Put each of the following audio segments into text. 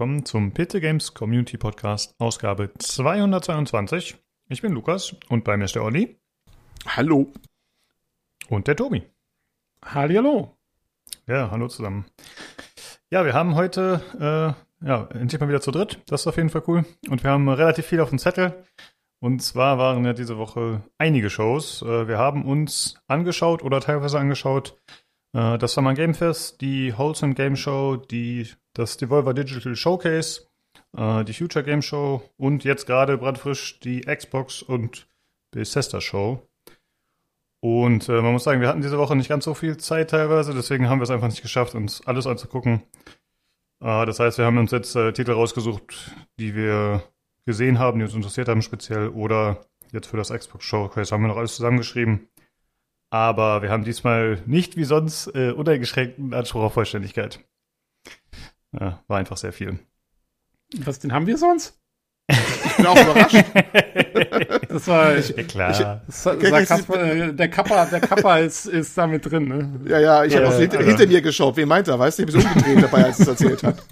willkommen zum PC Games Community Podcast, Ausgabe 222. Ich bin Lukas und bei mir ist der Olli. Hallo. Und der Tobi. Hallihallo. Ja, hallo zusammen. Ja, wir haben heute, äh, ja, endlich mal wieder zu dritt. Das ist auf jeden Fall cool. Und wir haben relativ viel auf dem Zettel. Und zwar waren ja diese Woche einige Shows. Äh, wir haben uns angeschaut oder teilweise angeschaut äh, das Summer Game Fest, die Wholesome Game Show, die, das Devolver Digital Showcase, äh, die Future Game Show und jetzt gerade brandfrisch die Xbox und Bethesda Show. Und äh, man muss sagen, wir hatten diese Woche nicht ganz so viel Zeit teilweise, deswegen haben wir es einfach nicht geschafft, uns alles anzugucken. Äh, das heißt, wir haben uns jetzt äh, Titel rausgesucht, die wir gesehen haben, die uns interessiert haben speziell, oder jetzt für das Xbox Showcase haben wir noch alles zusammengeschrieben. Aber wir haben diesmal nicht wie sonst äh, uneingeschränkten Anspruch auf Vollständigkeit. Ja, war einfach sehr viel. Was, den haben wir sonst? Ich bin auch überrascht. Das war, ich, Ja, klar. das war Kasper, äh, der Kappa, der Kappa ist, ist da mit drin, ne? Ja, ja, ich habe Ja, auch hinter, aber- hinter mir geschaut. Wen meint er? Weißt du, ich bin so umgedreht dabei, als es erzählt hat.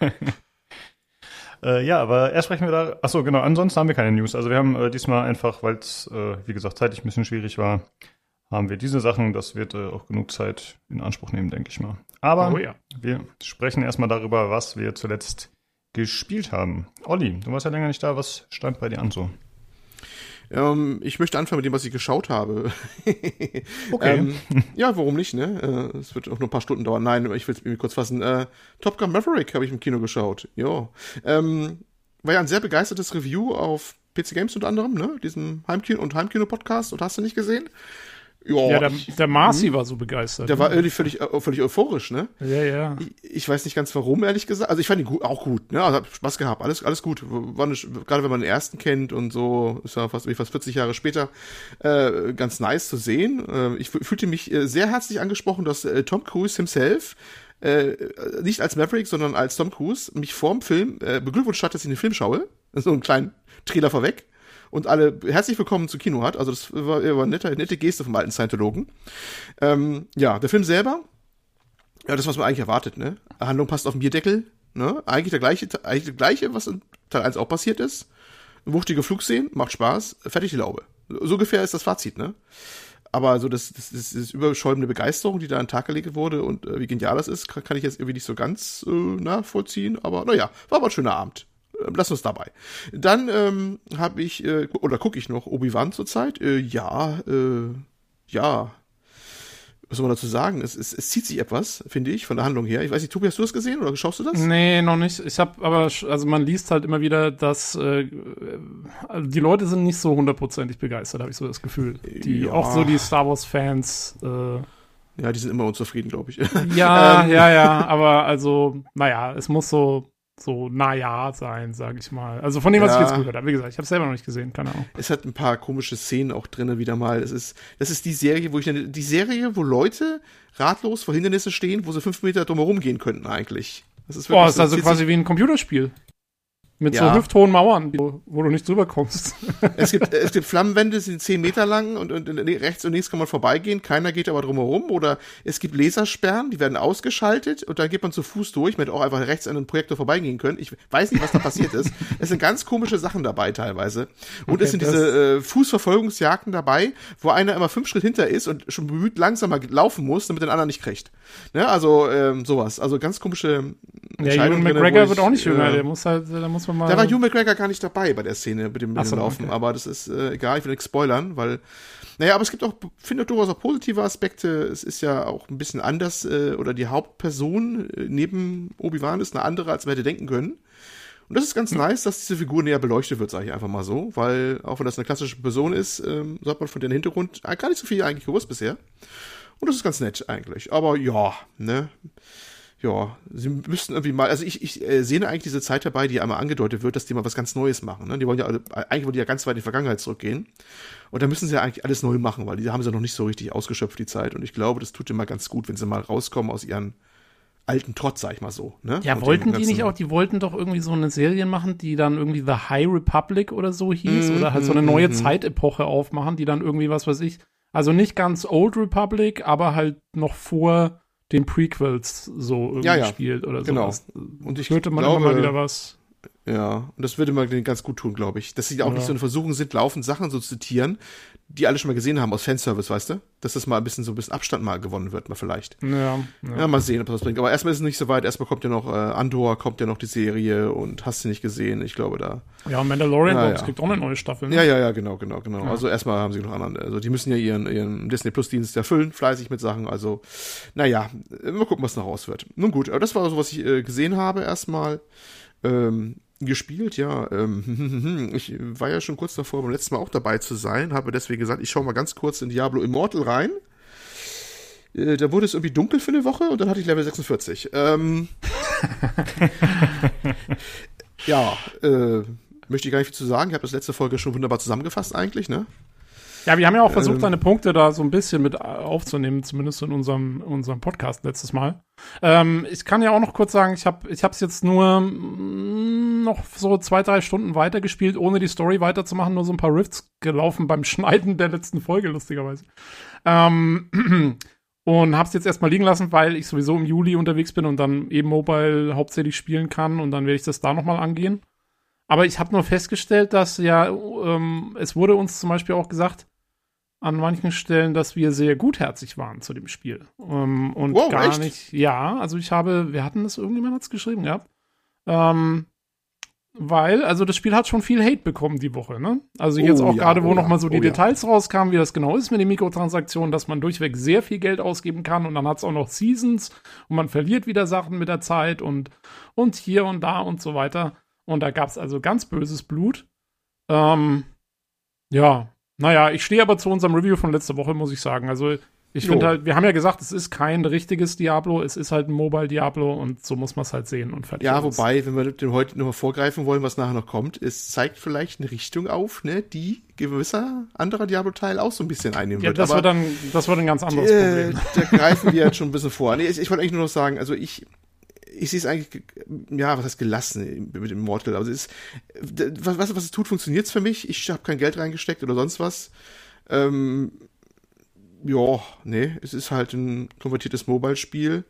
Äh, ja, aber erst sprechen wir da. Achso, genau. Ansonsten haben wir keine News. Also wir haben äh, diesmal einfach, weil es, äh, wie gesagt, zeitlich ein bisschen schwierig war, haben wir diese Sachen. Das wird äh, auch genug Zeit in Anspruch nehmen, denke ich mal. Aber Oh ja. wir sprechen erstmal darüber, was wir zuletzt gespielt haben. Olli, du warst ja länger nicht da. Was stand bei dir an so? Ähm, ich möchte anfangen mit dem, was ich geschaut habe. Okay. ähm, ja, warum nicht, ne? Äh, Es wird auch nur ein paar Stunden dauern. Nein, ich will es mir kurz fassen. Äh, Top Gun Maverick habe ich im Kino geschaut. Ja. Ähm, war ja ein sehr begeistertes Review auf PC Games unter anderem, ne? Diesem Heimkino- und Heimkino-Podcast. Und hast du nicht gesehen? Ja, der, ich- der Marci war so begeistert. der war irgendwie völlig, äh, völlig euphorisch, ne? ja, ja. Ich, ich weiß nicht ganz warum, ehrlich gesagt. Also ich fand ihn gut, auch gut, ne? Also hab Spaß gehabt, alles, alles gut. War eine, gerade wenn man den ersten kennt und so, ist ja fast, fast 40 Jahre später, äh, ganz nice zu sehen. Äh, ich fü- fühlte mich äh, sehr herzlich angesprochen, dass äh, Tom Cruise himself äh, nicht als Maverick, sondern als Tom Cruise mich vorm Film äh, beglückwünscht hat, dass ich den Film schaue. So einen kleinen Trailer vorweg. Und alle herzlich willkommen zu Kino hat. Also das war, war eine nette, nette Geste vom alten Scientologen. Ähm, ja, der Film selber, ja, das, was man eigentlich erwartet, ne? Handlung passt auf den Bierdeckel, ne? Eigentlich der gleiche, eigentlich das gleiche, was in Teil 1 auch passiert ist. Wuchtige Flugszenen, macht Spaß, fertig die Laube. So ungefähr ist das Fazit, ne? Aber so das, das, das, das überschäumende Begeisterung, die da an den Tag gelegt wurde und äh, wie genial das ist, kann, kann ich jetzt irgendwie nicht so ganz äh, nachvollziehen. Aber naja, war aber ein schöner Abend. Äh, Lass uns dabei. Dann ähm, habe ich, äh, oder gucke ich noch Obi-Wan zurzeit? Äh, ja, äh, ja. Was soll man dazu sagen? Es, es, es zieht sich etwas, finde ich, von der Handlung her. Ich weiß nicht, Tobi, hast du das gesehen oder schaust du das? Nee, noch nicht. Ich habe aber, also man liest halt immer wieder, dass äh, also die Leute sind nicht so hundertprozentig begeistert, habe ich so das Gefühl. Die, Ja. Auch so die Star Wars-Fans. Äh, Ja, die sind immer unzufrieden, glaube ich. ja, Ähm. ja, ja, aber also, naja, es muss so, so naja sein, sage ich mal. Also von dem, was ich Ja. jetzt gehört habe. Wie gesagt, ich habe selber noch nicht gesehen, keine Ahnung. es hat ein paar komische Szenen auch drinne wieder mal. Es ist, das ist die Serie, wo ich nenne, die Serie, wo Leute ratlos vor Hindernissen stehen, wo sie fünf Meter drumherum gehen könnten eigentlich. Das ist Boah, wirklich ist also zieht quasi wie ein Computerspiel. Mit Ja. so hüfthohen Mauern, wo, du nicht drüber kommst. es gibt, es gibt Flammenwände, die sind zehn Meter lang und, und rechts und links kann man vorbeigehen, keiner geht aber drumherum. Oder es gibt Lasersperren, die werden ausgeschaltet und dann geht man zu Fuß durch, man hätte auch einfach rechts an den Projektor vorbeigehen können. Ich weiß nicht, was da passiert ist. Es sind ganz komische Sachen dabei teilweise. Und Okay, es sind diese äh, Fußverfolgungsjagden dabei, wo einer immer fünf Schritt hinter ist und schon bemüht langsamer laufen muss, damit den anderen nicht kriegt. Ne? Also ähm, sowas. Also ganz komische Ja, Ewan McGregor wird auch nicht jünger, äh, der muss halt, da muss man mal. da war Hugh McGregor gar nicht dabei bei der Szene mit dem, mit so, Laufen, okay. aber das ist äh, egal, ich will nichts spoilern, weil, naja, aber es gibt auch, finde durchaus auch positive Aspekte. Es ist ja auch ein bisschen anders, äh, oder die Hauptperson äh, neben Obi-Wan ist eine andere, als man hätte denken können. Und das ist ganz nice, dass diese Figur näher beleuchtet wird, sage ich einfach mal so, weil auch wenn das eine klassische Person ist, ähm, so hat man von deren Hintergrund äh, gar nicht so viel eigentlich gewusst bisher. Und das ist ganz nett eigentlich. Aber ja, ne? Ja, sie müssten irgendwie mal, also ich, ich äh, sehne eigentlich diese Zeit dabei, die einmal angedeutet wird, dass die mal was ganz Neues machen. Ne? Die wollen ja alle, eigentlich wollen die ja ganz weit in die Vergangenheit zurückgehen. Und da müssen sie ja eigentlich alles neu machen, weil die haben sie noch nicht so richtig ausgeschöpft, die Zeit. Und ich glaube, das tut immer ganz gut, wenn sie mal rauskommen aus ihren alten Trotz, sag ich mal so. Ne? Ja, Und wollten die nicht auch, die wollten doch irgendwie so eine Serie machen, die dann irgendwie The High Republic oder so hieß, Mhm, oder halt so eine neue mhm. Zeitepoche aufmachen, die dann irgendwie, was weiß ich, also nicht ganz Old Republic, aber halt noch vor den Prequels so irgendwie Ja, ja. spielt oder Genau. sowas. Und ich Hörte man glaube, immer mal wieder was. Ja, und das würde man denen ganz gut tun, glaube ich. Dass sie auch Ja. nicht so eine Versuchung sind, laufend Sachen so zu zitieren, die alle schon mal gesehen haben aus Fanservice, weißt du? Dass das mal ein bisschen so ein bisschen Abstand mal gewonnen wird, mal vielleicht. Ja, ja. Ja, mal sehen, ob das was bringt. Aber erstmal ist es nicht so weit. Erstmal kommt ja noch äh, Andor, kommt ja noch die Serie und hast du nicht gesehen. Ich glaube, da. ja Mandalorian Ja, ich, ja. kriegt auch eine neue Staffel. Ne? Ja, ja, ja, genau, genau, genau. Ja. Also erstmal haben sie noch anderen. Also die müssen ja ihren, ihren Disney Plus Dienst erfüllen, fleißig mit Sachen. Also, naja, mal gucken, was noch raus wird. Nun gut, aber das war so, was ich äh, gesehen habe erstmal. Ähm, gespielt, ja. Ähm, ich war ja schon kurz davor, beim letzten Mal auch dabei zu sein, habe deswegen gesagt, ich schaue mal ganz kurz in Diablo Immortal rein. Äh, Da wurde es irgendwie dunkel für eine Woche und dann hatte ich Level 46. Ähm, ja, äh, möchte ich gar nicht viel zu sagen. Ich habe das letzte Folge schon wunderbar zusammengefasst eigentlich, ne? Ja, wir haben ja auch versucht, Ähm. deine Punkte da so ein bisschen mit aufzunehmen, zumindest in unserem, unserem Podcast letztes Mal. Ähm, ich kann ja auch noch kurz sagen, ich habe ich es jetzt nur noch so zwei, drei Stunden weitergespielt, ohne die Story weiterzumachen, nur so ein paar Rifts gelaufen beim Schneiden der letzten Folge, lustigerweise. Ähm, und hab's jetzt erstmal liegen lassen, weil ich sowieso im Juli unterwegs bin und dann eben Mobile hauptsächlich spielen kann und dann werde ich das da nochmal angehen. Aber ich habe nur festgestellt, dass ja, ähm, es wurde uns zum Beispiel auch gesagt, an manchen Stellen, dass wir sehr gutherzig waren zu dem Spiel. Ähm, und Wow, gar echt? nicht, ja, also ich habe, wir hatten das, irgendjemand hat's geschrieben gehabt. Ähm, weil, also das Spiel hat schon viel Hate bekommen die Woche, ne? Also jetzt Oh auch ja, gerade, wo oh noch ja, mal so die oh ja. Details rauskamen, wie das genau ist mit den Mikrotransaktionen, dass man durchweg sehr viel Geld ausgeben kann und dann hat's auch noch Seasons und man verliert wieder Sachen mit der Zeit und, und hier und da und so weiter. Und da gab's also ganz böses Blut. Ähm, ja, naja, ich stehe aber zu unserem Review von letzter Woche, muss ich sagen. Also ich finde halt, wir haben ja gesagt, es ist kein richtiges Diablo, es ist halt ein Mobile Diablo und so muss man es halt sehen und fertig. Ja, aus. wobei, wenn wir dem heute nochmal vorgreifen wollen, was nachher noch kommt, es zeigt vielleicht eine Richtung auf, ne, die gewisser anderer Diablo-Teil auch so ein bisschen einnehmen Ja, wird. das Aber wird dann, das wird ein ganz anderes äh, Problem. da greifen wir jetzt schon ein bisschen vor. Nee, ich, ich wollte eigentlich nur noch sagen, also ich, ich sehe es eigentlich, ja, was heißt gelassen mit dem Immortal. Also es ist, was, was es tut, funktioniert es für mich. Ich habe kein Geld reingesteckt oder sonst was. Ähm, ja, nee, es ist halt ein konvertiertes Mobile-Spiel.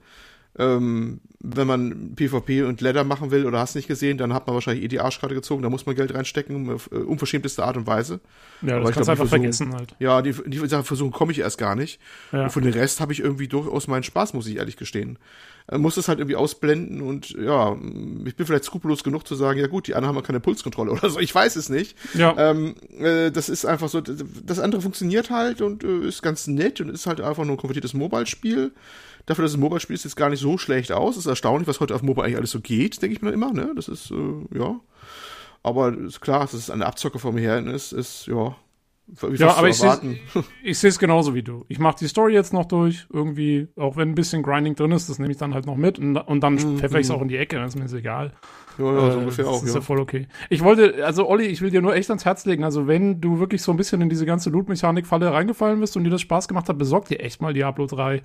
Ähm, wenn man PvP und Ladder machen will oder hast nicht gesehen, dann hat man wahrscheinlich eh die Arschkarte gezogen, da muss man Geld reinstecken, auf äh, unverschämteste Art und Weise. Ja, aber das ich kannst glaub, einfach versuchen- vergessen halt. Ja, die, die Sache versuchen komme ich erst gar nicht. Ja. Und für den Rest habe ich irgendwie durchaus meinen Spaß, muss ich ehrlich gestehen. Äh, muss das halt irgendwie ausblenden und ja, ich bin vielleicht skrupellos genug zu sagen, ja gut, die anderen haben ja keine Pulskontrolle oder so, ich weiß es nicht. Ja, Ähm, äh, das ist einfach so, das andere funktioniert halt und äh, ist ganz nett und ist halt einfach nur ein konvertiertes Mobile-Spiel. Dafür, dass es ein Mobile-Spiel ist, es gar nicht so schlecht aus. ist erstaunlich, was heute auf Mobile eigentlich alles so geht, denke ich mir immer, ne? Das ist, äh, ja. Aber ist klar, dass es eine Abzocke vom Herrn ist, ist, ja. Wie Ja, aber ich sehe es genauso wie du. Ich mache die Story jetzt noch durch, irgendwie, auch wenn ein bisschen Grinding drin ist, das nehme ich dann halt noch mit und, und dann Mhm, pfeffer ich es auch in die Ecke, dann ist mir das egal. Ja, ja, so Äh, ungefähr das auch, ist ja ja. voll okay. Ich wollte, also Olli, ich will dir nur echt ans Herz legen, also wenn du wirklich so ein bisschen in diese ganze Loot-Mechanik-Falle reingefallen bist und dir das Spaß gemacht hat, besorg dir echt mal Diablo 3.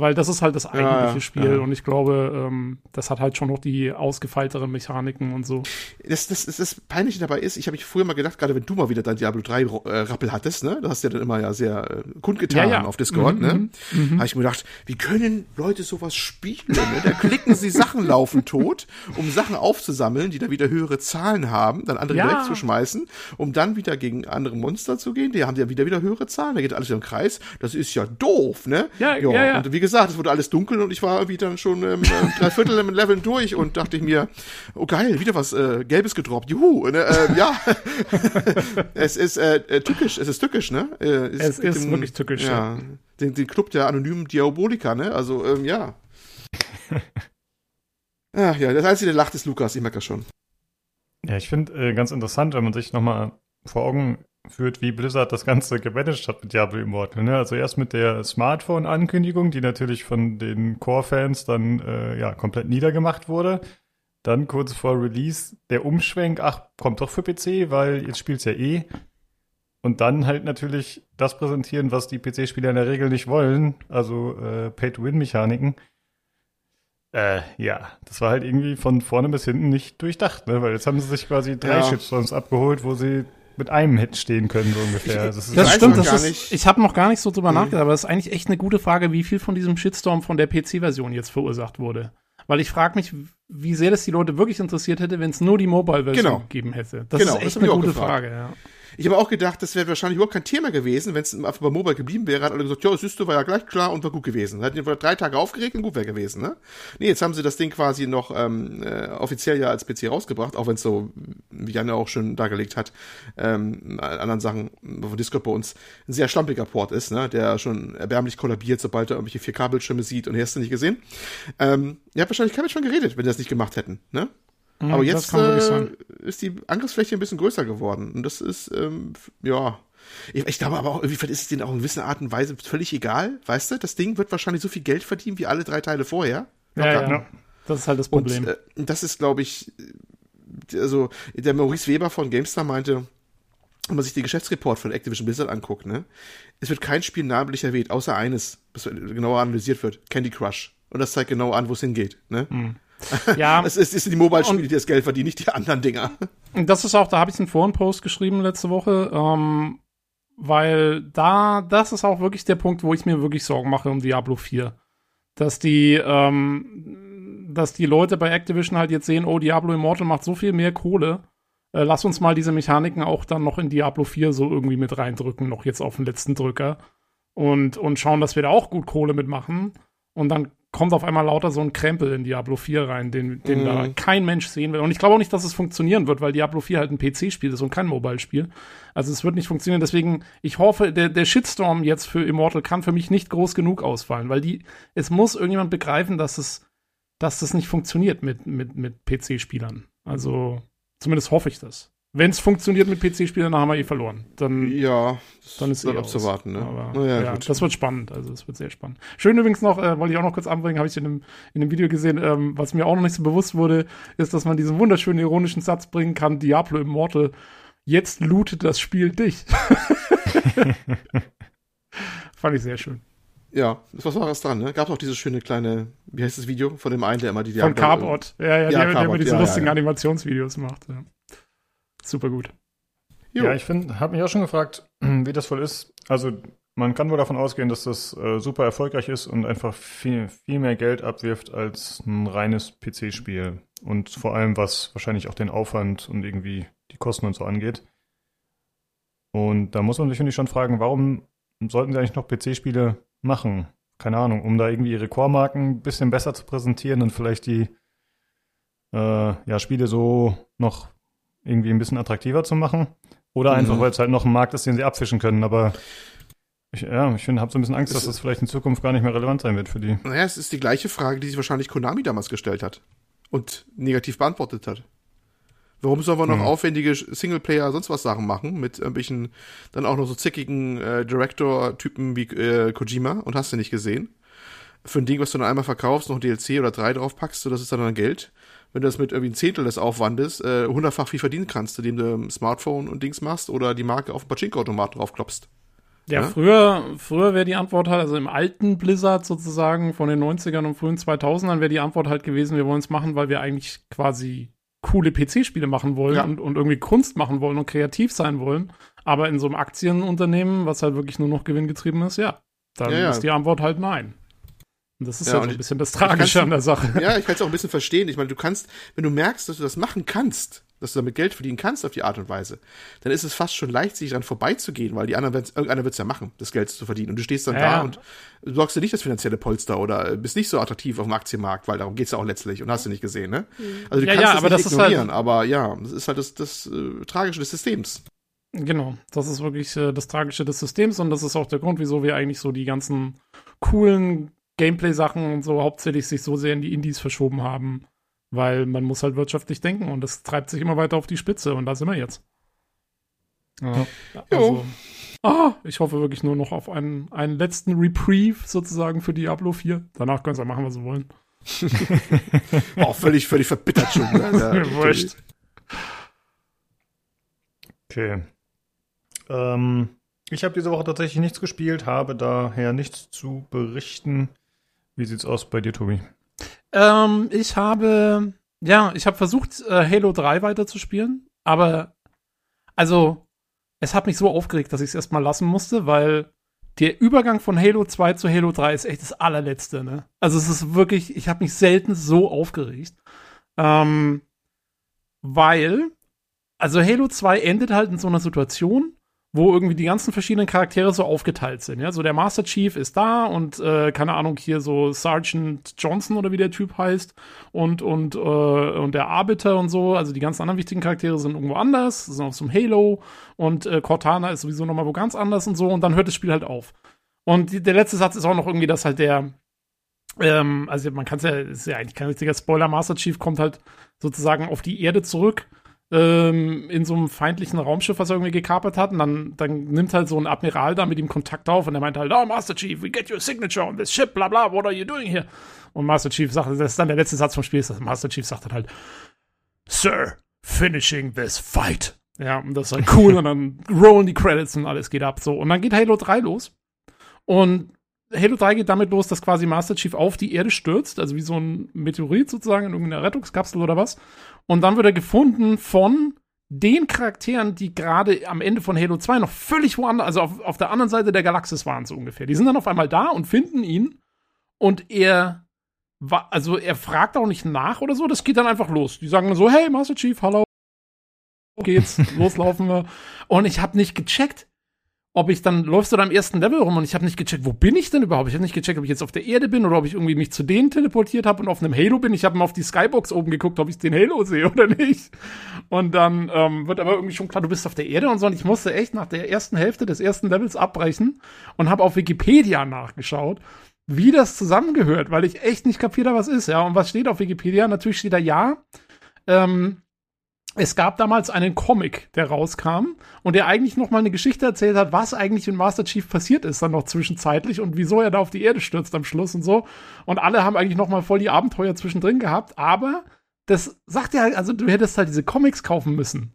Weil das ist halt das eigentliche ja, Spiel ja. und ich glaube, ähm, das hat halt schon noch die ausgefeilteren Mechaniken und so. Das, das, das, das Peinliche dabei ist, ich habe mich früher mal gedacht, gerade wenn du mal wieder dein Diablo 3 Ro- äh, Rappel hattest, ne? Du hast ja dann immer ja sehr äh, kundgetan Ja, auf Discord, Mhm, ne? mhm, Habe ich mir gedacht, wie können Leute sowas spielen? Ne? Da klicken sie Sachen laufen tot, um Sachen aufzusammeln, die dann wieder höhere Zahlen haben, dann andere Ja. direkt zu schmeißen, um dann wieder gegen andere Monster zu gehen. Die haben ja wieder wieder höhere Zahlen. Da geht alles im Kreis. Das ist ja doof, ne? Ja, ja, ja. Und wie gesagt, es wurde alles dunkel und ich war irgendwie dann schon ähm, äh, drei Viertel im Leveln durch und dachte ich mir, oh geil, wieder was äh, Gelbes gedroppt. Juhu. Und, äh, ja, es ist äh, äh, tückisch, es ist tückisch, ne? Äh, Es gibt ist wirklich tückisch, Ja, den, den Club der anonymen Diaboliker, ne? Also, ähm, ja. Ach ja, das Einzige, der lacht, ist Lukas, ich merke das schon. Ja, ich finde äh, ganz interessant, wenn man sich nochmal vor Augen führt, wie Blizzard das Ganze gemanagt hat mit Diablo Immortal. Ne? Also erst mit der Smartphone-Ankündigung, die natürlich von den Core-Fans dann äh, ja komplett niedergemacht wurde. Dann kurz vor Release der Umschwenk, ach, kommt doch für PC, weil jetzt spielt's ja eh. Und dann halt natürlich das präsentieren, was die PC-Spieler in der Regel nicht wollen, also äh, Pay-to-Win-Mechaniken. Äh, ja, das war halt irgendwie von vorne bis hinten nicht durchdacht, ne? Weil jetzt haben sie sich quasi drei Ja. Shitstorms abgeholt, wo sie mit einem hätten stehen können, so ungefähr. Das, ist das weiß stimmt, das ist, ich habe noch gar nicht so drüber Mhm. nachgedacht, aber das ist eigentlich echt eine gute Frage, wie viel von diesem Shitstorm von der PC-Version jetzt verursacht wurde. Weil ich frage mich, wie sehr das die Leute wirklich interessiert hätte, wenn es nur die Mobile-Version Genau. gegeben hätte. Das Genau, ist das echt ich eine gute. Frage, ja. Ich habe auch gedacht, das wäre wahrscheinlich überhaupt kein Thema gewesen, wenn es einfach bei Mobile geblieben wäre. Hat alle gesagt, ja, siehst du, war ja gleich klar und war gut gewesen. Hat vor drei Tage aufgeregt und gut wäre gewesen, ne? Nee, jetzt haben sie das Ding quasi noch ähm, äh, offiziell ja als PC rausgebracht, auch wenn es so, wie Jan ja auch schon dargelegt hat, ähm, an anderen Sachen von Discord bei uns ein sehr schlampiger Port ist, ne? Der schon erbärmlich kollabiert, sobald er irgendwelche 4K-Bildschirme sieht und hast du nicht gesehen. Ähm, ihr habt wahrscheinlich keiner schon geredet, wenn die das nicht gemacht hätten, ne? Mhm, Aber jetzt äh, ist die Angriffsfläche ein bisschen größer geworden. Und das ist, ähm, ja. Ich, ich glaube aber auch, irgendwie vielleicht ist es denen auch in gewisser Art und Weise völlig egal. Weißt du, das Ding wird wahrscheinlich so viel Geld verdienen wie alle drei Teile vorher. Ja, Locker. ja. Das ist halt das Und Problem. äh, das ist, glaube ich, also der Maurice Weber von GameStar meinte, wenn man sich den Geschäftsreport von Activision Blizzard anguckt, ne, es wird kein Spiel namentlich erwähnt, außer eines, das genauer analysiert wird, Candy Crush. Und das zeigt genau an, wo es hingeht. Ne? ja, Es ist, es sind die Mobile-Spiele, die das Geld verdienen, nicht die anderen Dinger. Das ist auch, da habe ich einen Forenpost geschrieben letzte Woche, ähm, weil da, das ist auch wirklich der Punkt, wo ich mir wirklich Sorgen mache um Diablo 4. Dass die, ähm, dass die Leute bei Activision halt jetzt sehen, oh, Diablo Immortal macht so viel mehr Kohle. Äh, lass uns mal diese Mechaniken auch dann noch in Diablo 4 so irgendwie mit reindrücken, noch jetzt auf den letzten Drücker. Und, und schauen, dass wir da auch gut Kohle mitmachen. Und dann kommt auf einmal lauter so ein Krempel in Diablo 4 rein, den, den Mhm. da kein Mensch sehen will. Und ich glaube auch nicht, dass es funktionieren wird, weil Diablo 4 halt ein PC-Spiel ist und kein Mobile-Spiel. Also es wird nicht funktionieren. Deswegen, ich hoffe, der, der Shitstorm jetzt für Immortal kann für mich nicht groß genug ausfallen, weil die, es muss irgendjemand begreifen, dass es, dass das nicht funktioniert mit, mit, mit PC-Spielern. Also, zumindest hoffe ich das. Wenn es funktioniert mit PC-Spielern, dann haben wir eh verloren. Dann Ja, das dann ist bleibt eh abzuwarten, ne? Aber, Naja, ja, gut. das wird spannend. Also es wird sehr spannend. Schön übrigens noch, äh, wollte ich auch noch kurz anbringen, habe ich in einem, in einem Video gesehen, ähm, was mir auch noch nicht so bewusst wurde, ist, dass man diesen wunderschönen ironischen Satz bringen kann, Diablo Immortal, jetzt lootet das Spiel dich. Fand ich sehr schön. Ja, das was war was dran, ne? Gab auch dieses schöne kleine, wie heißt das Video von dem einen, der immer die Von Diablo- Carbot. Ja, ja, der, der Carbot, immer diese ja, ja, lustigen ja. Animationsvideos macht. Super gut. Jo. Ja, ich finde, habe mich auch schon gefragt, wie das wohl ist. Also man kann wohl davon ausgehen, dass das äh, super erfolgreich ist und einfach viel, viel mehr Geld abwirft als ein reines PC-Spiel. Und vor allem, was wahrscheinlich auch den Aufwand und irgendwie die Kosten und so angeht. Und da muss man sich, finde ich, schon fragen, warum sollten sie eigentlich noch PC-Spiele machen? Keine Ahnung, um da irgendwie ihre Core-Marken ein bisschen besser zu präsentieren und vielleicht die äh, ja, Spiele so noch irgendwie ein bisschen attraktiver zu machen. Oder einfach, Mhm. weil es halt noch ein Markt ist, den sie abfischen können. Aber ich, ja, ich habe so ein bisschen Angst, dass das vielleicht in Zukunft gar nicht mehr relevant sein wird für die. Naja, es ist die gleiche Frage, die sich wahrscheinlich Konami damals gestellt hat und negativ beantwortet hat. Warum sollen wir noch Hm. aufwendige Singleplayer, sonst was Sachen machen, mit irgendwelchen, dann auch noch so zickigen äh, Director-Typen wie äh, Kojima und hast du nicht gesehen? Für ein Ding, was du dann einmal verkaufst, noch ein DLC oder drei draufpackst, so das ist dann dein Geld. Wenn du das mit irgendwie ein Zehntel des Aufwandes äh, hundertfach viel verdienen kannst, indem du ein Smartphone und Dings machst oder die Marke auf den Pachinko-Automat draufklopst. Ja, Ja? früher, früher wäre die Antwort halt, also im alten Blizzard sozusagen von den 90ern und frühen 2000ern wäre die Antwort halt gewesen, wir wollen es machen, weil wir eigentlich quasi coole PC-Spiele machen wollen Ja. und, und irgendwie Kunst machen wollen und kreativ sein wollen. Aber in so einem Aktienunternehmen, was halt wirklich nur noch gewinngetrieben ist, ja, dann ja. ist die Antwort halt nein. Und das ist Ja, ja, so ein bisschen das Tragische an der Sache. Ja, ich kann es auch ein bisschen verstehen. Ich meine, du kannst, wenn du merkst, dass du das machen kannst, dass du damit Geld verdienen kannst auf die Art und Weise, dann ist es fast schon leicht, sich dran vorbeizugehen, weil die anderen, werden's- irgendeiner wird es ja machen, das Geld zu verdienen. Und du stehst dann Ja, da und sorgst dir nicht das finanzielle Polster oder bist nicht so attraktiv auf dem Aktienmarkt, weil darum geht's ja auch letztlich und hast du nicht gesehen, ne? Also du Ja, kannst ja, das aber nicht das halt- ignorieren, aber ja, das ist halt das, das äh, Tragische des Systems. Genau, das ist wirklich äh, das Tragische des Systems und das ist auch der Grund, wieso wir eigentlich so die ganzen coolen Gameplay-Sachen und so hauptsächlich sich so sehr in die Indies verschoben haben, weil man muss halt wirtschaftlich denken und das treibt sich immer weiter auf die Spitze und da sind wir jetzt. Ja, also, ah, ich hoffe wirklich nur noch auf einen, einen letzten Reprieve sozusagen für Diablo 4. Danach können sie machen, was sie wollen. Auch völlig, völlig verbittert schon. Ne? Wurscht. Okay. Ähm, ich habe diese Woche tatsächlich nichts gespielt, habe daher nichts zu berichten. Wie sieht's aus bei dir, Tobi? Ähm, ich habe, ja, ich habe versucht, äh, Halo 3 weiterzuspielen, aber, also, es hat mich so aufgeregt, dass ich es erstmal lassen musste, weil der Übergang von Halo 2 zu Halo 3 ist echt das allerletzte, ne? Also es ist wirklich, ich habe mich selten so aufgeregt. Ähm, weil, also Halo 2 endet halt in so einer Situation, wo irgendwie die ganzen verschiedenen Charaktere so aufgeteilt sind. Ja, so der Master Chief ist da und äh, keine Ahnung hier so Sergeant Johnson oder wie der Typ heißt und und äh, und der Arbiter und so. Also die ganzen anderen wichtigen Charaktere sind irgendwo anders, sind auf so einem Halo und äh, Cortana ist sowieso nochmal wo ganz anders und so. Und dann hört das Spiel halt auf. Und die, der letzte Satz ist auch noch irgendwie, dass halt der ähm, also man kann es ja, ist ja eigentlich kein richtiger Spoiler. Master Chief kommt halt sozusagen auf die Erde zurück ähm, in so einem feindlichen Raumschiff, was er irgendwie gekapert hat. Und dann, dann nimmt halt so ein Admiral da mit ihm Kontakt auf und er meint halt, oh, Master Chief, we get your signature on this ship, bla bla, what are you doing here? Und Master Chief sagt, das ist dann der letzte Satz vom Spiel, ist, dass Master Chief sagt dann halt, Sir, finishing this fight. Ja, und das ist halt cool. und dann rollen die Credits und alles geht ab. So. Und dann geht Halo 3 los. Und Halo 3 geht damit los, dass quasi Master Chief auf die Erde stürzt, also wie so ein Meteorit sozusagen in irgendeiner Rettungskapsel oder was. Und dann wird er gefunden von den Charakteren, die gerade am Ende von Halo 2 noch völlig woanders, also auf, auf der anderen Seite der Galaxis waren so ungefähr. Die sind dann auf einmal da und finden ihn und er also er fragt auch nicht nach oder so, das geht dann einfach los. Die sagen so, hey Master Chief, hallo, geht's, loslaufen wir. Und ich habe nicht gecheckt, ob ich dann läufst du da am ersten Level rum und ich habe nicht gecheckt, wo bin ich denn überhaupt? Ich habe nicht gecheckt, ob ich jetzt auf der Erde bin oder ob ich irgendwie mich zu denen teleportiert habe und auf einem Halo bin. Ich habe mal auf die Skybox oben geguckt, ob ich den Halo sehe oder nicht. Und dann ähm, wird aber irgendwie schon klar, du bist auf der Erde und so. Und ich musste echt nach der ersten Hälfte des ersten Levels abbrechen und habe auf Wikipedia nachgeschaut, wie das zusammengehört, weil ich echt nicht kapiert habe, was ist. Ja, und was steht auf Wikipedia? Natürlich steht da ja. Ähm, es gab damals einen Comic, der rauskam und der eigentlich noch mal eine Geschichte erzählt hat, was eigentlich mit Master Chief passiert ist dann noch zwischenzeitlich und wieso er da auf die Erde stürzt am Schluss und so. Und alle haben eigentlich noch mal voll die Abenteuer zwischendrin gehabt, aber das sagt ja, also du hättest halt diese Comics kaufen müssen.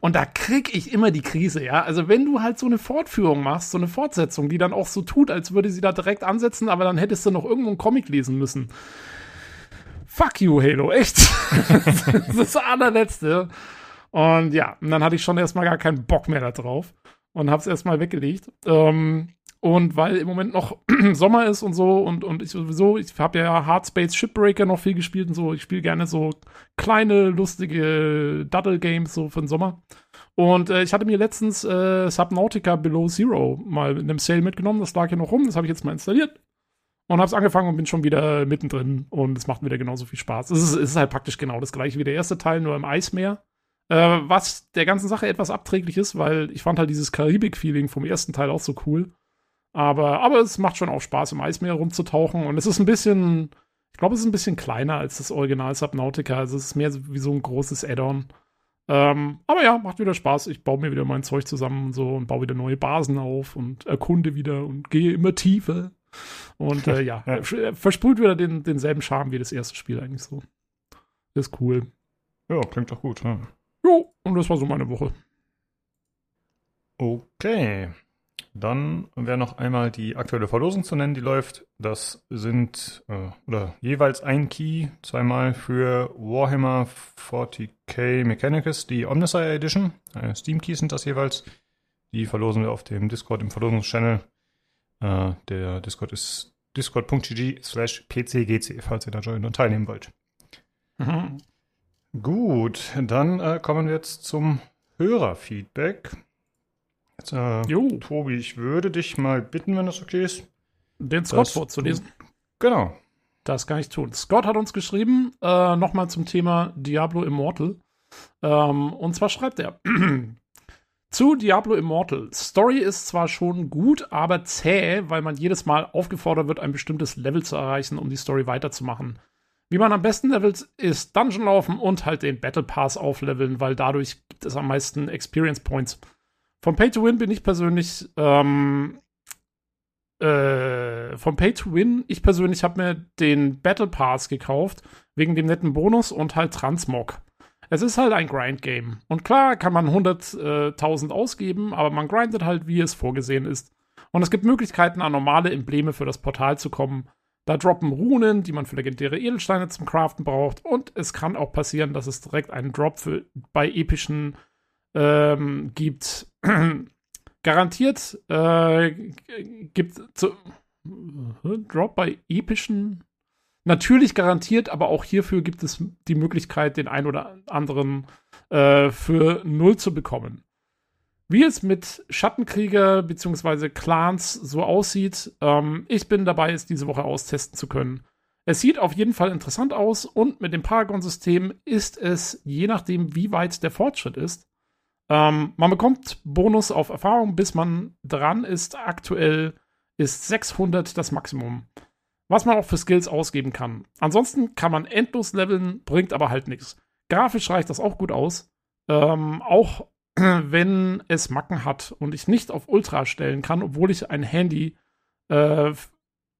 Und da krieg ich immer die Krise, ja. Also wenn du halt so eine Fortführung machst, so eine Fortsetzung, die dann auch so tut, als würde sie da direkt ansetzen, aber dann hättest du noch irgendwo einen Comic lesen müssen fuck you, Halo, echt. das ist das allerletzte. Und ja, und dann hatte ich schon erstmal gar keinen Bock mehr da drauf und hab's erstmal weggelegt. Ähm, und weil im Moment noch Sommer ist und so und, und ich sowieso, ich habe ja Hardspace Shipbreaker noch viel gespielt und so. Ich spiele gerne so kleine, lustige Duddle-Games so für den Sommer. Und äh, ich hatte mir letztens äh, Subnautica Below Zero mal in einem Sale mitgenommen. Das lag hier noch rum. Das habe ich jetzt mal installiert und habe es angefangen und bin schon wieder mittendrin und es macht wieder genauso viel Spaß. Es ist, es ist halt praktisch genau das gleiche wie der erste Teil, nur im Eismeer. Äh, was der ganzen Sache etwas abträglich ist, weil ich fand halt dieses Karibik-Feeling vom ersten Teil auch so cool. Aber, aber es macht schon auch Spaß, im Eismeer rumzutauchen. Und es ist ein bisschen, ich glaube, es ist ein bisschen kleiner als das Original Subnautica. Also es ist mehr wie so ein großes Add-on. Ähm, aber ja, macht wieder Spaß. Ich baue mir wieder mein Zeug zusammen und so und baue wieder neue Basen auf und erkunde wieder und gehe immer tiefer. Und äh, ja, ja. versprüht wieder den, denselben Charme wie das erste Spiel eigentlich so. Ist cool. Ja, klingt doch gut. Ja. Jo, und das war so meine Woche. Okay. Dann wäre noch einmal die aktuelle Verlosung zu nennen, die läuft. Das sind äh, oder jeweils ein Key, zweimal für Warhammer 40k Mechanicus, die Omnissiah Edition. Äh, Steam Keys sind das jeweils. Die verlosen wir auf dem Discord im Verlosungschannel. Äh, der Discord ist discord.gg slash pcgc, falls ihr da joinen und teilnehmen wollt. Mhm. Gut, dann äh, kommen wir jetzt zum Hörerfeedback. Jetzt, äh, Tobi, ich würde dich mal bitten, wenn das okay ist. Den Scott vorzulesen. Genau. Das kann ich tun. Scott hat uns geschrieben, äh, nochmal zum Thema Diablo Immortal. Ähm, und zwar schreibt er, Zu Diablo Immortal. Story ist zwar schon gut, aber zäh, weil man jedes Mal aufgefordert wird, ein bestimmtes Level zu erreichen, um die Story weiterzumachen. Wie man am besten levelt, ist Dungeon laufen und halt den Battle Pass aufleveln, weil dadurch gibt es am meisten Experience Points. Vom Pay to Win bin ich persönlich, ähm, äh, vom Pay to Win, ich persönlich habe mir den Battle Pass gekauft, wegen dem netten Bonus und halt Transmog. Es ist halt ein Grind-Game. Und klar kann man 100.000 ausgeben, aber man grindet halt, wie es vorgesehen ist. Und es gibt Möglichkeiten, an normale Embleme für das Portal zu kommen. Da droppen Runen, die man für legendäre Edelsteine zum Craften braucht. Und es kann auch passieren, dass es direkt einen Drop für, bei epischen ähm, gibt, garantiert äh, gibt zu, Drop bei epischen. Natürlich garantiert, aber auch hierfür gibt es die Möglichkeit, den ein oder anderen äh, für null zu bekommen. Wie es mit Schattenkrieger bzw. Clans so aussieht, ähm, ich bin dabei, es diese Woche austesten zu können. Es sieht auf jeden Fall interessant aus und mit dem Paragon-System ist es, je nachdem, wie weit der Fortschritt ist, ähm, man bekommt Bonus auf Erfahrung, bis man dran ist. Aktuell ist 600 das Maximum, was man auch für Skills ausgeben kann. Ansonsten kann man endlos leveln, bringt aber halt nichts. Grafisch reicht das auch gut aus. Ähm, auch wenn es Macken hat und ich nicht auf Ultra stellen kann, obwohl ich ein Handy, äh,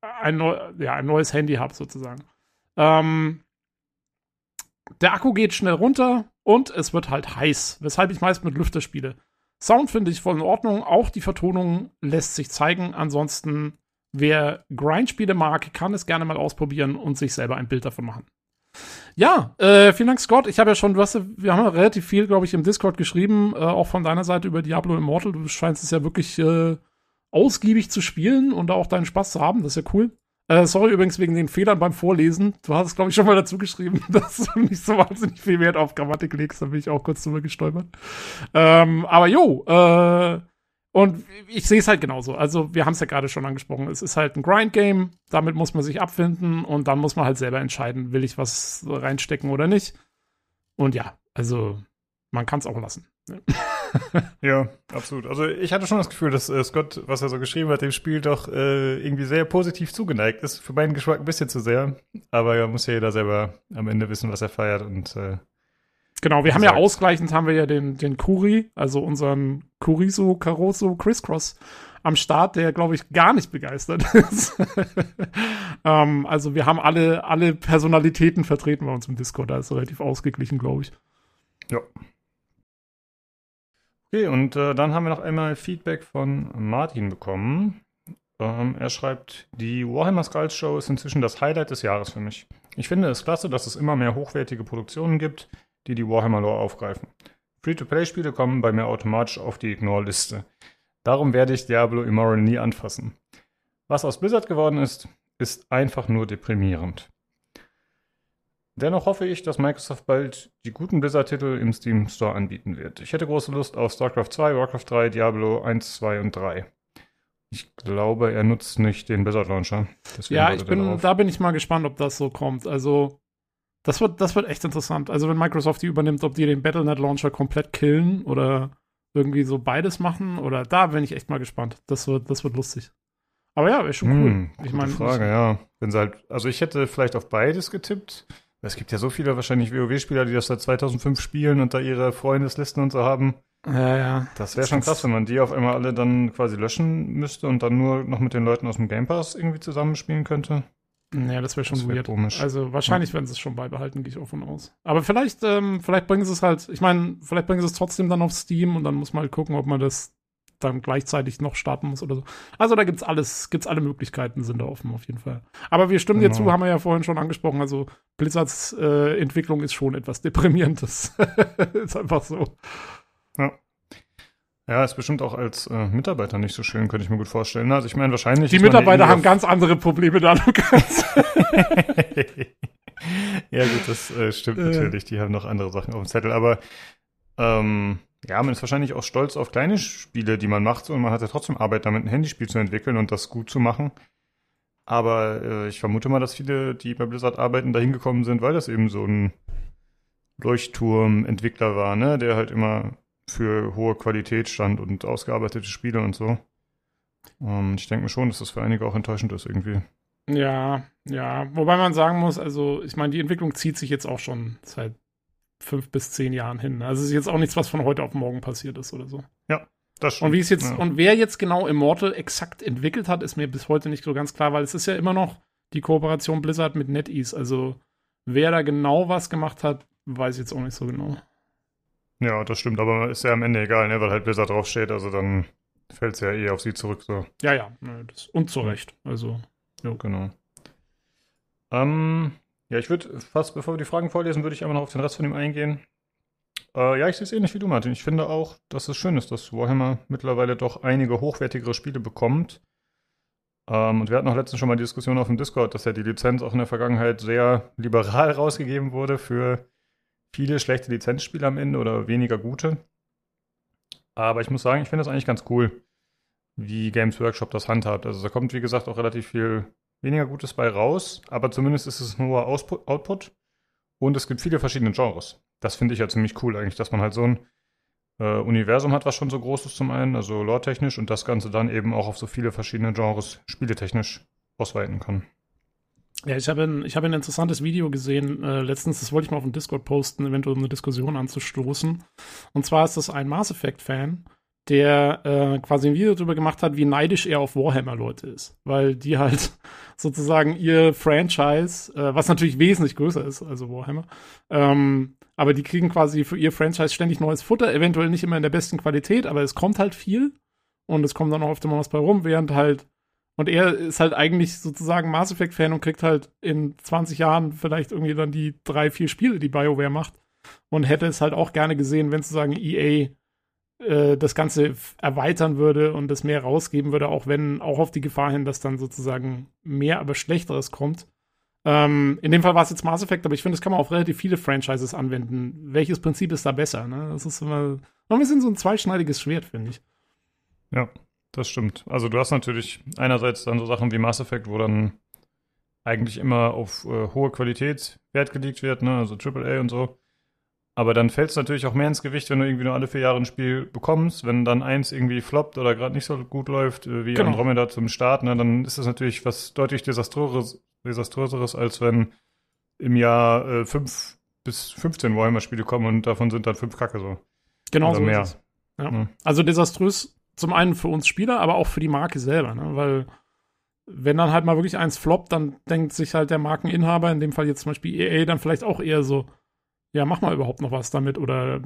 ein, neu, ja, ein neues Handy habe sozusagen. Ähm, der Akku geht schnell runter und es wird halt heiß, weshalb ich meist mit Lüfter spiele. Sound finde ich voll in Ordnung, auch die Vertonung lässt sich zeigen. Ansonsten, wer Grindspiele mag, kann es gerne mal ausprobieren und sich selber ein Bild davon machen. Ja, äh, vielen Dank, Scott. Ich habe ja schon, du hast, wir haben ja relativ viel, glaube ich, im Discord geschrieben, äh, auch von deiner Seite über Diablo Immortal. Du scheinst es ja wirklich äh, ausgiebig zu spielen und auch deinen Spaß zu haben. Das ist ja cool. Äh, sorry übrigens wegen den Fehlern beim Vorlesen. Du hast es, glaube ich, schon mal dazu geschrieben, dass du nicht so wahnsinnig viel Wert auf Grammatik legst. Da bin ich auch kurz drüber gestolpert. Ähm, aber jo, äh, und ich sehe es halt genauso. Also, wir haben es ja gerade schon angesprochen. Es ist halt ein Grind-Game. Damit muss man sich abfinden und dann muss man halt selber entscheiden, will ich was reinstecken oder nicht. Und ja, also, man kann es auch lassen. ja, absolut. Also ich hatte schon das Gefühl, dass äh, Scott, was er so geschrieben hat, dem Spiel doch äh, irgendwie sehr positiv zugeneigt ist. Für meinen Geschmack ein bisschen zu sehr. Aber ja, muss ja jeder selber am Ende wissen, was er feiert und äh, Genau, wir haben ja ausgleichend haben wir ja den, den Kuri, also unseren Kuriso Caroso Crisscross am Start, der, glaube ich, gar nicht begeistert ist. ähm, also wir haben alle, alle Personalitäten vertreten bei uns im Discord, da ist relativ ausgeglichen, glaube ich. Ja. Okay, und äh, dann haben wir noch einmal Feedback von Martin bekommen. Ähm, er schreibt, die Warhammer Skulls Show ist inzwischen das Highlight des Jahres für mich. Ich finde es klasse, dass es immer mehr hochwertige Produktionen gibt, die die Warhammer Lore aufgreifen. Free-to-Play-Spiele kommen bei mir automatisch auf die Ignore-Liste. Darum werde ich Diablo Immortal nie anfassen. Was aus Blizzard geworden ist, ist einfach nur deprimierend. Dennoch hoffe ich, dass Microsoft bald die guten Blizzard-Titel im Steam Store anbieten wird. Ich hätte große Lust auf StarCraft 2, Warcraft 3, Diablo 1, 2 und 3. Ich glaube, er nutzt nicht den Blizzard Launcher. ja, ich bin, da bin ich mal gespannt, ob das so kommt. Also, das wird, das wird echt interessant. Also, wenn Microsoft die übernimmt, ob die den Battlenet Launcher komplett killen oder irgendwie so beides machen oder da bin ich echt mal gespannt. Das wird, das wird lustig. Aber ja, ist schon cool. Hm, ich meine, Frage, ja. Wenn sie halt, also ich hätte vielleicht auf beides getippt. Es gibt ja so viele wahrscheinlich WoW-Spieler, die das seit 2005 spielen und da ihre Freundeslisten und so haben. Ja, ja. Das wäre schon krass, wenn man die auf einmal alle dann quasi löschen müsste und dann nur noch mit den Leuten aus dem Game Pass irgendwie zusammenspielen könnte. Ja, das wäre schon das wär weird. Komisch. Also wahrscheinlich ja. werden sie es schon beibehalten, gehe ich auch von aus. Aber vielleicht, ähm, vielleicht bringen sie es halt, ich meine, vielleicht bringen sie es trotzdem dann auf Steam und dann muss man halt gucken, ob man das dann gleichzeitig noch starten muss oder so. Also da gibt's alles, gibt's alle Möglichkeiten, sind da offen auf jeden Fall. Aber wir stimmen genau. dir zu, haben wir ja vorhin schon angesprochen. Also Blizzards äh, Entwicklung ist schon etwas deprimierend. Das ist einfach so. Ja. Ja, ist bestimmt auch als äh, Mitarbeiter nicht so schön, könnte ich mir gut vorstellen. Also ich meine wahrscheinlich. Die Mitarbeiter haben ganz andere Probleme da, Lukas. ja gut, das äh, stimmt äh. natürlich. Die haben noch andere Sachen auf dem Zettel. Aber ähm, ja, man ist wahrscheinlich auch stolz auf kleine Spiele, die man macht und man hat ja trotzdem Arbeit damit, ein Handyspiel zu entwickeln und das gut zu machen. Aber äh, ich vermute mal, dass viele, die bei Blizzard arbeiten, da hingekommen sind, weil das eben so ein Leuchtturm-Entwickler war, ne, der halt immer für hohe Qualität stand und ausgearbeitete Spiele und so. Und ich denke mir schon, dass das für einige auch enttäuschend ist irgendwie. Ja, ja. Wobei man sagen muss, also ich meine, die Entwicklung zieht sich jetzt auch schon seit fünf bis zehn Jahren hin. Also es ist jetzt auch nichts, was von heute auf morgen passiert ist oder so. Ja, das stimmt. Und wie es jetzt, ja. und wer jetzt genau Immortal exakt entwickelt hat, ist mir bis heute nicht so ganz klar, weil es ist ja immer noch die Kooperation Blizzard mit NetEase. Also wer da genau was gemacht hat, weiß ich jetzt auch nicht so genau. Ja, das stimmt, aber ist ja am Ende egal, ne, weil halt Blizzard draufsteht, also dann fällt es ja eh auf sie zurück. So. Ja, ja, ne, das, und zu Recht. Also, jo. Genau. Ähm, ja, ich würde fast, bevor wir die Fragen vorlesen, würde ich einmal noch auf den Rest von ihm eingehen. Äh, ja, ich sehe es ähnlich wie du, Martin. Ich finde auch, dass es schön ist, dass Warhammer mittlerweile doch einige hochwertigere Spiele bekommt. Ähm, und wir hatten auch letztens schon mal die Diskussion auf dem Discord, dass ja die Lizenz auch in der Vergangenheit sehr liberal rausgegeben wurde für viele schlechte Lizenzspiele am Ende oder weniger gute. Aber ich muss sagen, ich finde das eigentlich ganz cool, wie Games Workshop das handhabt. Also da kommt, wie gesagt, auch relativ viel weniger Gutes bei raus, aber zumindest ist es ein hoher Output und es gibt viele verschiedene Genres. Das finde ich ja ziemlich cool eigentlich, dass man halt so ein äh, Universum hat, was schon so groß ist zum einen, also lore-technisch und das Ganze dann eben auch auf so viele verschiedene Genres spieletechnisch ausweiten kann. Ja, ich habe ein, hab ein interessantes Video gesehen äh, letztens, das wollte ich mal auf dem Discord posten, eventuell um eine Diskussion anzustoßen. Und zwar ist das ein Mass Effect-Fan, der äh, quasi ein Video darüber gemacht hat, wie neidisch er auf Warhammer-Leute ist. Weil die halt sozusagen ihr Franchise, äh, was natürlich wesentlich größer ist, also Warhammer, ähm, aber die kriegen quasi für ihr Franchise ständig neues Futter, eventuell nicht immer in der besten Qualität, aber es kommt halt viel und es kommt dann auch oft immer was bei rum, während halt und er ist halt eigentlich sozusagen Mass Effect-Fan und kriegt halt in 20 Jahren vielleicht irgendwie dann die drei, vier Spiele, die BioWare macht. Und hätte es halt auch gerne gesehen, wenn sozusagen EA äh, das Ganze erweitern würde und das mehr rausgeben würde, auch wenn, auch auf die Gefahr hin, dass dann sozusagen mehr, aber Schlechteres kommt. Ähm, in dem Fall war es jetzt Mass Effect, aber ich finde, das kann man auf relativ viele Franchises anwenden. Welches Prinzip ist da besser? Ne? Das ist immer noch ein bisschen so ein zweischneidiges Schwert, finde ich. Ja, das stimmt. Also du hast natürlich einerseits dann so Sachen wie Mass Effect, wo dann eigentlich immer auf äh, hohe Qualität Wert gelegt wird, ne? also AAA und so. Aber dann fällt es natürlich auch mehr ins Gewicht, wenn du irgendwie nur alle vier Jahre ein Spiel bekommst. Wenn dann eins irgendwie floppt oder gerade nicht so gut läuft, äh, wie genau. Andromeda zum Start, ne, dann ist das natürlich was deutlich desaströseres, desaströseres als wenn im Jahr äh, fünf bis 15 Warhammer-Spiele kommen und davon sind dann fünf Kacke so. Genau so mehr. Ja. Ja. Also desaströs zum einen für uns Spieler, aber auch für die Marke selber, ne? weil wenn dann halt mal wirklich eins floppt, dann denkt sich halt der Markeninhaber, in dem Fall jetzt zum Beispiel EA, dann vielleicht auch eher so, ja, mach mal überhaupt noch was damit oder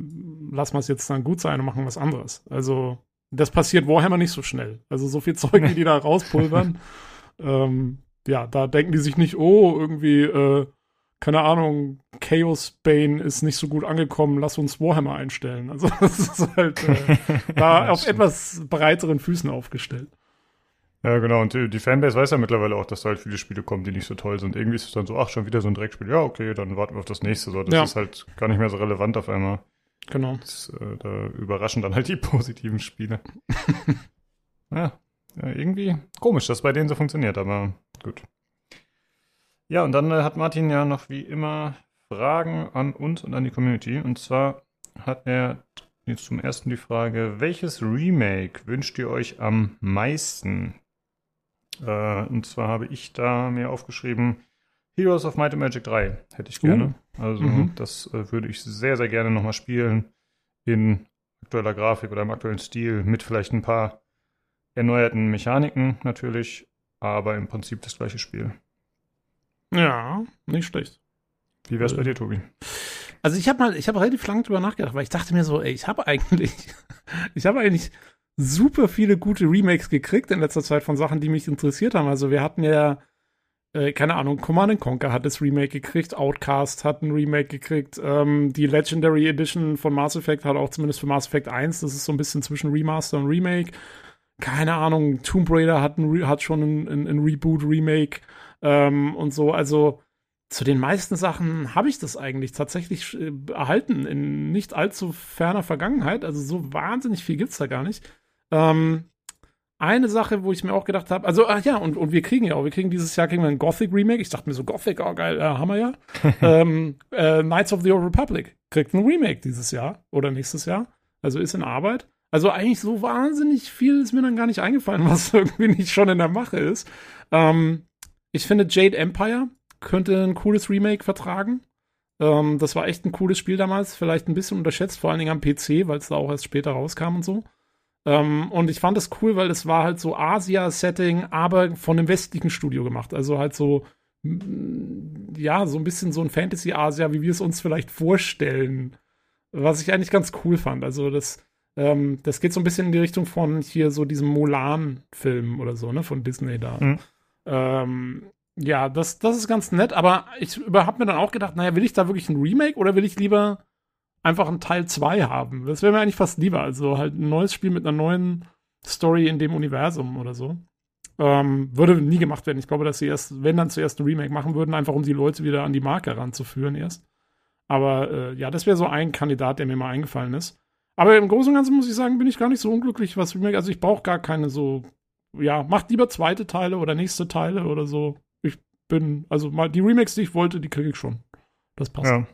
lass mal es jetzt dann gut sein und machen was anderes. Also, das passiert Warhammer nicht so schnell. Also, so viel Zeug, wie die da rauspulvern, ähm, ja, da denken die sich nicht, oh, irgendwie, äh, keine Ahnung, Chaos Bane ist nicht so gut angekommen, lass uns Warhammer einstellen. Also, das ist halt äh, da auf etwas breiteren Füßen aufgestellt. Ja, genau. Und die, die, Fanbase weiß ja mittlerweile auch, dass da halt viele Spiele kommen, die nicht so toll sind. Irgendwie ist es dann so, ach, schon wieder so ein Dreckspiel. Ja, okay, dann warten wir auf das nächste. So, das ja. ist halt gar nicht mehr so relevant auf einmal. Genau. Das, äh, da überraschen dann halt die positiven Spiele. ja, ja, irgendwie komisch, dass bei denen so funktioniert, aber gut. Ja, und dann äh, hat Martin ja noch wie immer Fragen an uns und an die Community. Und zwar hat er jetzt zum ersten die Frage, welches Remake wünscht ihr euch am meisten? Äh, und zwar habe ich da mir aufgeschrieben, Heroes of Might and Magic 3 hätte ich gerne. Uh. Also mhm. das äh, würde ich sehr, sehr gerne nochmal spielen in aktueller Grafik oder im aktuellen Stil mit vielleicht ein paar erneuerten Mechaniken natürlich, aber im Prinzip das gleiche Spiel. Ja, nicht schlecht. Wie wär's äh, bei dir, Tobi? Also ich habe mal, ich habe relativ lange drüber nachgedacht, weil ich dachte mir so, ey, ich habe eigentlich, ich habe eigentlich super viele gute Remakes gekriegt in letzter Zeit von Sachen, die mich interessiert haben. Also wir hatten ja, äh, keine Ahnung, Command Conquer hat das Remake gekriegt, Outcast hat ein Remake gekriegt, ähm, die Legendary Edition von Mass Effect hat auch zumindest für Mass Effect 1, das ist so ein bisschen zwischen Remaster und Remake. Keine Ahnung, Tomb Raider hat, ein, hat schon ein, ein, ein Reboot-Remake ähm, und so. Also zu den meisten Sachen habe ich das eigentlich tatsächlich äh, erhalten in nicht allzu ferner Vergangenheit. Also so wahnsinnig viel gibt es da gar nicht. Ähm, eine Sache, wo ich mir auch gedacht habe, also ach ja, und, und wir kriegen ja auch, wir kriegen dieses Jahr kriegen wir ein Gothic Remake. Ich dachte mir so, Gothic, oh geil, äh, haben wir ja. ähm, äh, Knights of the Old Republic kriegt ein Remake dieses Jahr oder nächstes Jahr. Also ist in Arbeit. Also eigentlich so wahnsinnig viel ist mir dann gar nicht eingefallen, was irgendwie nicht schon in der Mache ist. Ähm, ich finde Jade Empire könnte ein cooles Remake vertragen. Ähm, das war echt ein cooles Spiel damals, vielleicht ein bisschen unterschätzt, vor allen Dingen am PC, weil es da auch erst später rauskam und so. Ähm, und ich fand es cool, weil es war halt so Asia-Setting, aber von einem westlichen Studio gemacht. Also halt so, mm, ja, so ein bisschen so ein Fantasy-Asia, wie wir es uns vielleicht vorstellen. Was ich eigentlich ganz cool fand. Also das, ähm, das geht so ein bisschen in die Richtung von hier so diesem Mulan-Film oder so, ne, von Disney da. Mhm. Ähm, ja, das, das ist ganz nett, aber ich habe mir dann auch gedacht, naja, will ich da wirklich ein Remake oder will ich lieber einfach ein Teil 2 haben. Das wäre mir eigentlich fast lieber. Also halt ein neues Spiel mit einer neuen Story in dem Universum oder so. Ähm, würde nie gemacht werden. Ich glaube, dass sie erst, wenn dann zuerst ein Remake machen würden, einfach um die Leute wieder an die Marke ranzuführen erst. Aber äh, ja, das wäre so ein Kandidat, der mir mal eingefallen ist. Aber im Großen und Ganzen muss ich sagen, bin ich gar nicht so unglücklich, was Remake. Also ich brauche gar keine so, ja, macht lieber zweite Teile oder nächste Teile oder so. Ich bin, also mal die Remakes, die ich wollte, die kriege ich schon. Das passt. Ja.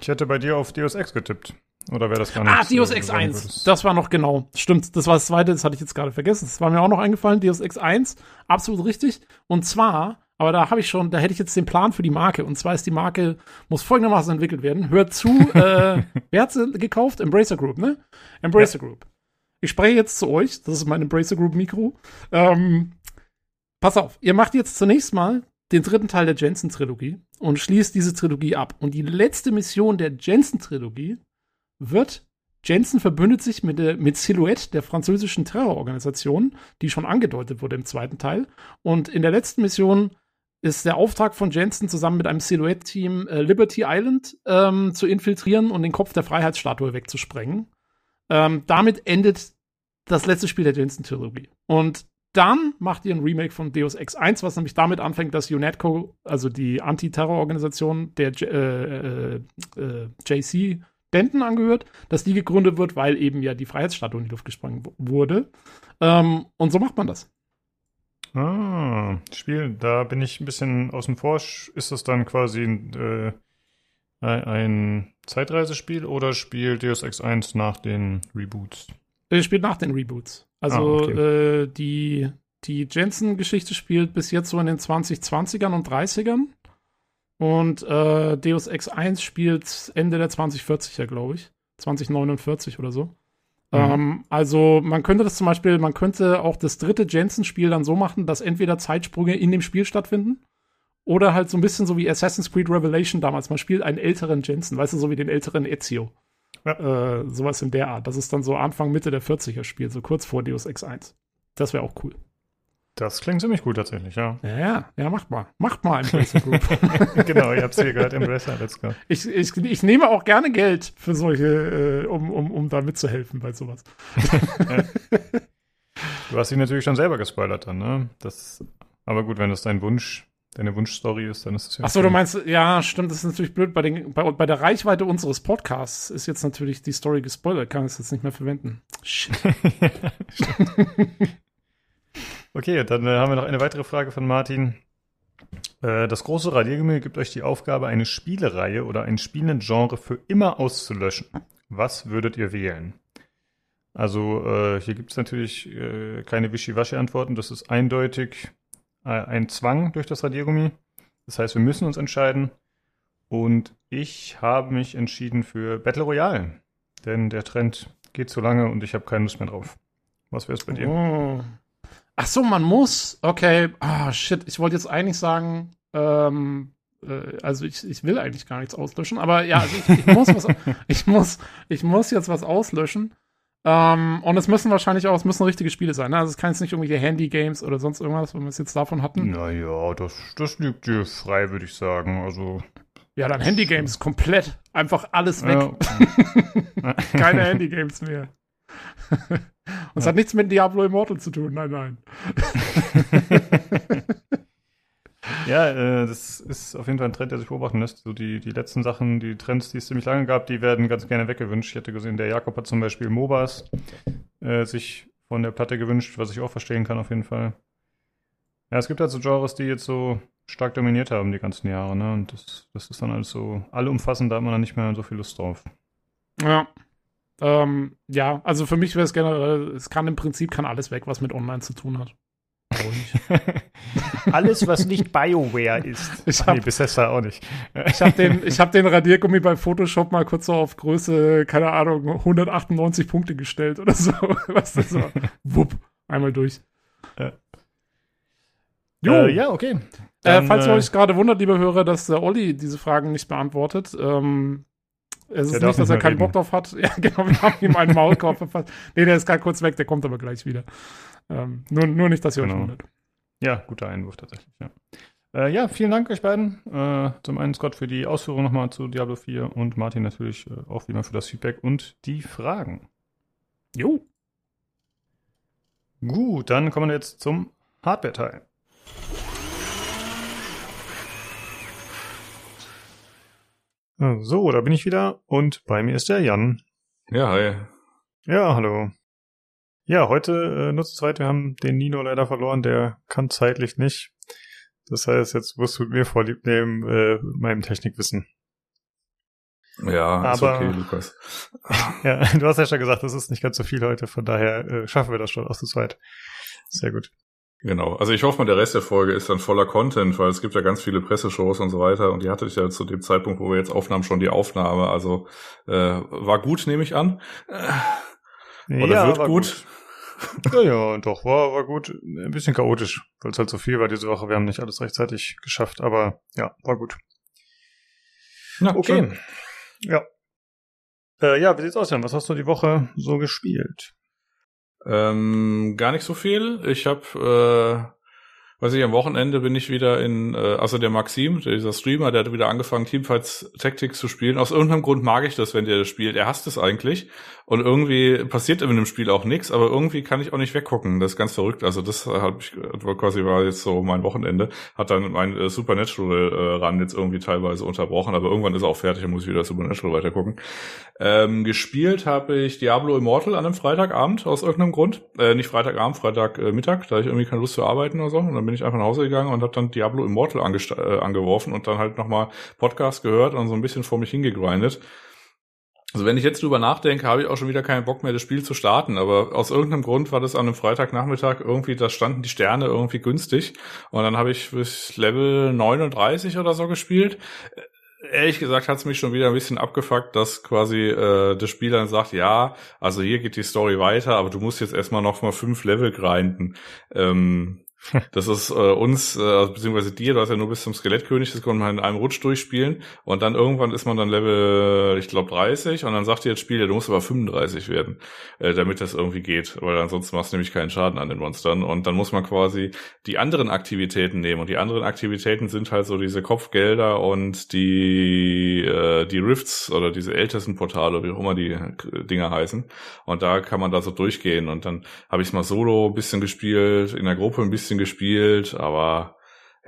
Ich hätte bei dir auf Deus Ex getippt. Oder wäre das gar nicht? Ah, Deus Ex 1. Das war noch genau. Stimmt. Das war das zweite, das hatte ich jetzt gerade vergessen. Das war mir auch noch eingefallen. Deus Ex 1. Absolut richtig. Und zwar, aber da habe ich schon, da hätte ich jetzt den Plan für die Marke. Und zwar ist die Marke, muss folgendermaßen entwickelt werden. Hört zu, äh, wer hat sie gekauft? Embracer Group, ne? Embracer ja. Group. Ich spreche jetzt zu euch. Das ist mein Embracer Group Mikro. Ähm, pass auf. Ihr macht jetzt zunächst mal den dritten Teil der Jensen-Trilogie und schließt diese Trilogie ab. Und die letzte Mission der Jensen-Trilogie wird Jensen verbündet sich mit, der, mit Silhouette, der französischen Terrororganisation, die schon angedeutet wurde im zweiten Teil. Und in der letzten Mission ist der Auftrag von Jensen zusammen mit einem Silhouette-Team äh, Liberty Island ähm, zu infiltrieren und den Kopf der Freiheitsstatue wegzusprengen. Ähm, damit endet das letzte Spiel der Jensen-Trilogie. Und dann macht ihr ein Remake von Deus Ex 1, was nämlich damit anfängt, dass UNETCO, also die Antiterrororganisation der äh, äh, äh, JC Denton angehört, dass die gegründet wird, weil eben ja die Freiheitsstatue in die Luft gesprengt wurde. Ähm, und so macht man das. Ah, Spiel, da bin ich ein bisschen außen vor. Ist das dann quasi äh, ein Zeitreisespiel oder spielt Deus Ex 1 nach den Reboots? Es spielt nach den Reboots. Also ah, okay. äh, die, die Jensen-Geschichte spielt bis jetzt so in den 2020ern und 30ern. Und äh, Deus Ex 1 spielt Ende der 2040er, glaube ich. 2049 oder so. Mhm. Ähm, also man könnte das zum Beispiel, man könnte auch das dritte Jensen-Spiel dann so machen, dass entweder Zeitsprünge in dem Spiel stattfinden oder halt so ein bisschen so wie Assassin's Creed Revelation damals. Man spielt einen älteren Jensen, weißt du, so wie den älteren Ezio. Ja. Äh, sowas in der Art. Das ist dann so Anfang, Mitte der 40er Spiel, so kurz vor Deus Ex 1. Das wäre auch cool. Das klingt ziemlich gut tatsächlich, ja. Ja, ja, ja macht mal. Macht mal Embracer Group. genau, ihr habt es hier gehört, Embracer, let's go. Ich, ich, ich nehme auch gerne Geld für solche, äh, um, um, um da mitzuhelfen bei sowas. ja. Du hast ihn natürlich schon selber gespoilert dann, ne? Das, aber gut, wenn das dein Wunsch, deine Wunschstory ist, dann ist es ja. Achso, du meinst, ja, stimmt, das ist natürlich blöd. Bei, den, bei, bei der Reichweite unseres Podcasts ist jetzt natürlich die Story gespoilert, kann ich es jetzt nicht mehr verwenden. Shit. Okay, dann äh, haben wir noch eine weitere Frage von Martin. Äh, das große Radiergummi gibt euch die Aufgabe, eine Spielereihe oder ein Spielengenre für immer auszulöschen. Was würdet ihr wählen? Also äh, hier gibt es natürlich äh, keine Wischiwaschi-Antworten. Das ist eindeutig äh, ein Zwang durch das Radiergummi. Das heißt, wir müssen uns entscheiden. Und ich habe mich entschieden für Battle Royale. Denn der Trend geht zu lange und ich habe keine Lust mehr drauf. Was wäre es bei dir? Oh. Ach so, man muss. Okay. Ah, shit. Ich wollte jetzt eigentlich sagen, ähm, äh, also ich, ich will eigentlich gar nichts auslöschen, aber ja, also ich, ich muss was, ich muss, ich muss jetzt was auslöschen. Ähm, und es müssen wahrscheinlich auch, es müssen richtige Spiele sein. Ne? Also es kann jetzt nicht irgendwelche Handy-Games oder sonst irgendwas, wenn wir es jetzt davon hatten. Naja, das, das liegt dir frei, würde ich sagen. Also. Ja, dann Handy-Games komplett. Einfach alles weg. Ja. Keine Handy-Games mehr. Und es ja. hat nichts mit Diablo Immortal zu tun, nein, nein. ja, äh, das ist auf jeden Fall ein Trend, der sich beobachten lässt. So die, die letzten Sachen, die Trends, die es ziemlich lange gab, die werden ganz gerne weggewünscht. Ich hätte gesehen, der Jakob hat zum Beispiel MOBAs äh, sich von der Platte gewünscht, was ich auch verstehen kann auf jeden Fall. Ja, es gibt halt so Genres, die jetzt so stark dominiert haben die ganzen Jahre, ne? Und das, das ist dann alles so allumfassend, da hat man dann nicht mehr so viel Lust drauf. Ja, ähm, ja, also für mich wäre es generell, es kann im Prinzip kann alles weg, was mit Online zu tun hat. Alles, was nicht BioWare ist. Ich hab, nee, Bethesda auch nicht. ich habe den, hab den Radiergummi bei Photoshop mal kurz so auf Größe, keine Ahnung, 198 Punkte gestellt oder so. Was das so? Wupp, einmal durch. Ja. Jo. Äh, ja, okay. Äh, Dann, äh, falls ihr euch gerade wundert, liebe Hörer, dass der Olli diese Fragen nicht beantwortet, ähm, es ist nicht, dass er keinen reden. Bock drauf hat. Ja, genau, wir haben ihm einen Maulkorb verpasst. Nee, der ist gerade kurz weg, der kommt aber gleich wieder. Ähm, nur, nur nicht, dass ihr genau. euch wundert. Ja, guter Einwurf tatsächlich, ja. Äh, ja, vielen Dank euch beiden. Äh, zum einen Scott für die Ausführung nochmal zu Diablo 4 und Martin natürlich äh, auch wie immer für das Feedback und die Fragen. Jo. Gut, dann kommen wir jetzt zum Hardware-Teil. So, da bin ich wieder und bei mir ist der Jan. Ja, hi. Ja, hallo. Ja, heute äh, nutzt zweit, wir haben den Nino leider verloren, der kann zeitlich nicht. Das heißt, jetzt musst du mit mir vorlieb nehmen, äh, meinem Technikwissen. Ja, ist Aber- okay, Lukas. Ja, du hast ja schon gesagt, das ist nicht ganz so viel heute, von daher äh, schaffen wir das schon aus zu zweit. Sehr gut. Genau. Also ich hoffe mal, der Rest der Folge ist dann voller Content, weil es gibt ja ganz viele Presseshows und so weiter. Und die hatte ich ja zu dem Zeitpunkt, wo wir jetzt aufnahmen, schon die Aufnahme. Also äh, war gut, nehme ich an. Äh, Oder wird war gut. Ja, ja, doch, war, war gut. Ein bisschen chaotisch, weil es halt so viel war diese Woche. Wir haben nicht alles rechtzeitig geschafft, aber ja, war gut. Na, Okay. schön. Ja. Äh, ja, wie sieht's aus, Jan? Was hast du die Woche so gespielt? Ähm, gar nicht so viel. Ich habe, äh, weiß ich, am Wochenende bin ich wieder in, äh, also der Maxim, dieser Streamer, der hat wieder angefangen, Teamfights Tactics zu spielen. Aus irgendeinem Grund mag ich das, wenn der das spielt. Er hasst es eigentlich. Und irgendwie passiert in dem Spiel auch nichts, aber irgendwie kann ich auch nicht weggucken. Das ist ganz verrückt. Also das habe ich quasi war jetzt so mein Wochenende. Hat dann mein äh, Supernatural äh, Run jetzt irgendwie teilweise unterbrochen, aber irgendwann ist er auch fertig, dann muss ich wieder Supernatural weitergucken. Ähm, gespielt habe ich Diablo Immortal an einem Freitagabend aus irgendeinem Grund. Äh, nicht Freitagabend, Freitag äh, da ich irgendwie keine Lust zu arbeiten oder so. Und dann bin ich einfach nach Hause gegangen und habe dann Diablo Immortal äh, angeworfen und dann halt nochmal Podcast gehört und so ein bisschen vor mich hingegrindet. Also wenn ich jetzt drüber nachdenke, habe ich auch schon wieder keinen Bock mehr, das Spiel zu starten. Aber aus irgendeinem Grund war das an einem Freitagnachmittag irgendwie, da standen die Sterne irgendwie günstig. Und dann habe ich bis Level 39 oder so gespielt. Ehrlich gesagt hat es mich schon wieder ein bisschen abgefuckt, dass quasi äh, das Spiel dann sagt, ja, also hier geht die Story weiter, aber du musst jetzt erstmal noch mal fünf Level grinden. Ähm, das ist äh, uns, äh, also beziehungsweise dir, du hast ja nur bis zum Skelettkönig, das konnte man in einem Rutsch durchspielen. Und dann irgendwann ist man dann Level, ich glaube 30 und dann sagt dir das Spiel, du musst aber 35 werden, äh, damit das irgendwie geht, weil ansonsten machst du nämlich keinen Schaden an den Monstern. Und dann muss man quasi die anderen Aktivitäten nehmen. Und die anderen Aktivitäten sind halt so diese Kopfgelder und die äh, die Rifts oder diese ältesten Portale, wie auch immer die äh, Dinger heißen. Und da kann man da so durchgehen. Und dann habe ich mal solo ein bisschen gespielt, in der Gruppe ein bisschen gespielt, aber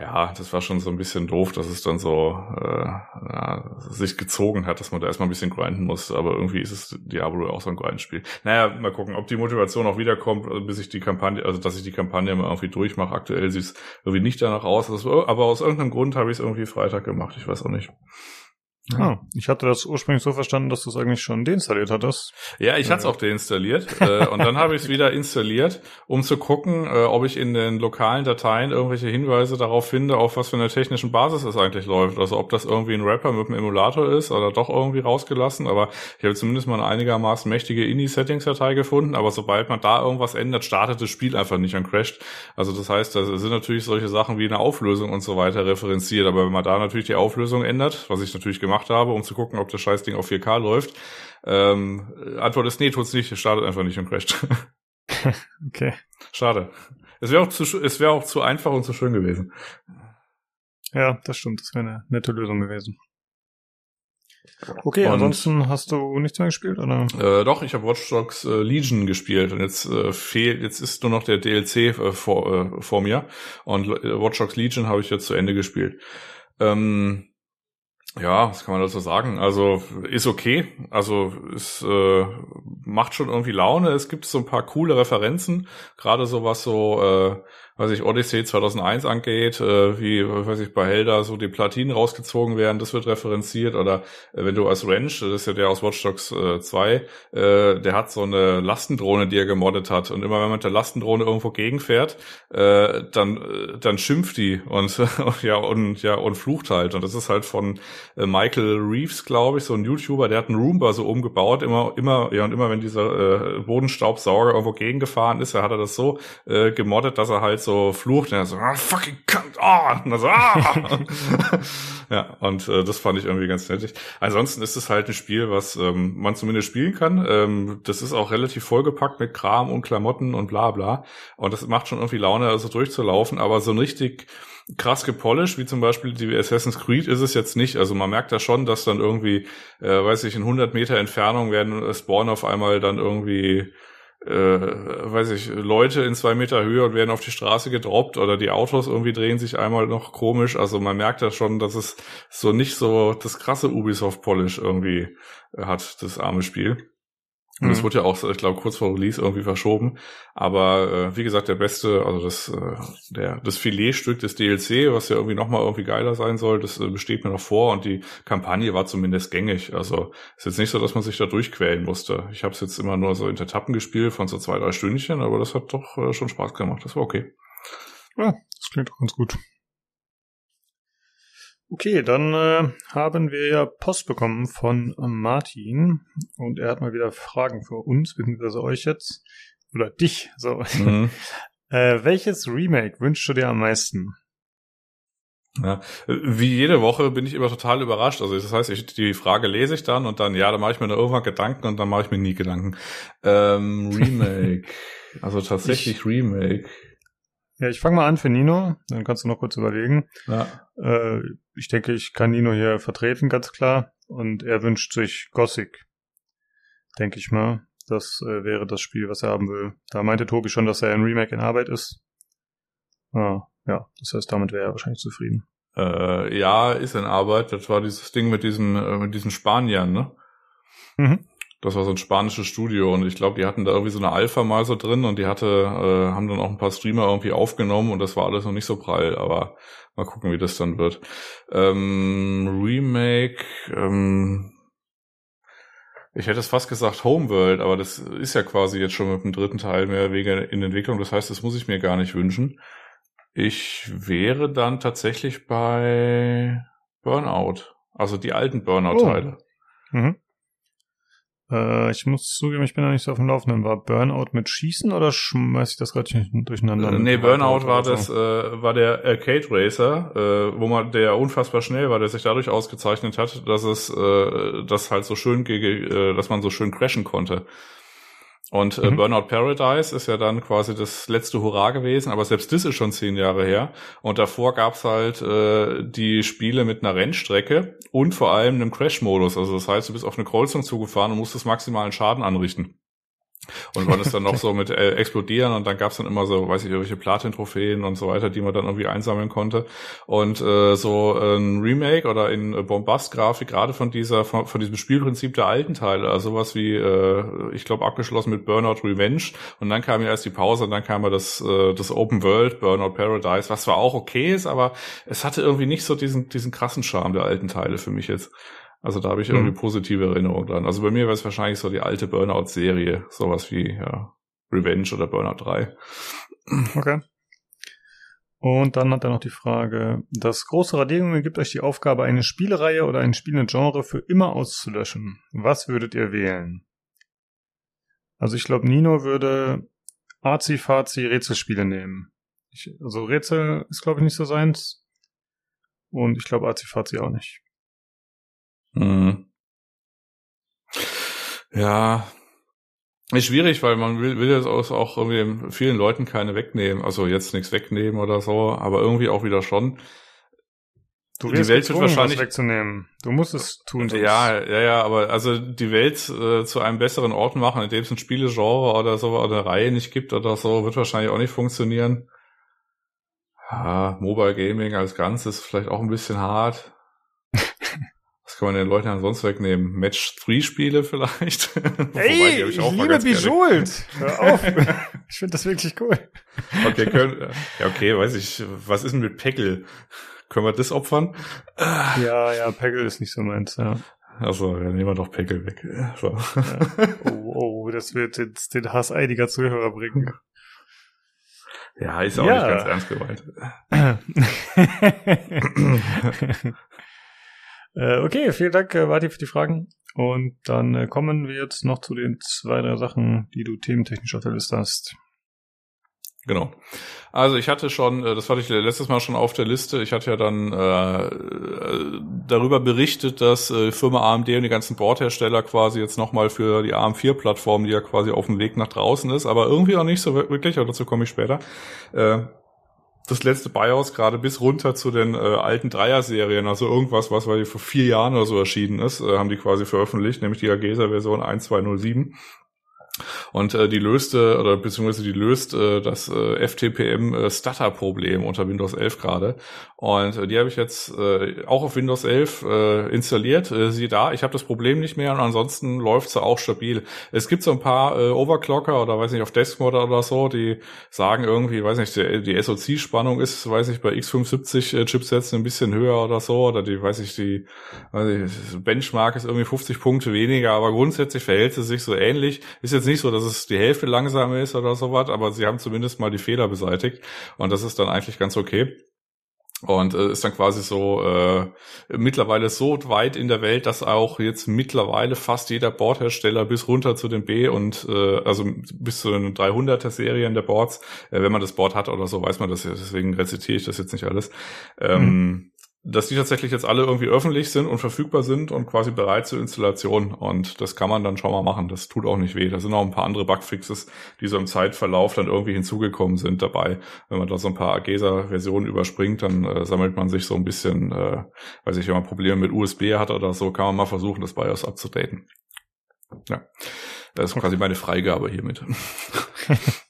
ja, das war schon so ein bisschen doof, dass es dann so äh, ja, sich gezogen hat, dass man da erstmal ein bisschen grinden muss. Aber irgendwie ist es Diablo auch so ein Grindspiel. Naja, mal gucken, ob die Motivation auch wiederkommt, äh, bis ich die Kampagne, also dass ich die Kampagne mal irgendwie durchmache. Aktuell sieht es irgendwie nicht danach aus. Aber aus irgendeinem Grund habe ich es irgendwie Freitag gemacht. Ich weiß auch nicht. Ah, ich hatte das ursprünglich so verstanden, dass du es eigentlich schon deinstalliert hattest. Ja, ich hatte es auch deinstalliert äh, und dann habe ich es wieder installiert, um zu gucken, äh, ob ich in den lokalen Dateien irgendwelche Hinweise darauf finde, auf was für einer technischen Basis es eigentlich läuft. Also ob das irgendwie ein Rapper mit einem Emulator ist oder doch irgendwie rausgelassen. Aber ich habe zumindest mal eine einigermaßen mächtige INI-Settings-Datei gefunden. Aber sobald man da irgendwas ändert, startet das Spiel einfach nicht und crasht. Also das heißt, da sind natürlich solche Sachen wie eine Auflösung und so weiter referenziert. Aber wenn man da natürlich die Auflösung ändert, was ich natürlich gemacht habe, um zu gucken, ob das Scheißding auf 4K läuft, ähm, Antwort ist nee, tut's nicht, es startet einfach nicht und crasht. Okay. Schade. Es wäre auch zu, es wäre auch zu einfach und zu schön gewesen. Ja, das stimmt. Das wäre eine nette Lösung gewesen. Okay, Und- ansonsten hast du nichts mehr gespielt, oder? Äh, doch, ich habe Watch Dogs äh, Legion gespielt und jetzt äh, fehlt, jetzt ist nur noch der DLC äh, vor, äh, vor mir und äh, Watch Dogs Legion habe ich jetzt zu Ende gespielt. Ähm, ja, was kann man dazu sagen? Also ist okay. Also es äh, macht schon irgendwie Laune. Es gibt so ein paar coole Referenzen, gerade so was so, äh, weiß ich, Odyssey 2001 angeht, äh, wie, weiß ich, bei Helda so die Platinen rausgezogen werden, das wird referenziert. Oder äh, wenn du als Ranch, das ist ja der aus Watch Dogs äh, 2, äh, der hat so eine Lastendrohne, die er gemoddet hat. Und immer wenn man mit der Lastendrohne irgendwo gegenfährt, äh, dann, äh, dann schimpft die und ja und ja und flucht halt. Und das ist halt von äh, Michael Reeves, glaube ich, so ein YouTuber, der hat einen Roomba so umgebaut, immer, immer, ja, und immer wenn dieser äh, Bodenstaubsauger irgendwo gegengefahren ist, er hat er das so äh, gemoddet, dass er halt so flucht, und er so, ah, fucking cunt, ah, und er so, ah. ja, und äh, das fand ich irgendwie ganz nett. Ansonsten ist es halt ein Spiel, was ähm, man zumindest spielen kann. Ähm, das ist auch relativ vollgepackt mit Kram und Klamotten und bla bla. Und das macht schon irgendwie Laune, also durchzulaufen, aber so ein richtig krass gepolished, wie zum Beispiel die Assassin's Creed ist es jetzt nicht. Also man merkt da schon, dass dann irgendwie, äh, weiß ich, in 100 Meter Entfernung werden äh, spawnen auf einmal dann irgendwie äh, weiß ich, Leute in zwei Meter Höhe und werden auf die Straße gedroppt oder die Autos irgendwie drehen sich einmal noch komisch. Also man merkt da schon, dass es so nicht so das krasse Ubisoft-Polish irgendwie hat, das arme Spiel. Und es Mhm. wurde ja auch, ich glaube, kurz vor Release irgendwie verschoben. Aber äh, wie gesagt, der beste, also das, äh, der, das Filetstück des DLC, was ja irgendwie nochmal irgendwie geiler sein soll, das äh, besteht mir noch vor und die Kampagne war zumindest gängig. Also ist jetzt nicht so, dass man sich da durchquälen musste. Ich habe es jetzt immer nur so in Etappen gespielt von so zwei, drei Stündchen, aber das hat doch äh, schon Spaß gemacht. Das war okay. Ja, das klingt doch ganz gut. Okay, dann äh, haben wir ja Post bekommen von Martin und er hat mal wieder Fragen für uns, beziehungsweise euch jetzt. Oder dich, so. Mhm. Äh, welches Remake wünschst du dir am meisten? Ja, wie jede Woche bin ich immer total überrascht. Also das heißt, ich, die Frage lese ich dann und dann, ja, da mache ich mir da irgendwann Gedanken und dann mache ich mir nie Gedanken. Ähm, Remake. also tatsächlich Remake. Ja, ich fange mal an für Nino, dann kannst du noch kurz überlegen. Ja. Äh, ich denke, ich kann Nino hier vertreten, ganz klar. Und er wünscht sich Gothic. Denke ich mal. Das äh, wäre das Spiel, was er haben will. Da meinte Tobi schon, dass er ein Remake in Arbeit ist. Ah, ja, das heißt, damit wäre er wahrscheinlich zufrieden. Äh, ja, ist in Arbeit. Das war dieses Ding mit diesen, äh, mit diesen Spaniern, ne? Mhm. Das war so ein spanisches Studio und ich glaube, die hatten da irgendwie so eine Alpha mal so drin und die hatte, äh, haben dann auch ein paar Streamer irgendwie aufgenommen und das war alles noch nicht so prall, aber mal gucken, wie das dann wird. Ähm, Remake, ähm, ich hätte es fast gesagt Homeworld, aber das ist ja quasi jetzt schon mit dem dritten Teil mehr oder weniger in Entwicklung, das heißt, das muss ich mir gar nicht wünschen. Ich wäre dann tatsächlich bei Burnout, also die alten Burnout-Teile. Mhm. Äh, ich muss zugeben, ich bin da nicht so auf dem Laufenden. War Burnout mit Schießen oder schmeiß ich das gerade durcheinander? Äh, nee, Burnout war das, äh, war der Arcade Racer, äh, wo man der unfassbar schnell war, der sich dadurch ausgezeichnet hat, dass es, äh, das halt so schön, äh, dass man so schön crashen konnte. Und äh, Mhm. Burnout Paradise ist ja dann quasi das letzte Hurra gewesen, aber selbst das ist schon zehn Jahre her. Und davor gab's halt äh, die Spiele mit einer Rennstrecke und vor allem einem Crash-Modus. Also das heißt, du bist auf eine Kreuzung zugefahren und musstest maximalen Schaden anrichten. Und konntest dann noch so mit äh, explodieren und dann gab's dann immer so, weiß ich, irgendwelche Platin-Trophäen und so weiter, die man dann irgendwie einsammeln konnte. Und äh, so ein Remake oder in äh, Bombast-Grafik, gerade von dieser, von, von diesem Spielprinzip der alten Teile, also sowas wie, äh, ich glaube, abgeschlossen mit Burnout Revenge und dann kam ja erst die Pause und dann kam ja das, äh, das Open World, Burnout Paradise, was zwar auch okay ist, aber es hatte irgendwie nicht so diesen, diesen krassen Charme der alten Teile für mich jetzt. Also da habe ich irgendwie Mhm. positive Erinnerungen dran. Also bei mir wäre es wahrscheinlich so die alte Burnout-Serie, sowas wie ja, Revenge oder Burnout 3. Okay. Und dann hat er noch die Frage, das große Radiergummi gibt euch die Aufgabe, eine Spielereihe oder ein Spielegenre für immer auszulöschen. Was würdet ihr wählen? Also ich glaube, Nino würde Azi-Fazi Rätselspiele nehmen. Ich, also Rätsel ist, glaube ich, nicht so seins. Und ich glaube, Azi-Fazi auch nicht. Mhm. Ja, ist schwierig, weil man will, will jetzt auch irgendwie vielen Leuten keine wegnehmen. Also jetzt nichts wegnehmen oder so, aber irgendwie auch wieder schon. Du Die Welt wird gezwungen, wahrscheinlich- was wegzunehmen. Du musst es tun. sonst- Ja, ja, ja, aber also die Welt äh, zu einem besseren Ort machen, in dem es ein Spielegenre oder so oder eine Reihe nicht gibt oder so, wird wahrscheinlich auch nicht funktionieren. Ja, Mobile Gaming als Ganzes ist vielleicht auch ein bisschen hart. Kann man den Leuten ansonsten wegnehmen? Match-3-Spiele vielleicht? Wobei, Ey, hab ich mal liebe. Bejeweled. Hör auf. ich finde das wirklich cool. Okay, können, ja, okay, weiß ich. Was ist denn mit Peggle? Können wir das opfern? Ja, ja, Peggle ist nicht so meins, ja. Also, dann nehmen wir doch Peggle weg. So. Oh, oh, das wird jetzt den Hass einiger Zuhörer bringen. Ja, ist auch Ja. nicht ganz ernst gemeint. äh, okay, vielen Dank, äh, für die Fragen. Und dann äh, kommen wir jetzt noch zu den zwei, drei Sachen, die du thementechnisch auf der Liste hast. Genau. Also ich hatte schon, äh, das hatte ich letztes Mal schon auf der Liste, ich hatte ja dann äh, äh, darüber berichtet, dass äh, Firma AMD und die ganzen Bordhersteller quasi jetzt nochmal für die AM4-Plattform, die ja quasi auf dem Weg nach draußen ist, aber irgendwie auch nicht so wirklich, aber dazu komme ich später, äh, das letzte BIOS gerade bis runter zu den äh, alten Dreier-Serien, also irgendwas, was weil vor vier Jahren oder so erschienen ist, äh, haben die quasi veröffentlicht, nämlich die Agesa-Version 1207. Und äh, die löste, oder beziehungsweise die löst äh, das äh, FTPM äh, Stutter-Problem unter Windows 11 gerade. Und äh, die habe ich jetzt äh, auch auf Windows 11 äh, installiert. Äh, siehe da, ich habe das Problem nicht mehr und ansonsten läuft sie auch stabil. Es gibt so ein paar äh, Overclocker oder weiß nicht, auf Deskmod oder so, die sagen irgendwie, weiß nicht, die, die SoC-Spannung ist, weiß ich, bei x75 äh, Chipsets ein bisschen höher oder so, oder die, weiß ich, die weiß ich, Benchmark ist irgendwie 50 Punkte weniger, aber grundsätzlich verhält sie sich so ähnlich. Ist jetzt nicht so, dass es die Hälfte langsamer ist oder sowas, aber sie haben zumindest mal die Fehler beseitigt und das ist dann eigentlich ganz okay. Und äh, ist dann quasi so äh, mittlerweile so weit in der Welt, dass auch jetzt mittlerweile fast jeder Bordhersteller bis runter zu den B und äh, also bis zu den 300er Serien der Boards, äh, wenn man das Board hat oder so, weiß man das. Deswegen rezitiere ich das jetzt nicht alles. Ähm, mhm dass die tatsächlich jetzt alle irgendwie öffentlich sind und verfügbar sind und quasi bereit zur Installation. Und das kann man dann schon mal machen. Das tut auch nicht weh. Da sind auch ein paar andere Bugfixes, die so im Zeitverlauf dann irgendwie hinzugekommen sind dabei. Wenn man da so ein paar Agesa-Versionen überspringt, dann äh, sammelt man sich so ein bisschen, äh, weiß ich, wenn man Probleme mit USB hat oder so, kann man mal versuchen, das BIOS abzudaten. Ja, das ist quasi meine Freigabe hiermit.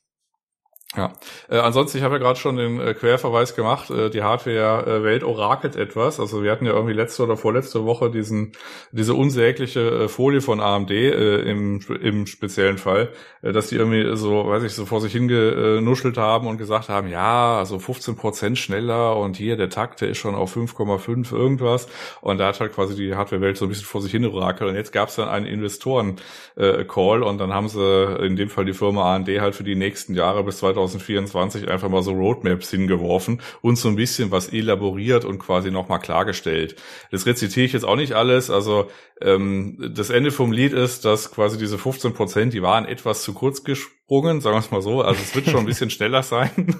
Ja, äh, ansonsten, ich habe ja gerade schon den äh, Querverweis gemacht, äh, die Hardware-Welt orakelt etwas. Also wir hatten ja irgendwie letzte oder vorletzte Woche diesen diese unsägliche äh, Folie von AMD äh, im, im speziellen Fall, äh, dass die irgendwie so, weiß ich, so vor sich hingenuschelt haben und gesagt haben, ja, also 15 Prozent schneller und hier der Takt, der ist schon auf 5,5 irgendwas. Und da hat halt quasi die Hardware-Welt so ein bisschen vor sich hin orakelt. Und jetzt gab es dann einen Investoren-Call äh, und dann haben sie in dem Fall die Firma AMD halt für die nächsten Jahre bis 2000 2024 einfach mal so Roadmaps hingeworfen und so ein bisschen was elaboriert und quasi nochmal klargestellt. Das rezitiere ich jetzt auch nicht alles. Also ähm, das Ende vom Lied ist, dass quasi diese 15 Prozent, die waren etwas zu kurz gesprungen, sagen wir es mal so. Also es wird schon ein bisschen schneller sein,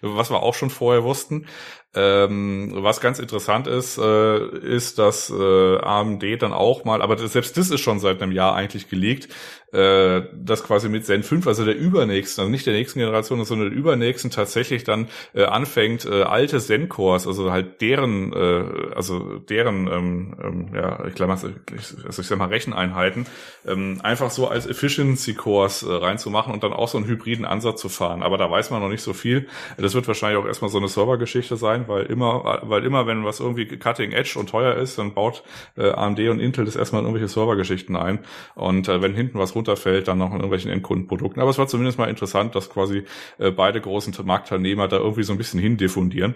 was wir auch schon vorher wussten. Ähm, was ganz interessant ist, äh, ist, dass äh, AMD dann auch mal, aber selbst das ist schon seit einem Jahr eigentlich gelegt, äh, dass quasi mit Zen 5, also der übernächsten, also nicht der nächsten Generation, sondern der übernächsten tatsächlich dann äh, anfängt, äh, alte Zen-Cores, also halt deren, äh, also deren, ähm, ähm, ja, ich glaube, also ich sag mal Recheneinheiten, ähm, einfach so als Efficiency-Cores äh, reinzumachen und dann auch so einen hybriden Ansatz zu fahren. Aber da weiß man noch nicht so viel. Das wird wahrscheinlich auch erstmal so eine Servergeschichte sein sein, weil immer, weil immer, wenn was irgendwie cutting edge und teuer ist, dann baut äh, AMD und Intel das erstmal in irgendwelche Servergeschichten ein. Und äh, wenn hinten was runterfällt, dann noch in irgendwelchen Endkundenprodukten. Aber es war zumindest mal interessant, dass quasi äh, beide großen Marktteilnehmer da irgendwie so ein bisschen hindiffundieren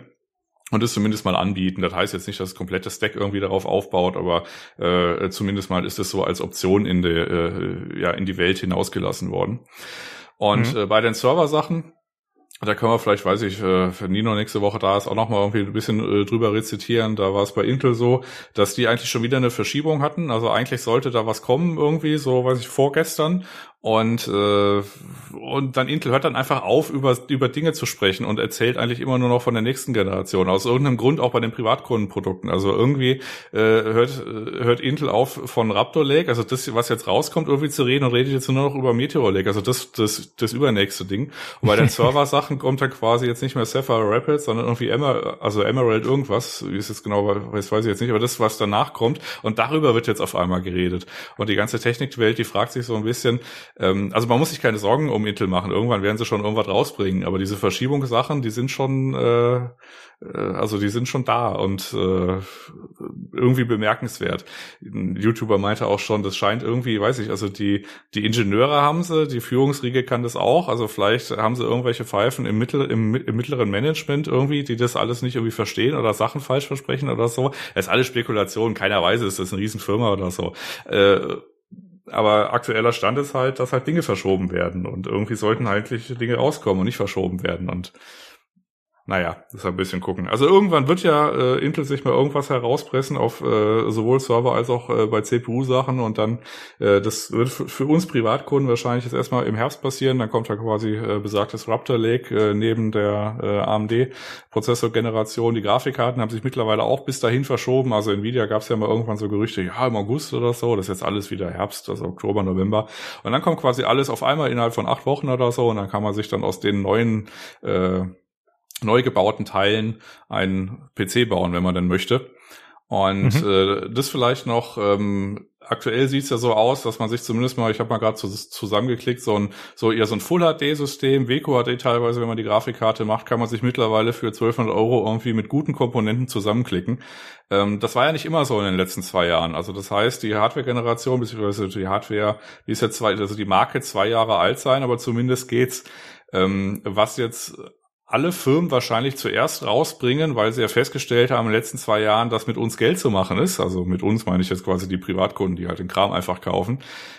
und das zumindest mal anbieten. Das heißt jetzt nicht, dass das komplette Stack irgendwie darauf aufbaut, aber äh, zumindest mal ist es so als Option in die, äh, ja, in die Welt hinausgelassen worden. Und mhm. äh, bei den Server-Sachen, da können wir vielleicht, weiß ich, äh, wenn Nino nächste Woche da ist, auch noch mal irgendwie ein bisschen äh, drüber rezitieren. Da war es bei Intel so, dass die eigentlich schon wieder eine Verschiebung hatten. Also eigentlich sollte da was kommen irgendwie, so weiß ich, vorgestern. Und, äh, und dann Intel hört dann einfach auf, über, über Dinge zu sprechen und erzählt eigentlich immer nur noch von der nächsten Generation. Aus irgendeinem Grund auch bei den Privatkundenprodukten. Also irgendwie äh, hört, hört Intel auf von Raptor Lake, also das, was jetzt rauskommt, irgendwie zu reden und redet jetzt nur noch über Meteor Lake, also das, das, das übernächste Ding. Und bei den Server-Sachen kommt dann quasi jetzt nicht mehr Sapphire Rapids, sondern irgendwie Emer, also Emerald irgendwas, wie es jetzt genau weiß, weiß ich jetzt nicht, aber das, was danach kommt. Und darüber wird jetzt auf einmal geredet. Und die ganze Technikwelt, die fragt sich so ein bisschen, ähm, also man muss sich keine Sorgen um Intel machen. Irgendwann werden sie schon irgendwas rausbringen. Aber diese Verschiebungssachen, die sind schon, äh, äh, also die sind schon da und äh, irgendwie bemerkenswert. Ein YouTuber meinte auch schon, das scheint irgendwie, weiß ich, also die die Ingenieure haben sie, die Führungsriege kann das auch. Also vielleicht haben sie irgendwelche Pfeifen im, mittel, im, im mittleren Management irgendwie, die das alles nicht irgendwie verstehen oder Sachen falsch versprechen oder so. Das ist alles Spekulation. Keiner weiß es. Das ist eine Riesenfirma oder so. Äh, aber aktueller Stand ist halt, dass halt Dinge verschoben werden und irgendwie sollten eigentlich Dinge rauskommen und nicht verschoben werden. Und naja, das ist ein bisschen gucken. Also irgendwann wird ja äh, Intel sich mal irgendwas herauspressen auf äh, sowohl Server als auch äh, bei CPU-Sachen und dann, äh, das wird für uns Privatkunden wahrscheinlich jetzt erstmal im Herbst passieren, dann kommt da quasi äh, besagtes Raptor Lake äh, neben der äh, AMD-Prozessorgeneration. Die Grafikkarten haben sich mittlerweile auch bis dahin verschoben, also Nvidia gab es ja mal irgendwann so Gerüchte, ja im August oder so, das ist jetzt alles wieder Herbst, also Oktober, November und dann kommt quasi alles auf einmal innerhalb von acht Wochen oder so und dann kann man sich dann aus den neuen äh, neu gebauten Teilen einen PC bauen, wenn man denn möchte. Und mhm. äh, das vielleicht noch, ähm, aktuell sieht's ja so aus, dass man sich zumindest mal, ich habe mal gerade zusammengeklickt, so ein so eher so ein Full HD-System, Weco HD teilweise, wenn man die Grafikkarte macht, kann man sich mittlerweile für 1200 Euro irgendwie mit guten Komponenten zusammenklicken. Ähm, das war ja nicht immer so in den letzten zwei Jahren. Also das heißt, die Hardware-Generation beziehungsweise die Hardware, die ist jetzt zwei, also die Marke zwei Jahre alt sein, aber zumindest geht's. Ähm, was jetzt alle Firmen wahrscheinlich zuerst rausbringen, weil sie ja festgestellt haben in den letzten zwei Jahren, dass mit uns Geld zu machen ist. Also mit uns meine ich jetzt quasi die Privatkunden, die halt den Kram einfach kaufen.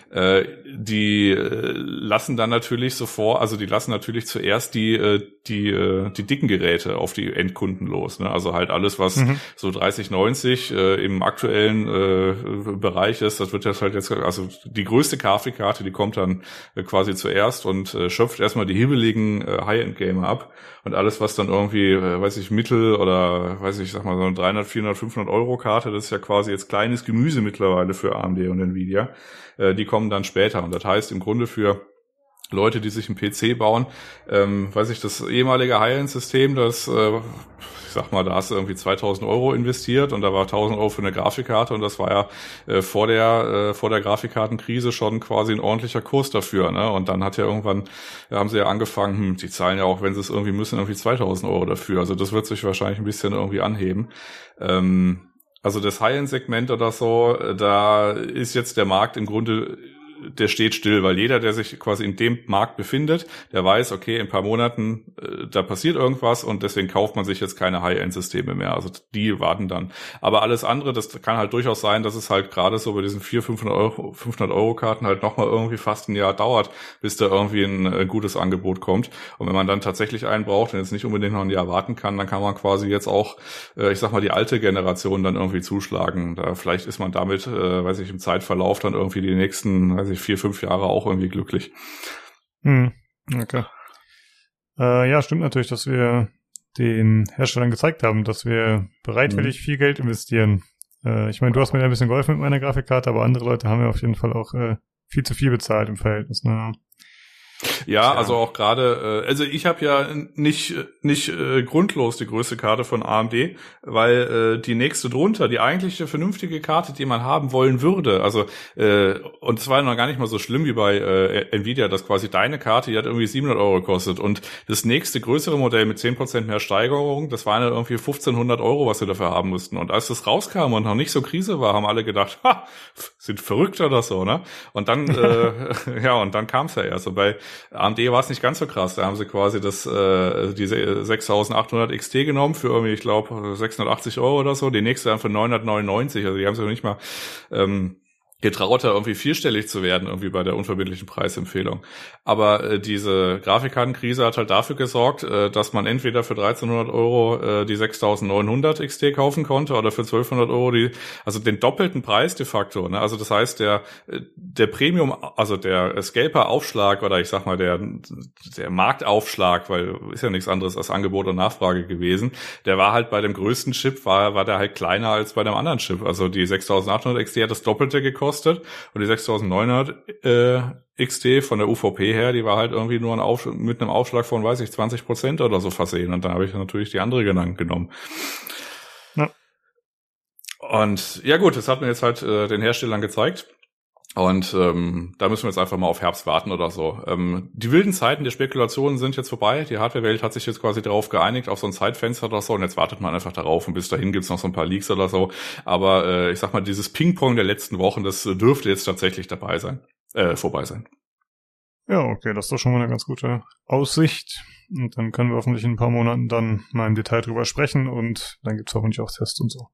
Äh, die äh, lassen dann natürlich sofort, also die lassen natürlich zuerst die äh, die äh, die dicken Geräte auf die Endkunden los. Ne? Also halt alles, was mhm. so 30, 90 äh, im aktuellen äh, Bereich ist, das wird jetzt halt jetzt, also die größte Grafikkarte, die kommt dann äh, quasi zuerst und äh, schöpft erstmal die hibbeligen äh, High-End-Gamer ab und alles, was dann irgendwie, äh, weiß ich, Mittel oder weiß ich, sag mal so eine 300, 400, 500 Euro Karte, das ist ja quasi jetzt kleines Gemüse mittlerweile für AMD und Nvidia. Äh, die kommen dann später und das heißt im Grunde für Leute, die sich einen PC bauen, ähm, weiß ich, das ehemalige High-End-System, das, äh, ich sag mal, da hast du irgendwie 2000 Euro investiert und da war 1000 Euro für eine Grafikkarte und das war ja äh, vor der äh, vor der Grafikkartenkrise schon quasi ein ordentlicher Kurs dafür, ne? Und dann hat ja irgendwann, ja, haben sie ja angefangen, hm, die zahlen ja auch, wenn sie es irgendwie müssen, irgendwie 2000 Euro dafür. Also das wird sich wahrscheinlich ein bisschen irgendwie anheben. Ähm, also das High-End-Segment oder so, äh, da ist jetzt der Markt im Grunde der steht still, weil jeder, der sich quasi in dem Markt befindet, der weiß, okay, in ein paar Monaten, äh, da passiert irgendwas und deswegen kauft man sich jetzt keine High-End-Systeme mehr. Also die warten dann. Aber alles andere, das kann halt durchaus sein, dass es halt gerade so bei diesen 400, 500 Euro, 500 Euro Karten halt nochmal irgendwie fast ein Jahr dauert, bis da irgendwie ein äh, gutes Angebot kommt. Und wenn man dann tatsächlich einen braucht und jetzt nicht unbedingt noch ein Jahr warten kann, dann kann man quasi jetzt auch, äh, ich sag mal, die alte Generation dann irgendwie zuschlagen. Da vielleicht ist man damit, äh, weiß ich, im Zeitverlauf dann irgendwie die nächsten, weiß ich, vier, fünf Jahre auch irgendwie glücklich. Hm, okay. Äh, ja, stimmt natürlich, dass wir den Herstellern gezeigt haben, dass wir bereitwillig mhm. viel Geld investieren. Äh, ich meine, du hast mir ein bisschen geholfen mit meiner Grafikkarte, aber andere Leute haben ja auf jeden Fall auch äh, viel zu viel bezahlt im Verhältnis. Ne? Ja, also auch gerade, äh, also ich habe ja nicht nicht äh, grundlos die größte Karte von AMD, weil äh, die nächste drunter, die eigentliche vernünftige Karte, die man haben wollen würde, also äh, und zwar noch gar nicht mal so schlimm wie bei äh, Nvidia, dass quasi deine Karte, die hat irgendwie 700 Euro gekostet und das nächste größere Modell mit 10% mehr Steigerung, das waren ja irgendwie 1500 Euro, was sie dafür haben mussten. Und als das rauskam und noch nicht so Krise war, haben alle gedacht, ha, sind verrückt oder so, ne? Und dann, äh, ja, und dann kam es ja erst. Und bei AMD war es nicht ganz so krass. Da haben sie quasi das äh, diese 6800 XT genommen für irgendwie, ich glaube, 680 Euro oder so. Die nächste dann für 999. Also die haben sie noch nicht mal ähm, getrauter, irgendwie vierstellig zu werden, irgendwie bei der unverbindlichen Preisempfehlung. Aber äh, diese Grafikkartenkrise hat halt dafür gesorgt, äh, dass man entweder für 1300 Euro äh, die 6900 XT kaufen konnte oder für 1200 Euro die, also den doppelten Preis de facto. Ne? Also das heißt, der, äh, der Premium, also der Scalper-Aufschlag oder ich sag mal der, der Marktaufschlag, weil ist ja nichts anderes als Angebot und Nachfrage gewesen, der war halt bei dem größten Chip, war, war der halt kleiner als bei dem anderen Chip. Also die 6800 XT hat das Doppelte gekostet gekostet und die 6900 äh, XT von der UVP her, die war halt irgendwie nur ein Auf mit einem Aufschlag von, weiß ich, 20 Prozent oder so versehen. Und dann habe ich natürlich die andere genannt genommen. Ja. Und ja gut, das hat mir jetzt halt äh, den Herstellern gezeigt. Und ähm, da müssen wir jetzt einfach mal auf Herbst warten oder so. Ähm, die wilden Zeiten der Spekulationen sind jetzt vorbei. Die Hardware-Welt hat sich jetzt quasi darauf geeinigt, auf so ein Zeitfenster oder so. Und jetzt wartet man einfach darauf. Und bis dahin gibt's noch so ein paar Leaks oder so. Aber äh, ich sag mal, dieses Ping-Pong der letzten Wochen, das dürfte jetzt tatsächlich dabei sein. Äh, vorbei sein. Ja, okay, das ist doch schon mal eine ganz gute Aussicht. Und dann können wir hoffentlich in ein paar Monaten dann mal im Detail drüber sprechen und dann gibt's hoffentlich auch Tests und so.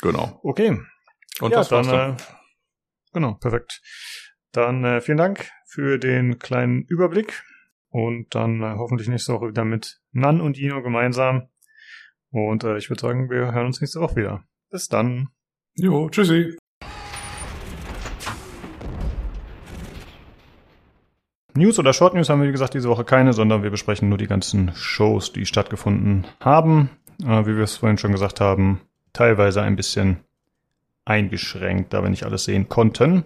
Genau. Okay. Und ja, das war's dann. dann. Äh, Genau, perfekt. Dann äh, vielen Dank für den kleinen Überblick und dann äh, hoffentlich nächste Woche wieder mit Nan und Ino gemeinsam. Und äh, ich würde sagen, wir hören uns nächste Woche wieder. Bis dann. Jo, tschüssi. News oder Short News haben wir, wie gesagt, diese Woche keine, sondern wir besprechen nur die ganzen Shows, die stattgefunden haben. Äh, wie wir es vorhin schon gesagt haben, teilweise ein bisschen eingeschränkt, da wir nicht alles sehen konnten.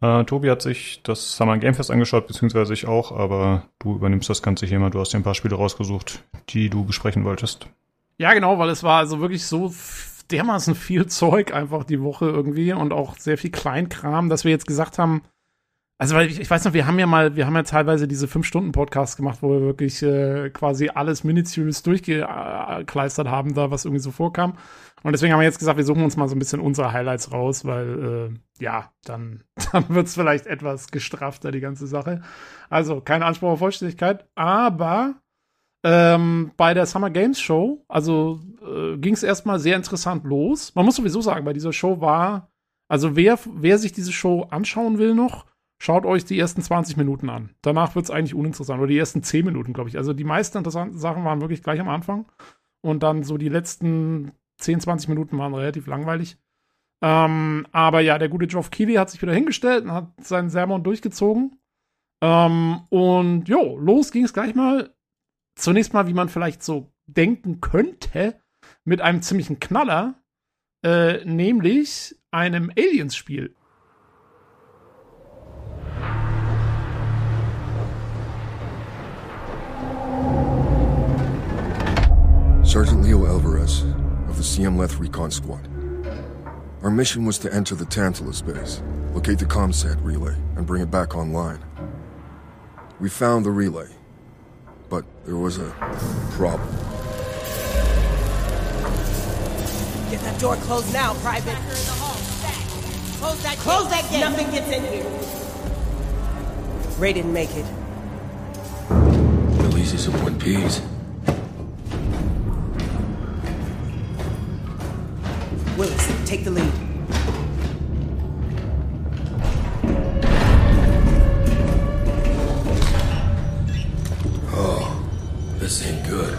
Äh, Tobi hat sich das Summer Game Fest angeschaut, beziehungsweise ich auch, aber du übernimmst das Ganze hier mal. Du hast dir ein paar Spiele rausgesucht, die du besprechen wolltest. Ja, genau, weil es war also wirklich so dermaßen viel Zeug einfach die Woche irgendwie und auch sehr viel Kleinkram, dass wir jetzt gesagt haben, also weil ich, ich weiß noch, wir haben ja mal, wir haben ja teilweise diese fünf Stunden Podcasts gemacht, wo wir wirklich äh, quasi alles minutiös durchgekleistert haben, da was irgendwie so vorkam. Und deswegen haben wir jetzt gesagt, wir suchen uns mal so ein bisschen unsere Highlights raus, weil äh, ja, dann, dann wird es vielleicht etwas gestrafter, die ganze Sache. Also kein Anspruch auf Vollständigkeit, aber ähm, bei der Summer Games Show, also äh, ging es erstmal sehr interessant los. Man muss sowieso sagen, bei dieser Show war, also wer, wer sich diese Show anschauen will noch, schaut euch die ersten 20 Minuten an. Danach wird es eigentlich uninteressant. Oder die ersten 10 Minuten, glaube ich. Also die meisten interessanten Sachen waren wirklich gleich am Anfang. Und dann so die letzten 10, 20 Minuten waren relativ langweilig. Ähm, aber ja, der gute Geoff Keighley hat sich wieder hingestellt und hat seinen Sermon durchgezogen. Ähm, und jo, los ging es gleich mal. Zunächst mal, wie man vielleicht so denken könnte, mit einem ziemlichen Knaller, äh, nämlich einem Aliens-Spiel. Sergeant Leo Alvarez of the CM Leth Recon Squad. Our mission was to enter the Tantalus base, locate the ComSat relay, and bring it back online. We found the relay, but there was a problem. Get that door closed now, Private. Close that Close that gate. Nothing gets in here. Ray didn't make it. At least he's in one piece. Willis, take the lead. Oh, This ain't good.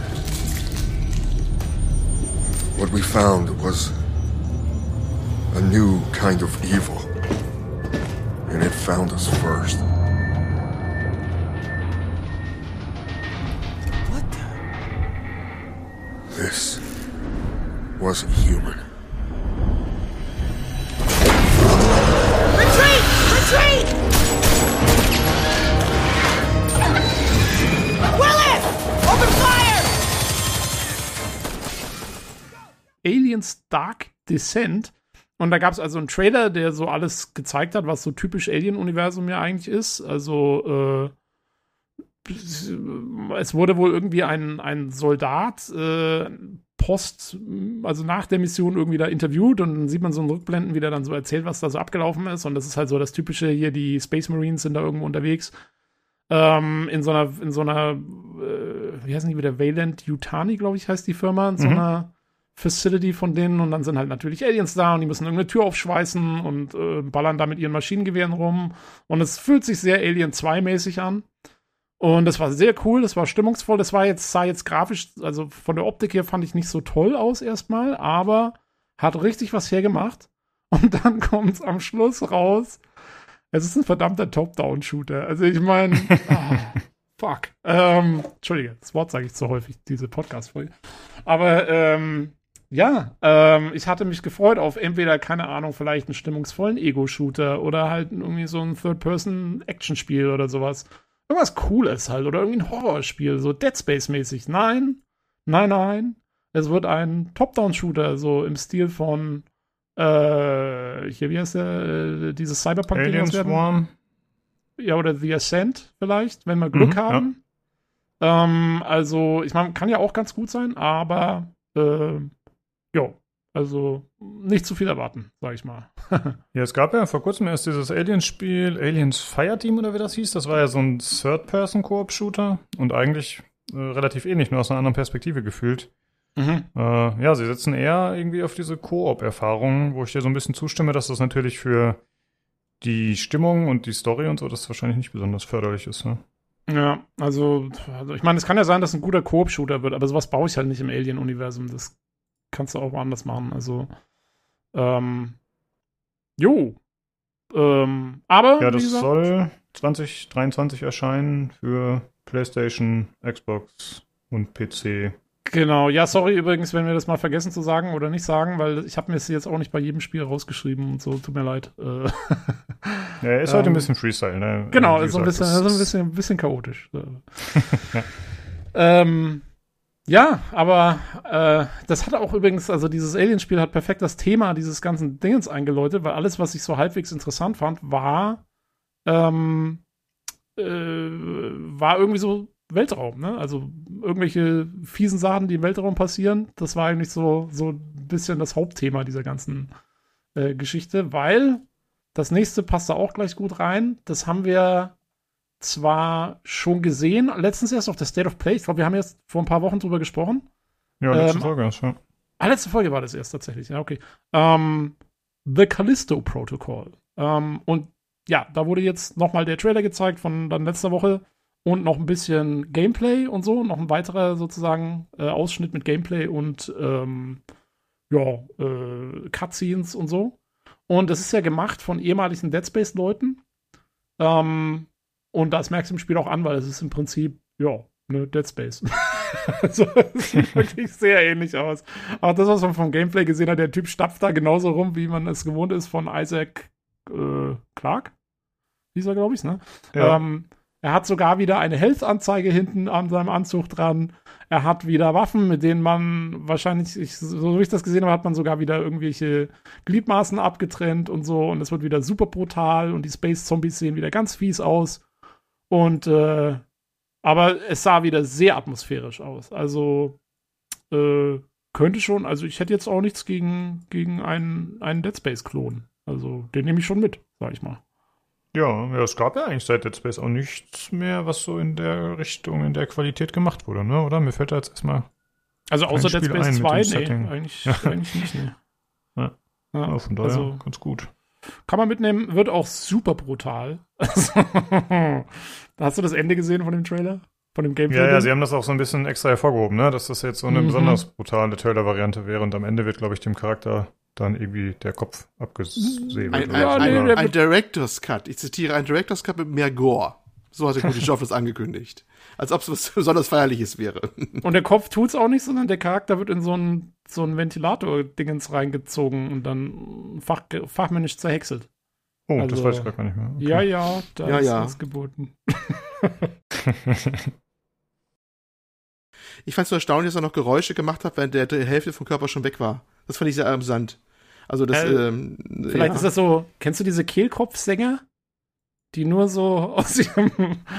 What we found was a new kind of evil. And it found us first. What the? This wasn't human. Aliens Dark Descent. Und da gab es also einen Trailer, der so alles gezeigt hat, was so typisch Alien-Universum ja eigentlich ist. Also, äh, es wurde wohl irgendwie ein, ein Soldat äh, post, also nach der Mission irgendwie da interviewt und dann sieht man so einen Rückblenden, wie der dann so erzählt, was da so abgelaufen ist. Und das ist halt so das typische hier, die Space Marines sind da irgendwo unterwegs. Ähm, in so einer, in so einer, äh, wie heißen die wieder, Valent Yutani, glaube ich, heißt die Firma, in so Mhm. einer Facility von denen und dann sind halt natürlich Aliens da und die müssen irgendeine Tür aufschweißen und äh, ballern da mit ihren Maschinengewehren rum und es fühlt sich sehr Alien 2 mäßig an. Und das war sehr cool, das war stimmungsvoll, das war jetzt, sah jetzt grafisch, also von der Optik her fand ich nicht so toll aus erstmal, aber hat richtig was hergemacht. Und dann kommt es am Schluss raus. Es ist ein verdammter Top-Down-Shooter. Also ich meine, ah, fuck. Ähm, Entschuldige, das Wort sage ich zu häufig, diese Podcast-Folge. Aber ähm, ja, ähm, ich hatte mich gefreut auf entweder, keine Ahnung, vielleicht einen stimmungsvollen Ego-Shooter oder halt irgendwie so ein Third-Person-Action-Spiel oder sowas. Irgendwas Cooles halt oder irgendwie ein Horrorspiel, so Dead Space-mäßig. Nein, nein, nein. Es wird ein Top-Down-Shooter, so im Stil von, äh, hier, wie heißt der, äh, dieses Cyberpunk-Ding, Alien? Swarm. Ja, oder The Ascent vielleicht, wenn wir Glück Mhm, ja. haben. Ähm, also, ich meine, kann ja auch ganz gut sein, aber äh, ja, also nicht zu viel erwarten, sag ich mal. Ja, es gab ja vor kurzem erst dieses Aliens-Spiel, Aliens Fireteam oder wie das hieß. Das war ja so ein Third-Person-Koop-Shooter und eigentlich äh, relativ ähnlich, nur aus einer anderen Perspektive gefühlt. Mhm. Äh, ja, sie setzen eher irgendwie auf diese Koop-Erfahrung, wo ich dir so ein bisschen zustimme, dass das natürlich für die Stimmung und die Story und so, das wahrscheinlich nicht besonders förderlich ist. Ne? Ja, also, also ich meine, es kann ja sein, dass ein guter Koop-Shooter wird, aber sowas baue ich halt nicht im Alien-Universum. Das kannst du auch woanders machen. Also, ähm, jo. Ähm, aber, Ja, das gesagt, soll 2023 erscheinen für PlayStation, Xbox und PC Genau, ja, sorry übrigens, wenn wir das mal vergessen zu sagen oder nicht sagen, weil ich habe mir es jetzt auch nicht bei jedem Spiel rausgeschrieben und so, tut mir leid. Äh, Ja, ist heute Ähm, ein bisschen Freestyle, ne? genau, ist so ein bisschen, so ein bisschen, ein bisschen chaotisch. So. ähm, ja, aber äh, das hat auch übrigens, also dieses Alien-Spiel hat perfekt das Thema dieses ganzen Dingens eingeläutet, weil alles, was ich so halbwegs interessant fand, war, ähm, äh, war irgendwie so Weltraum, ne? Also irgendwelche fiesen Sachen, die im Weltraum passieren, das war eigentlich so, so ein bisschen das Hauptthema dieser ganzen äh, Geschichte, weil das nächste passt da auch gleich gut rein. Das haben wir zwar schon gesehen, letztens erst auf der State of Play. Ich glaube, wir haben jetzt vor ein paar Wochen drüber gesprochen. Ja, letzte ähm, Folge, ja. Ah, letzte Folge war das erst tatsächlich. Ja, okay. Ähm, The Callisto Protocol. Ähm, und ja, da wurde jetzt nochmal der Trailer gezeigt von dann letzter Woche und noch ein bisschen Gameplay und so. Noch ein weiterer sozusagen äh, Ausschnitt mit Gameplay und ähm, ja, äh, Cutscenes und so. Und das ist ja gemacht von ehemaligen Dead Space-Leuten. Ähm, und das merkst du im Spiel auch an, weil es ist im Prinzip, ja, ne, Dead Space. also, es sieht wirklich sehr ähnlich aus. Aber das, was man vom Gameplay gesehen hat, der Typ stapft da genauso rum, wie man es gewohnt ist von Isaac äh, Clark. Hieß er, glaube ich, ne? Ja. Ähm, er hat sogar wieder eine Health-Anzeige hinten an seinem Anzug dran. Er hat wieder Waffen, mit denen man wahrscheinlich, ich, so wie ich das gesehen habe, hat man sogar wieder irgendwelche Gliedmaßen abgetrennt und so. Und es wird wieder super brutal und die Space-Zombies sehen wieder ganz fies aus. Und, äh, aber es sah wieder sehr atmosphärisch aus. Also, äh, könnte schon, also ich hätte jetzt auch nichts gegen, gegen einen, einen Dead Space-Klon. Also, den nehme ich schon mit, sag ich mal. Ja, ja, es gab ja eigentlich seit Dead Space auch nichts mehr, was so in der Richtung, in der Qualität gemacht wurde, ne? Oder? Mir fällt da jetzt erstmal Also außer Dead Space ein mit 2, dem nee, eigentlich, eigentlich nicht. Ja. Ja, ja, von daher also ganz gut. Kann man mitnehmen, wird auch super brutal. Hast du das Ende gesehen von dem Trailer? Von dem Gameplay? Ja, ja, sie haben das auch so ein bisschen extra hervorgehoben, ne? Dass das jetzt so eine Mhm. besonders brutale Trailer-Variante wäre und am Ende wird, glaube ich, dem Charakter dann irgendwie der Kopf abgesäbelt. Ein, oder ein, der- ein Director's Cut. Ich zitiere, ein Director's Cut mit mehr Gore. So hat der gute Stoff das angekündigt. Als ob es was besonders Feierliches wäre. Und der Kopf tut's auch nicht, sondern der Charakter wird in so ein, so ein Ventilator-Dingens reingezogen und dann fach, fachmännisch zerhäckselt. oh, das also- weiß ich gar nicht mehr. Okay. Ja, ja, da Ja, ist ja. was geboten. Ich fand es so erstaunlich, dass er noch Geräusche gemacht hat, während der die Hälfte vom Körper schon weg war. Das fand ich sehr amüsant. Also das, Äh, ähm, Vielleicht ja. ist das so, kennst du diese Kehlkopfsänger? Die nur so aus ihrem.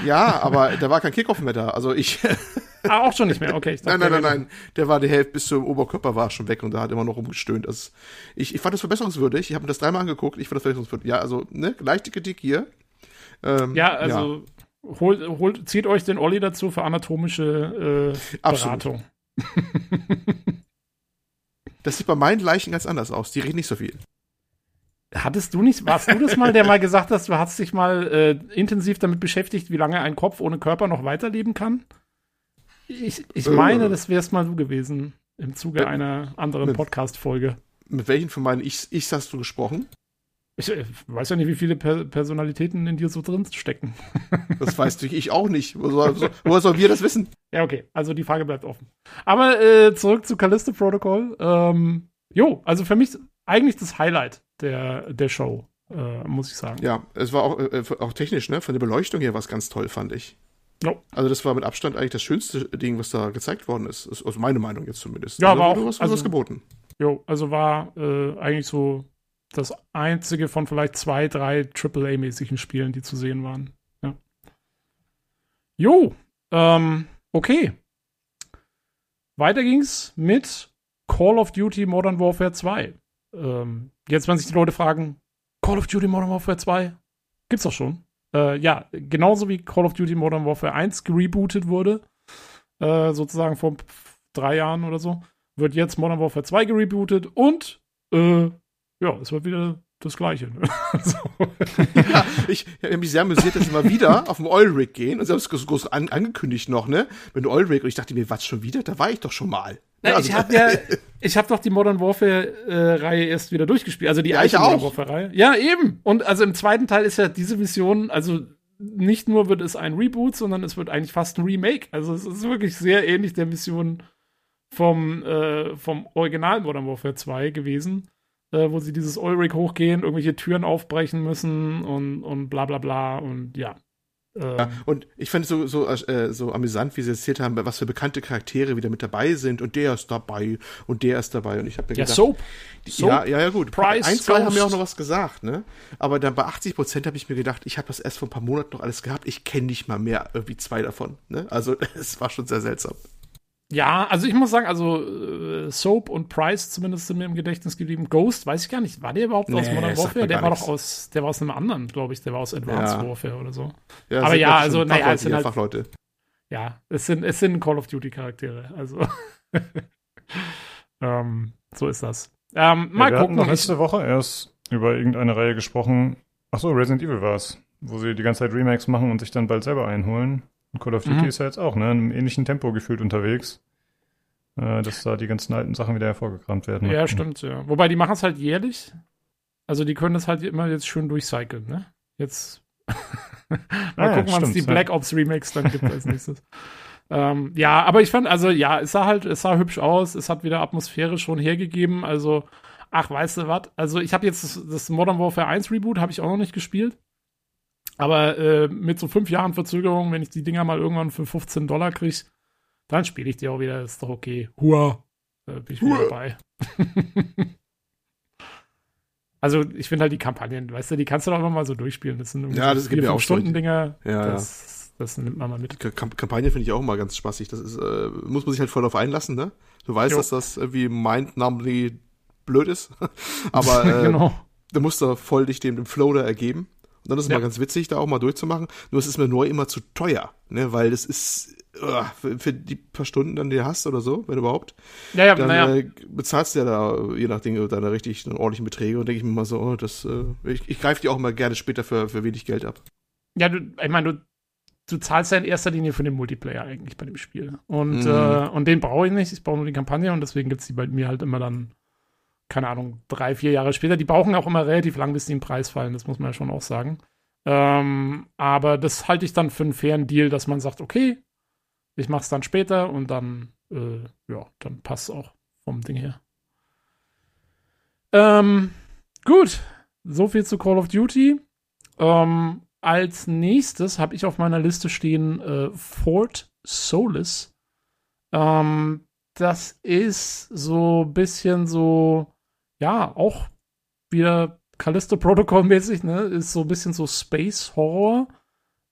Ja, aber da war kein Kickoff mehr da. Also ich, ah, auch schon nicht mehr, okay. Ich nein, dachte, nein, nein, nein, der war die Hälfte bis zum Oberkörper war schon weg und da hat immer noch rumgestöhnt. Das, ich, ich fand das verbesserungswürdig. Ich habe mir das dreimal angeguckt. Ich fand das verbesserungswürdig. Ja, also ne, leichte Kritik hier. Ähm, Ja, also holt, holt, zieht euch den Olli dazu für anatomische äh, Absolut. Beratung. Das sieht bei meinen Leichen ganz anders aus. Die reden nicht so viel. Hattest du nicht, warst du das mal, der mal gesagt hast, du hast dich mal äh, intensiv damit beschäftigt, wie lange ein Kopf ohne Körper noch weiterleben kann? Ich, ich Äh. meine, das wärst mal du gewesen im Zuge Äh, einer anderen. Podcast-Folge. Mit welchen von meinen Ichs, Ichs hast du gesprochen? Ich äh, weiß ja nicht, wie viele per Personalitäten in dir so drin stecken. Das weiß natürlich ich auch nicht. Wo soll, so, woher sollen wir das wissen? Ja, okay. Also die Frage bleibt offen. Aber äh, zurück zu Callisto Protocol. Ähm, jo, also für mich eigentlich das Highlight der, der Show, äh, muss ich sagen. Ja, es war auch, äh, auch technisch, ne? Von der Beleuchtung her war es ganz toll, fand ich. Jo. Also das war mit Abstand eigentlich das schönste Ding, was da gezeigt worden ist. ist aus meiner Meinung jetzt zumindest. Ja, also, aber auch- hast also- was geboten. Jo, also war äh, eigentlich so das einzige von vielleicht zwei, drei AAA-mäßigen Spielen, die zu sehen waren. Ja. Jo, ähm, okay. Weiter ging's mit Call of Duty Modern Warfare 2. Ähm, jetzt, wenn sich die Leute fragen, Call of Duty Modern Warfare 2? Gibt's doch schon. Äh, ja, genauso wie Call of Duty Modern Warfare 1 gerebootet wurde, äh, sozusagen vor drei Jahren oder so, wird jetzt Modern Warfare 2 gerebootet und äh, ja, es wird wieder das gleiche. Ne? so. Ja, ich habe mich sehr amüsiert, dass sie mal wieder auf dem Oil Rig gehen und sie haben es groß an, angekündigt noch, ne? Mit dem Oil Rig und ich dachte mir, was schon wieder? Da war ich doch schon mal. Na, Ja, also- ich habe ja, ich habe doch die Modern Warfare äh, Reihe erst wieder durchgespielt, also die Ja, alte Modern auch. Warfare Reihe. Ja, eben. Und also im zweiten Teil ist ja diese Mission, also nicht nur wird es ein Reboot, sondern es wird eigentlich fast ein Remake. Also es ist wirklich sehr ähnlich der Mission vom, äh, vom Original Modern Warfare 2 gewesen, äh, wo sie dieses Ulrich hochgehen, irgendwelche Türen aufbrechen müssen und, und bla bla bla und ja. Ähm, Ja, und ich fand es so, so, äh, so amüsant, wie sie erzählt haben, was für bekannte Charaktere wieder mit dabei sind und der ist dabei und der ist dabei und ich habe mir ja, gedacht, Soap. Soap. ja, ja, ja, gut. Price, Ein, zwei haben ja auch Ghost. noch was gesagt, ne? Aber dann bei 80 Prozent habe ich mir gedacht, ich habe das erst vor ein paar Monaten noch alles gehabt. Ich kenne nicht mal mehr irgendwie zwei davon, ne? Also es war schon sehr seltsam. Ja, also ich muss sagen, also äh, Soap und Price zumindest sind mir im Gedächtnis geblieben. Ghost, weiß ich gar nicht, war der überhaupt aus Nee, Modern sagt Warfare? Der war nichts. doch aus, der war aus einem anderen, glaube ich, der war aus Advanced Ja. Warfare oder so. Ja, Aber ja, also, naja, es sind halt- Fachleute. Ja, es sind, es sind Call of Duty Charaktere, also ähm, so ist das. Ähm, mal ja, gucken. Ich, letzte Woche erst über irgendeine Reihe gesprochen. Ach so, Resident Evil war es, wo sie die ganze Zeit Remakes machen und sich dann bald selber einholen. Und Call of Duty Mhm. ist ja jetzt auch ne, in einem ähnlichen Tempo gefühlt unterwegs, äh, dass da die ganzen alten Sachen wieder hervorgekramt werden. ja, stimmt, ja. Wobei die machen es halt jährlich. Also die können das halt immer jetzt schön durchcyclen, ne? Jetzt mal Ah ja, gucken, wann es die ja. Black Ops Remakes dann gibt als nächstes. ähm, ja, aber ich fand, also ja, es sah halt, es sah hübsch aus, es hat wieder Atmosphäre schon hergegeben, also ach, weißt du was? Also ich habe jetzt das, das Modern Warfare 1 Reboot, habe ich auch noch nicht gespielt. Aber äh, mit so fünf Jahren Verzögerung, wenn ich die Dinger mal irgendwann für 15 Dollar kriege, dann spiele ich die auch wieder, ist doch okay. Hua. Äh, bin ich wieder Hua. dabei. also ich finde halt die Kampagnen, weißt du, die kannst du doch immer mal so durchspielen. Das sind Ja, das geht mir fünf auch. Stunden Dinger. Ja, das, das nimmt man mal mit. Kamp Kampagne finde ich auch immer ganz spaßig. Das ist, äh, muss man sich halt voll drauf einlassen, ne? Du weißt, Jo. dass das irgendwie mind-numbly blöd ist. Aber äh, genau. da musst du voll dich dem, dem Flow da ergeben. Und dann ist es Ja. mal ganz witzig, da auch mal durchzumachen. Nur es ist mir neu immer zu teuer, ne? Weil das ist uh, für, für die paar Stunden dann, die du hast oder so, wenn überhaupt, Ja, ja, dann naja. äh, bezahlst du ja da, je nachdem, deine richtig ordentlichen Beträge und denke ich mir mal so, oh, das, äh, ich, ich greife die auch mal gerne später für, für wenig Geld ab. Ja, du, ich meine, du, du zahlst ja in erster Linie für den Multiplayer eigentlich bei dem Spiel. Und, Mhm. äh, und den brauche ich nicht. Ich brauche nur die Kampagne und deswegen gibt es die bei mir halt immer dann, keine Ahnung, drei, vier Jahre später. Die brauchen auch immer relativ lang, bis die im Preis fallen, das muss man ja schon auch sagen. Ähm, aber das halte ich dann für einen fairen Deal, dass man sagt, okay, ich mach's dann später und dann, äh, ja, dann passt auch vom Ding her. Ähm, gut, so viel zu Call of Duty. Ähm, als nächstes habe ich auf meiner Liste stehen äh, Fort Solis. Ähm, das ist so ein bisschen so, ja, auch wieder Callisto Protocol mäßig, ne? Ist so ein bisschen so Space Horror.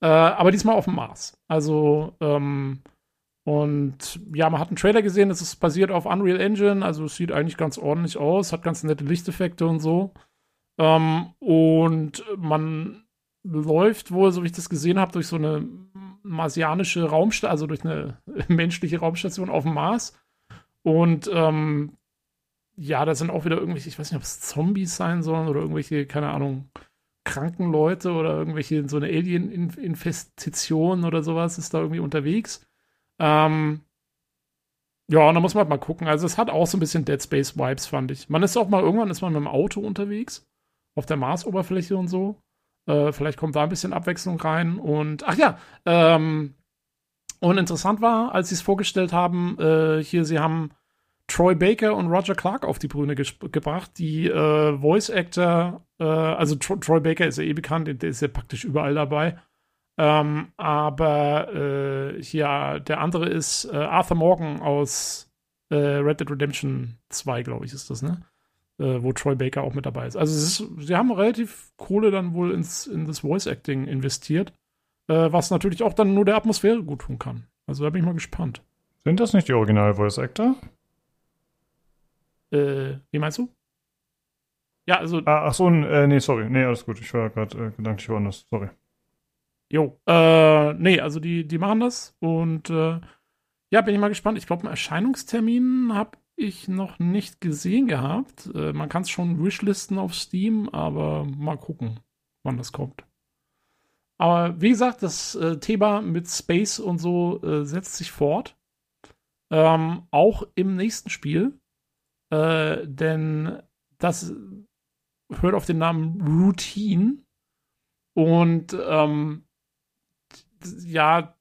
Äh, aber diesmal auf dem Mars. Also, ähm, und ja, man hat einen Trailer gesehen, es ist basiert auf Unreal Engine, also es sieht eigentlich ganz ordentlich aus, hat ganz nette Lichteffekte und so. Ähm, und man läuft wohl, so wie ich das gesehen habe, durch so eine marsianische Raumstation, also durch eine menschliche Raumstation auf dem Mars. Und ähm, ja, da sind auch wieder irgendwelche, ich weiß nicht, ob es Zombies sein sollen oder irgendwelche, keine Ahnung, kranken Leute oder irgendwelche, so eine Alien-Infestation oder sowas ist da irgendwie unterwegs. Ähm, ja, und da muss man halt mal gucken. Also es hat auch so ein bisschen Dead Space Vibes, fand ich. Man ist auch mal, irgendwann ist man mit dem Auto unterwegs, auf der Marsoberfläche und so. Äh, vielleicht kommt da ein bisschen Abwechslung rein. Und, ach ja, ähm, und interessant war, als sie es vorgestellt haben, äh, hier, sie haben Troy Baker und Roger Clark auf die ges- gebracht, die äh, Voice Actor, äh, also Tro Troy Baker ist ja eh bekannt, der ist ja praktisch überall dabei. Ähm, aber äh, hier, der andere ist äh, Arthur Morgan aus äh, Red Dead Redemption 2, glaube ich, ist das, ne? Äh, wo Troy Baker auch mit dabei ist. Also ist, sie haben relativ Kohle dann wohl ins, in das Voice Acting investiert, was natürlich auch dann nur der Atmosphäre gut tun kann. Also da bin ich mal gespannt. Sind das nicht die Original-Voice-Actor? Äh, wie meinst du? Ja, also, Ah, ach so, äh, nee, sorry. Nee, alles gut. Ich war gerade äh, gedanklich woanders. Sorry. jo. Äh, nee, also die, die machen das und äh, ja, bin ich mal gespannt. Ich glaube, einen Erscheinungstermin habe ich noch nicht gesehen gehabt. Äh, man kann es schon wishlisten auf Steam, aber mal gucken, wann das kommt. Aber wie gesagt, das äh, Thema mit Space und so äh, setzt sich fort. Ähm, auch im nächsten Spiel. Äh, denn das hört auf den Namen Routine. Und ähm, ja,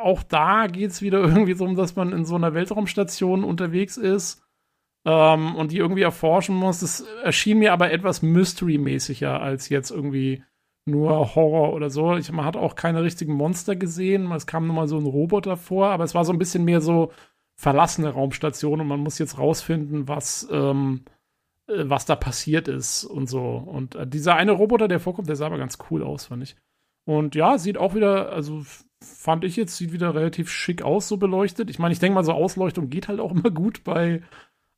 auch da geht es wieder irgendwie so um, dass man in so einer Weltraumstation unterwegs ist ähm, und die irgendwie erforschen muss. Das erschien mir aber etwas Mystery-mäßiger als jetzt irgendwie nur Horror oder so. Ich, man hat auch keine richtigen Monster gesehen. Es kam nur mal so ein Roboter vor, aber es war so ein bisschen mehr so verlassene Raumstation und man muss jetzt rausfinden, was, ähm, äh, was da passiert ist und so. Und äh, dieser eine Roboter, der vorkommt, der sah aber ganz cool aus, fand ich. Und ja, sieht auch wieder, also fand ich jetzt, sieht wieder relativ schick aus, so beleuchtet. Ich meine, ich denke mal, so Ausleuchtung geht halt auch immer gut bei,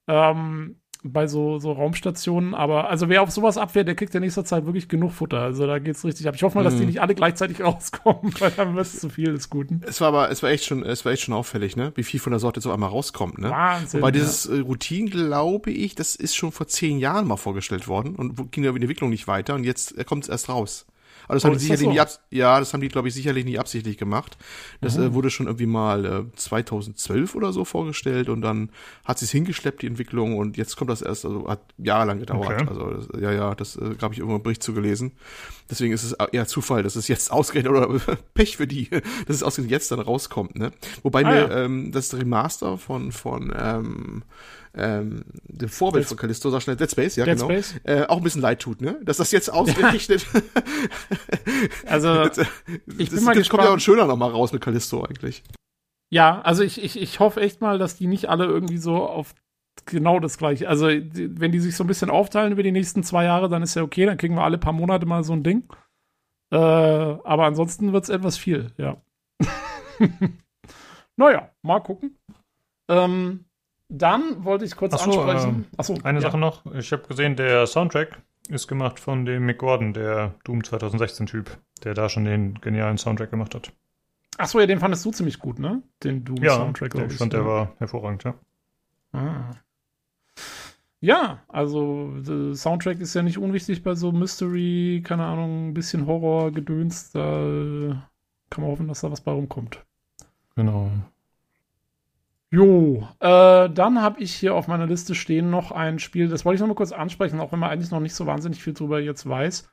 ähm, bei so, so Raumstationen. Aber also wer auf sowas abwehrt, der kriegt in nächster Zeit wirklich genug Futter. Also da geht's richtig ab. Ich hoffe mal, dass die Mhm. nicht alle gleichzeitig rauskommen, weil dann wird es zu viel des Guten. Es war aber, es war echt schon, es war echt schon auffällig, ne? Wie viel von der Sorte so einmal rauskommt, ne? Wahnsinn. Ja. dieses äh, Routine, glaube ich, das ist schon vor zehn Jahren mal vorgestellt worden und ging ja in der Entwicklung nicht weiter und jetzt kommt es erst raus. Aber das Oh, haben die sicherlich so? nicht abs ja, das haben die, glaube ich, sicherlich nicht absichtlich gemacht. Das äh, wurde schon irgendwie mal äh, 2012 oder so vorgestellt und dann hat sie es hingeschleppt, die Entwicklung, und jetzt kommt das erst, also hat jahrelang gedauert. Okay. Also das, ja, ja, das äh, habe ich irgendwo einen Bericht zu gelesen. Deswegen ist es eher Zufall, dass es jetzt ausgerechnet oder Pech für die, dass es ausgerechnet jetzt dann rauskommt, ne? Wobei Ah, mir ja. ähm, das Remaster von von ähm, ähm, dem Vorbild Dead- von Callisto, sag schnell, Dead Space, ja Dead genau, Space? Äh, auch ein bisschen leid tut, ne? Dass das jetzt ausgerechnet, Also, das, ich bin das mal kommt ja gespannt. auch ein schöner nochmal raus mit Callisto eigentlich. ja, also ich, ich, ich hoffe echt mal, dass die nicht alle irgendwie so auf genau das gleiche. Also, die, wenn die sich so ein bisschen aufteilen über die nächsten zwei Jahre, dann ist ja okay, dann kriegen wir alle paar Monate mal so ein Ding. Äh, aber ansonsten wird es etwas viel, ja. naja, mal gucken. Ähm, dann wollte ich kurz Ach so, ansprechen. Achso, Eine ja. Sache noch. Ich habe gesehen, der Soundtrack ist gemacht von dem Mick Gordon, der Doom 2016-Typ, der da schon den genialen Soundtrack gemacht hat. Achso, ja, den fandest du ziemlich gut, ne? Den Doom-Soundtrack, ja, ich fand, der ja. war hervorragend, ja. Ah. Ja, also der Soundtrack ist ja nicht unwichtig bei so Mystery, keine Ahnung, ein bisschen Horror, Gedöns. Da äh, kann man hoffen, dass da was bei rumkommt. Genau. Jo, äh, dann habe ich hier auf meiner Liste stehen noch ein Spiel, das wollte ich noch mal kurz ansprechen, auch wenn man eigentlich noch nicht so wahnsinnig viel drüber jetzt weiß.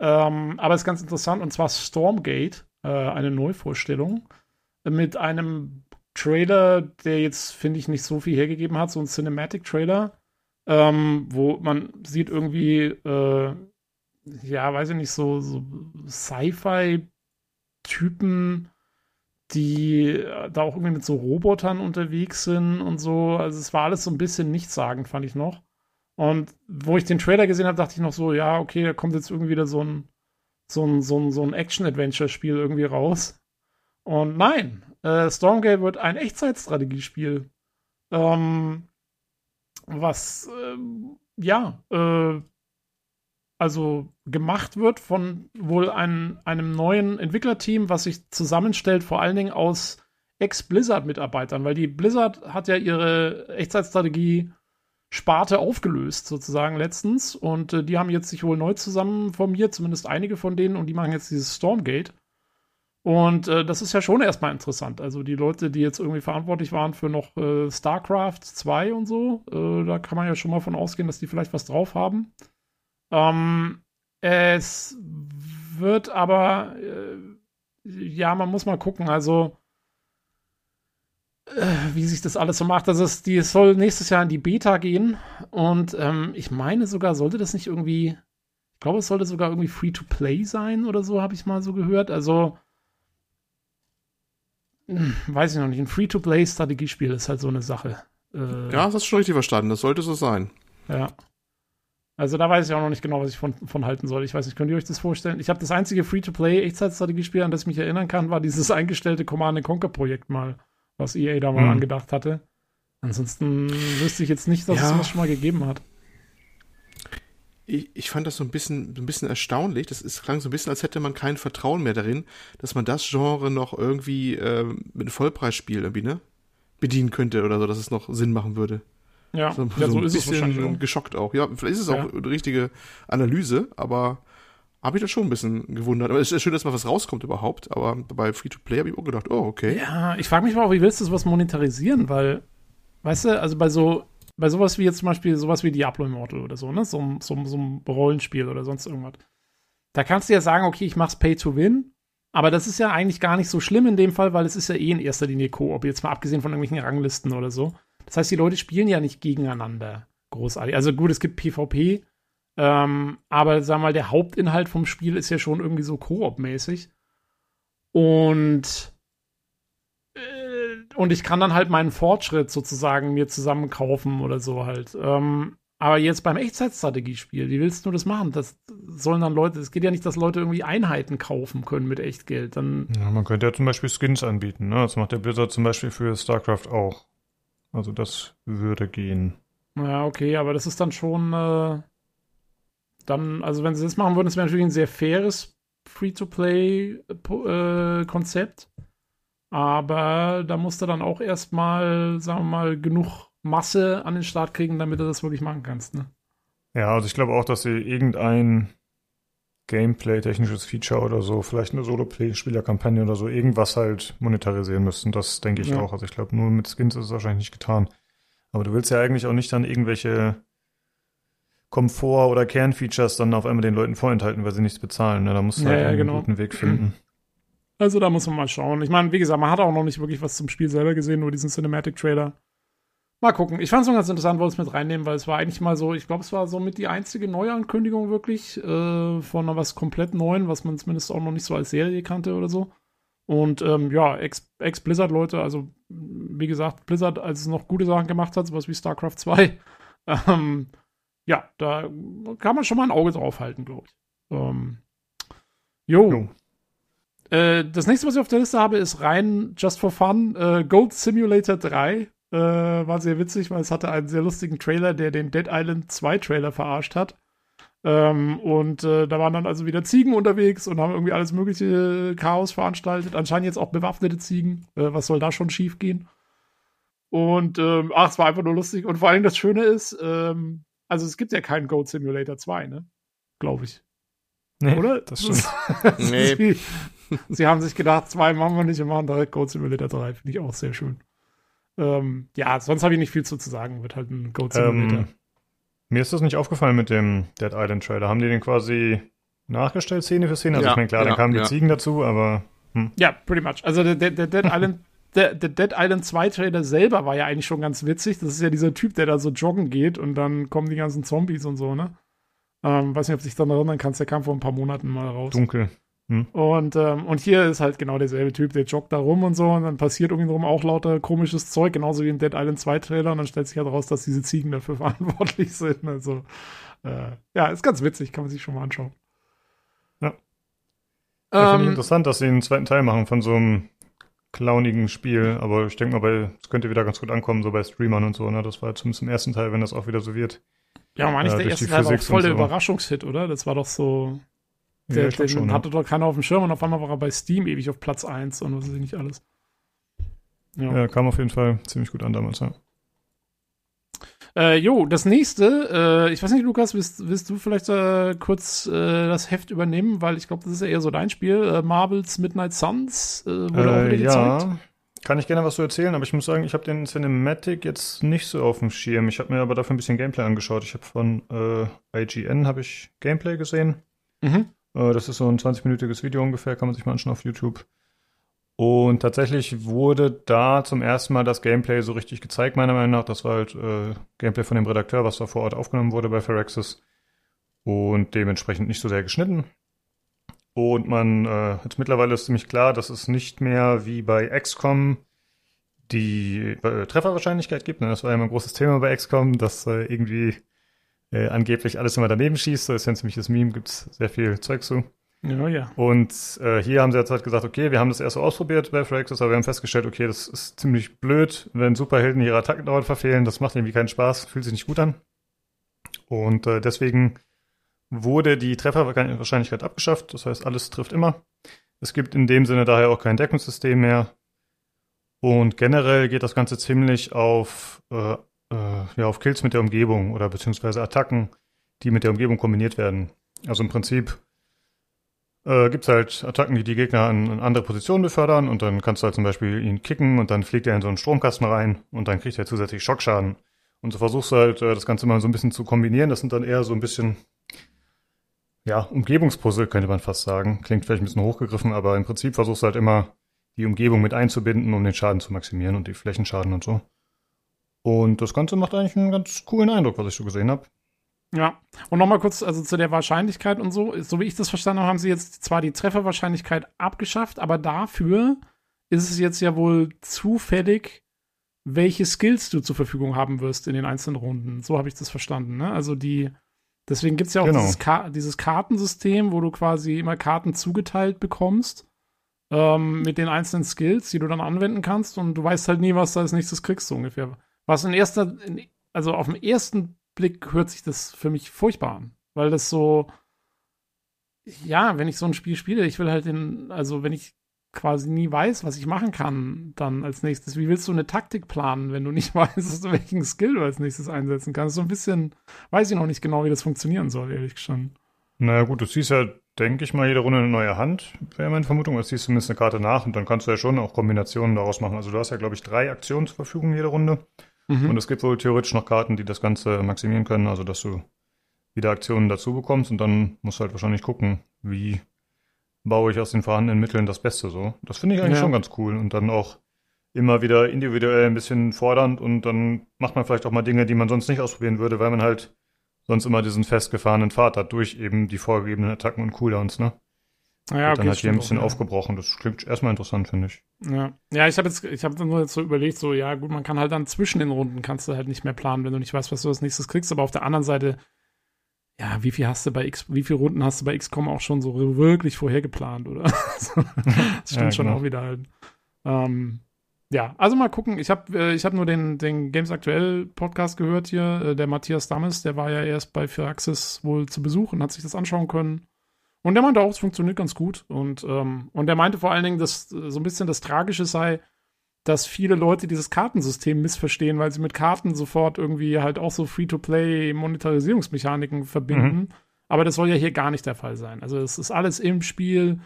Ähm, aber ist ganz interessant, und zwar Stormgate, äh, eine Neuvorstellung mit einem Trailer, der jetzt, finde ich, nicht so viel hergegeben hat, so ein Cinematic-Trailer, ähm, wo man sieht irgendwie, äh, ja, weiß ich nicht, so, so Sci-Fi-Typen, die äh, da auch irgendwie mit so Robotern unterwegs sind und so. Also es war alles so ein bisschen nichtssagend, fand ich noch. Und wo ich den Trailer gesehen habe, dachte ich noch so, ja, okay, da kommt jetzt irgendwie wieder so ein, so ein, so ein, so ein Action-Adventure-Spiel irgendwie raus. Und nein, äh, Stormgate wird ein Echtzeitstrategiespiel. Ähm, was, ähm, ja, äh, also gemacht wird von wohl ein, einem neuen Entwicklerteam, was sich zusammenstellt, vor allen Dingen aus Ex-Blizzard-Mitarbeitern, weil die Blizzard hat ja ihre Echtzeitstrategie Sparte aufgelöst, sozusagen letztens. Und äh, die haben jetzt sich wohl neu zusammen formiert, zumindest einige von denen, und die machen jetzt dieses Stormgate. Und äh, das ist ja schon erstmal interessant. Also die Leute, die jetzt irgendwie verantwortlich waren für noch äh, StarCraft 2 und so, äh, da kann man ja schon mal von ausgehen, dass die vielleicht was drauf haben. Ähm, es wird aber, äh, ja, man muss mal gucken, also äh, wie sich das alles so macht. Also es, die, soll nächstes Jahr in die Beta gehen und ähm, ich meine sogar, sollte das nicht irgendwie, ich glaube, es sollte sogar irgendwie Free-to-Play sein oder so, habe ich mal so gehört. Also hm, weiß ich noch nicht, ein Free-to-Play-Strategiespiel ist halt so eine Sache. Äh, Ja, das hast du schon richtig verstanden. Das sollte so sein. ja. Also da weiß ich auch noch nicht genau, was ich von, von halten soll. Ich weiß nicht, könnt ihr euch das vorstellen? Ich habe das einzige Free-to-Play-Echtzeitstrategiespiel, an das ich mich erinnern kann, war dieses eingestellte Command-Conquer-Projekt mal, was EA da mal Hm. angedacht hatte. Ansonsten wüsste ich jetzt nicht, dass es Ja. sowas schon mal gegeben hat. Ich, ich fand das so ein bisschen, so ein bisschen erstaunlich. Das ist, klang so ein bisschen, als hätte man kein Vertrauen mehr darin, dass man das Genre noch irgendwie ähm, mit einem Vollpreisspiel irgendwie, ne? Bedienen könnte oder so, dass es noch Sinn machen würde. Ja, So, ja so so ein ist es bisschen geschockt auch. Ja, vielleicht ist es Ja. auch eine richtige Analyse, aber habe ich das schon ein bisschen gewundert. Aber es ist schön, dass mal was rauskommt überhaupt. Aber bei Free-to-Play habe ich auch gedacht, oh, okay. Ja, ich frage mich mal auch, wie willst du sowas monetarisieren? Weil, weißt du, also bei so, bei sowas wie jetzt zum Beispiel sowas wie Diablo Immortal oder so, ne? So, ein- so, so ein Rollenspiel oder sonst irgendwas. Da kannst du ja sagen, okay, ich mach's Pay to Win, Aber das ist ja eigentlich gar nicht so schlimm in dem Fall, weil es ist ja eh in erster Linie Koop, jetzt mal abgesehen von irgendwelchen Ranglisten oder so. Das heißt, die Leute spielen ja nicht gegeneinander großartig. Also gut, es gibt PvP, ähm, aber sag mal, der Hauptinhalt vom Spiel ist ja schon irgendwie so Koop-mäßig. Und äh, und ich kann dann halt meinen Fortschritt sozusagen mir zusammen kaufen oder so halt. Ähm, aber jetzt beim Echtzeitstrategiespiel, wie willst du das machen? Das sollen dann Leute, es geht ja nicht, dass Leute irgendwie Einheiten kaufen können mit Echtgeld. Dann Ja, man könnte ja zum Beispiel Skins anbieten, ne? Das macht der Blizzard zum Beispiel für StarCraft auch. Also das würde gehen. Ja, okay, aber das ist dann schon äh, dann, also wenn sie das machen würden, das wäre natürlich ein sehr faires Free-to-Play-Konzept. aber da musst du dann auch erstmal, sagen wir mal, genug Masse an den Start kriegen, damit du das wirklich machen kannst, ne? Ja, also ich glaube auch, dass sie irgendein Gameplay-technisches Feature oder so, vielleicht eine Solo-Play-Spielerkampagne oder so, irgendwas halt monetarisieren müssten. Das denke ich Ja. auch. Also ich glaube, nur mit Skins ist es wahrscheinlich nicht getan. Aber du willst ja eigentlich auch nicht dann irgendwelche Komfort- oder Kernfeatures dann auf einmal den Leuten vorenthalten, weil sie nichts bezahlen. Ne? Da musst du Ja, halt ja, einen genau. guten Weg finden. Also da muss man mal schauen. Ich meine, wie gesagt, man hat auch noch nicht wirklich was zum Spiel selber gesehen, nur diesen Cinematic-Trailer. Mal gucken. Ich fand es noch ganz interessant, wollte es mit reinnehmen, weil es war eigentlich mal so, ich glaube, es war so mit die einzige Neuankündigung wirklich äh, von was komplett Neuen, was man zumindest auch noch nicht so als Serie kannte oder so. Und ähm, ja, Ex- Ex-Blizzard-Leute, also wie gesagt, Blizzard, als es noch gute Sachen gemacht hat, sowas wie StarCraft 2, ähm, ja, da kann man schon mal ein Auge drauf halten, glaube ich. Ähm, jo. Jo. Äh, das nächste, was ich auf der Liste habe, ist rein just for fun. Äh, Gold Simulator 3. Äh, war sehr witzig, weil es hatte einen sehr lustigen Trailer, der den Dead Island 2 Trailer verarscht hat. Ähm, und äh, da waren dann also wieder Ziegen unterwegs und haben irgendwie alles mögliche Chaos veranstaltet. Anscheinend jetzt auch bewaffnete Ziegen. Äh, was soll da schon schief gehen? Und ähm, ach, es war einfach nur lustig. Und vor allem das Schöne ist, ähm, also es gibt ja keinen Goat Simulator 2, ne? Glaube ich. Nee, Oder? Das stimmt. Nee. sie, sie haben sich gedacht, zwei machen wir nicht, wir machen direkt Goat Simulator 3. Finde ich auch sehr schön. Ähm, ja, sonst habe ich nicht viel zu, zu sagen. Wird halt ein Goat Simulator. ähm, mir ist das nicht aufgefallen mit dem Dead Island Trailer. Haben die den quasi nachgestellt, Szene für Szene? Also Ja, ich meine, klar, ja, dann kamen ja. die Ziegen dazu, aber hm. Ja, pretty much. Also der, der, der Dead Island, der, der Dead Island 2 Trailer selber war ja eigentlich schon ganz witzig. Das ist ja dieser Typ, der da so joggen geht und dann kommen die ganzen Zombies und so, ne? Ähm, weiß nicht, ob du dich daran erinnern kannst, der kam vor ein paar Monaten mal raus. dunkel. Und, ähm, und hier ist halt genau derselbe Typ, der joggt da rum und so und dann passiert um ihn rum auch lauter komisches Zeug, genauso wie im Dead Island 2 Trailer und dann stellt sich halt raus, dass diese Ziegen dafür verantwortlich sind. Also, äh, ja, ist ganz witzig, kann man sich schon mal anschauen. Ja. Ja, Finde ich Ähm, interessant, dass sie einen zweiten Teil machen von so einem clownigen Spiel, aber ich denke mal, bei, es könnte wieder ganz gut ankommen, so bei Streamern und so, ne? Das war zumindest im ersten Teil, wenn das auch wieder so wird. ja, meine ich, äh, der erste Teil war voll der so. Überraschungshit, oder? Das war doch so, der, glaub den schon, ja. hatte doch keiner auf dem Schirm und auf einmal war er bei Steam ewig auf Platz 1 und was weiß ich nicht alles. Ja. Ja, kam auf jeden Fall ziemlich gut an damals, ja. Äh, jo, das nächste, äh, ich weiß nicht, Lukas, willst, willst du vielleicht äh, kurz äh, das Heft übernehmen, weil ich glaube, das ist ja eher so dein Spiel. Äh, Marvels Midnight Suns äh, wurde auch wieder Äh, gezeigt. ja, kann ich gerne was zu erzählen, aber ich muss sagen, ich habe den Cinematic jetzt nicht so auf dem Schirm. Ich habe mir aber dafür ein bisschen Gameplay angeschaut. Ich habe von IGN habe ich Gameplay gesehen. Mhm. Äh, das ist so ein 20-minütiges Video ungefähr, kann man sich mal anschauen auf YouTube. Und tatsächlich wurde da zum ersten Mal das Gameplay so richtig gezeigt, meiner Meinung nach. Das war halt äh, Gameplay von dem Redakteur, was da vor Ort aufgenommen wurde bei Firaxis. Und dementsprechend nicht so sehr geschnitten. Und man, äh, jetzt mittlerweile ist ziemlich klar, dass es nicht mehr wie bei XCOM die äh, Trefferwahrscheinlichkeit gibt. Ne? Das war ja immer ein großes Thema bei XCOM, dass äh, irgendwie äh, angeblich alles immer daneben schießt. Das ist ja ein ziemliches Meme, gibt's sehr viel Zeug zu. Ja, ja. Und äh, hier haben sie jetzt halt gesagt, okay, wir haben das erst so ausprobiert bei Firaxis, aber wir haben festgestellt, okay, das ist ziemlich blöd, wenn Superhelden ihre Attacken dauernd verfehlen. Das macht irgendwie keinen Spaß, fühlt sich nicht gut an. Und äh, deswegen wurde die Trefferwahrscheinlichkeit abgeschafft. Das heißt, alles trifft immer. Es gibt in dem Sinne daher auch kein Deckungssystem mehr. Und generell geht das Ganze ziemlich auf, äh, äh, ja, auf Kills mit der Umgebung oder beziehungsweise Attacken, die mit der Umgebung kombiniert werden. Also im Prinzip äh, gibt es halt Attacken, die die Gegner an, an andere Positionen befördern und dann kannst du halt zum Beispiel ihn kicken und dann fliegt er in so einen Stromkasten rein und dann kriegt er zusätzlich Schockschaden. Und so versuchst du halt äh, das Ganze mal so ein bisschen zu kombinieren. Das sind dann eher so ein bisschen, ja, Umgebungspuzzle könnte man fast sagen. Klingt vielleicht ein bisschen hochgegriffen, aber im Prinzip versuchst du halt immer die Umgebung mit einzubinden, um den Schaden zu maximieren und die Flächenschaden und so. Und das Ganze macht eigentlich einen ganz coolen Eindruck, was ich so gesehen habe. Ja, und nochmal kurz, also zu der Wahrscheinlichkeit und so, so wie ich das verstanden habe, haben sie jetzt zwar die Trefferwahrscheinlichkeit abgeschafft, aber dafür ist es jetzt ja wohl zufällig, welche Skills du zur Verfügung haben wirst in den einzelnen Runden. So habe ich das verstanden, ne? Also die, deswegen gibt es ja auch Genau. dieses, Ka dieses Kartensystem, wo du quasi immer Karten zugeteilt bekommst ähm, mit den einzelnen Skills, die du dann anwenden kannst und du weißt halt nie, was du als nächstes kriegst, so ungefähr. Was in erster, in, also auf den ersten Blick hört sich das für mich furchtbar an, weil das so, ja, wenn ich so ein Spiel spiele, ich will halt den, also wenn ich quasi nie weiß, was ich machen kann, dann als nächstes, wie willst du eine Taktik planen, wenn du nicht weißt, welchen Skill du als nächstes einsetzen kannst? So ein bisschen, weiß ich noch nicht genau, wie das funktionieren soll, ehrlich gestanden. Naja gut, du ziehst ja, denke ich mal, jede Runde eine neue Hand, wäre meine Vermutung. Du ziehst zumindest eine Karte nach und dann kannst du ja schon auch Kombinationen daraus machen. Also du hast ja, glaube ich, drei Aktionen zur Verfügung jede Runde. Mhm. Und es gibt wohl theoretisch noch Karten, die das Ganze maximieren können, also dass du wieder Aktionen dazu bekommst und dann musst du halt wahrscheinlich gucken, wie baue ich aus den vorhandenen Mitteln das Beste so. Das finde ich eigentlich Ja. schon ganz cool und dann auch immer wieder individuell ein bisschen fordernd und dann macht man vielleicht auch mal Dinge, die man sonst nicht ausprobieren würde, weil man halt sonst immer diesen festgefahrenen Pfad hat durch eben die vorgegebenen Attacken und Cooldowns, ne? Ja, Wird dann halt hier ein stimmt bisschen auch, aufgebrochen. Das klingt erstmal interessant, finde ich. Ja, ja ich habe jetzt, ich habe nur jetzt so überlegt, so, ja, gut, man kann halt dann zwischen den Runden kannst du halt nicht mehr planen, wenn du nicht weißt, was du als nächstes kriegst, aber auf der anderen Seite, ja, wie viel hast du bei X, wie viele Runden hast du bei XCOM auch schon so wirklich vorher geplant, oder? Das stimmt Ja, schon genau. auch wieder halt. Ähm, ja, also mal gucken. Ich habe äh, ich hab nur den, den Games Aktuell Podcast gehört hier. Äh, der Matthias Dammes, der war ja erst bei Firaxis wohl zu Besuch und hat sich das anschauen können. Und der meinte auch, es funktioniert ganz gut. Und, ähm, und der meinte vor allen Dingen, dass äh, so ein bisschen das Tragische sei, dass viele Leute dieses Kartensystem missverstehen, weil sie mit Karten sofort irgendwie halt auch so Free-to-Play-Monetarisierungsmechaniken verbinden. Aber das soll ja hier gar nicht der Fall sein. Also es ist alles im Spiel.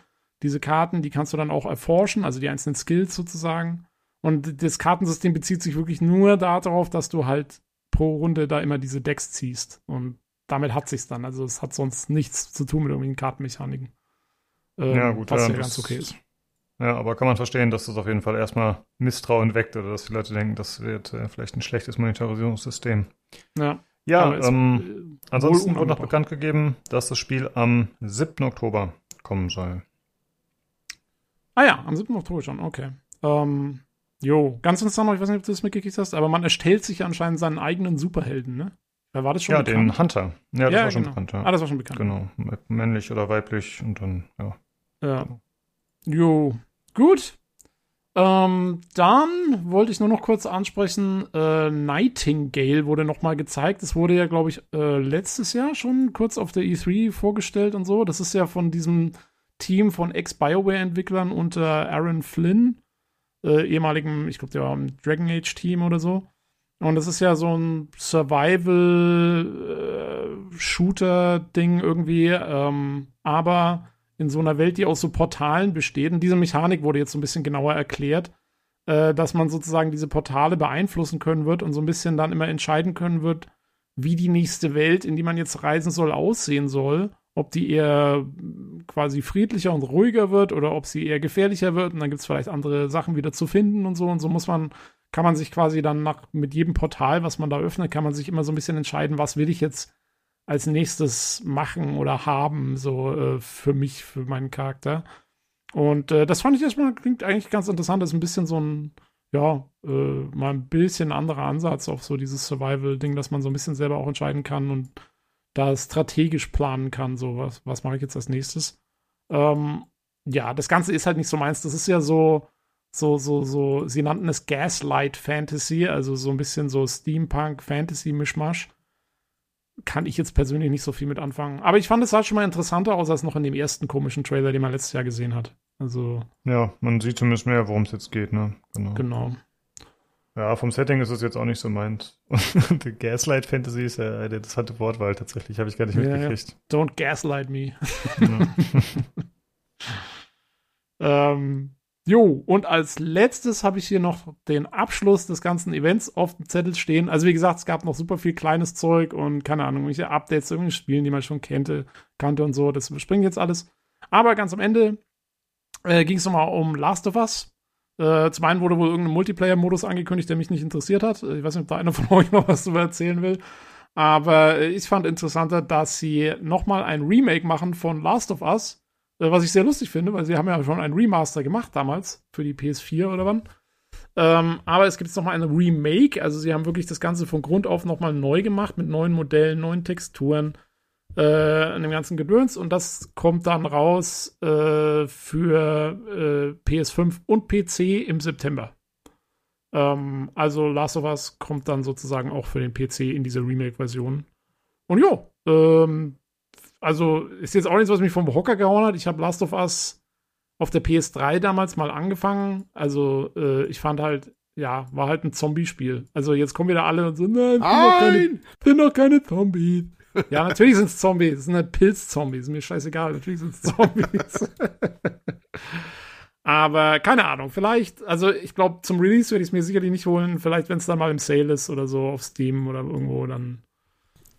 Diese Karten, die kannst du dann auch erforschen, also die einzelnen Skills sozusagen. Und das Kartensystem bezieht sich wirklich nur darauf, dass du halt pro Runde da immer diese Decks ziehst. Und damit hat sich's dann. Also es hat sonst nichts zu tun mit irgendwelchen Kartenmechaniken. Ähm, Ja, gut, was ja, ja ganz okay ist. Ja, aber kann man verstehen, dass das auf jeden Fall erstmal Misstrauen weckt oder dass die Leute denken, das wird äh, vielleicht ein schlechtes Monetarisierungssystem. Ja. Ja, ähm, äh, ansonsten wurde noch bekannt gegeben, dass das Spiel am 7. Oktober kommen soll. Ah ja, am 7. Oktober schon, okay. Ähm, jo, ganz interessant noch, ich weiß nicht, ob du das mitgekriegt hast, aber man erstellt sich anscheinend seinen eigenen Superhelden, ne? Wer war das schon ja, bekannt? den Hunter. Ja, das Ja, war schon genau. bekannt, ja. Ah, das war schon bekannt. Genau, männlich oder weiblich und dann, ja. Ja. Jo, gut. Ähm, dann wollte ich nur noch kurz ansprechen, äh, Nightingale wurde nochmal gezeigt. Das wurde ja, glaube ich, äh, letztes Jahr schon kurz auf der E3 vorgestellt und so. Das ist ja von diesem Team von Ex-Bioware-Entwicklern unter Aaron Flynn, äh, ehemaligen, ich glaube, der war im Dragon Age-Team oder so. Und das ist ja so ein Survival-Shooter-Ding irgendwie, ähm, aber in so einer Welt, die aus so Portalen besteht. Und diese Mechanik wurde jetzt so ein bisschen genauer erklärt, äh, dass man sozusagen diese Portale beeinflussen können wird und so ein bisschen dann immer entscheiden können wird, wie die nächste Welt, in die man jetzt reisen soll, aussehen soll. Ob die eher quasi friedlicher und ruhiger wird oder ob sie eher gefährlicher wird. Und dann gibt es vielleicht andere Sachen wieder zu finden und so. Und so muss man, kann man sich quasi dann nach, mit jedem Portal, was man da öffnet, kann man sich immer so ein bisschen entscheiden, was will ich jetzt als nächstes machen oder haben, so äh, für mich, für meinen Charakter. Und äh, das fand ich erstmal, klingt eigentlich ganz interessant. Das ist ein bisschen so ein, ja, äh, mal ein bisschen anderer Ansatz auf so dieses Survival-Ding, dass man so ein bisschen selber auch entscheiden kann und da strategisch planen kann, so was, was mache ich jetzt als nächstes. Ähm, ja, das Ganze ist halt nicht so meins. Das ist ja so, so, so, so, sie nannten es Gaslight Fantasy, also so ein bisschen so Steampunk Fantasy Mischmasch. Kann ich jetzt persönlich nicht so viel mit anfangen. Aber ich fand es sah schon mal interessanter aus als noch in dem ersten komischen Trailer, den man letztes Jahr gesehen hat. Also, Ja, man sieht zumindest mehr, worum es jetzt geht, ne? Genau. genau. Ja, vom Setting ist es jetzt auch nicht so meins. Die Gaslight Fantasy ist ja eine interessante Wortwahl tatsächlich, habe ich gar nicht ja. mitgekriegt. Don't gaslight me. Ja. Ähm, Jo, und als letztes habe ich hier noch den Abschluss des ganzen Events auf dem Zettel stehen. Also wie gesagt, es gab noch super viel kleines Zeug und keine Ahnung, irgendwelche Updates, irgendwelche Spielen, die man schon kannte, kannte und so. Das überspringen jetzt alles. Aber ganz am Ende äh, ging es nochmal um Last of Us. Äh, zum einen wurde wohl irgendein Multiplayer-Modus angekündigt, der mich nicht interessiert hat. Ich weiß nicht, ob da einer von euch noch was darüber erzählen will. Aber äh, ich fand interessanter, dass sie nochmal ein Remake machen von Last of Us was ich sehr lustig finde, weil sie haben ja schon ein Remaster gemacht damals für die PS4 oder wann. Ähm, aber es gibt jetzt nochmal ein Remake, also sie haben wirklich das Ganze von Grund auf nochmal neu gemacht mit neuen Modellen, neuen Texturen, äh, dem ganzen Gedöns und das kommt dann raus äh, für äh, PS5 und PC im September. Ähm, also Last of Us kommt dann sozusagen auch für den PC in diese Remake-Version. Und jo, ähm, also ist jetzt auch nichts, was mich vom Hocker gehauen hat. Ich habe Last of Us auf der PS3 damals mal angefangen. Also äh, ich fand halt, ja, war halt ein Zombie-Spiel. Also jetzt kommen wieder alle und so, nein, Nein! bin doch keine, Zombies. Ja, natürlich sind es Zombies. Es sind halt Pilz-Zombies. Mir scheißegal. Natürlich sind es Zombies. Aber keine Ahnung, vielleicht, also ich glaube, zum Release werde ich es mir sicherlich nicht holen. Vielleicht, wenn es dann mal im Sale ist oder so auf Steam oder irgendwo, dann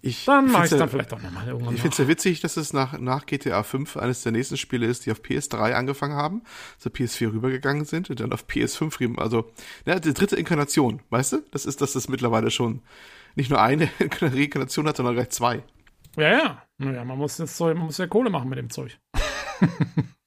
Ich dann mache ich dann vielleicht auch nochmal irgendwann. Ich finde es ja witzig, dass es nach, nach GTA 5 eines der nächsten Spiele ist, die auf PS3 angefangen haben, zur PS4 rübergegangen sind und dann auf PS5 rüber. Also, ne, die dritte Inkarnation, weißt du? Das ist, dass das mittlerweile schon nicht nur eine Reinkarnation hat, sondern gleich zwei. Ja, ja. Naja, man muss das Zeug, man muss ja Kohle machen mit dem Zeug.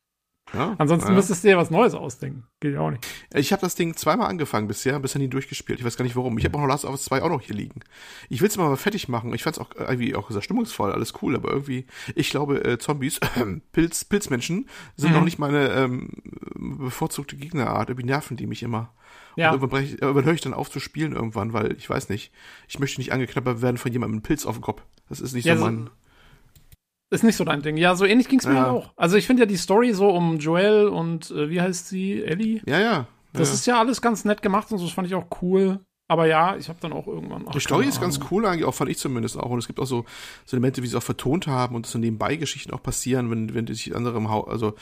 Ja, Ansonsten ja. müsstest du dir was Neues ausdenken. Geht ja auch nicht. Ich habe das Ding zweimal angefangen bisher, bisher nie durchgespielt. Ich weiß gar nicht warum. Ich habe auch noch Last of Us 2 auch noch hier liegen. Ich will es mal fertig machen. Ich fand es auch irgendwie auch sehr stimmungsvoll, alles cool, aber irgendwie, ich glaube, äh, Zombies, Pilz, Pilzmenschen sind Mhm. noch nicht meine ähm, bevorzugte Gegnerart. Irgendwie nerven die mich immer. Ja. Und irgendwann, irgendwann höre ich dann auf zu spielen irgendwann, weil ich weiß nicht, ich möchte nicht angeknabbert werden von jemandem mit einem Pilz auf dem Kopf. Das ist nicht Ja, so so- mein. Ist nicht so dein Ding. Ja, so ähnlich ging es mir Ja. auch. Also ich finde ja die Story so um Joel und äh, wie heißt sie? Ellie? Ja, ja. Das ja. ist ja alles ganz nett gemacht und so, das fand ich auch cool. Aber ja, ich habe dann auch irgendwann. ach, Die Story ist ganz cool eigentlich, auch fand ich zumindest auch. Und es gibt auch so, so Elemente, wie sie auch vertont haben und so nebenbei Geschichten auch passieren, wenn, wenn die sich andere im Haus, also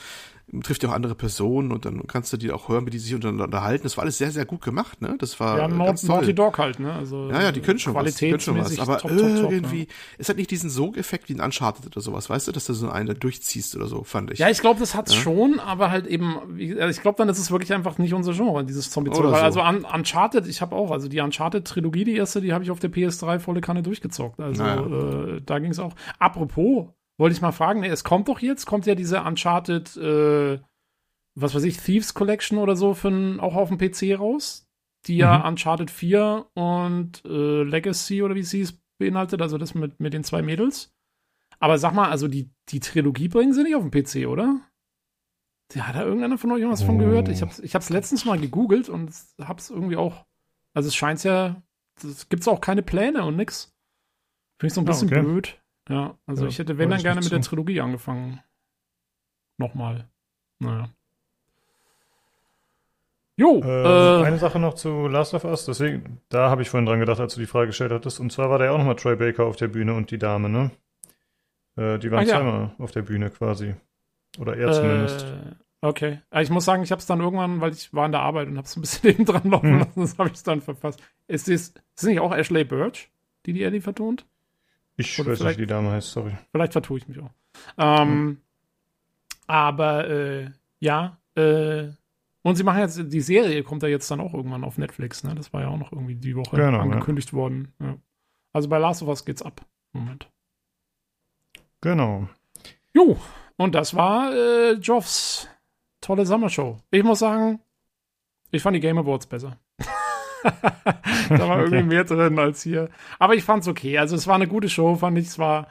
trifft ja auch andere Personen und dann kannst du die auch hören, wie die sich untereinander unterhalten. Das war alles sehr, sehr gut gemacht, ne? Das war Ja, ganz toll. Naughty Dog halt, ne? Also, Ja, ja, die können schon was, die können schon was. Aber top, top, top, irgendwie, ja. es hat nicht diesen Sog-Effekt wie ein Uncharted oder sowas, weißt du, dass du so einen da durchziehst oder so, fand ich. Ja, ich glaube, das hat's schon, aber halt eben, also ich glaube, dann ist es wirklich einfach nicht unser Genre, dieses zombie so. Also Un Uncharted, ich habe auch, also die Uncharted-Trilogie, die erste, die habe ich auf der PS3 volle Kanne durchgezockt. Also Naja. äh, da ging's auch. Apropos, wollte ich mal fragen, es kommt doch jetzt, kommt ja diese Uncharted, äh, was weiß ich, Thieves Collection oder so für auch auf dem PC raus, die ja Mhm. Uncharted 4 und äh, Legacy oder wie es hieß beinhaltet, also das mit, mit den zwei Mädels. Aber sag mal, also die, die Trilogie bringen sie nicht auf den PC, oder? Ja, hat da irgendeiner von euch irgendwas von gehört? Ich hab's, ich hab's letztens mal gegoogelt und hab's irgendwie auch. Also es scheint ja, es gibt's auch keine Pläne und nix. Finde ich so ein Ah, bisschen okay. blöd. Ja, also Ja, ich hätte, wenn dann gerne mit der zu. Trilogie angefangen. Nochmal. Naja. Jo, Äh, äh, eine Sache noch zu Last of Us, deswegen, da habe ich vorhin dran gedacht, als du die Frage gestellt hattest. Und zwar war da ja auch nochmal Troy Baker auf der Bühne und die Dame, ne? Äh, die waren Ach ja. zweimal auf der Bühne quasi. Oder er zumindest. Äh, okay. Ich muss sagen, ich habe es dann irgendwann, weil ich war in der Arbeit und habe es ein bisschen neben dran laufen Hm. lassen, das habe ich dann verpasst. Ist das, ist das nicht auch Ashley Birch, die die Ellie vertont? Ich oder weiß nicht, wie die Dame heißt, sorry. Vielleicht vertue ich mich auch. Ähm, Aber äh, ja, äh, und sie machen jetzt, die Serie kommt ja jetzt dann auch irgendwann auf Netflix, ne? Das war ja auch noch irgendwie die Woche Genau, angekündigt worden. Ja. Also bei Last of Us geht's ab. Moment. Genau. Jo, und das war äh, Joffs tolle Sommershow. Ich muss sagen, ich fand die Game Awards besser. da war irgendwie Okay. mehr drin als hier. Aber ich fand's okay. Also es war eine gute Show, fand ich. Es war,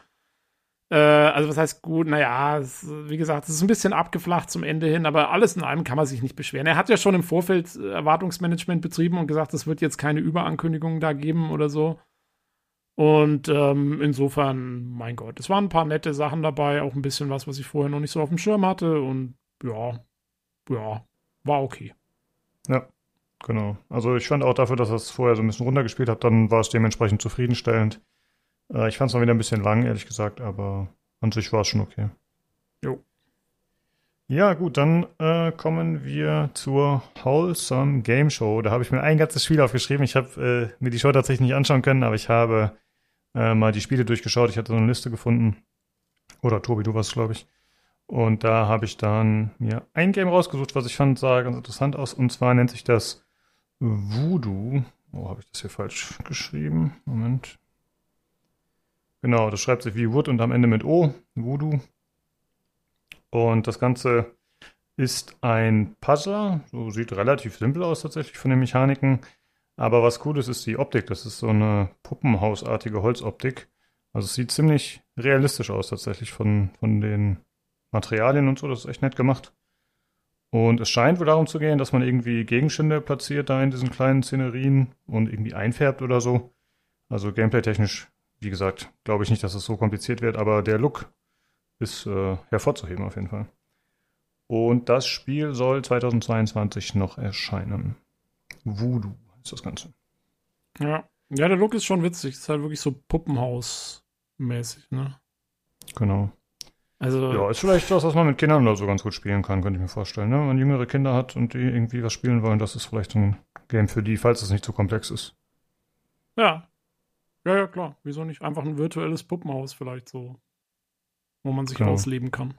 äh, also was heißt gut? Naja, es, wie gesagt, es ist ein bisschen abgeflacht zum Ende hin, aber alles in allem kann man sich nicht beschweren. Er hat ja schon im Vorfeld äh, Erwartungsmanagement betrieben und gesagt, es wird jetzt keine Überankündigungen da geben oder so. Und ähm, insofern, mein Gott, es waren ein paar nette Sachen dabei, auch ein bisschen was, was ich vorher noch nicht so auf dem Schirm hatte. Und ja, ja, war okay. Ja, genau. Also ich fand auch dafür, dass er es vorher so ein bisschen runtergespielt hat, dann war es dementsprechend zufriedenstellend. Äh, ich fand es mal wieder ein bisschen lang, ehrlich gesagt, aber an sich war es schon okay. Jo. Ja, gut, dann äh, kommen wir zur Wholesome Game Show. Da habe ich mir ein ganzes Spiel aufgeschrieben. Ich habe äh, mir die Show tatsächlich nicht anschauen können, aber ich habe äh, mal die Spiele durchgeschaut. Ich hatte so eine Liste gefunden. Oder Tobi, du warst, glaube ich. Und da habe ich dann mir ein Game rausgesucht, was ich fand, sah ganz interessant aus. Und zwar nennt sich das Voodoo. Oh, habe ich das hier falsch geschrieben? Moment. Genau, das schreibt sich wie Wood und am Ende mit O. Voodoo. Und das Ganze ist ein Puzzler. So sieht relativ simpel aus tatsächlich von den Mechaniken. Aber was cool ist, ist die Optik. Das ist so eine puppenhausartige Holzoptik. Also es sieht ziemlich realistisch aus tatsächlich von, von den Materialien und so. Das ist echt nett gemacht. Und es scheint wohl darum zu gehen, dass man irgendwie Gegenstände platziert da in diesen kleinen Szenerien und irgendwie einfärbt oder so. Also gameplay-technisch, wie gesagt, glaube ich nicht, dass es so kompliziert wird, aber der Look ist äh, hervorzuheben auf jeden Fall. Und das Spiel soll 2022 noch erscheinen. Voodoo ist das Ganze. Ja. Ja, der Look ist schon witzig. Ist halt wirklich so Puppenhaus-mäßig, ne? Genau. Also. Ja, ist vielleicht was, was man mit Kindern oder so ganz gut spielen kann, könnte ich mir vorstellen. Ne? Wenn man jüngere Kinder hat und die irgendwie was spielen wollen, das ist vielleicht ein Game für die, falls es nicht zu komplex ist. Ja. Ja, ja, klar. Wieso nicht einfach ein virtuelles Puppenhaus vielleicht so, wo man sich Genau. ausleben kann.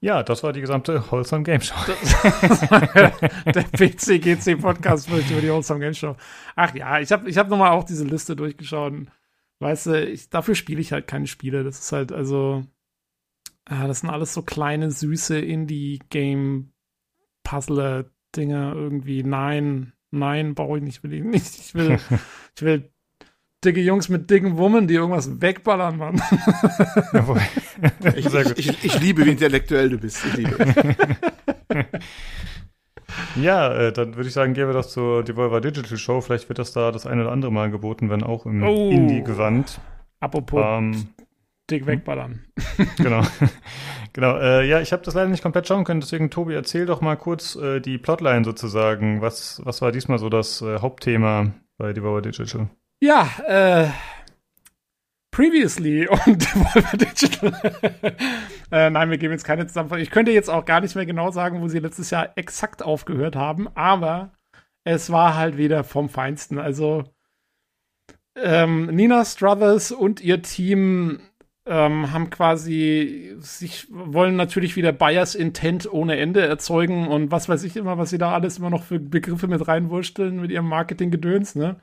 Ja, das war die gesamte Wholesome Game Show. der PC-GC Podcast spricht über die Wholesome Game Show. Ach ja, ich habe ich hab nochmal auch diese Liste durchgeschaut. Weißt du, ich, dafür spiele ich halt keine Spiele. Das ist halt, also, ah, das sind alles so kleine, süße Indie-Game-Puzzler-Dinger irgendwie. Nein, nein, brauche ich nicht, will ich nicht. Ich will, ich will dicke Jungs mit dicken Woman, die irgendwas wegballern, Mann. Jawohl. Ich, ich, ich, ich liebe, wie intellektuell du bist. Ich liebe. Ja, äh, dann würde ich sagen, gehen wir das zur Devolver Digital Show. Vielleicht wird das da das eine oder andere Mal geboten, wenn auch im Oh. Indie-Gewand. Apropos Ähm, dick wegballern. genau. genau. Äh, ja, ich habe das leider nicht komplett schauen können, deswegen, Tobi, erzähl doch mal kurz äh, die Plotline sozusagen. Was, was war diesmal so das äh, Hauptthema bei Devolver Digital? Ja, äh, previously und Devolver Digital. äh, nein, wir geben jetzt keine Zusammenfassung. Ich könnte jetzt auch gar nicht mehr genau sagen, wo sie letztes Jahr exakt aufgehört haben, aber es war halt wieder vom Feinsten. Also ähm, Nina Struthers und ihr Team ähm, haben quasi sich wollen natürlich wieder Buyers Intent ohne Ende erzeugen und was weiß ich immer, was sie da alles immer noch für Begriffe mit reinwursteln mit ihrem Marketing-Gedöns, ne?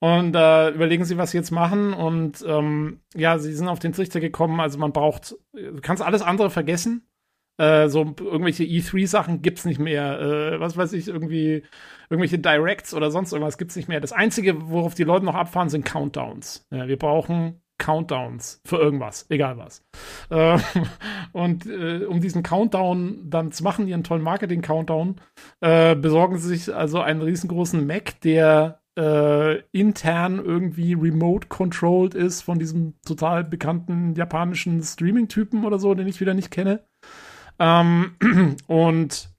Und äh, überlegen sie, was sie jetzt machen. Und ähm, ja, sie sind auf den Trichter gekommen. Also man braucht, du kannst alles andere vergessen. Äh, so irgendwelche E3-Sachen gibt's nicht mehr. Äh, was weiß ich, irgendwie irgendwelche Directs oder sonst irgendwas gibt's nicht mehr. Das Einzige, worauf die Leute noch abfahren, sind Countdowns. Ja, wir brauchen Countdowns für irgendwas, egal was. Äh, und äh, um diesen Countdown dann zu machen, ihren tollen Marketing-Countdown, äh, besorgen sie sich also einen riesengroßen Mac, der äh, intern irgendwie remote-controlled ist von diesem total bekannten japanischen Streaming-Typen oder so, den ich wieder nicht kenne. Ähm, und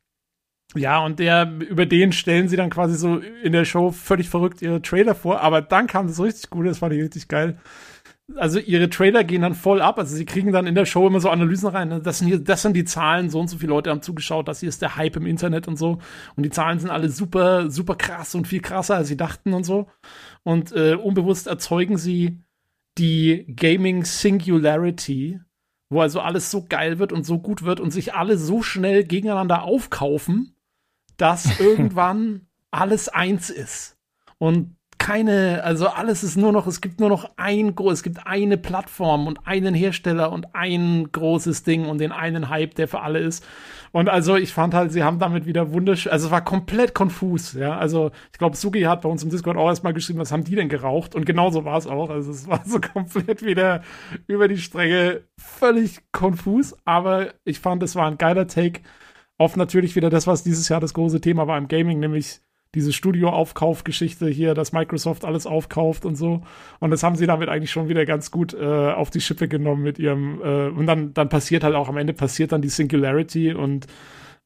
ja, und der, über den stellen sie dann quasi so in der Show völlig verrückt ihre Trailer vor, aber dann kam das richtig gut, das fand ich richtig geil. Also ihre Trailer gehen dann voll ab, also sie kriegen dann in der Show immer so Analysen rein, ne? das sind hier, das sind die Zahlen, so und so viele Leute haben zugeschaut, das hier ist der Hype im Internet und so. Und die Zahlen sind alle super, super krass und viel krasser, als sie dachten und so. Und äh, unbewusst erzeugen sie die Gaming Singularity, wo also alles so geil wird und so gut wird und sich alle so schnell gegeneinander aufkaufen, dass irgendwann alles eins ist. Und keine, also alles ist nur noch, es gibt nur noch ein groß, es gibt eine Plattform und einen Hersteller und ein großes Ding und den einen Hype, der für alle ist. Und also ich fand halt, sie haben damit wieder wunderschön, also es war komplett konfus, ja. Also ich glaube, Sugi hat bei uns im Discord auch erstmal geschrieben, was haben die denn geraucht? Und genauso war es auch. Also es war so komplett wieder über die Stränge, völlig konfus, aber ich fand, es war ein geiler Take auf natürlich wieder das, was dieses Jahr das große Thema war im Gaming, nämlich diese Studio-Aufkauf-Geschichte hier, dass Microsoft alles aufkauft und so. Und das haben sie damit eigentlich schon wieder ganz gut äh, auf die Schippe genommen mit ihrem, äh, und dann, dann passiert halt auch am Ende passiert dann die Singularity und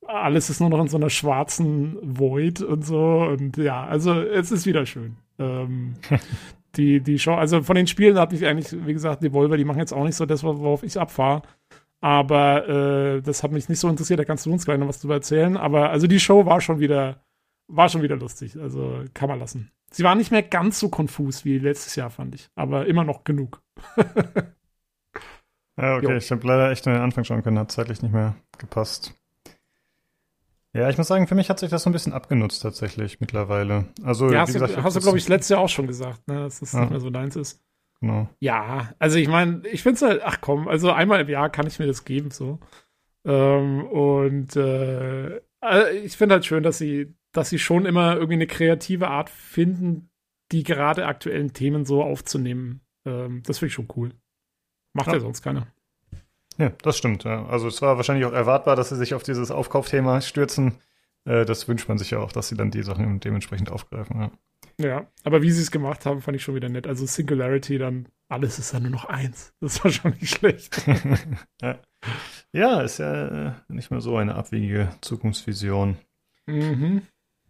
alles ist nur noch in so einer schwarzen Void und so. Und ja, also es ist wieder schön. Ähm, die, die Show, also von den Spielen hat mich eigentlich, wie gesagt, Devolver, die machen jetzt auch nicht so das, worauf ich abfahre. Aber äh, das hat mich nicht so interessiert, da kannst du uns gleich noch was drüber erzählen. Aber also die Show war schon wieder, war schon wieder lustig. Also kann man lassen. Sie war nicht mehr ganz so konfus wie letztes Jahr, fand ich. Aber immer noch genug. Ja, okay, Jo. ich habe leider echt nur den Anfang schauen können, hat zeitlich nicht mehr gepasst. Ja, ich muss sagen, für mich hat sich das so ein bisschen abgenutzt tatsächlich mittlerweile. Also, ja, hast, gesagt, du, hast du, glaube ich, letztes Jahr auch schon gesagt, ne, dass das Ja. nicht mehr so deins ist. Genau. Ja, also ich meine, ich finde es halt, ach komm, also einmal im Jahr kann ich mir das geben, so. Ähm, und äh, äh, ich finde halt schön, dass sie, dass sie schon immer irgendwie eine kreative Art finden, die gerade aktuellen Themen so aufzunehmen. Ähm, das finde ich schon cool. Macht ja, Ja. sonst keiner. Ja, das stimmt. Ja. Also es war wahrscheinlich auch erwartbar, dass sie sich auf dieses Aufkaufthema stürzen. Äh, das wünscht man sich ja auch, dass sie dann die Sachen dementsprechend aufgreifen. Ja. Ja, aber wie sie es gemacht haben, fand ich schon wieder nett. Also Singularity, dann alles ist dann nur noch eins. Das war schon nicht schlecht. ja. ja, ist ja äh, nicht mehr so eine abwegige Zukunftsvision. mhm.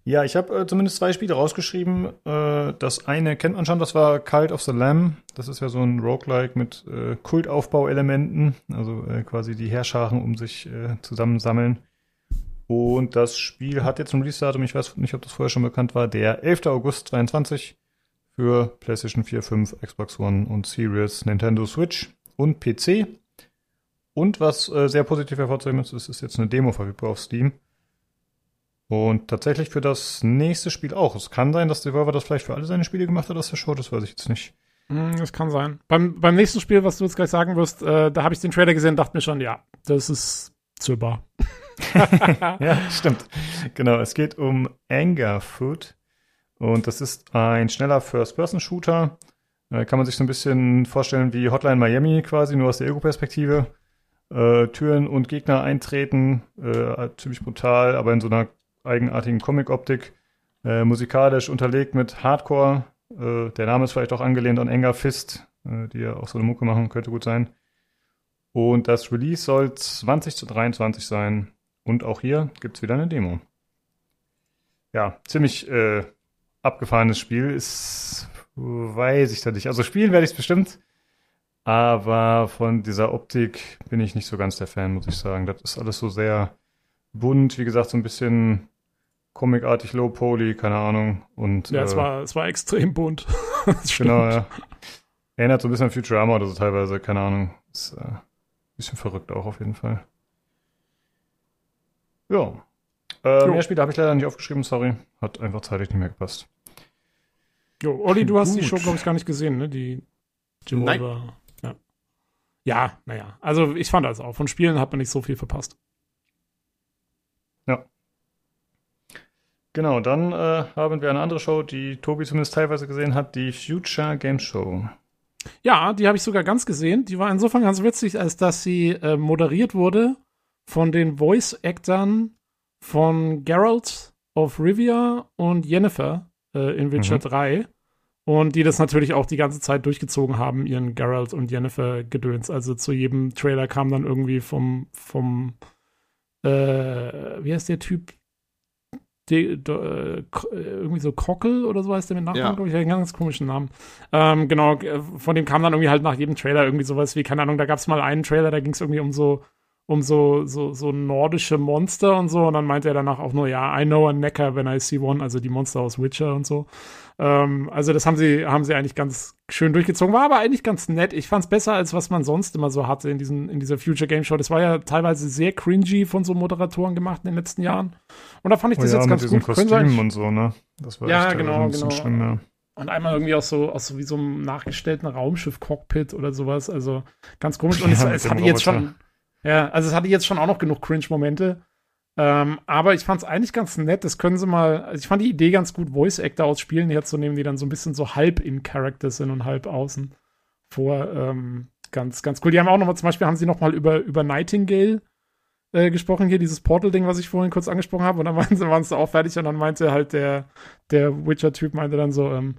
Ja, ich habe äh, zumindest zwei Spiele rausgeschrieben. Äh, das eine kennt man schon, das war Cult of the Lamb. Das ist ja so ein Roguelike mit äh, Kultaufbauelementen, also äh, quasi die Herrscharen um sich äh, zusammensammeln. Und das Spiel hat jetzt ein Release-Datum, ich weiß nicht, ob das vorher schon bekannt war, der 11. August 22 für PlayStation 4, 5, Xbox One und Series, Nintendo Switch und PC. Und was äh, sehr positiv hervorzuheben ist, ist jetzt eine Demo verfügbar auf Steam. Und tatsächlich für das nächste Spiel auch. Es kann sein, dass Devolver das vielleicht für alle seine Spiele gemacht hat aus der Show, das weiß ich jetzt nicht. Hm, Das kann sein. Beim, beim nächsten Spiel, was du jetzt gleich sagen wirst, äh, da habe ich den Trailer gesehen und dachte mir schon, ja, das ist zöber. ja, stimmt. Genau, es geht um Anger Food. Und das ist ein schneller First-Person-Shooter. Äh, kann man sich so ein bisschen vorstellen wie Hotline Miami quasi, nur aus der Ego-Perspektive. Äh, Türen und Gegner eintreten, äh, ziemlich brutal, aber in so einer eigenartigen Comic-Optik. Äh, musikalisch unterlegt mit Hardcore. Äh, der Name ist vielleicht auch angelehnt an Anger Fist, äh, die ja auch so eine Mucke machen, könnte gut sein. Und das Release soll 20 zu 23 sein. Und auch hier gibt's wieder eine Demo. Ja, ziemlich äh, abgefahrenes Spiel. Ist, weiß ich da nicht. Also spielen werde ich es bestimmt. Aber von dieser Optik bin ich nicht so ganz der Fan, muss ich sagen. Das ist alles so sehr bunt, wie gesagt, so ein bisschen comicartig, low poly, keine Ahnung. Und Ja, es äh, war, es war extrem bunt. Genau, ja. Erinnert so ein bisschen an Futurama oder so teilweise, keine Ahnung. Ist äh, ein bisschen verrückt auch auf jeden Fall. Ja. Äh, mehr Spiele habe ich leider nicht aufgeschrieben, sorry. Hat einfach zeitlich nicht mehr gepasst. Jo, Olli, du hast die Gut. Show, glaube ich, gar nicht gesehen, ne? Die Devolver. Ja. Ja, naja. Also ich fand das auch. Von Spielen hat man nicht so viel verpasst. Genau, dann äh, haben wir eine andere Show, die Tobi zumindest teilweise gesehen hat, die Future Game Show. Ja, die habe ich sogar ganz gesehen. Die war insofern ganz witzig, als dass sie äh, moderiert wurde von den Voice-Actern von Geralt of Rivia und Yennefer äh, in Witcher Mhm. 3. Und die das natürlich auch die ganze Zeit durchgezogen haben, ihren Geralt und Yennefer Gedöns. Also zu jedem Trailer kam dann irgendwie vom, vom äh, wie heißt der Typ? De, de, äh, äh, irgendwie so Krockel oder so heißt der mit Nachnamen, Ja. glaube ich, einen ganz komischen Namen. Ähm, genau, äh, von dem kam dann irgendwie halt nach jedem Trailer irgendwie sowas wie, keine Ahnung, da gab es mal einen Trailer, da ging es irgendwie um so, um so, so, so nordische Monster und so, und dann meinte er danach auch nur, ja, I know a necker when I see one, also die Monster aus Witcher und so. Ähm, also das haben sie, haben sie eigentlich ganz schön durchgezogen, war aber eigentlich ganz nett. Ich fand's besser, als was man sonst immer so hatte in, diesen, in dieser Future Game Show. Das war ja teilweise sehr cringy von so Moderatoren gemacht in den letzten Jahren. Und da fand ich Oh das ja, jetzt ganz gut. Können sie Kostüm eigentlich- und so, ne? Das war Ja, echt, äh, genau, ein bisschen genau. schlimm, ja. und einmal irgendwie aus so, aus so wie so einem nachgestellten Raumschiff-Cockpit oder sowas. Also ganz komisch. Und Ja, es, es hatte jetzt Roboter. schon, ja, also es hatte jetzt schon auch noch genug Cringe-Momente. Ähm, aber ich fand es eigentlich ganz nett. Das können sie mal, also ich fand die Idee ganz gut, Voice-Actor aus Spielen herzunehmen, die dann so ein bisschen so halb in Character sind und halb außen vor. Ähm, ganz, ganz cool. Die haben auch noch mal, zum Beispiel haben sie noch mal über, über Nightingale äh, gesprochen, hier dieses Portal-Ding, was ich vorhin kurz angesprochen habe. Und dann waren sie, waren sie auch fertig und dann meinte halt der, der Witcher-Typ meinte dann so, ähm,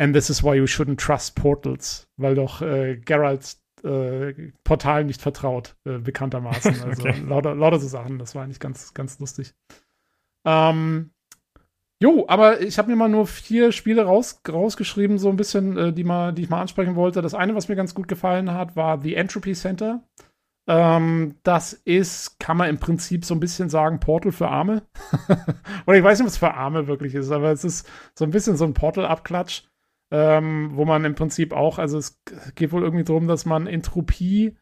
And this is why you shouldn't trust portals, weil doch äh, Geralt äh, Portalen nicht vertraut, äh, bekanntermaßen. Also Okay. lauter, lauter so Sachen. Das war eigentlich ganz, ganz lustig. Ähm, jo, aber ich habe mir mal nur vier Spiele raus, rausgeschrieben, so ein bisschen, äh, die, mal, die ich mal ansprechen wollte. Das eine, was mir ganz gut gefallen hat, war The Entropy Center. Ähm, das ist, kann man im Prinzip so ein bisschen sagen, Portal für Arme. Oder ich weiß nicht, was für Arme wirklich ist, aber es ist so ein bisschen so ein Portal-Abklatsch, ähm, wo man im Prinzip auch, also es geht wohl irgendwie darum, dass man Entropie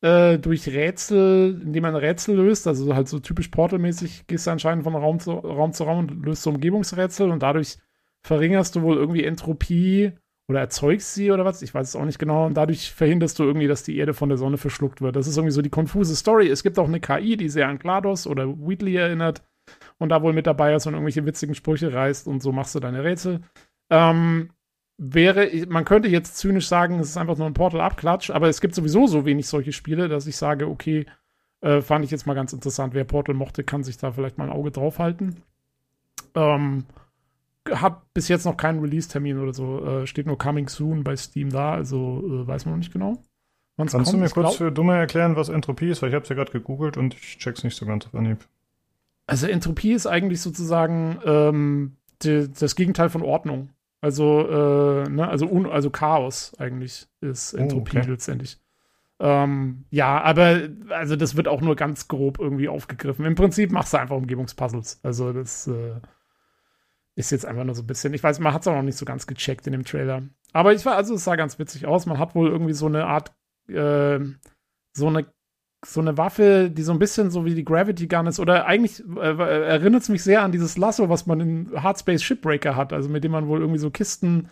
äh, durch Rätsel, indem man Rätsel löst, also halt so typisch Portal-mäßig, gehst du anscheinend von Raum zu Raum zu Raum und löst so Umgebungsrätsel und dadurch verringerst du wohl irgendwie Entropie oder erzeugst sie oder was, ich weiß es auch nicht genau, und dadurch verhinderst du irgendwie, dass die Erde von der Sonne verschluckt wird. Das ist irgendwie so die konfuse Story. Es gibt auch eine KI, die sehr an GLaDOS oder Wheatley erinnert und da wohl mit dabei ist und irgendwelche witzigen Sprüche reißt und so machst du deine Rätsel. Ähm, wäre, man könnte jetzt zynisch sagen, es ist einfach nur ein Portal-Abklatsch, aber es gibt sowieso so wenig solche Spiele, dass ich sage, okay, äh, fand ich jetzt mal ganz interessant. Wer Portal mochte, kann sich da vielleicht mal ein Auge drauf halten. Ähm, hat bis jetzt noch keinen Release-Termin oder so. Äh, steht nur Coming Soon bei Steam da, also äh, weiß man noch nicht genau. Kannst kommt. du mir kurz für Dumme erklären, was Entropie ist? Weil ich habe es ja gerade gegoogelt und ich check's nicht so ganz auf Anhieb. Also Entropie ist eigentlich sozusagen ähm, die, das Gegenteil von Ordnung. Also, äh, ne, also, un, also Chaos eigentlich ist oh, Entropie oh, okay. letztendlich. Ähm, ja, aber also das wird auch nur ganz grob irgendwie aufgegriffen. Im Prinzip machst du einfach Umgebungspuzzles. Also das äh, ist jetzt einfach nur so ein bisschen, ich weiß, man hat es auch noch nicht so ganz gecheckt in dem Trailer. Aber ich war, also es sah ganz witzig aus. Man hat wohl irgendwie so eine Art, äh, so eine so eine Waffe, die so ein bisschen so wie die Gravity Gun ist, oder eigentlich äh, erinnert es mich sehr an dieses Lasso, was man in Hardspace Shipbreaker hat, also mit dem man wohl irgendwie so Kisten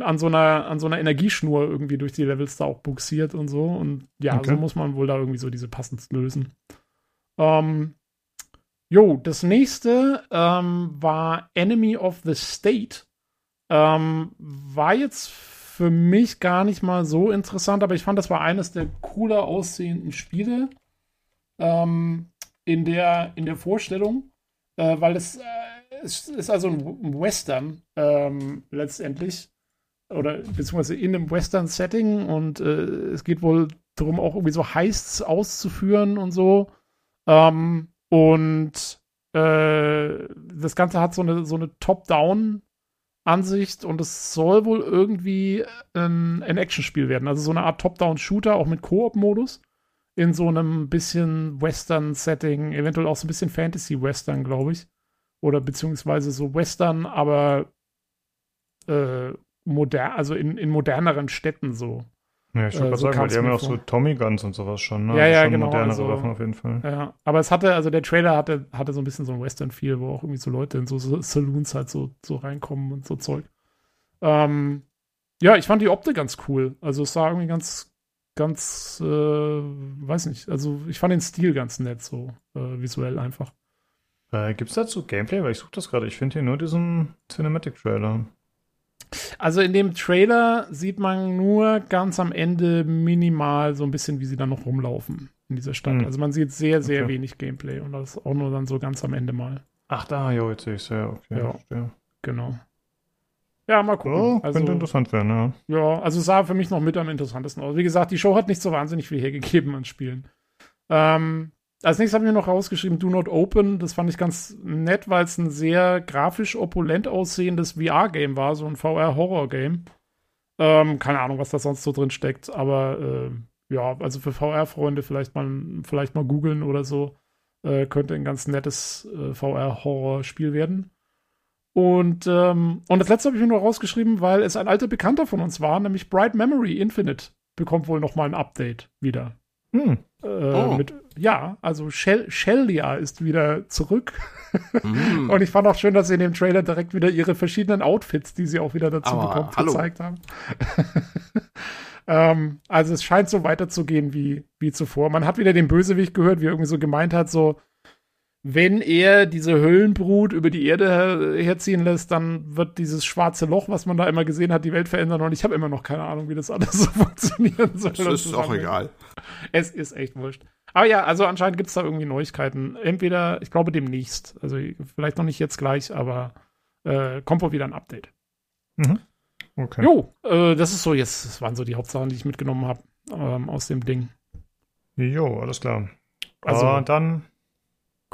an so einer, an so einer Energieschnur irgendwie durch die Levels da auch buxiert und so. Und ja, okay. so muss man wohl da irgendwie so diese passend lösen. Ähm, jo, das nächste ähm, war Enemy of the State. Ähm, war jetzt für mich gar nicht mal so interessant, aber ich fand, das war eines der cooler aussehenden Spiele ähm, in, der, in der Vorstellung, äh, weil es, äh, es ist also ein Western ähm, letztendlich oder beziehungsweise in einem Western-Setting und äh, es geht wohl darum, auch irgendwie so Heists auszuführen und so. Ähm, und äh, das Ganze hat so eine, so eine Top-Down- Ansicht und es soll wohl irgendwie ein, ein Actionspiel werden. Also so eine Art Top-Down-Shooter, auch mit Koop-Modus. In so einem bisschen Western-Setting, eventuell auch so ein bisschen Fantasy-Western, glaube ich. Oder beziehungsweise so Western, aber äh, modern, also in, in moderneren Städten so. Ja, ich würde äh, so sagen, weil die haben ja auch so Tommy Guns und sowas schon, ne? Ja, ja, schon genau. Modernere also, Waffen auf jeden Fall. Ja, aber es hatte, also der Trailer hatte, hatte so ein bisschen so ein Western-Feel, wo auch irgendwie so Leute in so, so Saloons halt so, so reinkommen und so Zeug. Ähm, ja, ich fand die Optik ganz cool. Also es sah irgendwie ganz, ganz, äh, weiß nicht, also ich fand den Stil ganz nett, so äh, visuell einfach. Äh, Gibt es dazu Gameplay? Weil ich suche das gerade. Ich finde hier nur diesen Cinematic-Trailer. Also in dem Trailer sieht man nur ganz am Ende minimal so ein bisschen, wie sie dann noch rumlaufen in dieser Stadt. Hm. Also man sieht sehr, sehr okay. wenig Gameplay und das auch nur dann so ganz am Ende mal. Ach da, jo, jetzt sehe ich es ja, okay. Ja, ja, genau. Ja, mal gucken. Oh, also, könnte interessant werden, ja. Ja, also sah für mich noch mit am interessantesten aus. Wie gesagt, die Show hat nicht so wahnsinnig viel hergegeben an Spielen. Ähm, als nächstes haben wir noch rausgeschrieben Do Not Open. Das fand ich ganz nett, weil es ein sehr grafisch opulent aussehendes VR-Game war, so ein VR-Horror-Game. Ähm, keine Ahnung, was da sonst so drin steckt, aber äh, ja, also für VR-Freunde vielleicht mal, vielleicht mal googeln oder so. Äh, könnte ein ganz nettes äh, VR-Horror-Spiel werden. Und, ähm, und das letzte habe ich mir nur rausgeschrieben, weil es ein alter Bekannter von uns war, nämlich Bright Memory Infinite bekommt wohl noch mal ein Update wieder. Hm. Äh, oh. mit, ja, also Shell, Shellia ist wieder zurück. Mm. Und ich fand auch schön, dass sie in dem Trailer direkt wieder ihre verschiedenen Outfits, die sie auch wieder dazu Aber, bekommt, hallo. gezeigt haben. ähm, also es scheint so weiterzugehen wie, wie zuvor. Man hat wieder den Bösewicht gehört, wie er irgendwie so gemeint hat, so, wenn er diese Höllenbrut über die Erde her herziehen lässt, dann wird dieses schwarze Loch, was man da immer gesehen hat, die Welt verändern. Und ich habe immer noch keine Ahnung, wie das alles so funktionieren soll. Das ist auch egal. Es ist echt wurscht. Aber ja, also anscheinend gibt es da irgendwie Neuigkeiten. Entweder, ich glaube, demnächst. Also vielleicht noch nicht jetzt gleich, aber äh, kommt wohl wieder ein Update. Mhm. Okay. Jo, äh, das ist so jetzt, das waren so die Hauptsachen, die ich mitgenommen habe ähm, aus dem Ding. Jo, alles klar. Also uh, dann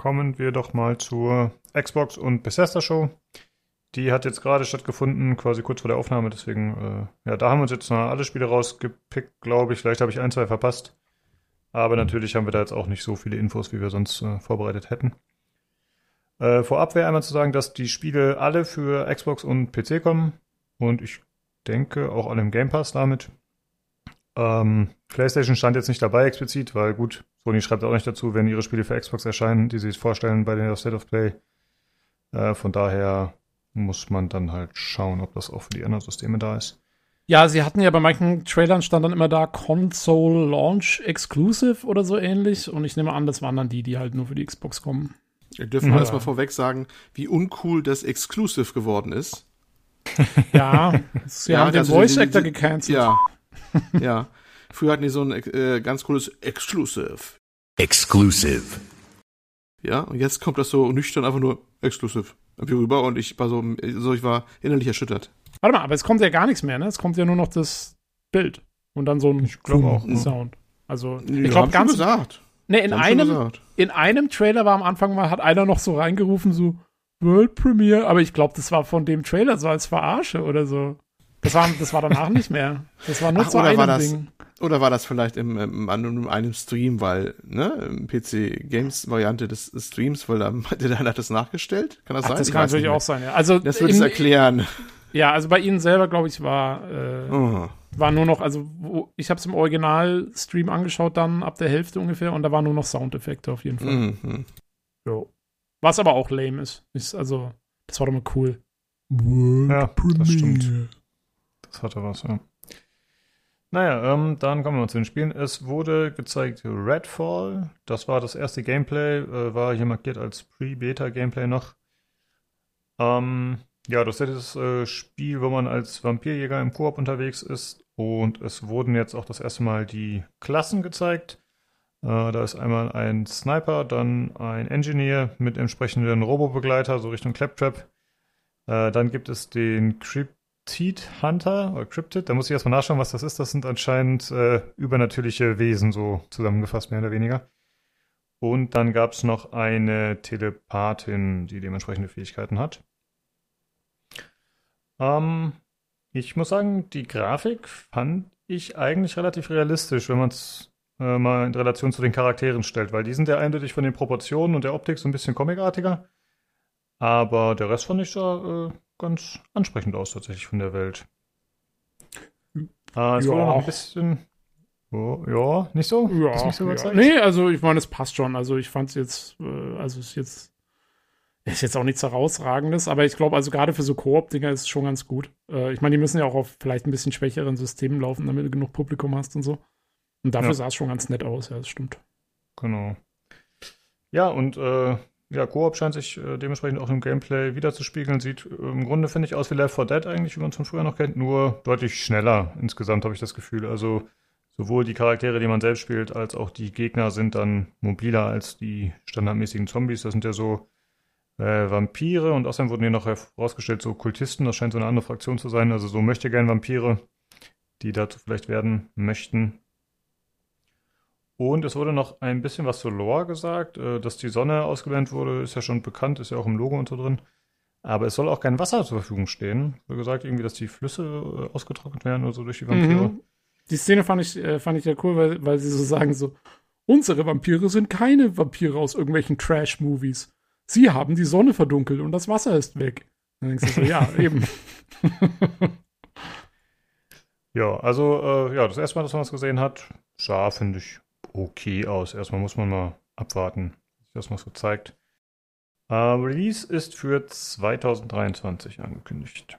kommen wir doch mal zur Xbox und Bethesda Show. Die hat jetzt gerade stattgefunden, quasi kurz vor der Aufnahme. Deswegen, äh, ja, da haben wir uns jetzt noch alle Spiele rausgepickt, glaube ich. Vielleicht habe ich ein, zwei verpasst. Aber natürlich haben wir da jetzt auch nicht so viele Infos, wie wir sonst äh, vorbereitet hätten. Äh, vorab wäre einmal zu sagen, dass die Spiele alle für Xbox und PC kommen. Und ich denke auch alle im Game Pass damit. Ähm, PlayStation stand jetzt nicht dabei explizit, weil gut, Sony schreibt auch nicht dazu, wenn ihre Spiele für Xbox erscheinen, die sie sich vorstellen bei der State of Play. Äh, von daher muss man dann halt schauen, ob das auch für die anderen Systeme da ist. Ja, sie hatten ja bei manchen Trailern stand dann immer da Console Launch Exclusive oder so ähnlich. Und ich nehme an, das waren dann die, die halt nur für die Xbox kommen. Wir dürfen Ja. erstmal vorweg sagen, wie uncool das Exclusive geworden ist. Ja, sie Ja, haben den also Voice Actor gecancelt. Ja. ja. Früher hatten die so ein äh, ganz cooles Exclusive. Exclusive. Ja, und jetzt kommt das so nüchtern einfach nur Exclusive irgendwie rüber und ich war so, so ich war innerlich erschüttert. Warte mal, aber es kommt ja gar nichts mehr, ne? Es kommt ja nur noch das Bild und dann so ein ich glaub auch, ne? Sound. Also, ich glaube ganz gesagt. Ne, in einem gesagt. in einem Trailer war am Anfang mal hat einer noch so reingerufen so World Premiere, aber ich glaube, das war von dem Trailer so als Verarsche oder so. Das war das war danach nicht mehr. Das war nur Ach, zu oder einem war das- Ding. Oder war das vielleicht im, im, an einem- Stream, weil, ne, im PC Games Variante des Streams, weil da hat der hat das nachgestellt? Kann das Ach, sein? das Ich kann natürlich auch sein, ja. Also Das würde es erklären. Ja, also bei ihnen selber, glaube ich, war äh, Oh. war nur noch, also wo, ich habe es im Original-Stream angeschaut, dann ab der Hälfte ungefähr, und da waren nur noch Soundeffekte auf jeden Fall. Mhm. Jo. Was aber auch lame ist. ist also, das war doch mal cool. Ja, das stimmt. Das hatte was, ja. Naja, ähm, dann kommen wir mal zu den Spielen. Es wurde gezeigt Redfall. Das war das erste Gameplay, äh, war hier markiert als Pre-Beta-Gameplay noch. Ähm, ja, das ist das äh, Spiel, wo man als Vampirjäger im Koop unterwegs ist. Und es wurden jetzt auch das erste Mal die Klassen gezeigt. Äh, da ist einmal ein Sniper, dann ein Engineer mit entsprechenden Robobegleiter, so Richtung Claptrap. Äh, dann gibt es den Cryptid Hunter oder Cryptid. Da muss ich erstmal nachschauen, was das ist. Das sind anscheinend äh, übernatürliche Wesen, so zusammengefasst, mehr oder weniger. Und dann gab es noch eine Telepathin, die dementsprechende Fähigkeiten hat. Ähm, ich muss sagen, die Grafik fand ich eigentlich relativ realistisch, wenn man es äh, mal in Relation zu den Charakteren stellt, weil die sind ja eindeutig von den Proportionen und der Optik so ein bisschen comicartiger. Aber der Rest fand ich sah äh, ganz ansprechend aus, tatsächlich von der Welt. Äh, es Ja. wurde noch ein bisschen. Oh, ja, nicht so? Ja, nicht so ja. Nee, also ich meine, es passt schon. Also ich fand es jetzt, äh, also ist jetzt, ist jetzt auch nichts herausragendes, aber ich glaube, also gerade für so Koop-Dinger ist es schon ganz gut. Äh, ich meine, die müssen ja auch auf vielleicht ein bisschen schwächeren Systemen laufen, damit du genug Publikum hast und so. Und dafür Ja. sah es schon ganz nett aus, ja, das stimmt. Genau. Ja, und äh, ja, Koop scheint sich äh, dementsprechend auch im Gameplay wiederzuspiegeln. Sieht äh, im Grunde, finde ich, aus wie Left 4 Dead eigentlich, wie man es von früher noch kennt, nur deutlich schneller insgesamt, habe ich das Gefühl. Also sowohl die Charaktere, die man selbst spielt, als auch die Gegner sind dann mobiler als die standardmäßigen Zombies. Das sind ja so äh, Vampire und außerdem wurden hier noch herausgestellt, so Kultisten, das scheint so eine andere Fraktion zu sein, also so möchte gern Vampire, die dazu vielleicht werden möchten. Und es wurde noch ein bisschen was zur Lore gesagt. Äh, dass die Sonne ausgeblendet wurde, ist ja schon bekannt, ist ja auch im Logo und so drin. Aber es soll auch kein Wasser zur Verfügung stehen. Wurde gesagt, irgendwie, dass die Flüsse äh, ausgetrocknet werden oder so durch die Vampire. Mhm. Die Szene fand ich, äh, fand ich ja cool, weil, weil sie so sagen so, unsere Vampire sind keine Vampire aus irgendwelchen Trash-Movies. Sie haben die Sonne verdunkelt und das Wasser ist weg. Dann denkst du so, ja, eben. Ja, also, äh, ja, das erste Mal, dass man das gesehen hat, sah, finde ich, okay aus. Erstmal muss man mal abwarten, sich das noch so zeigt. Äh, Release ist für 2023 angekündigt.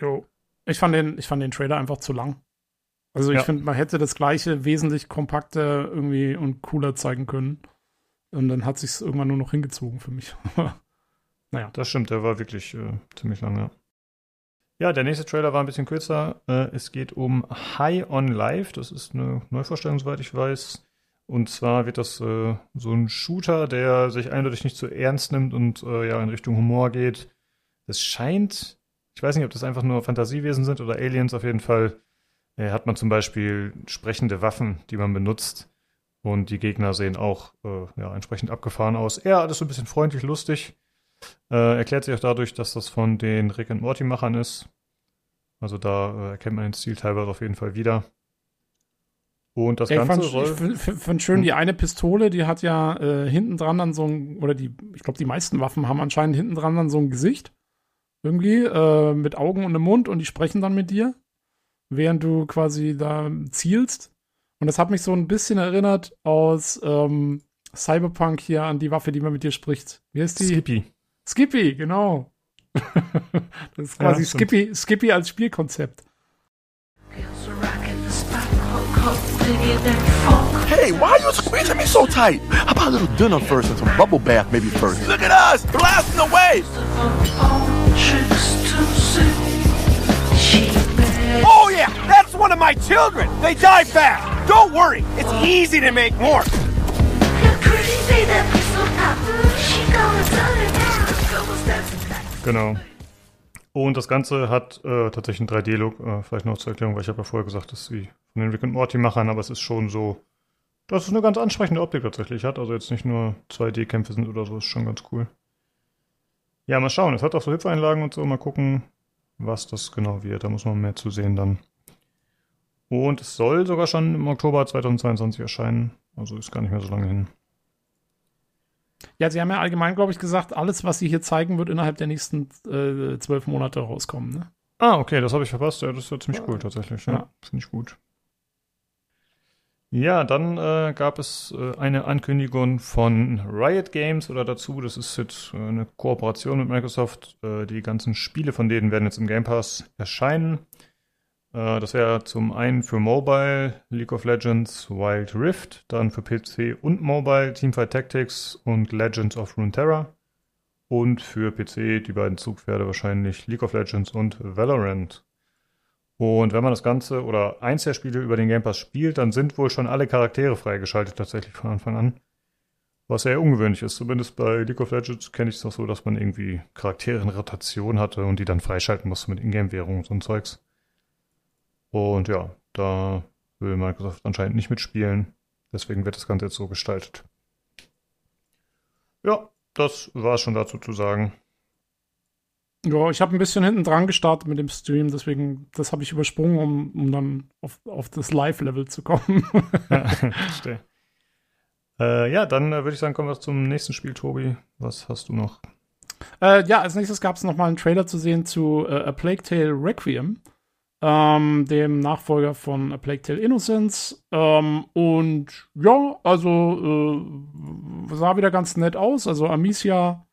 Jo. Ich fand den, ich fand den Trailer einfach zu lang. Also ich Ja. finde, man hätte das gleiche wesentlich kompakter irgendwie und cooler zeigen können. Und dann hat sich's irgendwann nur noch hingezogen für mich. naja. Das stimmt, der war wirklich äh, ziemlich lang, ja. Ja, der nächste Trailer war ein bisschen kürzer. Äh, es geht um High on Life. Das ist eine Neuvorstellung, soweit ich weiß. Und zwar wird das äh, so ein Shooter, der sich eindeutig nicht zu ernst nimmt und äh, ja in Richtung Humor geht. Es scheint, ich weiß nicht, ob das einfach nur Fantasiewesen sind oder Aliens. Auf jeden Fall hat man zum Beispiel sprechende Waffen, die man benutzt. Und die Gegner sehen auch ja, entsprechend abgefahren aus. Eher alles so ein bisschen freundlich, lustig. Äh, erklärt sich auch dadurch, dass das von den Rick and Morty Machern ist. Also da äh, erkennt man den Stil teilweise auf jeden Fall wieder. Und das Ja, ich Ganze fand, soll. ich find- find find schön, die eine Pistole, die hat ja äh, hinten dran dann so ein, oder die, ich glaube, die meisten Waffen haben anscheinend hinten dran dann so ein Gesicht. Irgendwie, äh, mit Augen und einem Mund und die sprechen dann mit dir, während du quasi da zielst. Und das hat mich so ein bisschen erinnert aus ähm, Cyberpunk hier an die Waffe, die man mit dir spricht. Wie heißt die? Skippy. Skippy, genau. das ist quasi stimmt. Skippy, Skippy als Spielkonzept. Hey, why are you squeezing me so tight? How about a little dinner first and some bubble bath maybe first? Look at us, blasting away! Oh yeah, that's one of my children. They die fast. Don't worry, it's easy to make more. Genau. Und das Ganze hat äh, tatsächlich einen 3D-Look. Äh, vielleicht noch zur Erklärung, weil ich habe ja vorher gesagt, das ist wie von den Rick and Morty-Machern, aber es ist schon so, dass es eine ganz ansprechende Optik tatsächlich hat. Also jetzt nicht nur 2D-Kämpfe sind oder so, ist schon ganz cool. Ja, mal schauen. Es hat auch so Hüpfeinlagen und so. Mal gucken, was das genau wird. Da muss man mehr zu sehen dann. Und es soll sogar schon im Oktober 2022 erscheinen. Also ist gar nicht mehr so lange hin. Ja, sie haben ja allgemein, glaube ich, gesagt, alles, was sie hier zeigen, wird innerhalb der nächsten äh, zwölf Monate rauskommen. Ne? Ah, okay, das habe ich verpasst. Ja, das ist ja ziemlich cool tatsächlich. Ja, Ja. finde ich gut. Ja, dann äh, gab es äh, eine Ankündigung von Riot Games oder dazu. Das ist jetzt äh, eine Kooperation mit Microsoft. Äh, die ganzen Spiele von denen werden jetzt im Game Pass erscheinen. Äh, das wäre zum einen für Mobile League of Legends Wild Rift, dann für PC und Mobile Teamfight Tactics und Legends of Runeterra. Und für PC die beiden Zugpferde wahrscheinlich League of Legends und Valorant. Und wenn man das Ganze oder eins der Spiele über den Game Pass spielt, dann sind wohl schon alle Charaktere freigeschaltet tatsächlich von Anfang an. Was sehr ungewöhnlich ist. Zumindest bei League of Legends kenne ich es noch so, dass man irgendwie Charaktere in Rotation hatte und die dann freischalten musste mit Ingame-Währungen und so ein Zeugs. Und ja, da will Microsoft anscheinend nicht mitspielen. Deswegen wird das Ganze jetzt so gestaltet. Ja, das war es schon dazu zu sagen. Ja, ich habe ein bisschen hinten dran gestartet mit dem Stream, deswegen, das habe ich übersprungen, um, um dann auf, auf das Live-Level zu kommen. Ja, verstehe. Äh, ja, dann äh, würde ich sagen, kommen wir zum nächsten Spiel, Tobi. Was hast du noch? Äh, ja, als nächstes gab es nochmal einen Trailer zu sehen zu äh, A Plague Tale Requiem, ähm, dem Nachfolger von A Plague Tale Innocence. Ähm, und ja, also äh, sah wieder ganz nett aus. Also Amicia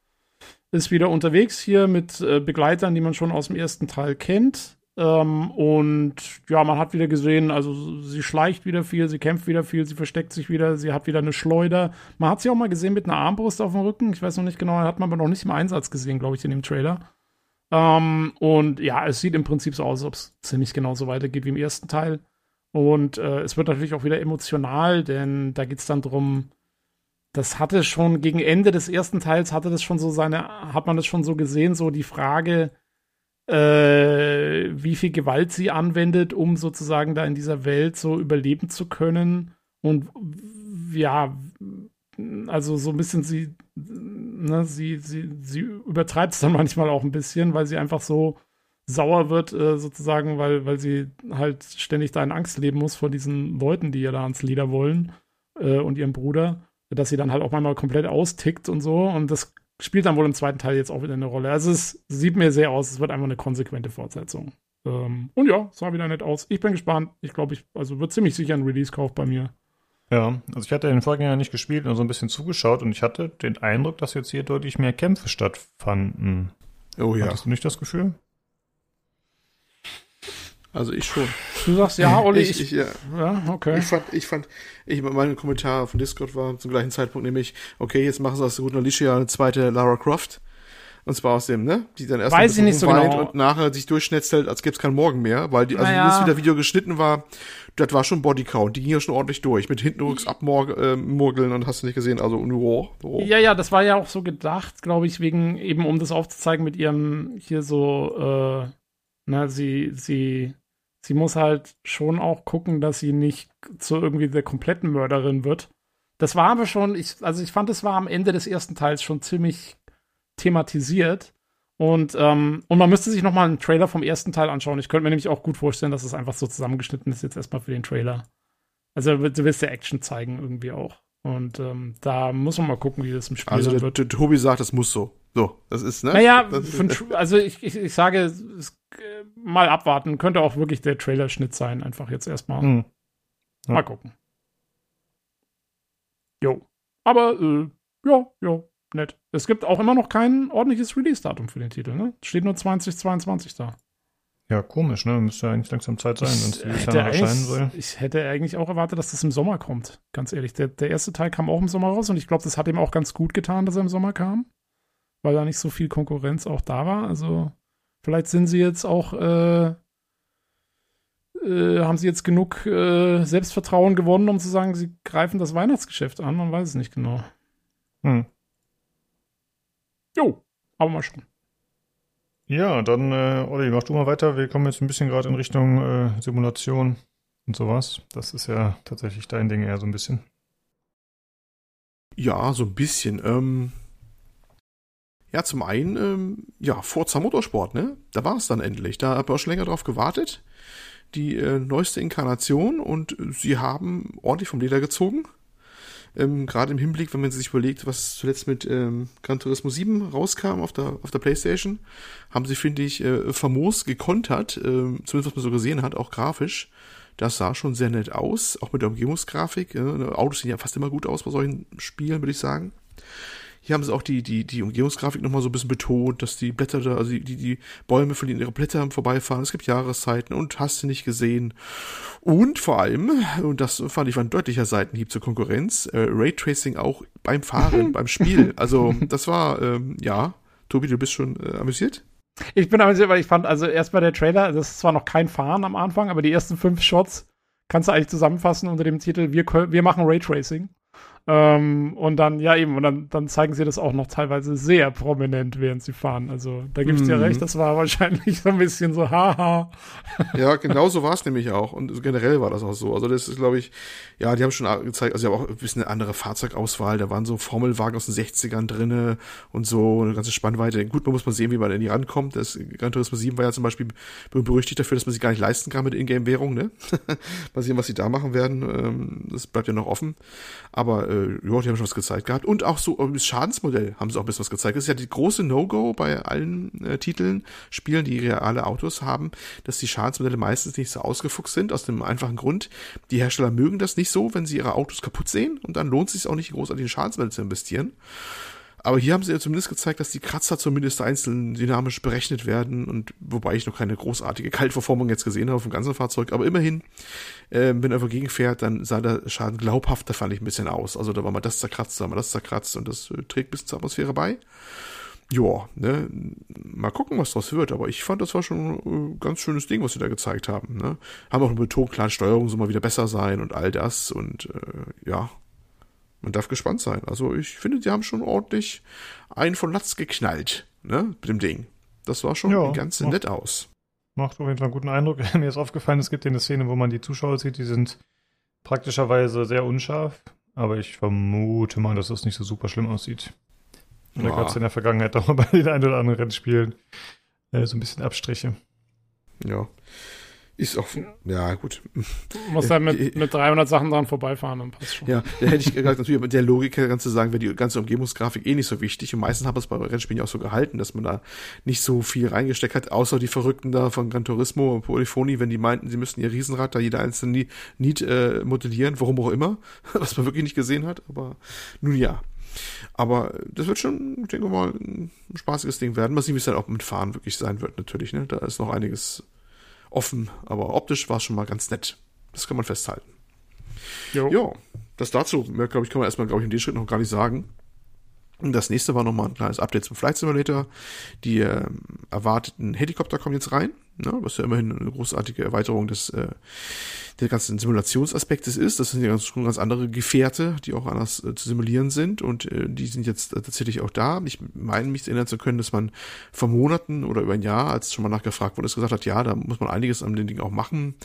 ist wieder unterwegs hier mit äh, Begleitern, die man schon aus dem ersten Teil kennt. Ähm, und ja, man hat wieder gesehen, also sie schleicht wieder viel, sie kämpft wieder viel, sie versteckt sich wieder, sie hat wieder eine Schleuder. Man hat sie auch mal gesehen mit einer Armbrust auf dem Rücken. Ich weiß noch nicht genau, hat man aber noch nicht im Einsatz gesehen, glaube ich, in dem Trailer. Ähm, und ja, es sieht im Prinzip so aus, als ob es ziemlich genauso weitergeht wie im ersten Teil. Und äh, es wird natürlich auch wieder emotional, denn da geht es dann drum, das hatte schon gegen Ende des ersten Teils hatte das schon so seine, hat man das schon so gesehen, so die Frage, äh, wie viel Gewalt sie anwendet, um sozusagen da in dieser Welt so überleben zu können. Und ja, also so ein bisschen sie, ne, sie, sie, sie übertreibt es dann manchmal auch ein bisschen, weil sie einfach so sauer wird, äh, sozusagen, weil, weil sie halt ständig da in Angst leben muss vor diesen Leuten, die ihr da ans Leder wollen äh, und ihrem Bruder, dass sie dann halt auch manchmal komplett austickt und so. Und das spielt dann wohl im zweiten Teil jetzt auch wieder eine Rolle. Also es sieht mir sehr aus, es wird einfach eine konsequente Fortsetzung. Ähm, und ja, sah wieder nett aus. Ich bin gespannt. Ich glaube, ich, also wird ziemlich sicher ein Release-Kauf bei mir. Ja, also ich hatte den Vorgänger nicht gespielt, nur so ein bisschen zugeschaut und ich hatte den Eindruck, dass jetzt hier deutlich mehr Kämpfe stattfanden. Oh ja. Hattest du nicht das Gefühl? Also ich schon. Du sagst ja, Olli, ich, ich, ich, ja. ja, okay. Ich fand, ich fand, ich, mein Kommentar auf dem Discord war zum gleichen Zeitpunkt nämlich, okay, jetzt machen sie aus der guten Alicia eine zweite Lara Croft. Und zwar aus dem, ne? Die dann erst Weiß ein nicht so genau. und nachher sich durchschnetzelt, als gäbe es keinen Morgen mehr, weil die, also Naja. wie das wieder Video geschnitten war, das war schon Bodycount, die ging ja schon ordentlich durch, mit hintenrücks abmurgeln und hast du nicht gesehen, also oh, oh. Ja, ja, das war ja auch so gedacht, glaube ich, wegen eben, um das aufzuzeigen mit ihrem hier so, äh, na, sie, sie, sie muss halt schon auch gucken, dass sie nicht zu irgendwie der kompletten Mörderin wird. Das war aber schon, ich, also ich fand, es war am Ende des ersten Teils schon ziemlich thematisiert. Und, ähm, und man müsste sich noch mal einen Trailer vom ersten Teil anschauen. Ich könnte mir nämlich auch gut vorstellen, dass es einfach so zusammengeschnitten ist, jetzt erstmal für den Trailer. Also du willst ja Action zeigen irgendwie auch. Und ähm, da muss man mal gucken, wie das im Spiel Also dann der, wird. der Tobi sagt, das muss so. So, das ist, ne? Naja, also ich, ich, ich sage, es, äh, mal abwarten. Könnte auch wirklich der Trailerschnitt sein. Einfach jetzt erstmal. Hm. Ja. Mal gucken. Jo. Aber, äh, ja, ja, nett. Es gibt auch immer noch kein ordentliches Release-Datum für den Titel, ne? Steht nur 2022 da. Ja, komisch, ne? Müsste ja eigentlich langsam Zeit sein, wenn es dieses Jahr erscheinen soll. Ich hätte eigentlich auch erwartet, dass das im Sommer kommt. Ganz ehrlich. Der, der erste Teil kam auch im Sommer raus und ich glaube, das hat ihm auch ganz gut getan, dass er im Sommer kam. Weil da nicht so viel Konkurrenz auch da war. Also, vielleicht sind sie jetzt auch, äh, äh, haben sie jetzt genug äh, Selbstvertrauen gewonnen, um zu sagen, sie greifen das Weihnachtsgeschäft an. Man weiß es nicht genau. Hm. Jo, aber mal schon. Ja, dann, äh, Olli, mach du mal weiter. Wir kommen jetzt ein bisschen gerade in Richtung äh, Simulation und sowas. Das ist ja tatsächlich dein Ding eher so ein bisschen. Ja, so ein bisschen. Ähm, ja, zum einen, ähm, ja, Forza Motorsport, ne? Da war es dann endlich. Da habe ich auch schon länger drauf gewartet. Die äh, neueste Inkarnation und äh, sie haben ordentlich vom Leder gezogen. Ähm, Gerade im Hinblick, wenn man sich überlegt, was zuletzt mit ähm, Gran Turismo 7 rauskam auf der, auf der Playstation, haben sie, finde ich, äh, famos gekontert, äh, zumindest was man so gesehen hat, auch grafisch. Das sah schon sehr nett aus, auch mit der Umgebungsgrafik. Äh, Autos sehen ja fast immer gut aus bei solchen Spielen, würde ich sagen. Hier haben sie auch die, die, die Umgebungsgrafik nochmal so ein bisschen betont, dass die Blätter da, also die, die, die Bäume verlieren ihre Blätter am Vorbeifahren. Es gibt Jahreszeiten und hast du nicht gesehen. Und vor allem, und das fand ich war ein deutlicher Seitenhieb zur Konkurrenz, äh, Raytracing auch beim Fahren, beim Spiel. Also das war, ähm, ja, Tobi, du bist schon äh, amüsiert? Ich bin amüsiert, weil ich fand, also erstmal der Trailer, das ist zwar noch kein Fahren am Anfang, aber die ersten fünf Shots kannst du eigentlich zusammenfassen unter dem Titel Wir, wir machen Raytracing. Ähm, und dann, ja eben, und dann, dann zeigen sie das auch noch teilweise sehr prominent, während sie fahren. Also da gibst du dir Mhm. recht, das war wahrscheinlich so ein bisschen so, haha. Ja, genau so war es nämlich auch. Und generell war das auch so. Also das ist, glaube ich, ja, die haben schon gezeigt, also sie haben auch ein bisschen eine andere Fahrzeugauswahl. Da waren so Formelwagen aus den 60ern drinne und so eine ganze Spannweite. Gut, man muss mal sehen, wie man an die rankommt. Das Gran Turismo 7 war ja zum Beispiel berüchtigt dafür, dass man sich gar nicht leisten kann mit Ingame-Währung, ne? mal sehen, was sie da machen werden. Ähm, das bleibt ja noch offen. Aber äh, ja, die haben schon was gezeigt gehabt. Und auch so äh, das Schadensmodell haben sie auch ein bisschen was gezeigt. Das ist ja die große No-Go bei allen äh, Titeln, Spielen, die reale Autos haben, dass die Schadensmodelle meistens nicht so ausgefuchst sind, aus dem einfachen Grund, die Hersteller mögen das nicht so, wenn sie ihre Autos kaputt sehen und dann lohnt es sich auch nicht, großartig in Schadensmodelle zu investieren. Aber hier haben sie ja zumindest gezeigt, dass die Kratzer zumindest einzeln dynamisch berechnet werden und wobei ich noch keine großartige Kaltverformung jetzt gesehen habe vom ganzen Fahrzeug, aber immerhin, äh, wenn er dagegen fährt, dann sah der Schaden glaubhafter, fand ich ein bisschen aus. Also da war mal das zerkratzt, da war mal das zerkratzt und das äh, trägt bis zur Atmosphäre bei. Ja, ne, mal gucken, was draus wird, aber ich fand, das war schon ein äh, ganz schönes Ding, was sie da gezeigt haben, ne. Haben auch betont, klar, Steuerung soll mal wieder besser sein und all das und äh, ja, man darf gespannt sein. Also ich finde, die haben schon ordentlich einen von Latz geknallt, ne, mit dem Ding. Das war schon Ja, ganz nett aus. Macht auf jeden Fall einen guten Eindruck. Mir ist aufgefallen, es gibt eine Szene, wo man die Zuschauer sieht, die sind praktischerweise sehr unscharf. Aber ich vermute mal, dass das nicht so super schlimm aussieht. Da Ja. gab es in der Vergangenheit auch mal bei den ein oder anderen Rennspielen äh, so ein bisschen Abstriche. Ja. Ist auch, ja, gut. Du musst halt mit, mit 300 Sachen dran vorbeifahren, dann passt schon. Ja, da hätte ich gesagt, natürlich mit der Logik kannst du sagen, wäre die ganze Umgebungsgrafik eh nicht so wichtig. Und meistens hat man es bei Rennspielen ja auch so gehalten, dass man da nicht so viel reingesteckt hat, außer die Verrückten da von Gran Turismo und Polyphony, wenn die meinten, sie müssten ihr Riesenrad da jeder einzelne Niet äh, modellieren, warum auch immer, was man wirklich nicht gesehen hat, aber nun ja. Aber das wird schon, ich denke mal, ein spaßiges Ding werden. Mal sehen, wie es dann auch mit Fahren wirklich sein wird, natürlich. Ne? Da ist noch einiges offen, aber optisch war es schon mal ganz nett. Das kann man festhalten. Jo. Ja, das dazu, mehr, glaube ich, kann man erstmal, glaube ich, in dem Schritt noch gar nicht sagen. Das nächste war nochmal ein kleines Update zum Flight Simulator. Die ähm, erwarteten Helikopter kommen jetzt rein, ne, was ja immerhin eine großartige Erweiterung des, äh, der ganzen Simulationsaspektes ist. Das sind ja ganz, ganz andere Gefährte, die auch anders äh, zu simulieren sind und äh, die sind jetzt äh, tatsächlich auch da. Ich meine mich erinnern zu können, dass man vor Monaten oder über ein Jahr, als schon mal nachgefragt wurde, gesagt hat, ja, da muss man einiges an den Dingen auch machen.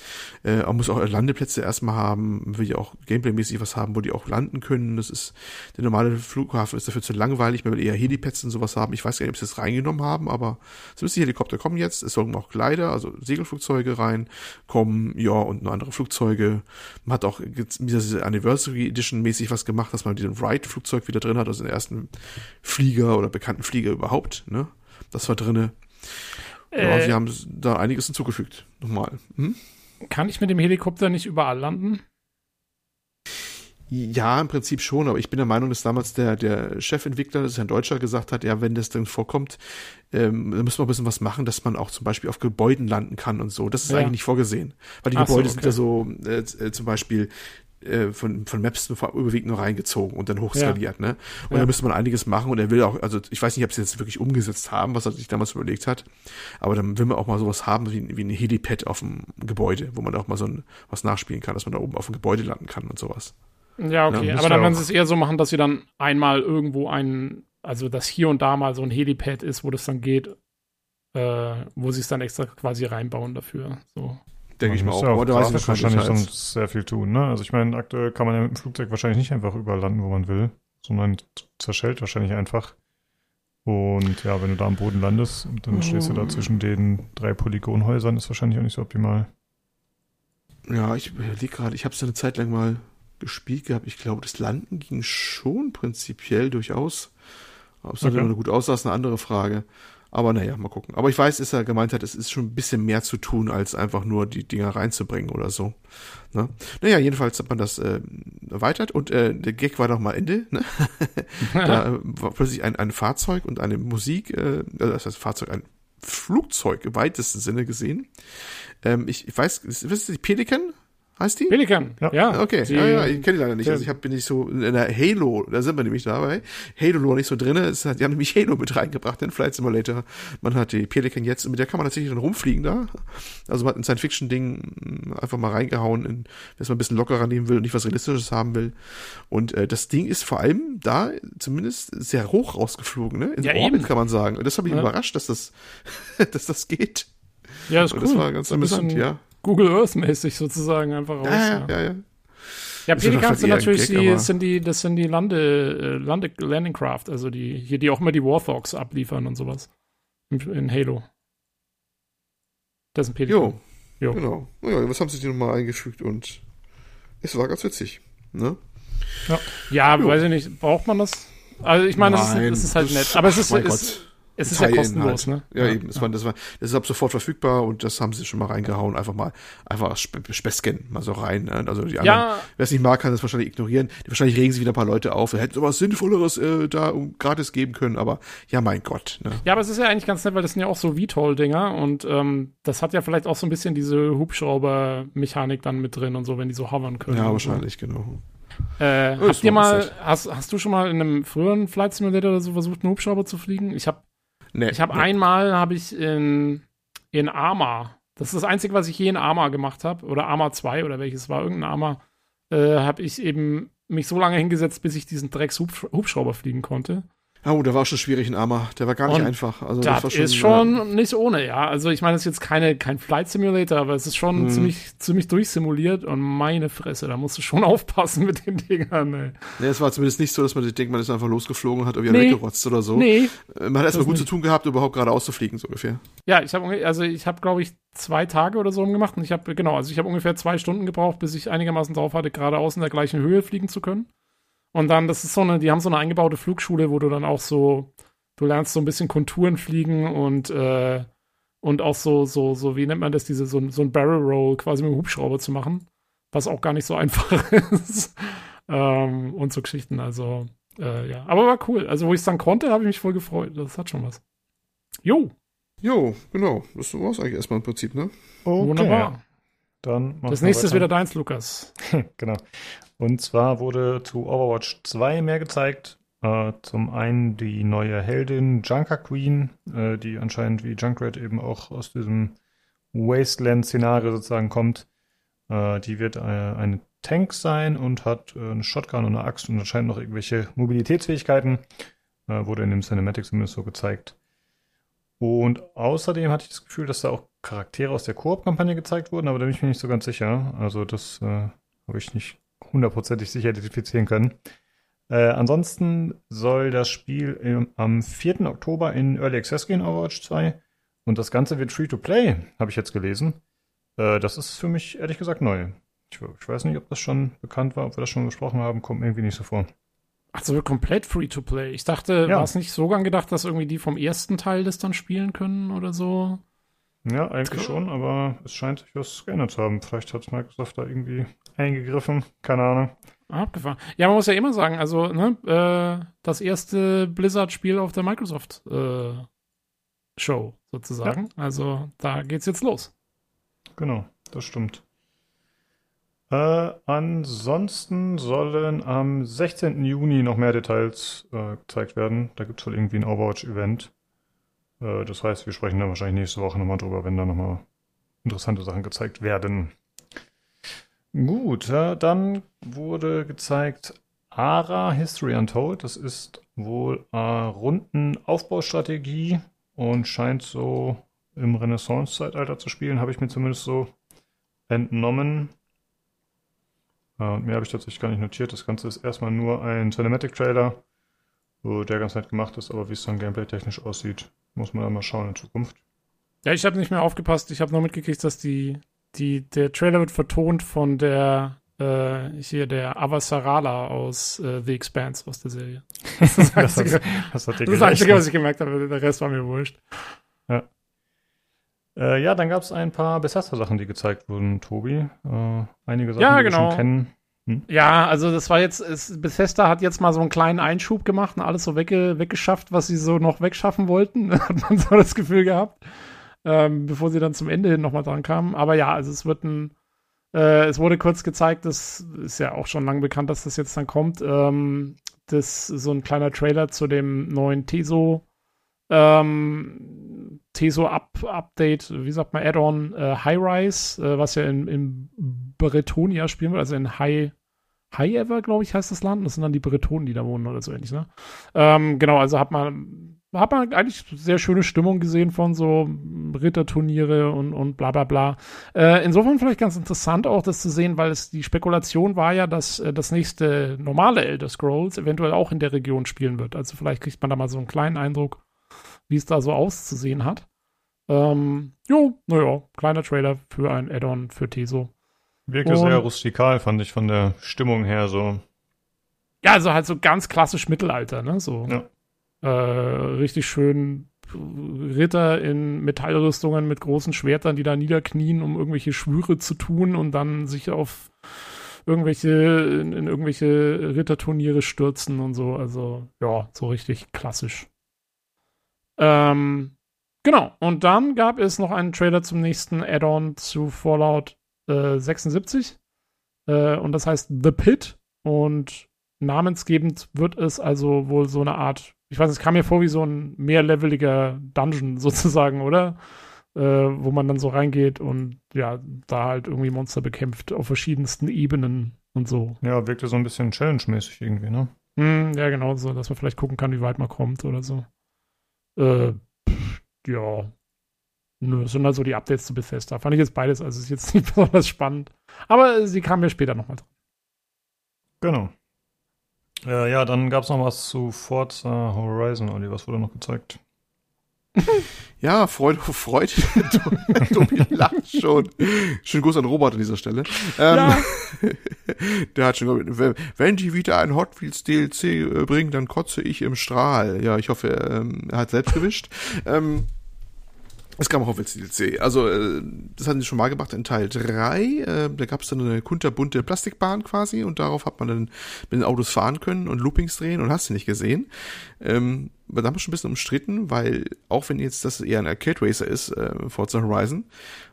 Äh, man muss auch Landeplätze erstmal haben, will ja auch gameplaymäßig was haben, wo die auch landen können. Das ist der normale Flughafen ist dafür zu langweilig, man will eher Helipads und sowas haben. Ich weiß gar nicht, ob sie das reingenommen haben, aber zumindest die Helikopter kommen jetzt, es sollen auch Gleiter Glider, also Segelflugzeuge reinkommen, ja, und noch andere Flugzeuge. Man hat auch diese Anniversary Edition mäßig was gemacht, dass man diesen Wright-Flugzeug wieder drin hat, also den ersten Flieger oder bekannten Flieger überhaupt, ne? Das war drinne. Ja, Äh. sie haben da einiges hinzugefügt. Nochmal. Hm? Kann ich mit dem Helikopter nicht überall landen? Ja, im Prinzip schon, aber ich bin der Meinung, dass damals der, der Chefentwickler, das ist ein Deutscher, gesagt hat, ja, wenn das dann vorkommt, ähm, dann müssen wir ein bisschen was machen, dass man auch zum Beispiel auf Gebäuden landen kann und so. Das ist Ja. eigentlich nicht vorgesehen. Weil die Ach so, Gebäude sind okay. ja so äh, äh, zum Beispiel äh, von, von Maps überwiegend nur reingezogen und dann hochskaliert, ne? Und Ja. da müsste man einiges machen und er will auch, also ich weiß nicht, ob sie jetzt wirklich umgesetzt haben, was er sich damals überlegt hat, aber dann will man auch mal sowas haben wie, wie ein Helipad auf dem Gebäude, wo man auch mal so ein, was nachspielen kann, dass man da oben auf dem Gebäude landen kann und sowas. Ja, okay. Ja, aber dann werden auch- sie es eher so machen, dass sie dann einmal irgendwo ein, also dass hier und da mal so ein Helipad ist, wo das dann geht, äh, wo sie es dann extra quasi reinbauen dafür. So. Denke ich mal auch. noch keine wahrscheinlich Details. sonst sehr viel tun, ne? Also ich meine, aktuell kann man ja mit dem Flugzeug wahrscheinlich nicht einfach überall landen, wo man will, sondern zerschellt wahrscheinlich einfach. Und ja, wenn du da am Boden landest und dann stehst du da zwischen den drei Polygonhäusern, ist wahrscheinlich auch nicht so optimal. Ja, ich überlege gerade, ich habe es eine Zeit lang mal gespielt gehabt. Ich glaube, das Landen ging schon prinzipiell durchaus. Ob es dann Okay. immer gut aussah, ist eine andere Frage. Aber naja, mal gucken. Aber ich weiß, dass er gemeint hat, es ist schon ein bisschen mehr zu tun, als einfach nur die Dinger reinzubringen oder so. Ne? Naja, jedenfalls hat man das äh, erweitert und äh, der Gag war doch mal Ende. Ne? da äh, war plötzlich ein, ein Fahrzeug und eine Musik, äh, also das heißt Fahrzeug, ein Flugzeug im weitesten Sinne gesehen. Ähm, ich, ich weiß, wisst ihr, die Pelikan heißt die? Pelikan, ja. Ja. Okay, Die- ja, ja, ich kenne die leider nicht. Also ich hab, bin nicht so in der Halo, da sind wir nämlich dabei. Halo noch nicht so drinne. Es hat, die haben nämlich Halo mit reingebracht, den Flight Simulator. Man hat die Pelican jetzt und mit der kann man tatsächlich dann rumfliegen da. Also man hat ein Science-Fiction-Ding einfach mal reingehauen, in, wenn man ein bisschen lockerer nehmen will und nicht was Realistisches haben will. Und äh, das Ding ist vor allem da zumindest sehr hoch rausgeflogen, ne? In Ja, Orbit eben. kann man sagen. Und das hat mich Ja. überrascht, dass das, dass das geht. Ja, ist Und cool. das war ganz So ja. Google Earth-mäßig sozusagen einfach raus. Ja, ja, ja, ja. Ja, ist Pelikans sind natürlich Gag, die, sind die, das sind die Lande, äh, Lande, Landing Craft, also die, hier, die auch immer die Warthogs abliefern und sowas. In, in Halo. Das ist ein Pelikan. Jo, Jo. genau. Ja, was haben sie dir nochmal eingefügt und es war ganz witzig. Ne? Ja, Jo. weiß ich nicht, braucht man das? Also ich meine, das ist, ist halt nett. Aber es ist, mein es, ist ja kostenlos, ne? Ja, eben. Es war, das war, das ist ab sofort verfügbar und das haben sie schon mal reingehauen. Einfach mal, einfach Späßchen mal so rein. ne? Also die anderen, Ja, wer es nicht mag, kann das wahrscheinlich ignorieren. Wahrscheinlich regen sich wieder ein paar Leute auf. Wir hätten sowas Sinnvolleres äh, da um, gratis geben können, aber ja, mein Gott. Ne? ja, aber es ist ja eigentlich ganz nett, weil das sind ja auch so VTOL-Dinger und ähm, das hat ja vielleicht auch so ein bisschen diese Hubschrauber-Mechanik dann mit drin und so, wenn die so hovern können. Ja, wahrscheinlich, genau. So. Äh, Oh, das habt ihr mal, hast, hast du schon mal in einem früheren Flight Simulator oder so versucht, einen Hubschrauber zu fliegen? Ich habe Nee, Ich habe nee. einmal habe ich in in Arma, das ist das einzige, was ich je in Arma gemacht habe oder Arma 2 oder welches war irgendein Arma, äh, habe ich eben mich so lange hingesetzt, bis ich diesen Drecks Hubschrauber fliegen konnte. Oh, der war schon schwierig in Arma. Der war gar nicht Und einfach. Also, das, war schon, ist schon nicht ohne, ja. Also ich meine, es ist jetzt keine, kein Flight Simulator, aber es ist schon Mhm. ziemlich, ziemlich durchsimuliert und meine Fresse, da musst du schon aufpassen mit den Dingern, ey. Nee, es war zumindest nicht so, dass man sich denkt, man ist einfach losgeflogen und hat irgendwie Nee. weggerotzt oder so. Nee, Äh, Man hat erstmal Das gut zu nicht. tun gehabt, überhaupt gerade auszufliegen, so ungefähr. Ja, ich habe also ich habe glaube ich zwei Tage oder so gemacht und ich habe genau, also ich habe ungefähr zwei Stunden gebraucht, bis ich einigermaßen drauf hatte, geradeaus in der gleichen Höhe fliegen zu können. Und dann, das ist so eine, die haben so eine eingebaute Flugschule, wo du dann auch so, du lernst so ein bisschen Konturen fliegen und äh, und auch so so so wie nennt man das, diese so, so ein Barrel Roll quasi mit dem Hubschrauber zu machen, was auch gar nicht so einfach ist ähm, und so Geschichten. Also äh, ja, aber war cool. Also wo ich es dann konnte, habe ich mich voll gefreut. Das hat schon was. Jo, Jo, genau. Das war's eigentlich erstmal im Prinzip, ne? Okay, wunderbar. Dann Das nächste ist wieder deins, Lukas. genau. Und zwar wurde zu Overwatch 2 mehr gezeigt. Äh, zum einen die neue Heldin Junker Queen, äh, die anscheinend wie Junkrat eben auch aus diesem Wasteland-Szenario sozusagen kommt. Äh, die wird äh, ein Tank sein und hat äh, eine Shotgun und eine Axt und anscheinend noch irgendwelche Mobilitätsfähigkeiten. Äh, wurde in dem Cinematic zumindest so gezeigt. Und außerdem hatte ich das Gefühl, dass da auch Charaktere aus der Koop-Kampagne gezeigt wurden, aber da bin ich mir nicht so ganz sicher. Also das äh, habe ich nicht hundertprozentig sicher identifizieren können. Äh, ansonsten soll das Spiel im, am 4. Oktober in Early Access gehen, Overwatch 2. Und das Ganze wird Free-to-Play, habe ich jetzt gelesen. Äh, das ist für mich ehrlich gesagt neu. Ich, ich, weiß nicht, ob das schon bekannt war, ob wir das schon besprochen haben, kommt mir irgendwie nicht so vor. Ach so, komplett Free-to-Play. Ich dachte, ja. war es nicht so gedacht, dass irgendwie die vom ersten Teil das dann spielen können oder so? Ja, eigentlich schon, aber es scheint sich was geändert zu haben. Vielleicht hat Microsoft da irgendwie eingegriffen, keine Ahnung. Abgefahren. Ja, man muss ja immer sagen, also, ne, äh, das erste Blizzard-Spiel auf der Microsoft äh, sozusagen. Ja. Also, da geht's jetzt los. Genau, das stimmt. Äh, ansonsten sollen am 16. Juni noch mehr Details äh, gezeigt werden. Da gibt es wohl irgendwie ein Overwatch-Event. Äh, das heißt, wir sprechen dann wahrscheinlich nächste Woche nochmal drüber, wenn da nochmal interessante Sachen gezeigt werden. Gut, dann wurde gezeigt ARA History Untold. Das ist wohl eine Rundenaufbaustrategie und scheint so im Renaissance-Zeitalter zu spielen, habe ich mir zumindest so entnommen. Äh, mehr habe ich tatsächlich gar nicht notiert. Das Ganze ist erstmal nur ein Cinematic-Trailer, der ganz nett gemacht ist, aber wie es dann gameplay-technisch aussieht, muss man dann mal schauen in Zukunft. Ja, ich habe nicht mehr aufgepasst. Ich habe nur mitgekriegt, dass die, die, der Trailer wird vertont von der äh, hier der Avasarala aus äh, The Expanse aus der Serie. Das ist das, Einzige, das, hat, das, das Einzige, was ich gemerkt habe. Der Rest war mir wurscht. Ja. Äh, ja, dann gab es ein paar Bethesda-Sachen, die gezeigt wurden, Tobi. Äh, einige Sachen, ja, die genau. wir schon kennen. Hm? Ja, also das war jetzt, es, Bethesda hat jetzt mal so einen kleinen Einschub gemacht und alles so wegge weggeschafft, was sie so noch wegschaffen wollten. hat man so das Gefühl gehabt. Ähm, bevor sie dann zum Ende hin nochmal dran kamen. Aber ja, also es wird ein, äh, es wurde kurz gezeigt, das ist ja auch schon lange bekannt, dass das jetzt dann kommt. Ähm, das so ein kleiner Trailer zu dem neuen Teso ähm, Teso Up Update, wie sagt man, Add-on äh, High Rise, äh, was ja in, in Bretonia spielen wird, also in High High Ever, glaube ich, heißt das Land. Das sind dann die Bretonen, die da wohnen oder so ähnlich, ne? Ähm, genau, also hat man, hat man eigentlich sehr schöne Stimmung gesehen von so Ritterturniere und, und bla bla bla. Äh, insofern vielleicht ganz interessant auch das zu sehen, weil es die Spekulation war ja, dass äh, das nächste normale Elder Scrolls eventuell auch in der Region spielen wird. Also vielleicht kriegt man da mal so einen kleinen Eindruck, wie es da so auszusehen hat. Ähm, jo, naja, kleiner Trailer für ein Add-on für Teso. Wirkte sehr rustikal, fand ich von der Stimmung her so. Ja, also halt so ganz klassisch Mittelalter, ne? So. Ja. Äh, richtig schön Ritter in Metallrüstungen mit großen Schwertern, die da niederknien, um irgendwelche Schwüre zu tun und dann sich auf irgendwelche, in, in irgendwelche Ritterturniere stürzen und so. Also, ja, so richtig klassisch. Ähm, genau. Und dann gab es noch einen Trailer zum nächsten Add-on zu Fallout 76. Äh, und das heißt The Pit. Und namensgebend wird es also wohl so eine Art, ich weiß, es kam mir vor wie so ein mehrleveliger Dungeon sozusagen, oder? Äh, wo man dann so reingeht und ja, da halt irgendwie Monster bekämpft auf verschiedensten Ebenen und so. Ja, wirkte so ein bisschen challenge-mäßig irgendwie, ne? Mm, ja, genau, so, dass man vielleicht gucken kann, wie weit man kommt oder so. Äh, ja, Nö, das sind halt so die Updates zu Bethesda. Fand ich jetzt beides, also ist jetzt nicht besonders spannend. Aber sie kamen mir später nochmal dran. Genau. Äh, ja, dann gab es noch was zu Forza Horizon, Olli. Was wurde noch gezeigt? ja, Freude, Freude. Tobi lacht schon. Schönen Gruß an Robert an dieser Stelle. Ähm, ja. der hat schon wenn die wieder ein Hot Wheels DLC äh, bringen, dann kotze ich im Strahl. Ja, ich hoffe, ähm, er hat selbst gewischt. Ähm, es kam auch auf als DLC. Also, äh, das hatten sie schon mal gemacht in Teil 3. Äh, da gab es dann eine kunterbunte Plastikbahn quasi und darauf hat man dann mit den Autos fahren können und Loopings drehen und hast du nicht gesehen. Ähm, aber da haben wir schon ein bisschen umstritten, weil auch wenn jetzt das eher ein Arcade Racer ist, äh, Forza Horizon,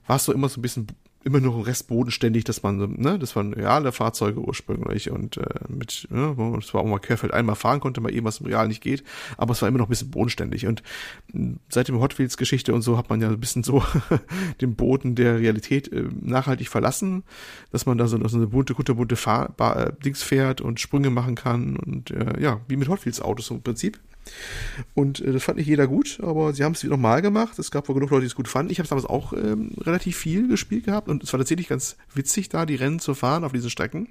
war es so immer so ein bisschen immer noch ein Rest bodenständig, dass man, ne, das waren reale Fahrzeuge ursprünglich und äh, mit, ne, es war auch mal Querfeld einmal fahren konnte, mal eben was im Real nicht geht, aber es war immer noch ein bisschen bodenständig und seit dem Hot Wheels Geschichte und so hat man ja ein bisschen so den Boden der Realität äh, nachhaltig verlassen, dass man da so, so eine bunte, kunterbunte Fahr äh, Dings fährt und Sprünge machen kann und äh, ja, wie mit Hot Wheels Autos im Prinzip. Und äh, das fand nicht jeder gut, aber sie haben es nochmal gemacht. Es gab wohl genug Leute, die es gut fanden. Ich habe damals auch ähm, relativ viel gespielt gehabt und es war tatsächlich ganz witzig, da die Rennen zu fahren auf diesen Strecken.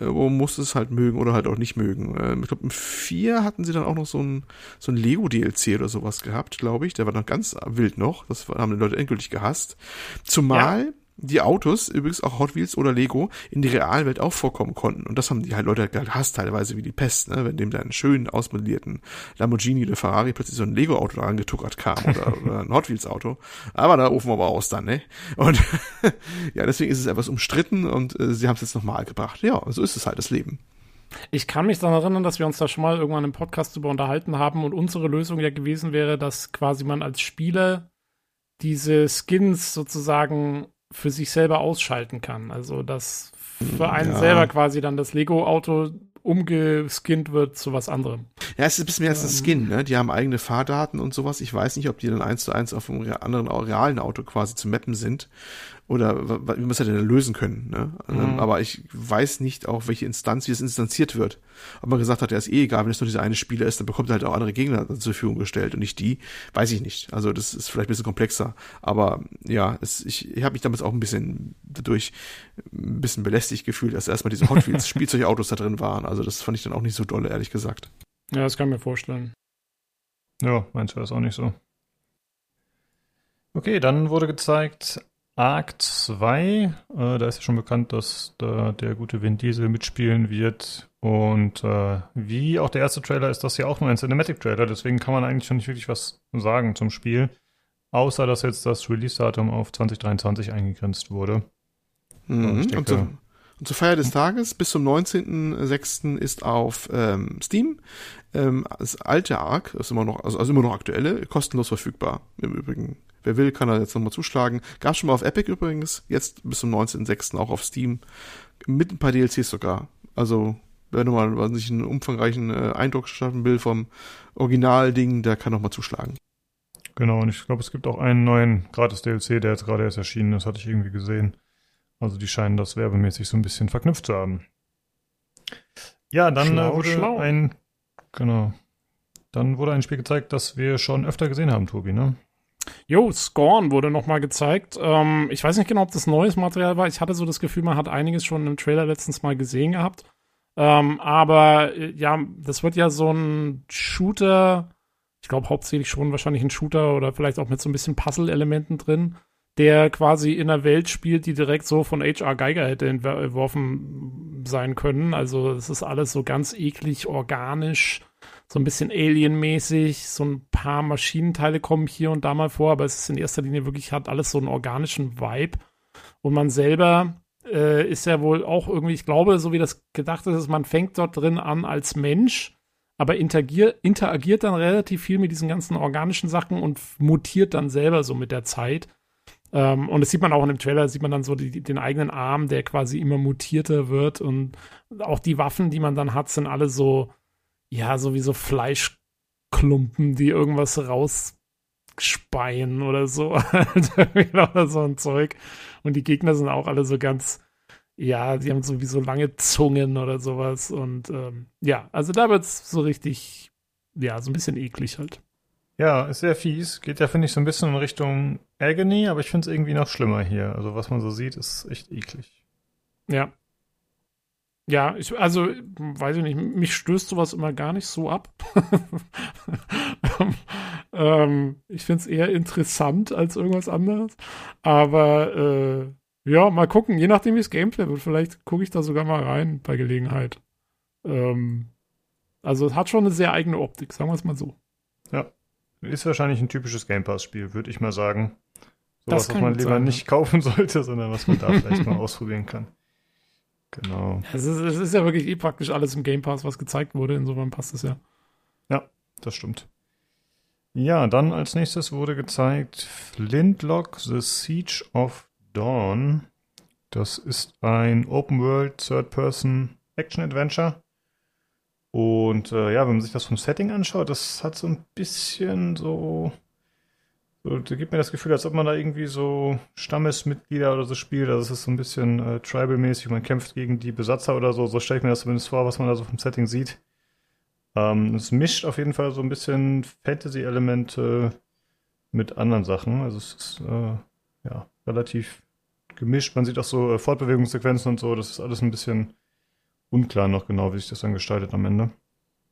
äh, wo musst du es halt mögen oder halt auch nicht mögen. Ähm, ich glaube, im 4 hatten sie dann auch noch so ein, so ein Lego-DLC oder sowas gehabt, glaube ich. Der war noch ganz wild noch. Das haben die Leute endgültig gehasst. Zumal die Autos, übrigens auch Hot Wheels oder Lego, in die Realwelt auch vorkommen konnten. Und das haben die halt Leute halt gehasst, teilweise wie die Pest, ne? wenn dem da einen schönen ausmodellierten Lamborghini oder Ferrari plötzlich so ein Lego-Auto da angetuckert kam oder, oder ein Hot Wheels-Auto. Aber da rufen wir aber aus dann, ne? Und ja, deswegen ist es etwas umstritten und äh, sie haben es jetzt nochmal gebracht. Ja, so ist es halt, das Leben. Ich kann mich daran erinnern, dass wir uns da schon mal irgendwann im Podcast über unterhalten haben und unsere Lösung ja gewesen wäre, dass quasi man als Spieler diese Skins sozusagen für sich selber ausschalten kann. Also dass für einen Ja. selber quasi dann das Lego-Auto umgeskinnt wird zu was anderem. Ja, es ist ein bisschen mehr als ein Skin, ne? Die haben eigene Fahrdaten und sowas. Ich weiß nicht, ob die dann eins zu eins auf einem anderen realen Auto quasi zu mappen sind. Oder wie es ja denn lösen können, ne? Ähm, Aber ich weiß nicht auch, welche Instanz, wie es instanziert wird. Ob man gesagt hat, ja, ist eh egal, wenn es nur dieser eine Spieler ist, dann bekommt er halt auch andere Gegner zur Verfügung gestellt und nicht die. Weiß ich nicht. Also das ist vielleicht ein bisschen komplexer. Aber ja, es, ich, ich habe mich damals auch ein bisschen dadurch ein bisschen belästigt gefühlt, dass erstmal diese Hot Wheels Spielzeugautos da drin waren. Also das fand ich dann auch nicht so dolle, ehrlich gesagt. Ja, das kann ich mir vorstellen. Ja, meinst du das auch nicht so? Okay, dann wurde gezeigt Arc 2. Äh, da ist ja schon bekannt, dass da der gute Vin Diesel mitspielen wird. Und äh, wie auch der erste Trailer ist das ja auch nur ein Cinematic-Trailer. Deswegen kann man eigentlich schon nicht wirklich was sagen zum Spiel. Außer, dass jetzt das Release-Datum auf 2023 eingegrenzt wurde. Mhm. ich denke- und, zur, und zur Feier des Tages bis zum 19.06. ist auf ähm, Steam ähm, das alte Arc, ist immer noch, also, also immer noch aktuelle, kostenlos verfügbar. Im Übrigen. Wer will, kann da jetzt nochmal zuschlagen. Gab schon mal auf Epic übrigens, jetzt bis zum 19.06. auch auf Steam. Mit ein paar DLCs sogar. Also, wer nochmal was sich einen umfangreichen äh, Eindruck schaffen will vom Originalding, der kann nochmal zuschlagen. Genau, und ich glaube, es gibt auch einen neuen Gratis-DLC, der jetzt gerade erst erschienen ist, hatte ich irgendwie gesehen. Also die scheinen das werbemäßig so ein bisschen verknüpft zu haben. Ja, dann Schlau, äh, wurde schlau. ein genau. Dann wurde ein Spiel gezeigt, das wir schon öfter gesehen haben, Tobi, ne? Jo, Scorn wurde nochmal gezeigt. Ähm, ich weiß nicht genau, ob das neues Material war. Ich hatte so das Gefühl, man hat einiges schon im Trailer letztens mal gesehen gehabt. Ähm, aber äh, ja, das wird ja so ein Shooter, ich glaube hauptsächlich schon wahrscheinlich ein Shooter oder vielleicht auch mit so ein bisschen Puzzle-Elementen drin, der quasi in einer Welt spielt, die direkt so von H.R. Geiger hätte entworfen sein können. Also es ist alles so ganz eklig, organisch, so ein bisschen alienmäßig, so ein paar Maschinenteile kommen hier und da mal vor, aber es ist in erster Linie wirklich, hat alles so einen organischen Vibe. Und man selber äh, ist ja wohl auch irgendwie, ich glaube, so wie das gedacht ist, man fängt dort drin an als Mensch, aber interagier, interagiert dann relativ viel mit diesen ganzen organischen Sachen und mutiert dann selber so mit der Zeit. Ähm, und das sieht man auch in dem Trailer, sieht man dann so die, den eigenen Arm, der quasi immer mutierter wird. Und auch die Waffen, die man dann hat, sind alle so, ja, so wie so Fleischklumpen, die irgendwas rausspeien oder so. oder so ein Zeug. Und die Gegner sind auch alle so ganz, ja, die haben sowieso lange Zungen oder sowas. Und ähm, ja, also da wird's so richtig, ja, so ein bisschen eklig halt. Ja, ist sehr fies. Geht ja, finde ich, so ein bisschen in Richtung Agony, aber ich finde es irgendwie noch schlimmer hier. Also was man so sieht, ist echt eklig. Ja. Ja, ich, also, weiß ich nicht, mich stößt sowas immer gar nicht so ab. ähm, ich finde es eher interessant als irgendwas anderes. Aber äh, ja, mal gucken, je nachdem, wie es Gameplay wird. Vielleicht gucke ich da sogar mal rein bei Gelegenheit. Ähm, also es hat schon eine sehr eigene Optik, sagen wir es mal so. Ist wahrscheinlich ein typisches Game Pass-Spiel, würde ich mal sagen. Das Sowas, was kann man lieber sein, ja. nicht kaufen sollte, sondern was man da vielleicht mal ausprobieren kann. Genau. Es ist, es ist ja wirklich eh praktisch alles im Game Pass, was gezeigt wurde. Insofern passt es ja. Das stimmt. Ja, dann als nächstes wurde gezeigt Flintlock The Siege of Dawn. Das ist ein Open World Third Person Action Adventure. Und äh, ja, wenn man sich das vom Setting anschaut, das hat so ein bisschen so, so da gibt mir das Gefühl, als ob man da irgendwie so Stammesmitglieder oder so spielt. Also es ist so ein bisschen äh, Tribal-mäßig, man kämpft gegen die Besatzer oder so. So stelle ich mir das zumindest vor, was man da so vom Setting sieht. Ähm, es mischt auf jeden Fall so ein bisschen Fantasy-Elemente mit anderen Sachen. Also es ist äh, ja relativ gemischt. Man sieht auch so äh, Fortbewegungssequenzen und so. Das ist alles ein bisschen unklar noch genau, wie sich das dann gestaltet am Ende.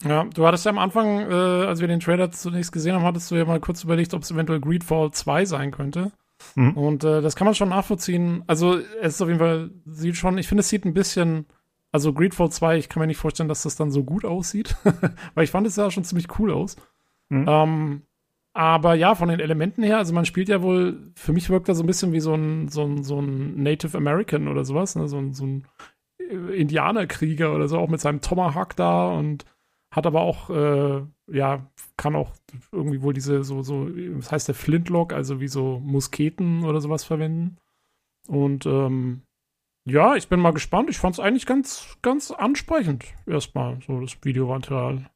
Ja, du hattest ja am Anfang, äh, als wir den Trailer zunächst gesehen haben, hattest du ja mal kurz überlegt, ob es eventuell Greedfall 2 sein könnte. Mhm. Und äh, das kann man schon nachvollziehen. Also es ist auf jeden Fall, sieht schon, ich finde, es sieht ein bisschen, also Greedfall 2, ich kann mir nicht vorstellen, dass das dann so gut aussieht, weil ich fand es ja schon ziemlich cool aus. Mhm. Ähm, aber ja, von den Elementen her, also man spielt ja wohl, für mich wirkt er so ein bisschen wie so ein, so ein, so ein Native American oder sowas, ne? so, ein, so ein Indianerkrieger oder so, auch mit seinem Tomahawk da und hat aber auch, äh, ja, kann auch irgendwie wohl diese, so, so, was heißt der Flintlock, also wie so Musketen oder sowas verwenden. Und ähm, ja, ich bin mal gespannt. Ich fand es eigentlich ganz, ganz ansprechend, erstmal, so das Videomaterial.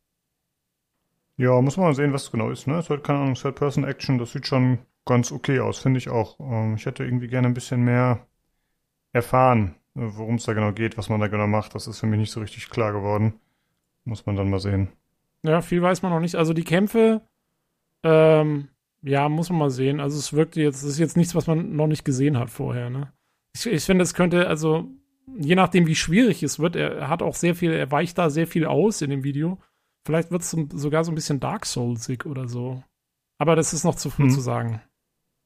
Ja, muss man mal sehen, was es genau ist, ne? Es halt, keine Ahnung, Third-Person-Action, das sieht schon ganz okay aus, finde ich auch. Ähm, ich hätte irgendwie gerne ein bisschen mehr erfahren, worum es da genau geht, was man da genau macht. Das ist für mich nicht so richtig klar geworden. Muss man dann mal sehen. Ja, viel weiß man noch nicht. Also die Kämpfe, ähm, ja, muss man mal sehen. Also es wirkt jetzt, das ist jetzt nichts, was man noch nicht gesehen hat vorher, ne? Ich, ich finde, es könnte, also, je nachdem, wie schwierig es wird, er, er, hat auch sehr viel, er weicht da sehr viel aus in dem Video. Vielleicht wird es sogar so ein bisschen Dark Soulsig oder so. Aber das ist noch zu früh hm. zu sagen.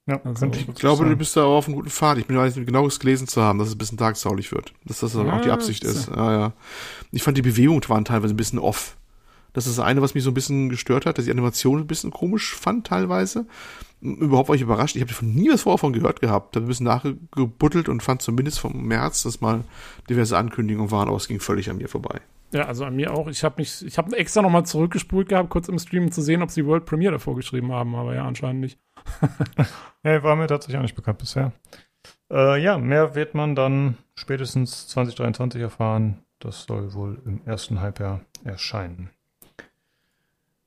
Ja, also, ich glaube, sein. du bist da auf einem guten Pfad. Ich bin nicht genau gelesen zu haben, dass es ein bisschen darksaulig wird. Dass das dann ja, auch die Absicht ist. Ja, ja. Ich fand die Bewegungen waren teilweise ein bisschen off. Das ist das eine, was mich so ein bisschen gestört hat, dass die Animation ein bisschen komisch fand teilweise. Überhaupt war ich überrascht. Ich habe davon nie was vorher von gehört gehabt. Da habe ein bisschen nachgebuttelt und fand zumindest vom März, dass mal diverse Ankündigungen waren, aber es ging völlig an mir vorbei. Ja, also an mir auch. Ich habe mich, ich habe extra nochmal zurückgespult gehabt, kurz im Stream zu sehen, ob sie World Premiere davor geschrieben haben, aber ja, anscheinend nicht. ja, war mir tatsächlich auch nicht bekannt bisher. Äh, ja, mehr wird man dann spätestens 2023 erfahren. Das soll wohl im ersten Halbjahr erscheinen.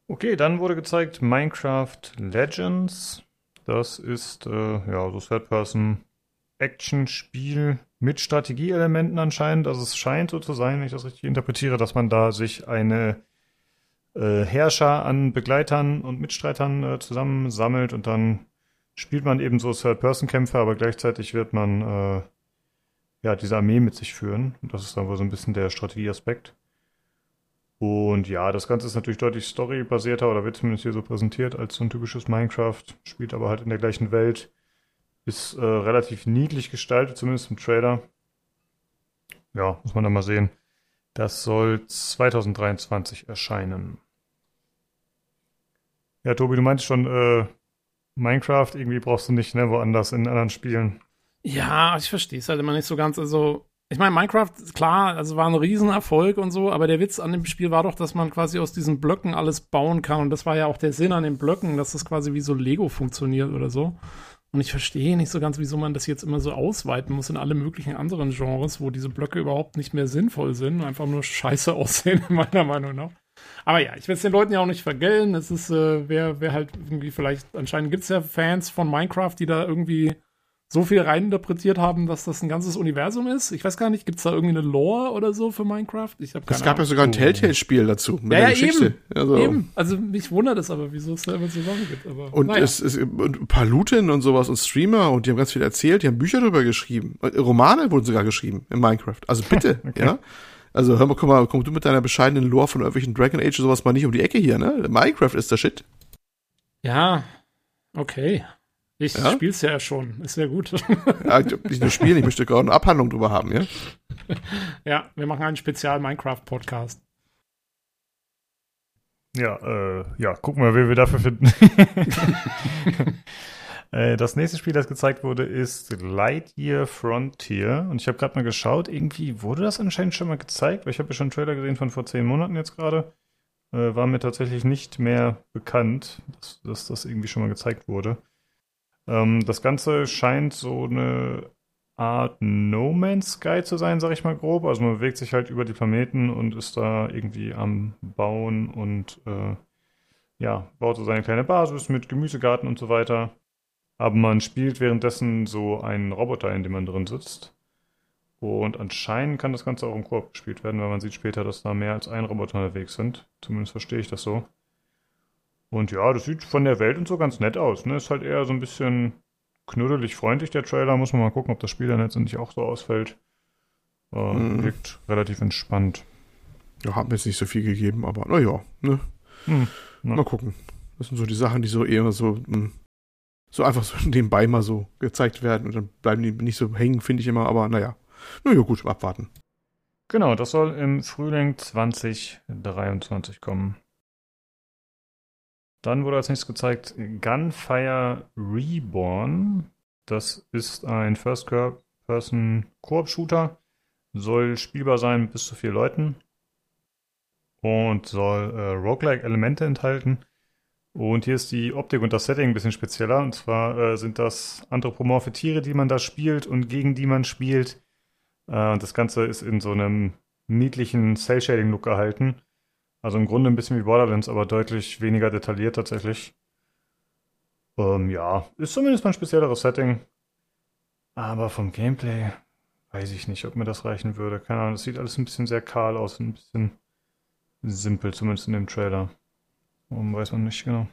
Okay, dann wurde gezeigt Minecraft Legends. Das ist äh, ja so Third-Person-Action-Spiel mit Strategieelementen anscheinend. Also es scheint so zu sein, wenn ich das richtig interpretiere, dass man da sich eine äh, Herrscher an Begleitern und Mitstreitern äh, zusammensammelt und dann spielt man eben so Third-Person-Kämpfe, aber gleichzeitig wird man äh, ja diese Armee mit sich führen. Und das ist dann wohl so ein bisschen der Strategieaspekt. Und ja, das Ganze ist natürlich deutlich storybasierter oder wird zumindest hier so präsentiert als so ein typisches Minecraft, spielt aber halt in der gleichen Welt, ist äh, relativ niedlich gestaltet, zumindest im Trailer. Ja, muss man dann mal sehen. Das soll 2023 erscheinen. Ja, Tobi, du meinst schon, äh, Minecraft irgendwie brauchst du nicht, ne, woanders in anderen Spielen. Ja, ich verstehe es halt immer nicht so ganz. Also, ich meine, Minecraft, klar, also war ein Riesenerfolg und so, aber der Witz an dem Spiel war doch, dass man quasi aus diesen Blöcken alles bauen kann. Und das war ja auch der Sinn an den Blöcken, dass das quasi wie so Lego funktioniert oder so. Und ich verstehe nicht so ganz, wieso man das jetzt immer so ausweiten muss in alle möglichen anderen Genres, wo diese Blöcke überhaupt nicht mehr sinnvoll sind, einfach nur scheiße aussehen, meiner Meinung nach. Aber ja, ich will es den Leuten ja auch nicht vergällen. Es ist, äh, wer, wer halt irgendwie vielleicht, anscheinend gibt es ja Fans von Minecraft, die da irgendwie so viel reininterpretiert haben, dass das ein ganzes Universum ist. Ich weiß gar nicht, gibt es da irgendwie eine Lore oder so für Minecraft? Ich hab keine Es gab Ahnung. ja sogar ein Telltale-Spiel dazu mit ja, der ja, Geschichte. Eben, also. eben. Also mich wundert es aber, wieso es da immer so Sachen gibt. Aber, und naja. es ist ein paar Looten und sowas und Streamer und die haben ganz viel erzählt, die haben Bücher darüber geschrieben. Romane wurden sogar geschrieben in Minecraft. Also bitte, okay. ja. Also hör mal, guck mal, komm du mit deiner bescheidenen Lore von irgendwelchen Dragon Age und sowas mal nicht um die Ecke hier, ne? Minecraft ist der Shit. Ja, okay. Ich ja? spiel's ja schon. Ist sehr gut. ja, nicht nur spielen, ich möchte gerade eine Abhandlung drüber haben, ja? Ja, wir machen einen Spezial-Minecraft-Podcast. Ja, äh, ja, gucken wir, wie wir dafür finden. äh, das nächste Spiel, das gezeigt wurde, ist Lightyear Frontier. Und ich habe gerade mal geschaut, irgendwie wurde das anscheinend schon mal gezeigt, weil ich habe ja schon einen Trailer gesehen von vor zehn Monaten jetzt gerade. Äh, war mir tatsächlich nicht mehr bekannt, dass, dass das irgendwie schon mal gezeigt wurde. Ähm, das Ganze scheint so eine Art No Man's Sky zu sein, sag ich mal grob. Also man bewegt sich halt über die Planeten und ist da irgendwie am Bauen und äh, ja, baut so seine kleine Basis mit Gemüsegarten und so weiter. Aber man spielt währenddessen so einen Roboter, in dem man drin sitzt. Und anscheinend kann das Ganze auch im Koop gespielt werden, weil man sieht später, dass da mehr als ein Roboter unterwegs sind. Zumindest verstehe ich das so. Und ja, das sieht von der Welt und so ganz nett aus. Ne? Ist halt eher so ein bisschen knuddelig freundlich, der Trailer. Muss man mal gucken, ob das Spiel dann letztendlich auch so ausfällt. Äh, Mhm. Wirkt relativ entspannt. Ja, hat mir jetzt nicht so viel gegeben, aber naja, ne? Hm, ja. Mal gucken. Das sind so die Sachen, die so eher so, mh, so einfach so nebenbei mal so gezeigt werden und dann bleiben die nicht so hängen, finde ich immer, aber naja. Naja, gut, abwarten. Genau, das soll im Frühling 2023 kommen. Dann wurde als nächstes gezeigt Gunfire Reborn. Das ist ein First-Person-Koop-Shooter. Soll spielbar sein mit bis zu vier Leuten. Und soll äh, Roguelike-Elemente enthalten. Und hier ist die Optik und das Setting ein bisschen spezieller. Und zwar äh, sind das anthropomorphe Tiere, die man da spielt und gegen die man spielt. Äh, und das Ganze ist in so einem niedlichen Cell-Shading-Look gehalten. Also im Grunde ein bisschen wie Borderlands, aber deutlich weniger detailliert tatsächlich. Ähm, ja, ist zumindest mal ein spezielleres Setting. Aber vom Gameplay weiß ich nicht, ob mir das reichen würde. Keine Ahnung, das sieht alles ein bisschen sehr kahl aus, ein bisschen simpel, zumindest in dem Trailer. Um, weiß man nicht genau.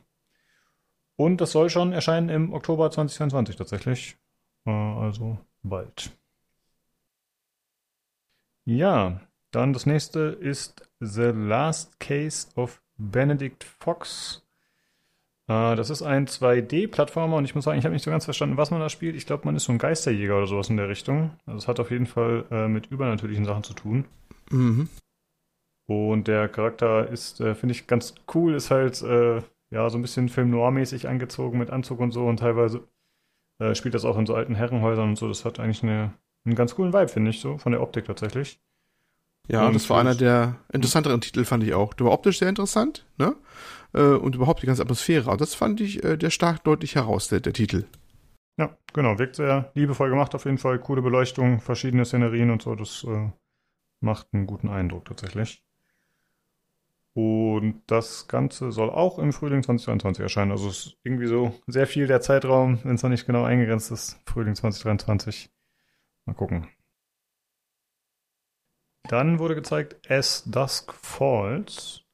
Und das soll schon erscheinen im Oktober 2022 tatsächlich. Äh, also bald. Ja, dann das nächste ist The Last Case of Benedict Fox. Äh, das ist ein 2D-Plattformer und ich muss sagen, ich habe nicht so ganz verstanden, was man da spielt. Ich glaube, man ist so ein Geisterjäger oder sowas in der Richtung. Also es hat auf jeden Fall äh, mit übernatürlichen Sachen zu tun. Mhm. Und der Charakter ist, äh, finde ich, ganz cool, ist halt, äh, ja, so ein bisschen Film Noir-mäßig angezogen mit Anzug und so und teilweise äh, spielt das auch in so alten Herrenhäusern und so. Das hat eigentlich eine, einen ganz coolen Vibe, finde ich, so, von der Optik tatsächlich. Ja, Und das war einer der interessanteren Titel, fand ich auch. Der war optisch sehr interessant, ne? Äh, Und überhaupt die ganze Atmosphäre. Und das fand ich äh, der stark deutlich heraus, der, der Titel. Ja, genau, wirkt sehr liebevoll gemacht auf jeden Fall. Coole Beleuchtung, verschiedene Szenerien und so. Das äh, macht einen guten Eindruck tatsächlich. Und das Ganze soll auch im Frühling 2023 erscheinen. Also es ist irgendwie so sehr viel der Zeitraum, wenn es noch nicht genau eingegrenzt ist. Frühling 2023. Mal gucken. Dann wurde gezeigt As Dusk Falls.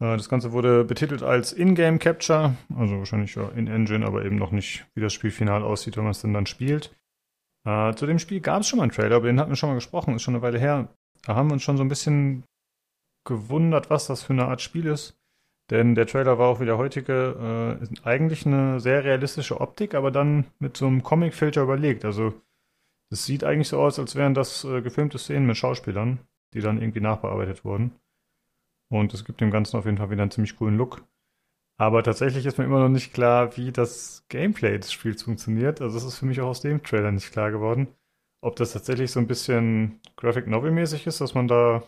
Äh, Das Ganze wurde betitelt als In-Game Capture, also wahrscheinlich ja in-Engine, aber eben noch nicht, wie das Spiel final aussieht, wenn man es denn dann spielt. Äh, zu dem Spiel gab es schon mal einen Trailer, aber den hatten wir schon mal gesprochen, ist schon eine Weile her. Da haben wir uns schon so ein bisschen gewundert, was das für eine Art Spiel ist. Denn der Trailer war auch wie der heutige äh, eigentlich eine sehr realistische Optik, aber dann mit so einem Comic-Filter überlegt. Also es sieht eigentlich so aus, als wären das äh, gefilmte Szenen mit Schauspielern, die dann irgendwie nachbearbeitet wurden. Und es gibt dem Ganzen auf jeden Fall wieder einen ziemlich coolen Look. Aber tatsächlich ist mir immer noch nicht klar, wie das Gameplay des Spiels funktioniert. Also es ist für mich auch aus dem Trailer nicht klar geworden. Ob das tatsächlich so ein bisschen Graphic Novel mäßig ist, dass man da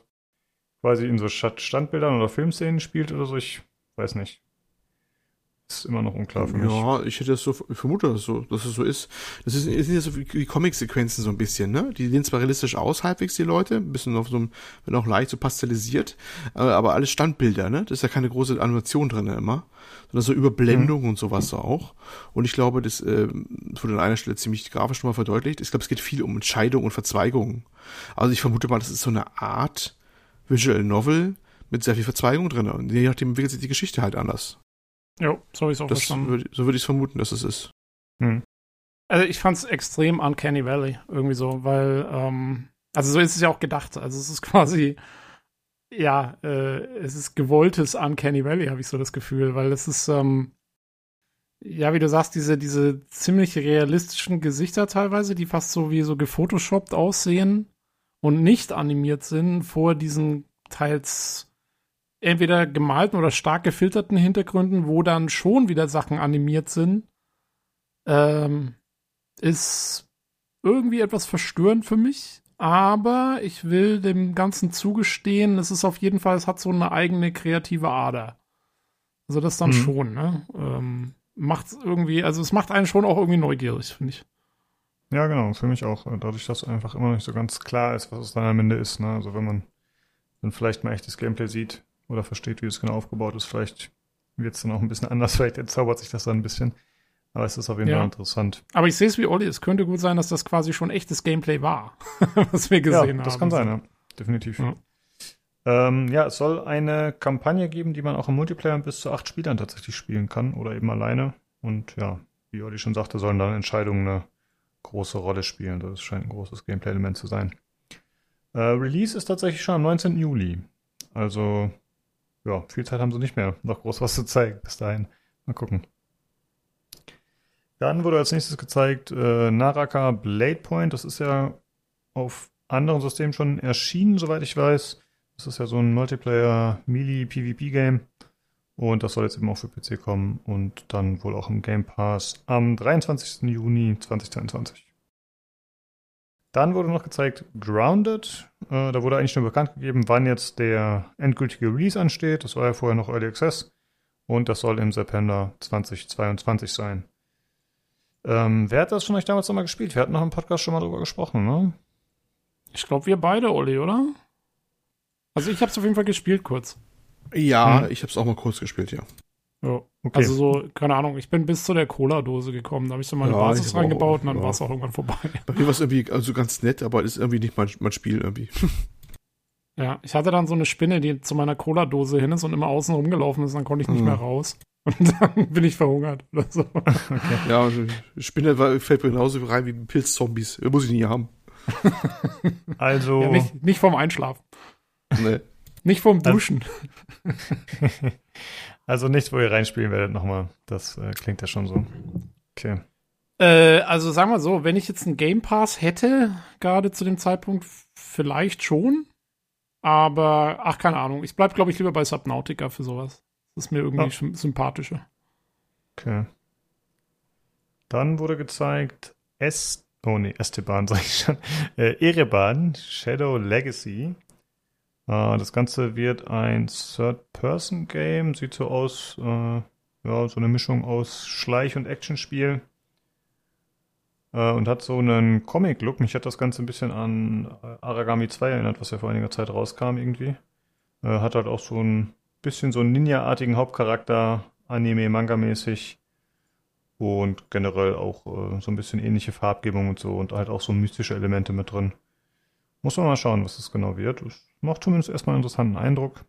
quasi in so Sta- Standbildern oder Filmszenen spielt oder so. Ich weiß nicht. Ist immer noch unklar für mich. Ja, ich hätte das so, ich vermute das so, dass es so ist. Das ist, ist ja so wie, Comic-Sequenzen so ein bisschen, ne? Die sehen zwar realistisch aus, halbwegs die Leute, ein bisschen auf so einem, wenn auch leicht so pastelisiert, aber, aber alles Standbilder, ne? Da ist ja keine große Animation drin immer, sondern so Überblendung und sowas so auch. Und ich glaube, das äh, wurde an einer Stelle ziemlich grafisch nochmal verdeutlicht. Ich glaube, es geht viel um Entscheidung und Verzweigungen. Also ich vermute mal, das ist so eine Art Visual Novel mit sehr viel Verzweigung drin. Und je nachdem entwickelt sich die Geschichte halt anders. Jo, so habe ich es auch Das verstanden. würd, so würde ich es vermuten, dass es ist. Hm. Also ich fand es extrem Uncanny Valley, irgendwie so, weil, ähm, also so ist es ja auch gedacht. Also es ist quasi, ja, äh, es ist gewolltes Uncanny Valley, habe ich so das Gefühl, weil es ist, ähm, ja, wie du sagst, diese, diese ziemlich realistischen Gesichter teilweise, die fast so wie so gefotoshoppt aussehen und nicht animiert sind vor diesen teils entweder gemalten oder stark gefilterten Hintergründen, wo dann schon wieder Sachen animiert sind, ähm, ist irgendwie etwas verstörend für mich. Aber ich will dem Ganzen zugestehen, es ist auf jeden Fall, es hat so eine eigene kreative Ader. Also das dann Mhm. schon, ne? Ähm, macht irgendwie, also es macht einen schon auch irgendwie neugierig, finde ich. Ja, genau, für mich auch. Dadurch, dass einfach immer noch nicht so ganz klar ist, was es dann am Ende ist. Ne? Also wenn man dann vielleicht mal echtes Gameplay sieht oder versteht, wie es genau aufgebaut ist, vielleicht wird es dann auch ein bisschen anders, vielleicht entzaubert sich das dann ein bisschen. Aber es ist auf jeden Ja. Fall interessant. Aber ich sehe es wie Olli, es könnte gut sein, dass das quasi schon echtes Gameplay war, was wir gesehen haben. ja, das kann sein, ja. Definitiv. Ja. Ähm, ja, es soll eine Kampagne geben, die man auch im Multiplayer bis zu acht Spielern tatsächlich spielen kann oder eben alleine. Und ja, wie Olli schon sagte, sollen dann Entscheidungen eine große Rolle spielen. Das scheint ein großes Gameplay-Element zu sein. Äh, Release ist tatsächlich schon am 19. Juli. Also, ja, viel Zeit haben sie nicht mehr, noch groß was zu zeigen bis dahin. Mal gucken. Dann wurde als nächstes gezeigt äh, Naraka Blade Point. Das ist ja auf anderen Systemen schon erschienen, soweit ich weiß. Das ist ja so ein Multiplayer-Melee-PvP-Game. Und das soll jetzt eben auch für PC kommen und dann wohl auch im Game Pass am 23. Juni 2022. Dann wurde noch gezeigt Grounded. Äh, da wurde eigentlich nur bekannt gegeben, wann jetzt der endgültige Release ansteht. Das war ja vorher noch Early Access. Und das soll im September 2022 sein. Ähm, wer hat das von euch damals nochmal gespielt? Wir hatten noch im Podcast schon mal drüber gesprochen, ne? Ich glaube, wir beide, Olli, oder? Also ich habe es auf jeden Fall gespielt kurz. Ja, hm. ich habe es auch mal kurz gespielt, ja. Ja. Okay. Also so, keine Ahnung, ich bin bis zu der Cola-Dose gekommen. Da habe ich so meine ja, Basis reingebaut auch, und dann ja. war es auch irgendwann vorbei. Bei mir war es irgendwie also ganz nett, aber ist irgendwie nicht mein, mein Spiel irgendwie. Ja, ich hatte dann so eine Spinne, die zu meiner Cola-Dose hin ist und immer außen rumgelaufen ist, dann konnte ich nicht mhm. mehr raus. Und dann bin ich verhungert oder so. Okay. Ja, also Spinne war, fällt mir genauso rein wie Pilzzombies. Muss ich nie haben. Also. Ja, nicht, nicht vorm Einschlafen. Nee. Nicht vorm Duschen. Also nichts, wo ihr reinspielen werdet nochmal. Das äh, klingt ja schon so. Okay. Äh, also sagen wir so, wenn ich jetzt einen Game Pass hätte, gerade zu dem Zeitpunkt, vielleicht schon. Aber, ach, keine Ahnung. Ich bleib, glaube ich, lieber bei Subnautica für sowas. Das ist mir irgendwie ja. sympathischer. Okay. Dann wurde gezeigt S. Oh nee, Esteban sag ich schon. Äh, Ereban, Shadow Legacy. Äh, das Ganze wird ein Third-Person-Game. Sieht so aus, äh, ja, so eine Mischung aus Schleich- und Actionspiel. Äh, und hat so einen Comic-Look. Mich hat das Ganze ein bisschen an Aragami 2 erinnert, was ja vor einiger Zeit rauskam irgendwie. Hat halt auch so ein bisschen so einen Ninja-artigen Hauptcharakter, Anime, Manga-mäßig. Und generell auch so ein bisschen ähnliche Farbgebung und so und halt auch so mystische Elemente mit drin. Muss man mal schauen, was das genau wird. Das macht zumindest erstmal einen interessanten Eindruck.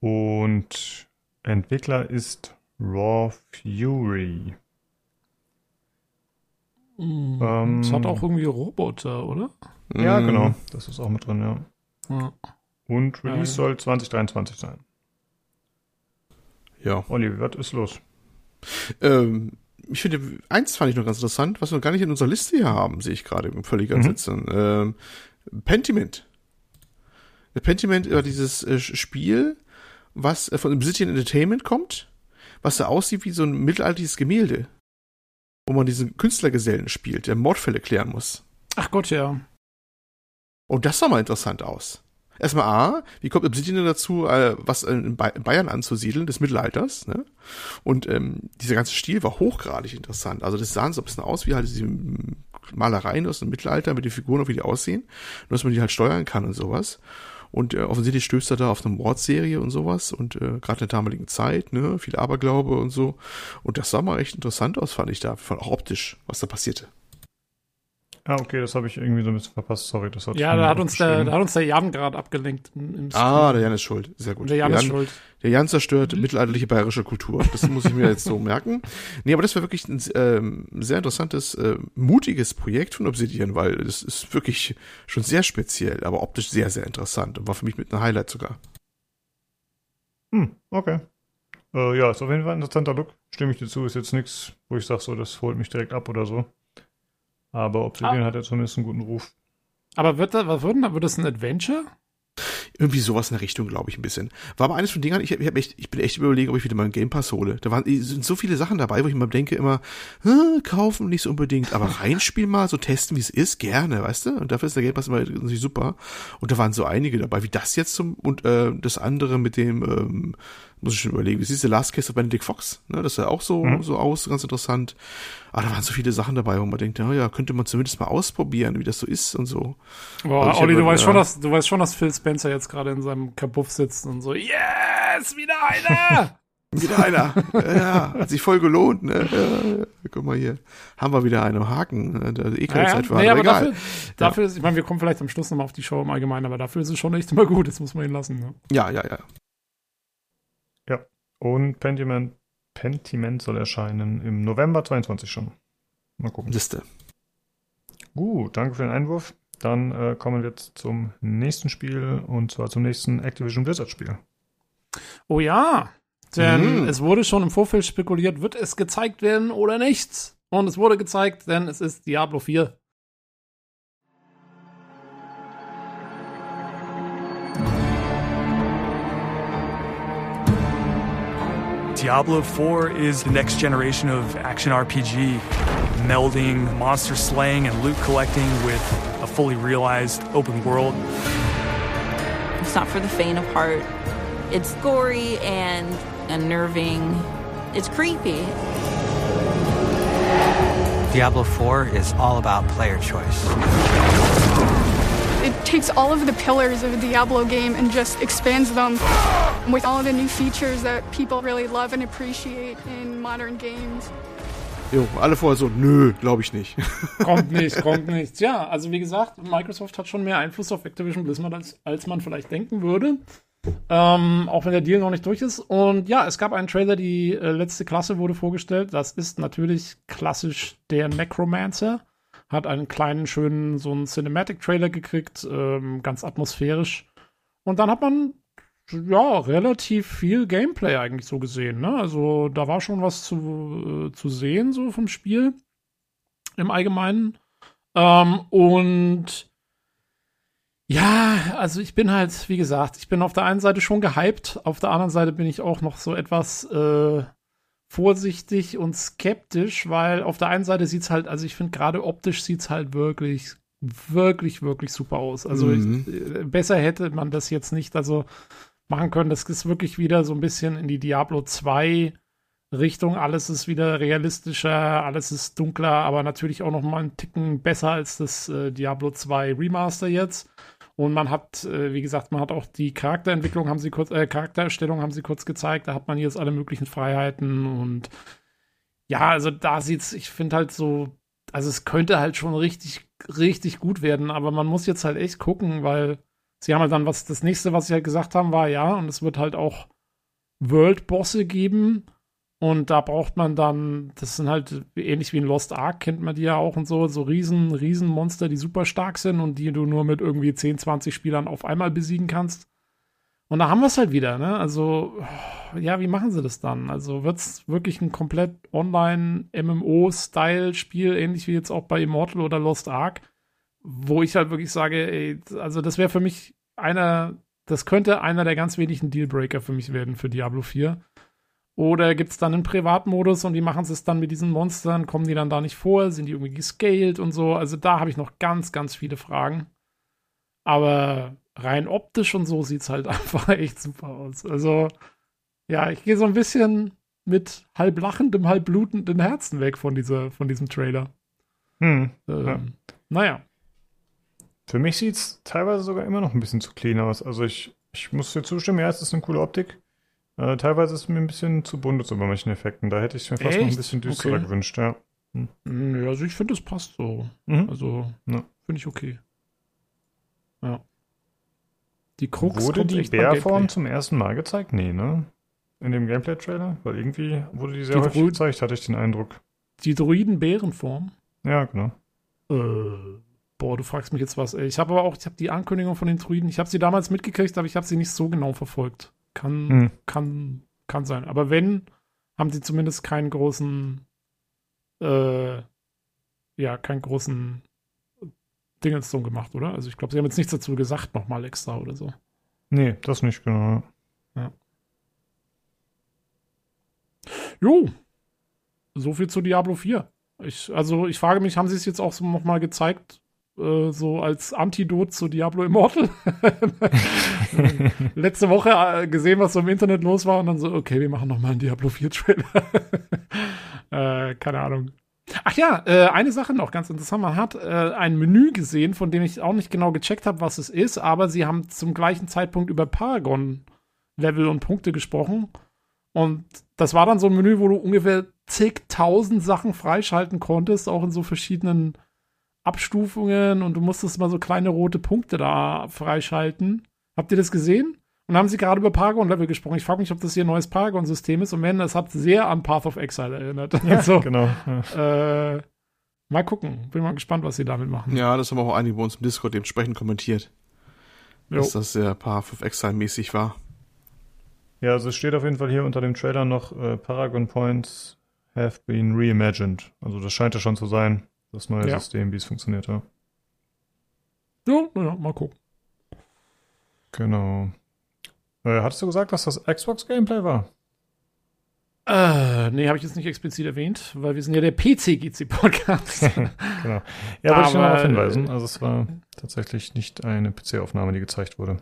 Und Entwickler ist Raw Fury. Mm, ähm, das hat auch irgendwie Roboter, oder? Ja, mm. genau. Das ist auch mit drin, ja. ja. Und Release ja, soll 2023 sein. Ja. Olli, was ist los? Ähm, ich finde, eins fand ich noch ganz interessant, was wir gar nicht in unserer Liste hier haben, sehe ich gerade völlig mhm. Entsetzen. Ähm, Pentiment. Pentiment war dieses äh, Spiel, was äh, von Obsidian Entertainment kommt, was da aussieht wie so ein mittelalterliches Gemälde, wo man diesen Künstlergesellen spielt, der Mordfälle klären muss. Ach Gott, ja. Und das sah mal interessant aus. Erstmal A, wie kommt Obsidian dazu, äh, was in Bayern anzusiedeln, des Mittelalters, ne? Und ähm, dieser ganze Stil war hochgradig interessant. Also das sah so ein bisschen aus wie halt diese Malereien aus dem Mittelalter mit den Figuren, wie die aussehen. Nur, dass man die halt steuern kann und sowas. Und äh, offensichtlich stößt er da auf eine Mordserie und sowas und äh, gerade in der damaligen Zeit, ne, viel Aberglaube und so. Und das sah mal echt interessant aus, fand ich da, auch optisch, was da passierte. Ah, okay, das habe ich irgendwie so ein bisschen verpasst. Sorry, das hat Ja, da hat uns der, da hat uns der Jan gerade abgelenkt. Im, ah, der Jan ist schuld. Sehr gut. Der Jan, der Jan ist schuld. Der Jan zerstört mhm. mittelalterliche bayerische Kultur. Das muss ich mir jetzt so merken. Nee, aber das war wirklich ein ähm, sehr interessantes, äh, mutiges Projekt von Obsidian, weil es ist wirklich schon sehr speziell, aber optisch sehr, sehr interessant und war für mich mit einem Highlight sogar. Hm, okay. Äh, ja, ist auf jeden Fall ein interessanter Look. Stimme ich dir zu. Ist jetzt nichts, wo ich sage, so, das holt mich direkt ab oder so. Aber Obsidian ah. hat ja zumindest einen guten Ruf. Aber wird das, was wird denn, wird das ein Adventure? Irgendwie sowas in der Richtung, glaube ich, ein bisschen. War aber eines von Dingern, ich, ich, hab echt, ich bin echt überlegen, ob ich wieder mal einen Game Pass hole. Da waren, sind so viele Sachen dabei, wo ich immer denke, immer, kaufen nicht so unbedingt, aber reinspielen mal, so testen, wie es ist, gerne, weißt du? Und dafür ist der Game Pass immer natürlich super. Und da waren so einige dabei, wie das jetzt zum, und äh, das andere mit dem, ähm, muss ich schon überlegen, wie siehst du Last Case of Benedict Fox? Ne, das sah auch so, mhm. so aus, ganz interessant. Aber da waren so viele Sachen dabei, wo man denkt, ja, ja, könnte man zumindest mal ausprobieren, wie das so ist und so. Boah, Olli, du weißt ja. schon, dass, du weißt schon, dass Phil Spencer jetzt gerade in seinem Kabuff sitzt und so, yes, wieder einer! wieder einer. ja, hat sich voll gelohnt, ne? Ja, guck mal hier. Haben wir wieder einen Haken. Eh keine ja, Zeit für nee, aber egal. Dafür, dafür ist, ich meine, wir kommen vielleicht am Schluss nochmal auf die Show im Allgemeinen, aber dafür ist es schon echt immer gut. Das muss man ihn lassen, ne? Ja, ja, ja. Und Pentiment, Pentiment soll erscheinen im November 22 schon. Mal gucken. Liste. Gut, danke für den Einwurf. Dann äh, kommen wir jetzt zum nächsten Spiel und zwar zum nächsten Activision Blizzard Spiel. Oh ja, denn Mhm. es wurde schon im Vorfeld spekuliert, wird es gezeigt werden oder nicht? Und es wurde gezeigt, denn es ist Diablo 4. Diablo 4 is the next generation of action RPG, melding monster slaying and loot collecting with a fully realized open world. It's not for the faint of heart. It's gory and unnerving. It's creepy. Diablo 4 is all about player choice. Takes all of the pillars of a Diablo game and just expands them with all the new features that people really love and appreciate in modern games. Jo, alle vorher so, nö, glaube ich nicht. Kommt nicht, kommt nicht. Ja, also wie gesagt, Microsoft hat schon mehr Einfluss auf Activision Blizzard, als, als man vielleicht denken würde. Ähm, auch wenn der Deal noch nicht durch ist. Und ja, es gab einen Trailer, die äh, letzte Klasse wurde vorgestellt. Das ist natürlich klassisch der Necromancer. Hat einen kleinen, schönen, so einen Cinematic-Trailer gekriegt, ähm, ganz atmosphärisch. Und dann hat man ja, relativ viel Gameplay eigentlich so gesehen. Ne? Also da war schon was zu, äh, zu sehen, so vom Spiel im Allgemeinen. Ähm, und ja, also ich bin halt, wie gesagt, ich bin auf der einen Seite schon gehypt, auf der anderen Seite bin ich auch noch so etwas äh, vorsichtig und skeptisch, weil auf der einen Seite sieht's halt, also ich finde gerade optisch sieht's halt wirklich, wirklich, wirklich super aus. Also Mhm. ich, äh, besser hätte man das jetzt nicht, also machen können. Das ist wirklich wieder so ein bisschen in die Diablo 2 Richtung. Alles ist wieder realistischer, alles ist dunkler, aber natürlich auch noch mal einen Ticken besser als das äh, Diablo 2 Remaster jetzt. Und man hat, äh, wie gesagt, man hat auch die Charakterentwicklung, haben sie kurz, äh, Charaktererstellung haben sie kurz gezeigt. Da hat man jetzt alle möglichen Freiheiten und ja, also da sieht's, ich finde halt so, also es könnte halt schon richtig, richtig gut werden, aber man muss jetzt halt echt gucken, weil sie haben halt dann was, das nächste, was sie halt gesagt haben, war ja, und es wird halt auch World-Bosse geben. Und da braucht man dann, das sind halt ähnlich wie in Lost Ark, kennt man die ja auch und so, so riesen, riesen Monster, die super stark sind und die du nur mit irgendwie 10, 20 Spielern auf einmal besiegen kannst. Und da haben wir es halt wieder, ne? Also, ja, wie machen sie das dann? Also wird es wirklich ein komplett Online-MMO-Style-Spiel, ähnlich wie jetzt auch bei Immortal oder Lost Ark, wo ich halt wirklich sage, ey, also das wäre für mich einer, das könnte einer der ganz wenigen Dealbreaker für mich werden für Diablo 4. Oder gibt es dann einen Privatmodus und die machen es dann mit diesen Monstern, kommen die dann da nicht vor, sind die irgendwie gescaled und so. Also da habe ich noch ganz, ganz viele Fragen. Aber rein optisch und so sieht es halt einfach echt super aus. Also, ja, ich gehe so ein bisschen mit halb lachendem, halb blutendem Herzen weg von, dieser, von diesem Trailer. Hm. Ähm, Ja. Naja. Für mich sieht es teilweise sogar immer noch ein bisschen zu clean aus. Also ich, ich muss dir zustimmen, ja, es ist eine coole Optik. Äh, teilweise ist es mir ein bisschen zu bunt so bei manchen Effekten. Da hätte ich mir fast noch ein Echt? bisschen düsterer Okay. gewünscht, ja. Ja, also ich finde, es passt so. Mhm. Also, Ja. finde ich okay. Ja. Die Krux Wurde die echt Bärform zum ersten Mal gezeigt? Nee, ne? In dem Gameplay-Trailer? Weil irgendwie wurde die sehr Die häufig Dru- gezeigt, hatte ich den Eindruck. Die Druiden-Bärenform. Ja, genau. Äh, boah, du fragst mich jetzt was. Ey. Ich habe aber auch, ich habe die Ankündigung von den Druiden, ich habe sie damals mitgekriegt, aber ich habe sie nicht so genau verfolgt. Kann, Hm. kann, kann sein. Aber wenn, haben sie zumindest keinen großen, äh, ja, keinen großen Dingenston gemacht, oder? Also ich glaube, sie haben jetzt nichts dazu gesagt, nochmal extra oder so. Nee, das nicht, genau. Jo. So viel zu Diablo 4. Ich, also ich frage mich, haben sie es jetzt auch so nochmal gezeigt, äh, so als Antidot zu Diablo Immortal? Letzte Woche äh, gesehen, was so im Internet los war und dann so, okay, wir machen nochmal einen Diablo 4 Trailer. äh, keine Ahnung. Ach ja, äh, eine Sache noch ganz interessant. Man hat äh, ein Menü gesehen, von dem ich auch nicht genau gecheckt habe, was es ist, aber sie haben zum gleichen Zeitpunkt über Paragon-Level und Punkte gesprochen. Und das war dann so ein Menü, wo du ungefähr zigtausend Sachen freischalten konntest, auch in so verschiedenen Abstufungen und du musstest mal so kleine rote Punkte da freischalten. Habt ihr das gesehen? Und haben sie gerade über Paragon-Level gesprochen. Ich frage mich, ob das hier ein neues Paragon-System ist. Und wenn, das hat sehr an Path of Exile erinnert. Ja, also, genau. äh, Mal gucken. Bin mal gespannt, was sie damit machen. Ja, das haben auch einige bei uns im Discord dementsprechend kommentiert. Jo. Dass das sehr Path of Exile mäßig war. Ja, also es steht auf jeden Fall hier unter dem Trailer noch, äh, Paragon Points have been reimagined. Also das scheint ja schon zu sein, das neue Ja. System, wie es funktioniert, ja. Ja, naja, mal gucken. Genau. Äh, hattest du gesagt, dass das Xbox-Gameplay war? Äh, nee, habe ich jetzt nicht explizit erwähnt, weil wir sind ja der PC-GC-Podcast. genau. Ja, wollte ich Aber, darauf hinweisen. Also es war tatsächlich nicht eine PC-Aufnahme, die gezeigt wurde.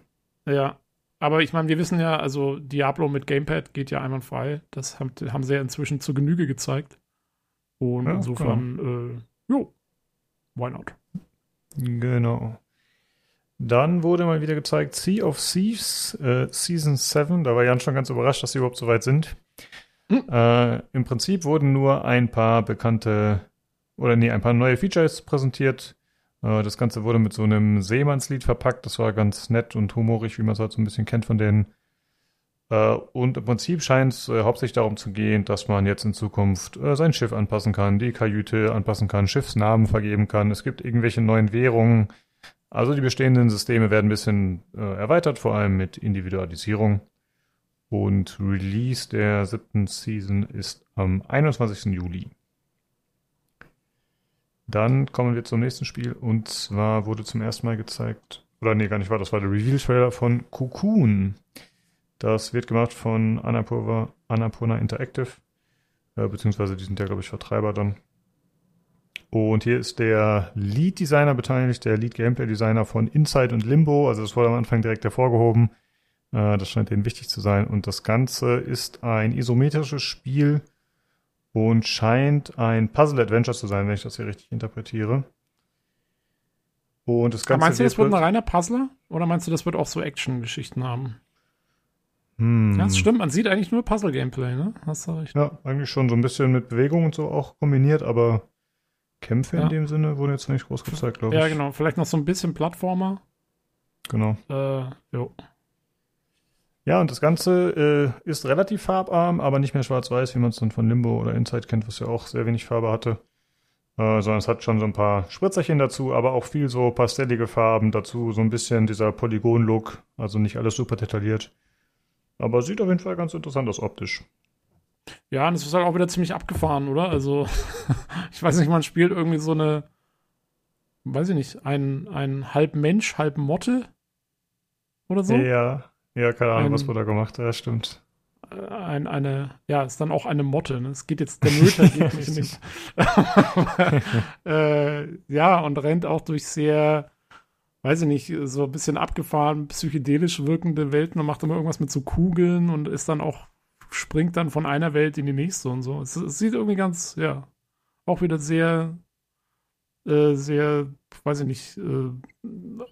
ja. Aber ich meine, wir wissen ja, also Diablo mit Gamepad geht ja einwandfrei. Das haben, haben sie ja inzwischen zur Genüge gezeigt. Und Ja, insofern, äh, jo, why not? Genau. Dann wurde mal wieder gezeigt Sea of Thieves äh, Season 7. Da war Jan schon ganz überrascht, dass sie überhaupt so weit sind. Äh, Im Prinzip wurden nur ein paar bekannte oder nee, ein paar neue Features präsentiert. Äh, das Ganze wurde mit so einem Seemannslied verpackt. Das war ganz nett und humorig, wie man es halt so ein bisschen kennt von denen. Äh, und im Prinzip scheint es äh, hauptsächlich darum zu gehen, dass man jetzt in Zukunft äh, sein Schiff anpassen kann, die Kajüte anpassen kann, Schiffsnamen vergeben kann. Es gibt irgendwelche neuen Währungen. Also die bestehenden Systeme werden ein bisschen äh, erweitert, vor allem mit Individualisierung. Und Release der siebten Season ist am 21. Juli. Dann kommen wir zum nächsten Spiel und zwar wurde zum ersten Mal gezeigt, oder nee, gar nicht wahr, das war der Reveal-Trailer von Cocoon. Das wird gemacht von Annapurna, Annapurna Interactive, äh, beziehungsweise die sind ja, glaube ich, Vertreiber dann. Und hier ist der Lead-Designer beteiligt, der Lead-Gameplay-Designer von Inside und Limbo. Also das wurde am Anfang direkt hervorgehoben. Äh, das scheint denen wichtig zu sein. Und das Ganze ist ein isometrisches Spiel und scheint ein Puzzle-Adventure zu sein, wenn ich das hier richtig interpretiere. Und das Aber Ganze meinst du, das wird ein reiner Puzzler? Oder meinst du, das wird auch so Action-Geschichten haben? Hm. Ja, das stimmt. Man sieht eigentlich nur Puzzle-Gameplay, ne? Hast du recht. Ja, eigentlich schon so ein bisschen mit Bewegung und so auch kombiniert, aber Kämpfe Ja. in dem Sinne wurden jetzt noch nicht groß gezeigt, glaube ich. Ja, genau. Vielleicht noch so ein bisschen Plattformer. Genau. Äh, jo. Ja, und das Ganze äh, ist relativ farbarm, aber nicht mehr schwarz-weiß, wie man es dann von Limbo oder Inside kennt, was ja auch sehr wenig Farbe hatte. Äh, sondern es hat schon so ein paar Spritzerchen dazu, aber auch viel so pastellige Farben dazu, so ein bisschen dieser Polygon-Look, also nicht alles super detailliert. Aber sieht auf jeden Fall ganz interessant aus optisch. Ja, und es ist halt auch wieder ziemlich abgefahren, oder? Also, ich weiß nicht, man spielt irgendwie so eine, weiß ich nicht, ein, ein halb Mensch, halb Motte oder so. Ja, ja, keine Ahnung, Ein- was wurde da gemacht, ja, stimmt. Äh, Ein, eine, ja, ist dann auch eine Motte. Ne? Es geht jetzt, der Nöter geht mich nicht. äh, ja, und rennt auch durch sehr, weiß ich nicht, so ein bisschen abgefahren, psychedelisch wirkende Welten und macht immer irgendwas mit so Kugeln und ist dann auch, springt dann von einer Welt in die nächste und so. Es, es sieht irgendwie ganz, ja, auch wieder sehr, äh, sehr, weiß ich nicht, äh,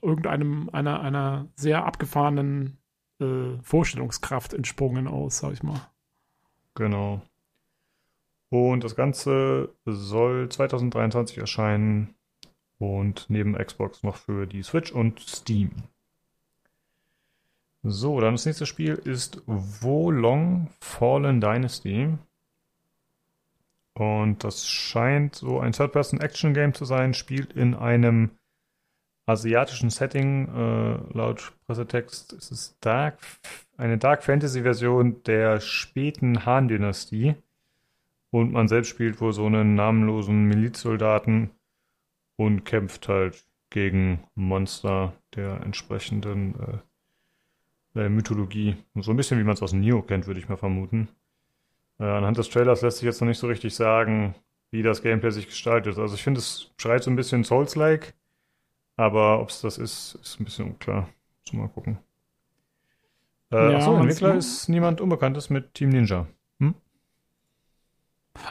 irgendeinem, einer, einer sehr abgefahrenen äh, Vorstellungskraft entsprungen aus, sag ich mal. Genau. Und das Ganze soll 2023 erscheinen und neben Xbox noch für die Switch und Steam. So, dann das nächste Spiel ist Wo Long Fallen Dynasty. Und das scheint so ein Third-Person-Action-Game zu sein, spielt in einem asiatischen Setting. Äh, laut Pressetext ist es Dark, eine Dark Fantasy-Version der späten Han-Dynastie. Und man selbst spielt wohl so einen namenlosen Milizsoldaten und kämpft halt gegen Monster der entsprechenden äh, äh, Mythologie. So ein bisschen wie man es aus Neo kennt, würde ich mal vermuten. Äh, anhand des Trailers lässt sich jetzt noch nicht so richtig sagen, wie das Gameplay sich gestaltet. Also ich finde, es schreit so ein bisschen Souls-like, aber ob es das ist, ist ein bisschen unklar. Muss mal gucken. Äh, Ja, achso, Entwickler ist niemand Unbekanntes mit Team Ninja. Hm?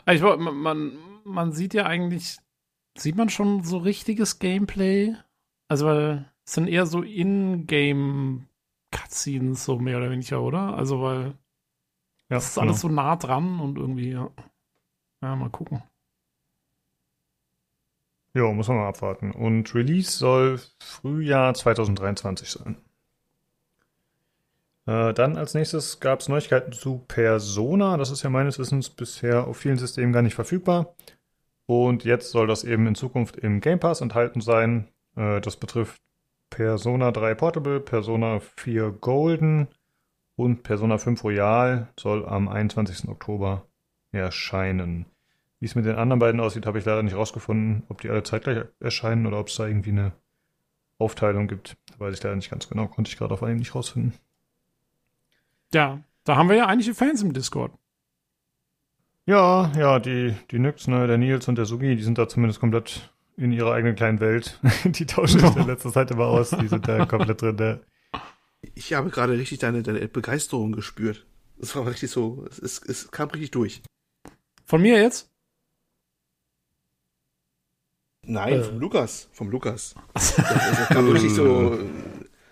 Ich, wollt- man, man, man sieht ja eigentlich, sieht man schon so richtiges Gameplay? Also, weil es sind eher so In-Game-Cutscenes, so mehr oder weniger, oder? Also, weil Ja, das ist alles genau. so nah dran und irgendwie, ja. Ja, mal gucken. Jo, muss man mal abwarten. Und Release soll Frühjahr 2023 sein. Äh, dann als nächstes gab es Neuigkeiten zu Persona. Das ist ja meines Wissens bisher auf vielen Systemen gar nicht verfügbar. Und jetzt soll das eben in Zukunft im Game Pass enthalten sein. Äh, das betrifft Persona 3 Portable, Persona 4 Golden und Persona 5 Royal soll am 21. Oktober erscheinen. Wie es mit den anderen beiden aussieht, habe ich leider nicht rausgefunden, ob die alle zeitgleich erscheinen oder ob es da irgendwie eine Aufteilung gibt. Weiß ich leider nicht ganz genau, konnte ich gerade auf einem nicht rausfinden. Ja, da haben wir ja einige Fans im Discord. Ja, ja, die, die Nyx, ne, der Nils und der Sugi, die sind da zumindest komplett in ihrer eigenen kleinen Welt. Die tauschen sich in letzter Zeit immer aus, die sind da komplett drin. Der. Ich habe gerade richtig deine, deine Begeisterung gespürt. Das war richtig so, es, es, es kam richtig durch. Von mir jetzt? Nein, Äh. vom Lukas. Vom Lukas. Das, das kam richtig so.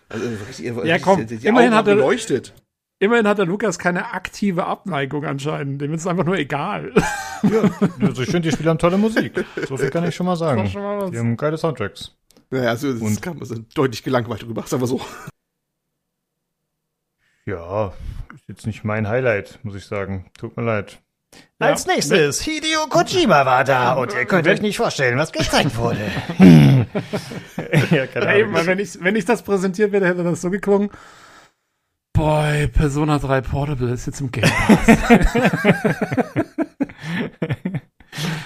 Also richtig, Ja, komm, die, die immerhin Augen hat haben er- geleuchtet. Immerhin hat der Lukas keine aktive Abneigung anscheinend. Dem ist es einfach nur egal. Also ich finde, die Spiele haben tolle Musik. So viel kann ich schon mal sagen. Das schon mal was. Die haben geile Soundtracks. Naja, also es Und- kam also deutlich gelangweilt drüber, sagen wir so. Ja, ist jetzt nicht mein Highlight, muss ich sagen. Tut mir leid. Als nächstes, Hideo Kojima war da und ihr könnt euch nicht vorstellen, was gezeigt wurde. ja, keine Ja, eben, weil wenn ich, wenn ich das präsentiert hätte, hätte das so geklungen. Boy, Persona 3 Portable ist jetzt im Game Pass.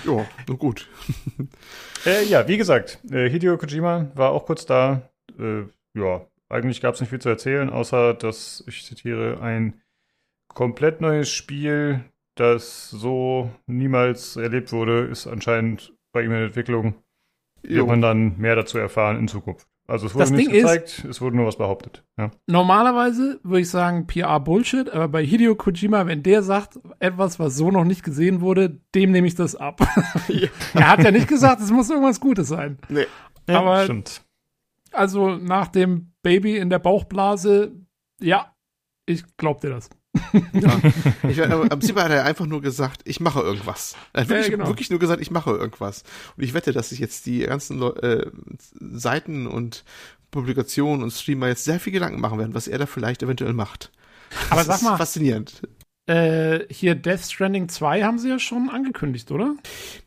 Ja, nur gut. Äh, ja, wie gesagt, äh, Hideo Kojima war auch kurz da. Äh, ja, eigentlich gab es nicht viel zu erzählen, außer dass, ich zitiere, ein komplett neues Spiel, das so niemals erlebt wurde, ist anscheinend bei ihm in Entwicklung. Jo. Wird man dann mehr dazu erfahren in Zukunft. Also es wurde Das nichts Ding ist- gezeigt, es wurde nur was behauptet. Ja. Normalerweise würde ich sagen PR-Bullshit, aber bei Hideo Kojima, wenn der sagt, etwas, was so noch nicht gesehen wurde, dem nehme ich das ab. er hat ja nicht gesagt, es muss irgendwas Gutes sein. Nee. Ja, Aber- stimmt. Also nach dem Baby in der Bauchblase, ja, ich glaub dir das. Ich, aber Im Prinzip hat er einfach nur gesagt, ich mache irgendwas. Er hat Ja, wirklich, genau. wirklich nur gesagt, ich mache irgendwas. Und ich wette, dass sich jetzt die ganzen Leu äh, Seiten und Publikationen und Streamer jetzt sehr viel Gedanken machen werden, was er da vielleicht eventuell macht. Aber Das sag ist mal- Faszinierend. Äh, hier Death Stranding 2 haben sie ja schon angekündigt, oder?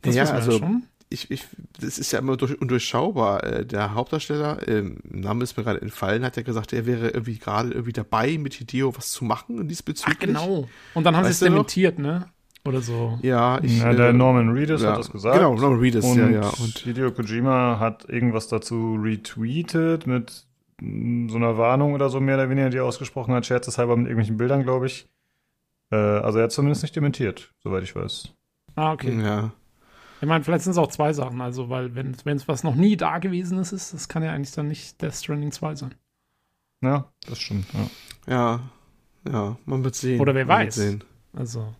Das ja, also schon. Ich, ich, das ist ja immer durch, undurchschaubar. Äh, Der Hauptdarsteller, ähm, Name ist mir gerade entfallen, hat ja gesagt, er wäre irgendwie gerade irgendwie dabei, mit Hideo was zu machen diesbezüglich. Ach, genau. Und dann haben sie es du noch? dementiert, ne? Oder so. Ja, ich. Ja, der äh, Norman Reedus ja, hat das gesagt. Genau, Norman Reedus, und ja, ja. Und Hideo Kojima hat irgendwas dazu retweetet mit mm, so einer Warnung oder so mehr oder weniger, die er ausgesprochen hat, scherzeshalber mit irgendwelchen Bildern, glaube ich. Äh, also er hat zumindest nicht dementiert, soweit ich weiß. Ah, okay. ja. Ich meine, vielleicht sind es auch zwei Sachen. Also, weil wenn es was noch nie da gewesen ist, ist, das kann ja eigentlich dann nicht Death Stranding 2 sein. Ja, das stimmt. Ja. Ja, ja, man wird sehen. Oder wer man wird weiß. Sehen. Also,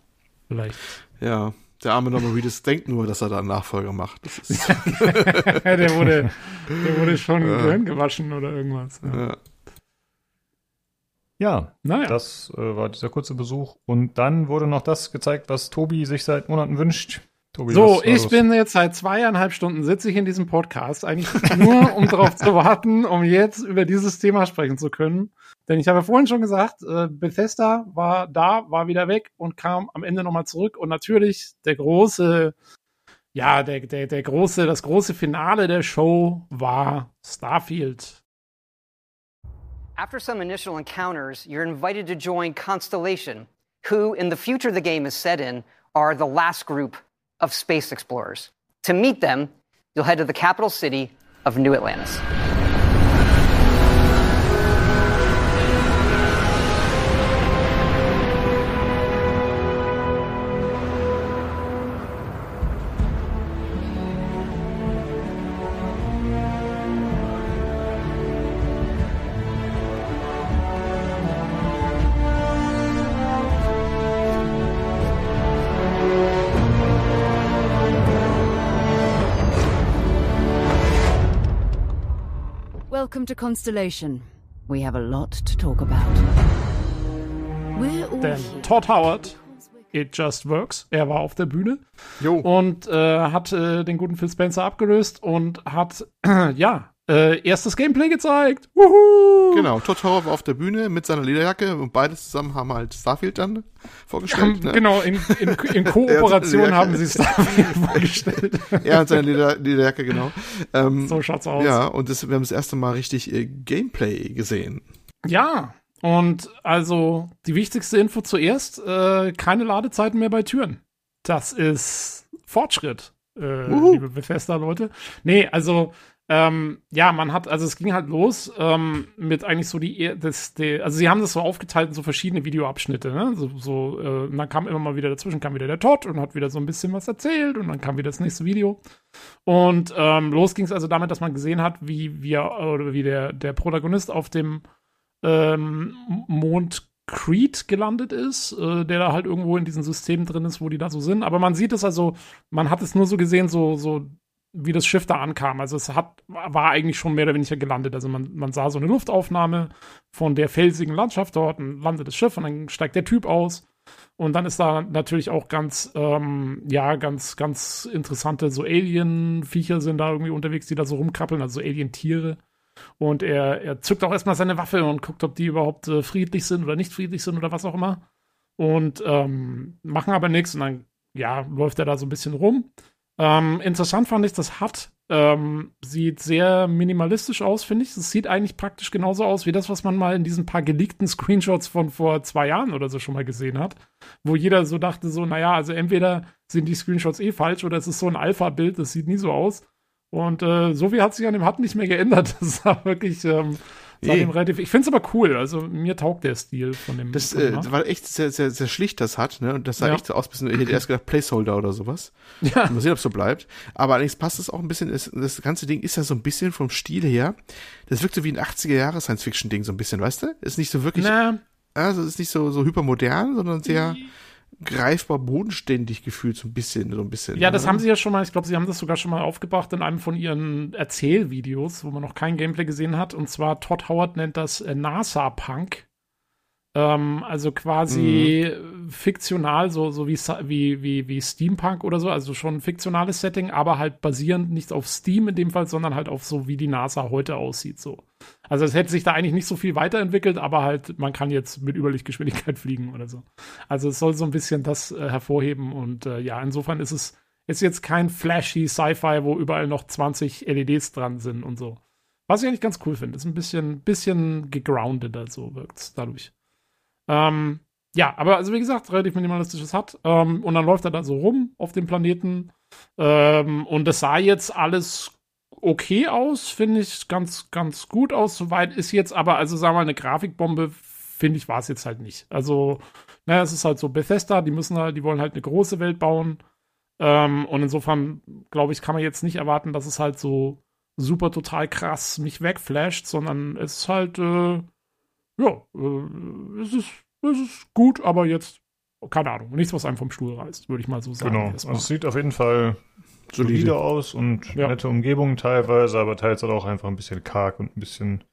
vielleicht. Ja, der arme Norman Reedus denkt nur, dass er da einen Nachfolger macht. Das ist, der, wurde, der wurde schon Ja. Gehirn gewaschen oder irgendwas. Ja. ja. Ja, Naja. das äh, war dieser kurze Besuch. Und dann wurde noch das gezeigt, was Tobi sich seit Monaten wünscht. Tobi, So, ich los? bin jetzt seit zweieinhalb Stunden sitze ich in diesem Podcast, eigentlich nur, um darauf zu warten, um jetzt über dieses Thema sprechen zu können. Denn ich habe ja vorhin schon gesagt, äh, Bethesda war da, war wieder weg und kam am Ende nochmal zurück. Und natürlich der große, ja, der, der, der große, das große Finale der Show war Starfield. After some initial encounters, you're invited to join Constellation, who, in the future the game is set in, are the last group of space explorers. To meet them, you'll head to the capital city of New Atlantis. To Constellation. We have a lot to talk about. We're all Denn here. Todd Howard, It Just Works, er war auf der Bühne Jo. und äh, hat äh, den guten Phil Spencer abgelöst und hat, ja, äh, erstes Gameplay gezeigt. Wuhu! Genau, Todd Howard war auf der Bühne mit seiner Lederjacke und beide zusammen haben halt Starfield dann vorgestellt. Ne? Genau, in, in, in Kooperation haben sie Starfield vorgestellt. er und seine Leder, Lederjacke, genau. Ähm, so schaut's aus. Ja, und das, wir haben das erste Mal richtig äh, Gameplay gesehen. Ja, und also die wichtigste Info zuerst, äh, keine Ladezeiten mehr bei Türen. Das ist Fortschritt, äh, liebe Bethesda-Leute. Nee, also ähm, ja, man hat, also es ging halt los ähm, mit eigentlich so die, das, die, also sie haben das so aufgeteilt in so verschiedene Videoabschnitte, ne? So, so äh, und dann kam immer mal wieder dazwischen, kam wieder der Todd und hat wieder so ein bisschen was erzählt und dann kam wieder das nächste Video. Und ähm, los ging es also damit, dass man gesehen hat, wie wir, oder wie der, der Protagonist auf dem ähm, Mond Creed gelandet ist, äh, der da halt irgendwo in diesem System drin ist, wo die da so sind. Aber man sieht es also, man hat es nur so gesehen, so, so wie das Schiff da ankam. Also es hat, war eigentlich schon mehr oder weniger gelandet. Also man, man sah so eine Luftaufnahme von der felsigen Landschaft dort und landet das Schiff und dann steigt der Typ aus. Und dann ist da natürlich auch ganz, ähm, ja, ganz, ganz interessante so Alien-Viecher sind da irgendwie unterwegs, die da so rumkrabbeln, also so Alien-Tiere. Und er, er zückt auch erstmal seine Waffe und guckt, ob die überhaupt äh, friedlich sind oder nicht friedlich sind oder was auch immer. Und ähm, machen aber nichts und dann, ja, läuft er da so ein bisschen rum. Ähm, interessant fand ich, das hat ähm, sieht sehr minimalistisch aus, finde ich. Es sieht eigentlich praktisch genauso aus wie das, was man mal in diesen paar geleakten Screenshots von vor zwei Jahren oder so schon mal gesehen hat, wo jeder so dachte, so, naja, also entweder sind die Screenshots eh falsch oder es ist so ein Alpha-Bild, das sieht nie so aus. Und äh, so viel hat sich an dem HUD nicht mehr geändert. Das war wirklich ähm, sah relativ. Ich finde es aber cool. Also mir taugt der Stil von dem. Das von äh, HUD. war echt sehr, sehr, sehr schlicht, das hat, ne? Und das sah Ja. echt so aus, bisschen, ich hätte erst gedacht, Placeholder oder sowas. Ja. Mal sehen, ob es so bleibt. Aber allerdings passt es auch ein bisschen, das, das ganze Ding ist ja so ein bisschen vom Stil her, das wirkt so wie ein 80er-Jahre-Science-Fiction-Ding, so ein bisschen, weißt du? Ist nicht so wirklich, Na. also ist nicht so, so hypermodern, sondern sehr greifbar bodenständig gefühlt, so ein bisschen, so ein bisschen. Ja, das ne? haben sie ja schon mal, ich glaube, sie haben das sogar schon mal aufgebracht in einem von ihren Erzählvideos, wo man noch kein Gameplay gesehen hat. Und zwar Todd Howard nennt das äh, NASA-Punk. Ähm, also quasi Mhm. fiktional, so, so wie, wie, wie, wie Steampunk oder so, also schon ein fiktionales Setting, aber halt basierend nicht auf Steam in dem Fall, sondern halt auf so, wie die NASA heute aussieht. So. Also es hätte sich da eigentlich nicht so viel weiterentwickelt, aber halt, man kann jetzt mit Überlichtgeschwindigkeit fliegen oder so. Also es soll so ein bisschen das äh, hervorheben und äh, ja, insofern ist es ist jetzt kein flashy Sci-Fi, wo überall noch 20 LEDs dran sind und so. Was ich eigentlich ganz cool finde. Ist ein bisschen, bisschen gegroundeter, so wirkt es dadurch. Ähm, ja, aber also wie gesagt, relativ minimalistisches hat. Ähm, und dann läuft er da so rum auf dem Planeten. Ähm, und das sah jetzt alles okay aus, finde ich ganz, ganz gut aus. Soweit ist jetzt aber, also sagen wir mal, eine Grafikbombe, finde ich, war es jetzt halt nicht. Also, naja, es ist halt so Bethesda, die müssen halt, die wollen halt eine große Welt bauen. Ähm, und insofern, glaube ich, kann man jetzt nicht erwarten, dass es halt so super total krass mich wegflasht, sondern es ist halt, äh, ja, äh, es ist, es ist gut, aber jetzt, keine Ahnung, nichts, was einem vom Stuhl reißt, würde ich mal so sagen. Genau. Also es sieht auf jeden Fall Solide. solide aus und Ja. nette Umgebungen teilweise, aber teils halt auch einfach ein bisschen karg und ein bisschen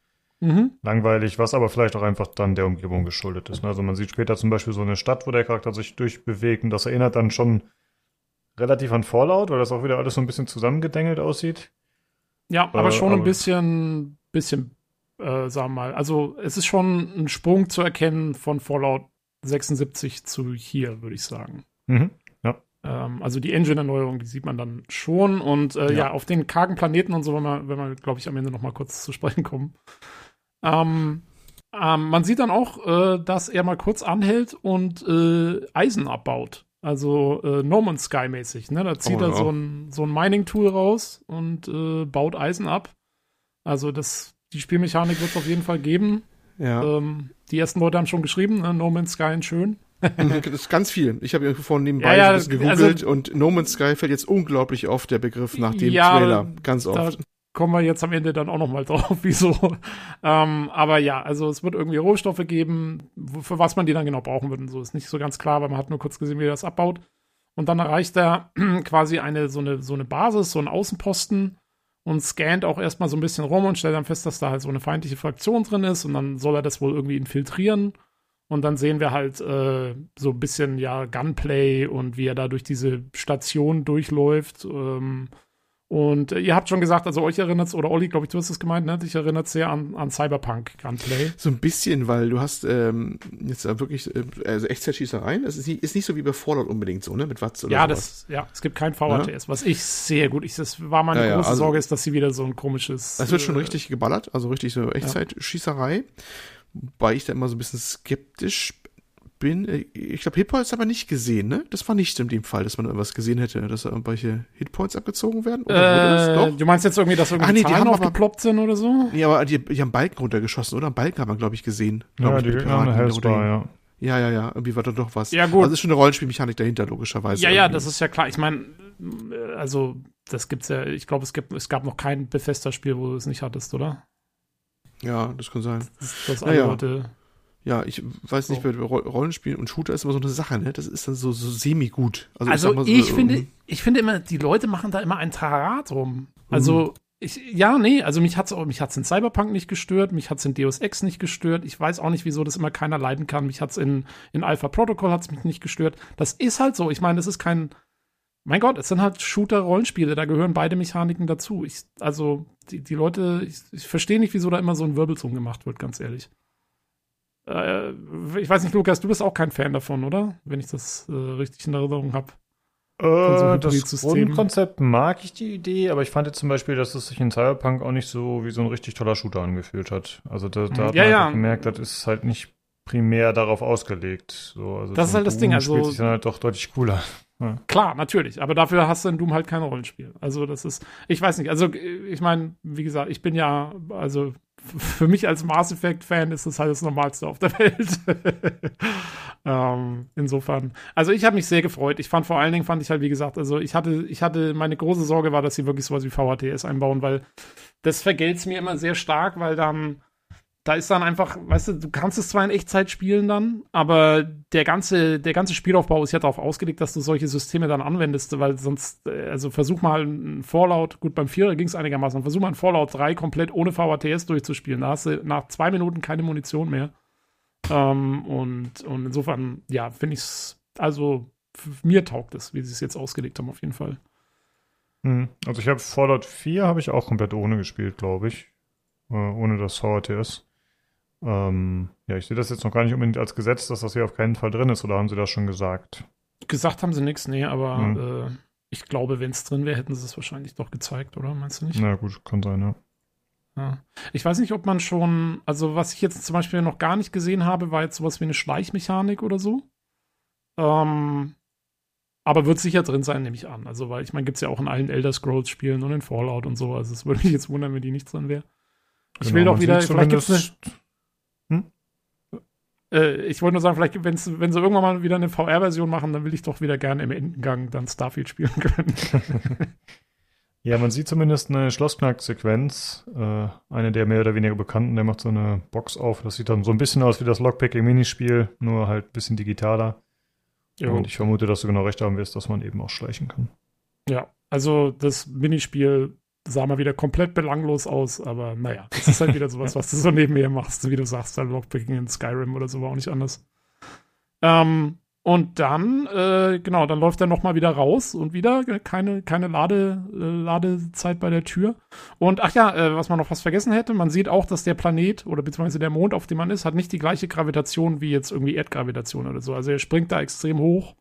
Mhm. langweilig, was aber vielleicht auch einfach dann der Umgebung geschuldet ist. ne? Also man sieht später zum Beispiel so eine Stadt, wo der Charakter sich durchbewegt und das erinnert dann schon relativ an Fallout, weil das auch wieder alles so ein bisschen zusammengedengelt aussieht. Ja, aber Äh, schon ein aber- bisschen, bisschen, äh, sagen wir mal, also es ist schon ein Sprung zu erkennen von Fallout 76 zu hier, würde ich sagen. Mhm. Ja. Ähm, also die Engine-Erneuerung, die sieht man dann schon. Und äh, ja. Ja. auf den kargen Planeten und so, wenn wir, wenn wir glaube ich, am Ende noch mal kurz zu sprechen kommen. Ähm, ähm, man sieht dann auch, äh, dass er mal kurz anhält und äh, Eisen abbaut. Also äh, No Man's Sky mäßig. Ne? Da zieht Oh, er ja. so ein, so ein Mining-Tool raus und äh, baut Eisen ab. Also das, die Spielmechanik wird es auf jeden Fall geben. Ja. Ähm, die ersten Leute haben schon geschrieben, ne? No Man's Sky in schön. das ist ganz viel. Ich habe irgendwie vorhin nebenbei Ja, ja, ein bisschen also- gegoogelt und No Man's Sky fällt jetzt unglaublich oft der Begriff nach dem Ja, Trailer. Ganz Da oft. kommen wir jetzt am Ende dann auch noch mal drauf, wieso. ähm, aber ja, also es wird irgendwie Rohstoffe geben, für was man die dann genau brauchen würde und so. Ist nicht so ganz klar, weil man hat nur kurz gesehen, wie er das abbaut. Und dann erreicht er quasi eine so, eine so eine Basis, so einen Außenposten und scannt auch erstmal so ein bisschen rum und stellt dann fest, dass da halt so eine feindliche Fraktion drin ist und dann soll er das wohl irgendwie infiltrieren. Und dann sehen wir halt äh, so ein bisschen ja Gunplay und wie er da durch diese Station durchläuft. Ähm, Und äh, ihr habt schon gesagt, also euch erinnert es, oder Olli, glaube ich, du hast es gemeint, ne? Dich erinnert sehr an, an Cyberpunk Gunplay. So ein bisschen, weil du hast ähm, jetzt da wirklich äh, also Echtzeitschießereien. Es ist nicht, ist nicht so wie bei Fallout unbedingt so, ne? Mit Watts oder Ja, sowas. das, ja, es gibt kein VHTS, was ich sehr gut, ich, das war meine Ja, ja, große also- Sorge, ist, dass sie wieder so ein komisches. Das wird schon äh, richtig geballert, also richtig so Echtzeitschießerei. Wobei ich da immer so ein bisschen skeptisch bin. Ich glaube, Hitpoints aber nicht gesehen, ne? Das war nicht in dem Fall, dass man irgendwas gesehen hätte, dass da irgendwelche Hitpoints abgezogen werden. Oder wurde das? Äh, Doch? du meinst jetzt irgendwie, dass irgendwie Ah, nee, die haben aber- aufgeploppt sind oder so? Ja, aber die, die haben Balken runtergeschossen, oder? Einen Balken haben wir, glaube ich, gesehen. Glaub Ja, ich, die Piraten, oder- ja. Ja, ja, ja. Irgendwie war da doch was. Ja, gut. Also ist schon eine Rollenspielmechanik dahinter, logischerweise. Ja, ja, irgendwie. das ist ja klar. Ich meine, äh, also, das gibt's ja, ich glaube, es gibt, es gab noch kein Bethesda-Spiel, wo du es nicht hattest, oder? Ja, das kann sein. Das Ja, alle ja. Leute. Ja, ich weiß nicht, bei Ro- Rollenspielen und Shooter ist immer so eine Sache, ne? Das ist dann so, so semi-gut. Also, mal ich, so, finde, ähm, ich finde immer, die Leute machen da immer ein Tarat rum. Also, ich, ja, nee, also mich hat's auch, mich hat's in Cyberpunk nicht gestört, mich hat's in Deus Ex nicht gestört. Ich weiß auch nicht, wieso das immer keiner leiden kann. Mich hat's in, in Alpha Protocol hat's mich nicht gestört. Das ist halt so. Ich meine, das ist kein, mein Gott, es sind halt Shooter-Rollenspiele, da gehören beide Mechaniken dazu. Ich, also, die, die Leute, ich, ich verstehe nicht, wieso da immer so ein Wirbelsum gemacht wird, ganz ehrlich. Äh, ich weiß nicht, Lukas, du bist auch kein Fan davon, oder? Wenn ich das äh, richtig in Erinnerung habe. Äh, das Grundkonzept mag ich die Idee, aber ich fand jetzt zum Beispiel, dass es sich in Cyberpunk auch nicht so wie so ein richtig toller Shooter angefühlt hat. Also da, da hat Ja, man ja. einfach gemerkt, das ist halt nicht primär darauf ausgelegt. So, also Das ist halt das Ding, Doom also- spielt sich dann halt doch deutlich cooler. Ja. Klar, natürlich, aber dafür hast du in Doom halt kein Rollenspiel. Also das ist, ich weiß nicht, also äh, ich meine, wie gesagt, ich bin ja, also für mich als Mass Effect Fan ist das halt das Normalste auf der Welt. ähm, insofern, also ich habe mich sehr gefreut. Ich fand vor allen Dingen, fand ich halt, wie gesagt, also ich hatte, ich hatte, meine große Sorge war, dass sie wirklich sowas wie VHTS einbauen, weil das vergelt's mir immer sehr stark, weil dann da ist dann einfach, weißt du, du kannst es zwar in Echtzeit spielen dann, aber der ganze, der ganze Spielaufbau ist ja darauf ausgelegt, dass du solche Systeme dann anwendest, weil sonst, äh, also versuch mal ein Fallout, gut, beim Vierer ging es einigermaßen, versuch mal ein Fallout 3 komplett ohne VHTS durchzuspielen. Da hast du nach zwei Minuten keine Munition mehr. Ähm, und, und insofern, ja, finde ich es, also mir taugt es, wie sie es jetzt ausgelegt haben, auf jeden Fall. Hm. Also ich habe Fallout 4 habe ich auch komplett ohne gespielt, glaube ich. Äh, ohne das VHTS. Ähm, ja, ich sehe das jetzt noch gar nicht unbedingt als Gesetz, dass das hier auf keinen Fall drin ist, oder haben sie das schon gesagt? Gesagt haben sie nichts, nee, aber Hm. äh, ich glaube, wenn es drin wäre, hätten sie es wahrscheinlich doch gezeigt, oder? Meinst du nicht? Na gut, kann sein, ja. Ja. Ich weiß nicht, ob man schon, also was ich jetzt zum Beispiel noch gar nicht gesehen habe, war jetzt sowas wie eine Schleichmechanik oder so. Ähm, aber wird sicher drin sein, nehme ich an. Also, weil ich meine, gibt es ja auch in allen Elder Scrolls-Spielen und in Fallout und so. Also, es würde mich jetzt wundern, wenn die nicht drin wäre. Ich Genau, will doch wieder, vielleicht gibt's eine, zumindest- Hm? äh, ich wollte nur sagen, vielleicht, wenn sie irgendwann mal wieder eine VR-Version machen, dann will ich doch wieder gerne im Endengang dann Starfield spielen können. Ja, man sieht zumindest eine Schlossknack-Sequenz. Äh, eine der mehr oder weniger bekannten, der macht so eine Box auf. Das sieht dann so ein bisschen aus wie das Lockpicking-Minispiel, nur halt ein bisschen digitaler. Jo. Und ich vermute, dass du genau recht haben wirst, dass man eben auch schleichen kann. Ja, also das Minispiel sah mal wieder komplett belanglos aus, aber naja, das ist halt wieder sowas, was du so nebenher machst, wie du sagst, dann Lockpicking in Skyrim oder so war auch nicht anders. Ähm, und dann, äh, genau, dann läuft er nochmal wieder raus und wieder keine, keine Lade, äh, Ladezeit bei der Tür. Und ach ja, äh, was man noch fast vergessen hätte, man sieht auch, dass der Planet oder beziehungsweise der Mond, auf dem man ist, hat nicht die gleiche Gravitation wie jetzt irgendwie Erdgravitation oder so. Also er springt da extrem hoch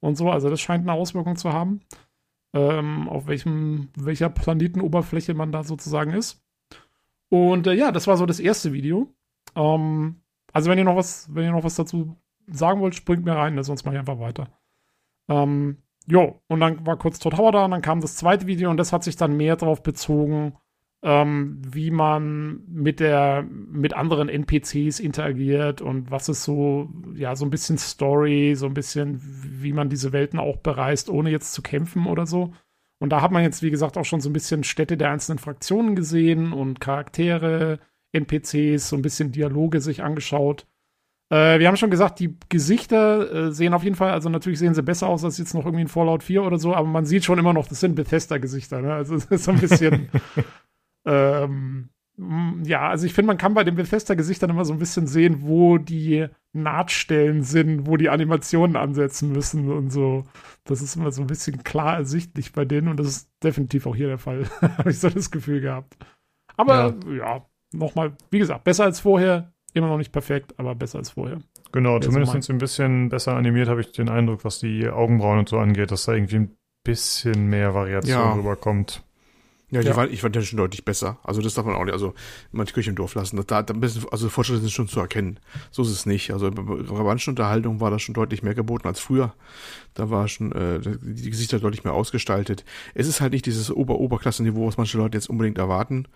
und so. Also das scheint eine Auswirkung zu haben ähm, auf welchem, welcher Planetenoberfläche man da sozusagen ist. Und äh, ja, das war so das erste Video. Ähm, also wenn ihr noch was, wenn ihr noch was dazu sagen wollt, springt mir rein, ne, sonst mache ich einfach weiter. Ähm, jo, und dann war kurz Todd Howard da und dann kam das zweite Video und das hat sich dann mehr darauf bezogen, ähm, wie man mit der, mit anderen NPCs interagiert und was ist so, ja, so ein bisschen Story, so ein bisschen, wie man diese Welten auch bereist, ohne jetzt zu kämpfen oder so. Und da hat man jetzt, wie gesagt, auch schon so ein bisschen Städte der einzelnen Fraktionen gesehen und Charaktere, NPCs, so ein bisschen Dialoge sich angeschaut. Äh, wir haben schon gesagt, die Gesichter äh, sehen auf jeden Fall, also natürlich sehen sie besser aus als jetzt noch irgendwie in Fallout 4 oder so, aber man sieht schon immer noch, das sind Bethesda-Gesichter, ne? Also es ist so ein bisschen, ähm, Mm, Ja, also ich finde, man kann bei den Bethesda-Gesichtern immer so ein bisschen sehen, wo die Nahtstellen sind, wo die Animationen ansetzen müssen und so. Das ist immer so ein bisschen klar ersichtlich bei denen und das ist definitiv auch hier der Fall. Habe ich so das Gefühl gehabt. Aber ja, nochmal, wie gesagt, besser als vorher. Immer noch nicht perfekt, aber besser als vorher. Genau, Ja, so zumindest sie ein bisschen besser animiert, habe ich den Eindruck, was die Augenbrauen und so angeht, dass da irgendwie ein bisschen mehr Variation Ja. rüberkommt. Ja, die Ja. War, ich fand den schon deutlich besser. Also das darf man auch nicht, also man die Kirche im Dorf lassen. Da, da bisschen, also Fortschritte sind schon zu erkennen. So ist es nicht. Also bei Revancheunterhaltung war das schon deutlich mehr geboten als früher. Da war schon äh, die Gesichter deutlich mehr ausgestaltet. Es ist halt nicht dieses Ober-Oberklasse-Niveau, was manche Leute jetzt unbedingt erwarten.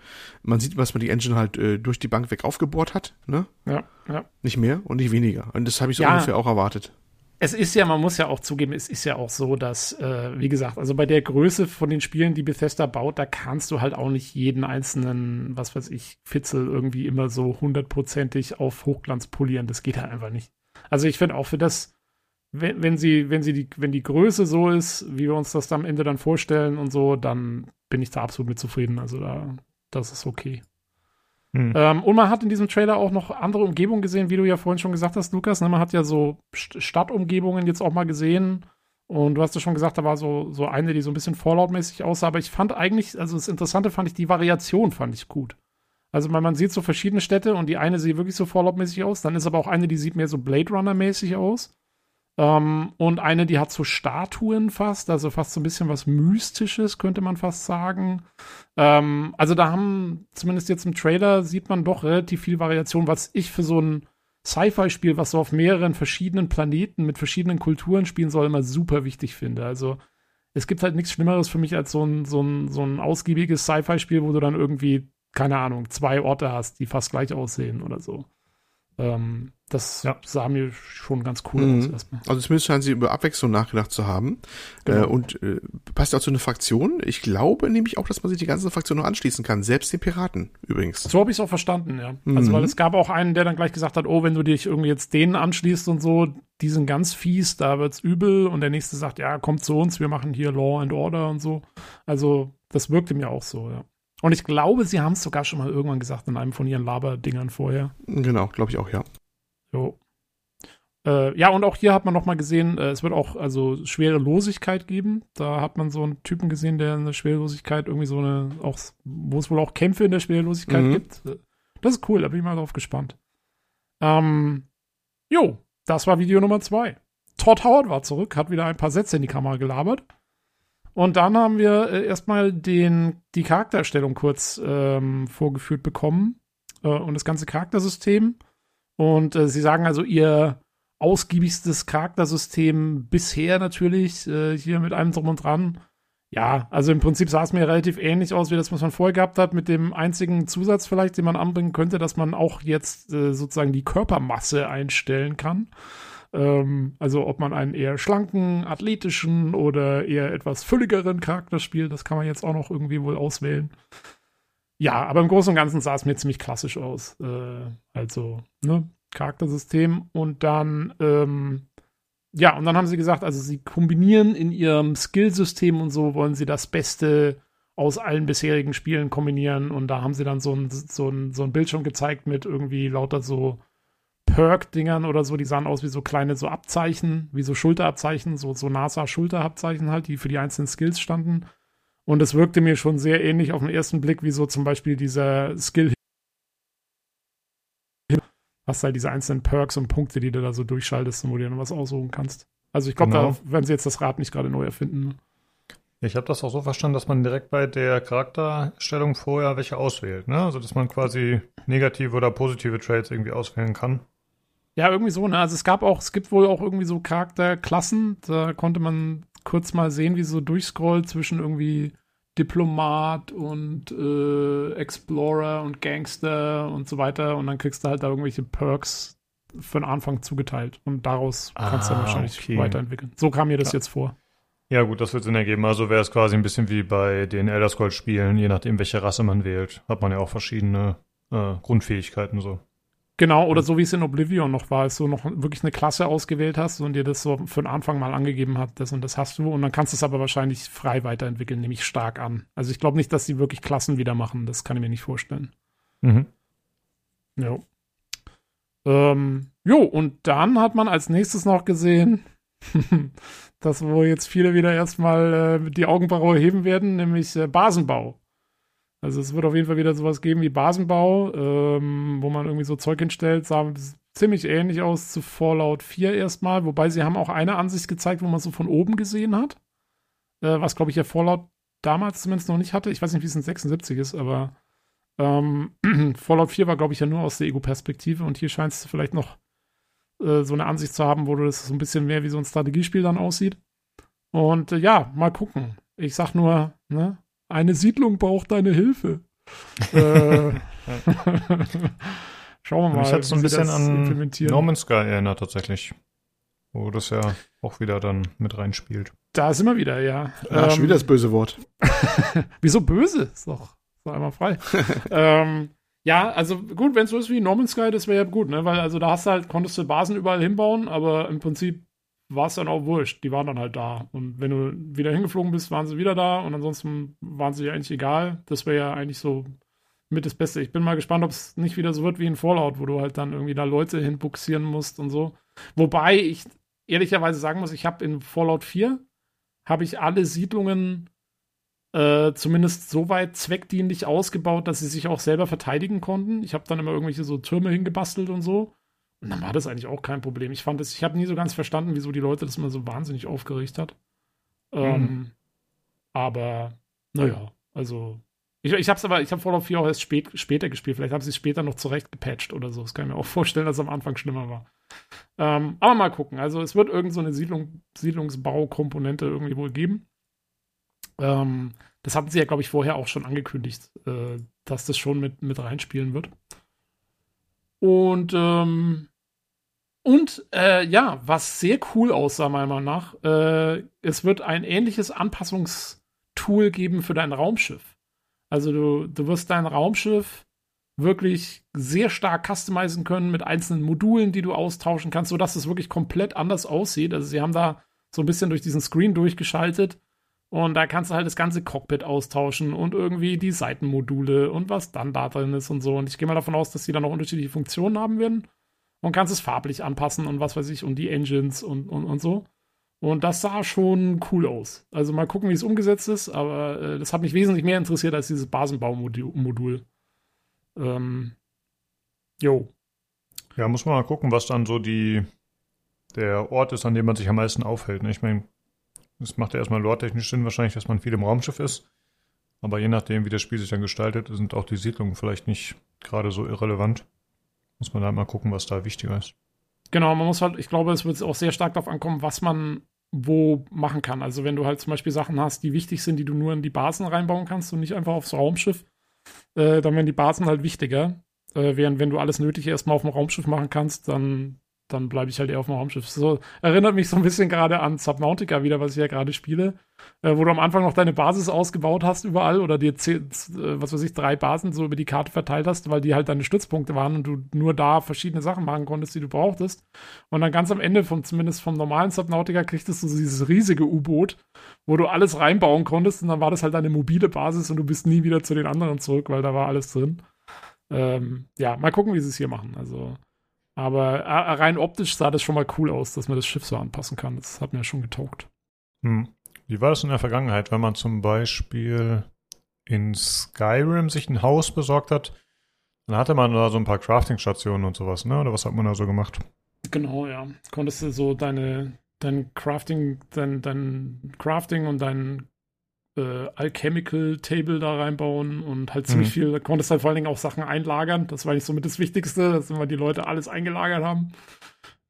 Man sieht, was man die Engine halt äh, durch die Bank weg aufgebohrt hat, ne? Ja, ja. Nicht mehr und nicht weniger. Und das habe ich so Ja. ungefähr auch erwartet. Es ist ja, man muss ja auch zugeben, es ist ja auch so, dass, äh, wie gesagt, also bei der Größe von den Spielen, die Bethesda baut, da kannst du halt auch nicht jeden einzelnen, was weiß ich, Fitzel irgendwie immer so hundertprozentig auf Hochglanz polieren. Das geht halt einfach nicht. Also ich finde auch für das, wenn, wenn sie, wenn sie die, wenn die Größe so ist, wie wir uns das am Ende dann vorstellen und so, dann bin ich da absolut mit zufrieden. Also da, das ist okay. Hm. Ähm, und man hat in diesem Trailer auch noch andere Umgebungen gesehen, wie du ja vorhin schon gesagt hast, Lukas. Ne? Man hat ja so St Stadtumgebungen jetzt auch mal gesehen. Und du hast ja schon gesagt, da war so, so eine, die so ein bisschen Fallout-mäßig aussah. Aber ich fand eigentlich, also das Interessante fand ich, die Variation fand ich gut. Also man, man sieht so verschiedene Städte und die eine sieht wirklich so Fallout-mäßig aus. Dann ist aber auch eine, die sieht mehr so Blade Runner-mäßig aus. Ähm, und eine, die hat so Statuen fast, also fast so ein bisschen was Mystisches, könnte man fast sagen. Ähm, also da haben, zumindest jetzt im Trailer, sieht man doch relativ viel Variation, was ich für so ein Sci-Fi-Spiel, was so auf mehreren verschiedenen Planeten mit verschiedenen Kulturen spielen soll, immer super wichtig finde. Also es gibt halt nichts Schlimmeres für mich als so ein, so ein, so ein ausgiebiges Sci-Fi-Spiel, wo du dann irgendwie, keine Ahnung, zwei Orte hast, die fast gleich aussehen oder so. Ähm, das sah mir schon ganz cool aus Mhm. erstmal. Also zumindest scheinen sie über Abwechslung nachgedacht zu haben. Genau. Äh, und äh, passt auch zu einer Fraktion. Ich glaube nämlich auch, dass man sich die ganzen Fraktionen noch anschließen kann. Selbst den Piraten übrigens. So habe ich es auch verstanden, ja. Also, Mhm. weil es gab auch einen, der dann gleich gesagt hat, oh, wenn du dich irgendwie jetzt denen anschließt und so, die sind ganz fies, da wird's übel. Und der nächste sagt, ja, kommt zu uns, wir machen hier Law and Order und so. Also, das wirkte mir auch so, ja. Und ich glaube, sie haben es sogar schon mal irgendwann gesagt in einem von ihren Laberdingern vorher. Genau, glaube ich auch, ja. Jo. Äh, ja, und auch hier hat man noch mal gesehen, äh, es wird auch also Schwerelosigkeit geben. Da hat man so einen Typen gesehen, der eine Schwerelosigkeit irgendwie so eine, auch, wo es wohl auch Kämpfe in der Schwerelosigkeit Mhm. gibt. Das ist cool, da bin ich mal drauf gespannt. Ähm, jo, das war Video Nummer zwei. Todd Howard war zurück, hat wieder ein paar Sätze in die Kamera gelabert. Und dann haben wir äh, erstmal den, die Charaktererstellung kurz ähm, vorgeführt bekommen äh, und das ganze Charaktersystem. Und äh, sie sagen also, ihr ausgiebigstes Charaktersystem bisher natürlich, äh, hier mit allem drum und dran. Ja, also im Prinzip sah es mir relativ ähnlich aus wie das, was man vorher gehabt hat, mit dem einzigen Zusatz vielleicht, den man anbringen könnte, dass man auch jetzt äh, sozusagen die Körpermasse einstellen kann. Ähm, also ob man einen eher schlanken, athletischen oder eher etwas fülligeren Charakter spielt, das kann man jetzt auch noch irgendwie wohl auswählen. Ja, aber im Großen und Ganzen sah es mir ziemlich klassisch aus. Äh, also, ne, Charaktersystem und dann, ähm, ja, und dann haben sie gesagt, also sie kombinieren in ihrem Skillsystem und so, wollen sie das Beste aus allen bisherigen Spielen kombinieren und da haben sie dann so ein, so ein, so ein Bildschirm gezeigt mit irgendwie lauter so Perk-Dingern oder so, die sahen aus wie so kleine so Abzeichen, wie so Schulterabzeichen, so, so NASA-Schulterabzeichen halt, die für die einzelnen Skills standen. Und es wirkte mir schon sehr ähnlich auf den ersten Blick, wie so zum Beispiel dieser Skill. Hast halt diese einzelnen Perks und Punkte, die du da so durchschaltest und wo du dann was aussuchen kannst. Also ich glaube, Genau. da werden sie jetzt das Rad nicht gerade neu erfinden. Ich habe das auch so verstanden, dass man direkt bei der Charakterstellung vorher welche auswählt, ne? Also dass man quasi negative oder positive Traits irgendwie auswählen kann. Ja, irgendwie so, ne? Also es gab auch, es gibt wohl auch irgendwie so Charakterklassen. Da konnte man kurz mal sehen, wie so durchscrollt zwischen irgendwie Diplomat und äh, Explorer und Gangster und so weiter. Und dann kriegst du halt da irgendwelche Perks für den Anfang zugeteilt. Und daraus kannst du dann Ah, wahrscheinlich okay. weiterentwickeln. So kam mir das Ja. jetzt vor. Ja, gut, das wird Sinn ergeben. Also wäre es quasi ein bisschen wie bei den Elder Scrolls Spielen, je nachdem, welche Rasse man wählt, hat man ja auch verschiedene äh, Grundfähigkeiten so. Genau, oder so wie es in Oblivion noch war, als du noch wirklich eine Klasse ausgewählt hast und dir das so für den Anfang mal angegeben hat, das und das hast du und dann kannst du es aber wahrscheinlich frei weiterentwickeln, nehme ich stark an. Also ich glaube nicht, dass sie wirklich Klassen wieder machen, das kann ich mir nicht vorstellen. Mhm. Jo. Ähm, jo, und dann hat man als nächstes noch gesehen, dass wo jetzt viele wieder erstmal äh, die Augenbraue heben werden, nämlich äh, Basenbau. Also es wird auf jeden Fall wieder sowas geben wie Basenbau, ähm, wo man irgendwie so Zeug hinstellt, sah ziemlich ähnlich aus zu Fallout 4 erstmal, wobei sie haben auch eine Ansicht gezeigt, wo man so von oben gesehen hat, äh, was glaube ich ja Fallout damals zumindest noch nicht hatte. Ich weiß nicht, wie es in 76 ist, aber ähm, Fallout 4 war glaube ich ja nur aus der Ego-Perspektive und hier scheint es vielleicht noch äh, so eine Ansicht zu haben, wo das so ein bisschen mehr wie so ein Strategiespiel dann aussieht. Und äh, ja, mal gucken. Ich sag nur, ne, eine Siedlung braucht deine Hilfe. äh, Schauen wir mal. Mich hat so ein bisschen an implementieren. No Man's Sky erinnert tatsächlich. Wo das ja auch wieder dann mit reinspielt. Da sind wir wieder, ja. Ah, schon wieder das böse Wort. Wieso böse? Ist doch, ist doch einmal frei. ähm, ja, also gut, wenn es so ist wie No Man's Sky, das wäre ja gut, ne? Weil also da hast du halt, konntest du Basen überall hinbauen, aber im Prinzip war es dann auch wurscht. Die waren dann halt da. Und wenn du wieder hingeflogen bist, waren sie wieder da und ansonsten waren sie ja eigentlich egal. Das wäre ja eigentlich so mit das Beste. Ich bin mal gespannt, ob es nicht wieder so wird wie in Fallout, wo du halt dann irgendwie da Leute hinbuxieren musst und so. Wobei ich ehrlicherweise sagen muss, ich habe in Fallout 4 habe ich alle Siedlungen äh, zumindest so weit zweckdienlich ausgebaut, dass sie sich auch selber verteidigen konnten. Ich habe dann immer irgendwelche so Türme hingebastelt und so. Und dann war das eigentlich auch kein Problem. Ich fand es, ich habe nie so ganz verstanden, wieso die Leute das immer so wahnsinnig aufgeregt hat. Ähm, Mhm. Aber naja, also ich, ich habe es aber, ich habe Fallout 4 auch erst spät, später gespielt. Vielleicht haben sie es später noch zurecht gepatcht oder so. Das kann ich mir auch vorstellen, dass es am Anfang schlimmer war. Ähm, aber mal gucken. Also es wird irgend so eine Siedlung, Siedlungsbaukomponente irgendwie wohl geben. Ähm, das hatten sie ja, glaube ich, vorher auch schon angekündigt, äh, dass das schon mit, mit reinspielen wird. Und ähm, und äh, ja, was sehr cool aussah, meiner Meinung nach, äh, es wird ein ähnliches Anpasungstool geben für dein Raumschiff. Also du, du wirst dein Raumschiff wirklich sehr stark customizen können mit einzelnen Modulen, die du austauschen kannst, sodass es wirklich komplett anders aussieht. Also sie haben da so ein bisschen durch diesen Screen durchgeschaltet und da kannst du halt das ganze Cockpit austauschen und irgendwie die Seitenmodule und was dann da drin ist und so. Und ich gehe mal davon aus, dass die dann noch unterschiedliche Funktionen haben werden und kannst es farblich anpassen und was weiß ich und die Engines und, und, und so. Und das sah schon cool aus. Also mal gucken, wie es umgesetzt ist, aber äh, das hat mich wesentlich mehr interessiert als dieses Basenbaumodul. Ähm, jo. Ja, muss man mal gucken, was dann so die der Ort ist, an dem man sich am meisten aufhält. Ne? Ich meine, es macht ja erstmal lore-technisch Sinn wahrscheinlich, dass man viel im Raumschiff ist. Aber je nachdem, wie das Spiel sich dann gestaltet, sind auch die Siedlungen vielleicht nicht gerade so irrelevant. Muss man dann mal gucken, was da wichtiger ist. Genau, man muss halt, ich glaube, es wird auch sehr stark darauf ankommen, was man wo machen kann. Also wenn du halt zum Beispiel Sachen hast, die wichtig sind, die du nur in die Basen reinbauen kannst und nicht einfach aufs Raumschiff, äh, dann werden die Basen halt wichtiger. Äh, während wenn du alles Nötige erstmal auf dem Raumschiff machen kannst, dann, dann bleibe ich halt eher auf dem Raumschiff. So erinnert mich so ein bisschen gerade an Subnautica wieder, was ich ja gerade spiele, äh, wo du am Anfang noch deine Basis ausgebaut hast überall oder dir zehn, äh, was weiß ich, drei Basen so über die Karte verteilt hast, weil die halt deine Stützpunkte waren und du nur da verschiedene Sachen machen konntest, die du brauchtest. Und dann ganz am Ende vom, zumindest vom normalen Subnautica, kriegtest du so dieses riesige U-Boot, wo du alles reinbauen konntest und dann war das halt deine mobile Basis und du bist nie wieder zu den anderen zurück, weil da war alles drin. Ähm, ja, mal gucken, wie sie es hier machen. Also, aber äh, rein optisch sah das schon mal cool aus, dass man das Schiff so anpassen kann. Das hat mir schon getaugt. Hm. Wie war das in der Vergangenheit, wenn man zum Beispiel in Skyrim sich ein Haus besorgt hat? Dann hatte man da so ein paar Crafting-Stationen und sowas, ne? Oder was hat man da so gemacht? Genau, ja. Konntest du so deine, dein Crafting, dein, dein Crafting und dein äh, Alchemical Table da reinbauen und halt ziemlich Mhm. viel, da konntest halt vor allen Dingen auch Sachen einlagern. Das war nicht so mit das Wichtigste, dass immer die Leute alles eingelagert haben.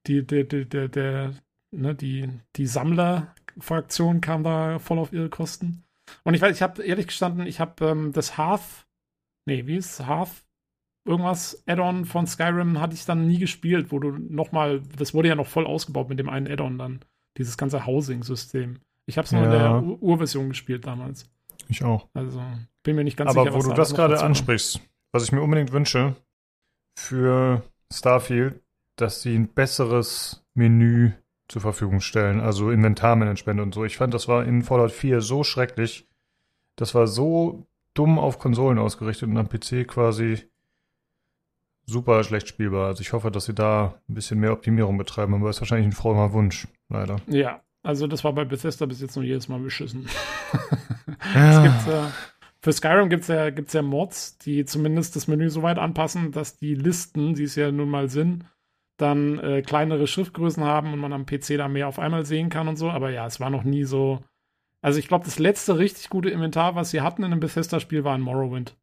Die, der, der, der, der, ne, die, die Sammlerfraktion kam da voll auf ihre Kosten. Und ich weiß, ich habe ehrlich gestanden, ich habe ähm, das Hearth, nee, wie ist Hearth? Irgendwas Add-on von Skyrim hatte ich dann nie gespielt, wo du nochmal, das wurde ja noch voll ausgebaut mit dem einen Add-on dann, dieses ganze Housing-System. Ich habe es nur in Ja. der Ur- Urversion gespielt damals. Ich auch. Also bin mir nicht ganz Aber sicher, wo was du da das gerade ansprichst, was ich mir unbedingt wünsche für Starfield, dass sie ein besseres Menü zur Verfügung stellen, also Inventarmanagement und so. Ich fand, das war in Fallout 4 so schrecklich. Das war so dumm auf Konsolen ausgerichtet und am PC quasi super schlecht spielbar. Also ich hoffe, dass sie da ein bisschen mehr Optimierung betreiben, aber ist wahrscheinlich ein frommer Wunsch, leider. Ja, also das war bei Bethesda bis jetzt nur jedes Mal beschissen. Ja. es gibt, äh, für Skyrim gibt es ja, gibt's ja Mods, die zumindest das Menü so weit anpassen, dass die Listen, die es ja nun mal sind, dann äh, kleinere Schriftgrößen haben und man am PC da mehr auf einmal sehen kann und so. Aber ja, es war noch nie so. Also ich glaube, das letzte richtig gute Inventar, was sie hatten in einem Bethesda-Spiel, war ein Morrowind.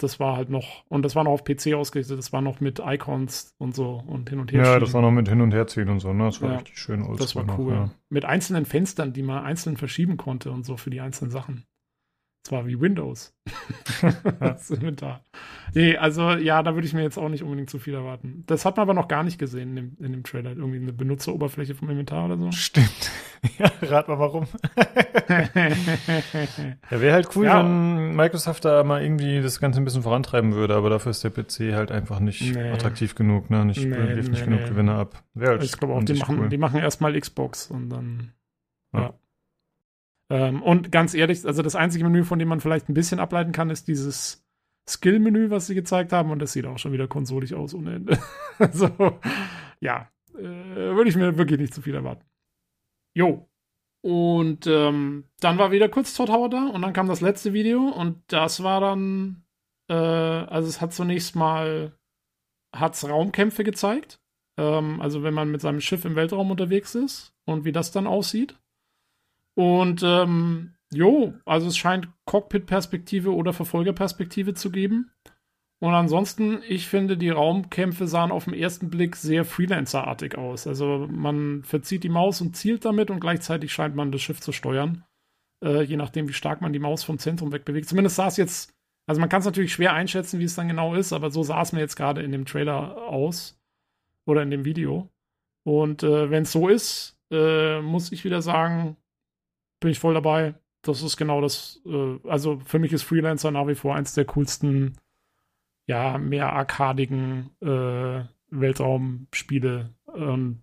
Das war halt noch, und das war noch auf PC ausgerichtet, das war noch mit Icons und so und hin und her. Ja, schieben. das war noch mit hin und her ziehen und so, ne? Das war Ja, richtig schön oldschool Das war noch, cool. ja. Mit einzelnen Fenstern, die man einzeln verschieben konnte und so für die einzelnen Sachen. Das war wie Windows. das Inventar. Nee, also ja, da würde ich mir jetzt auch nicht unbedingt zu viel erwarten. Das hat man aber noch gar nicht gesehen in dem, in dem Trailer. Irgendwie eine Benutzeroberfläche vom Inventar oder so. Stimmt. ja, rat mal warum. Ja, wäre halt cool, Ja. wenn Microsoft da mal irgendwie das Ganze ein bisschen vorantreiben würde, aber dafür ist der PC halt einfach nicht Nee. attraktiv genug, ne? Nicht, Nee, wirft nicht nee, genug nee. Gewinne ab. Wäre halt ich glaube auch, die machen, cool. die machen erstmal Xbox und dann. Ja. Ja. Ähm, und ganz ehrlich, also das einzige Menü, von dem man vielleicht ein bisschen ableiten kann, ist dieses Skill-Menü, was sie gezeigt haben, und das sieht auch schon wieder konsolig aus ohne Ende. also, ja, äh, würde ich mir wirklich nicht zu viel erwarten. Jo. Und ähm, dann war wieder kurz Todd Howard da und dann kam das letzte Video und das war dann, äh, also es hat zunächst mal, hat's Raumkämpfe gezeigt. Ähm, also wenn man mit seinem Schiff im Weltraum unterwegs ist und wie das dann aussieht. Und ähm, jo, also es scheint Cockpit-Perspektive oder Verfolgerperspektive zu geben. Und ansonsten, ich finde, die Raumkämpfe sahen auf den ersten Blick sehr Freelancer-artig aus. Also man verzieht die Maus und zielt damit und gleichzeitig scheint man das Schiff zu steuern. Äh, je nachdem, wie stark man die Maus vom Zentrum wegbewegt. Zumindest sah es jetzt, also man kann es natürlich schwer einschätzen, wie es dann genau ist, aber so sah es mir jetzt gerade in dem Trailer aus. Oder in dem Video. Und äh, wenn es so ist, äh, muss ich wieder sagen, bin ich voll dabei. Das ist genau das. Äh, also für mich ist Freelancer nach wie vor eins der coolsten, ja, mehr arkadigen äh, Weltraumspiele. Ähm,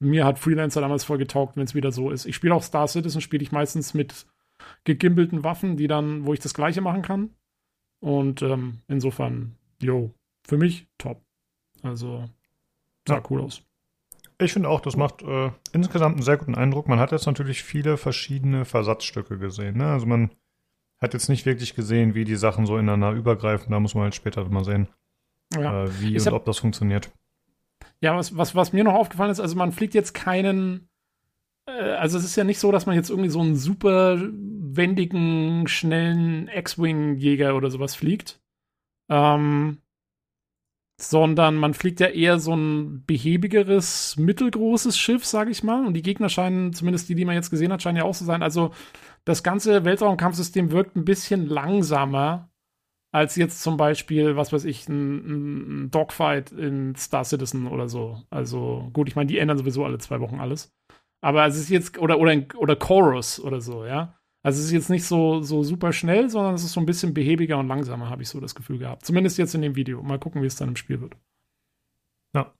mir hat Freelancer damals voll getaugt, wenn es wieder so ist. Ich spiele auch Star Citizen, spiele ich meistens mit gegimbelten Waffen, die dann, wo ich das Gleiche machen kann. Und ähm, insofern, yo, für mich top. Also sah Ja. cool aus. Ich finde auch, das macht äh, insgesamt einen sehr guten Eindruck. Man hat jetzt natürlich viele verschiedene Versatzstücke gesehen. Ne? Also man hat jetzt nicht wirklich gesehen, wie die Sachen so ineinander übergreifen. Da muss man halt später mal sehen, Ja. äh, wie Ich und ob das funktioniert. Ja, was, was, was mir noch aufgefallen ist, also man fliegt jetzt keinen. Äh, also es ist ja nicht so, dass man jetzt irgendwie so einen super wendigen, schnellen X-Wing-Jäger oder sowas fliegt. Ähm, sondern man fliegt ja eher so ein behäbigeres, mittelgroßes Schiff, sage ich mal. Und die Gegner scheinen, zumindest die, die man jetzt gesehen hat, scheinen ja auch zu sein. Also das ganze Weltraumkampfsystem wirkt ein bisschen langsamer als jetzt zum Beispiel, was weiß ich, ein, ein Dogfight in Star Citizen oder so. Also gut, ich meine, die ändern sowieso alle zwei Wochen alles. Aber es ist jetzt, oder, oder, oder Chorus oder so, ja. Also es ist jetzt nicht so, so super schnell, sondern es ist so ein bisschen behäbiger und langsamer, habe ich so das Gefühl gehabt. Zumindest jetzt in dem Video. Mal gucken, wie es dann im Spiel wird. Ja.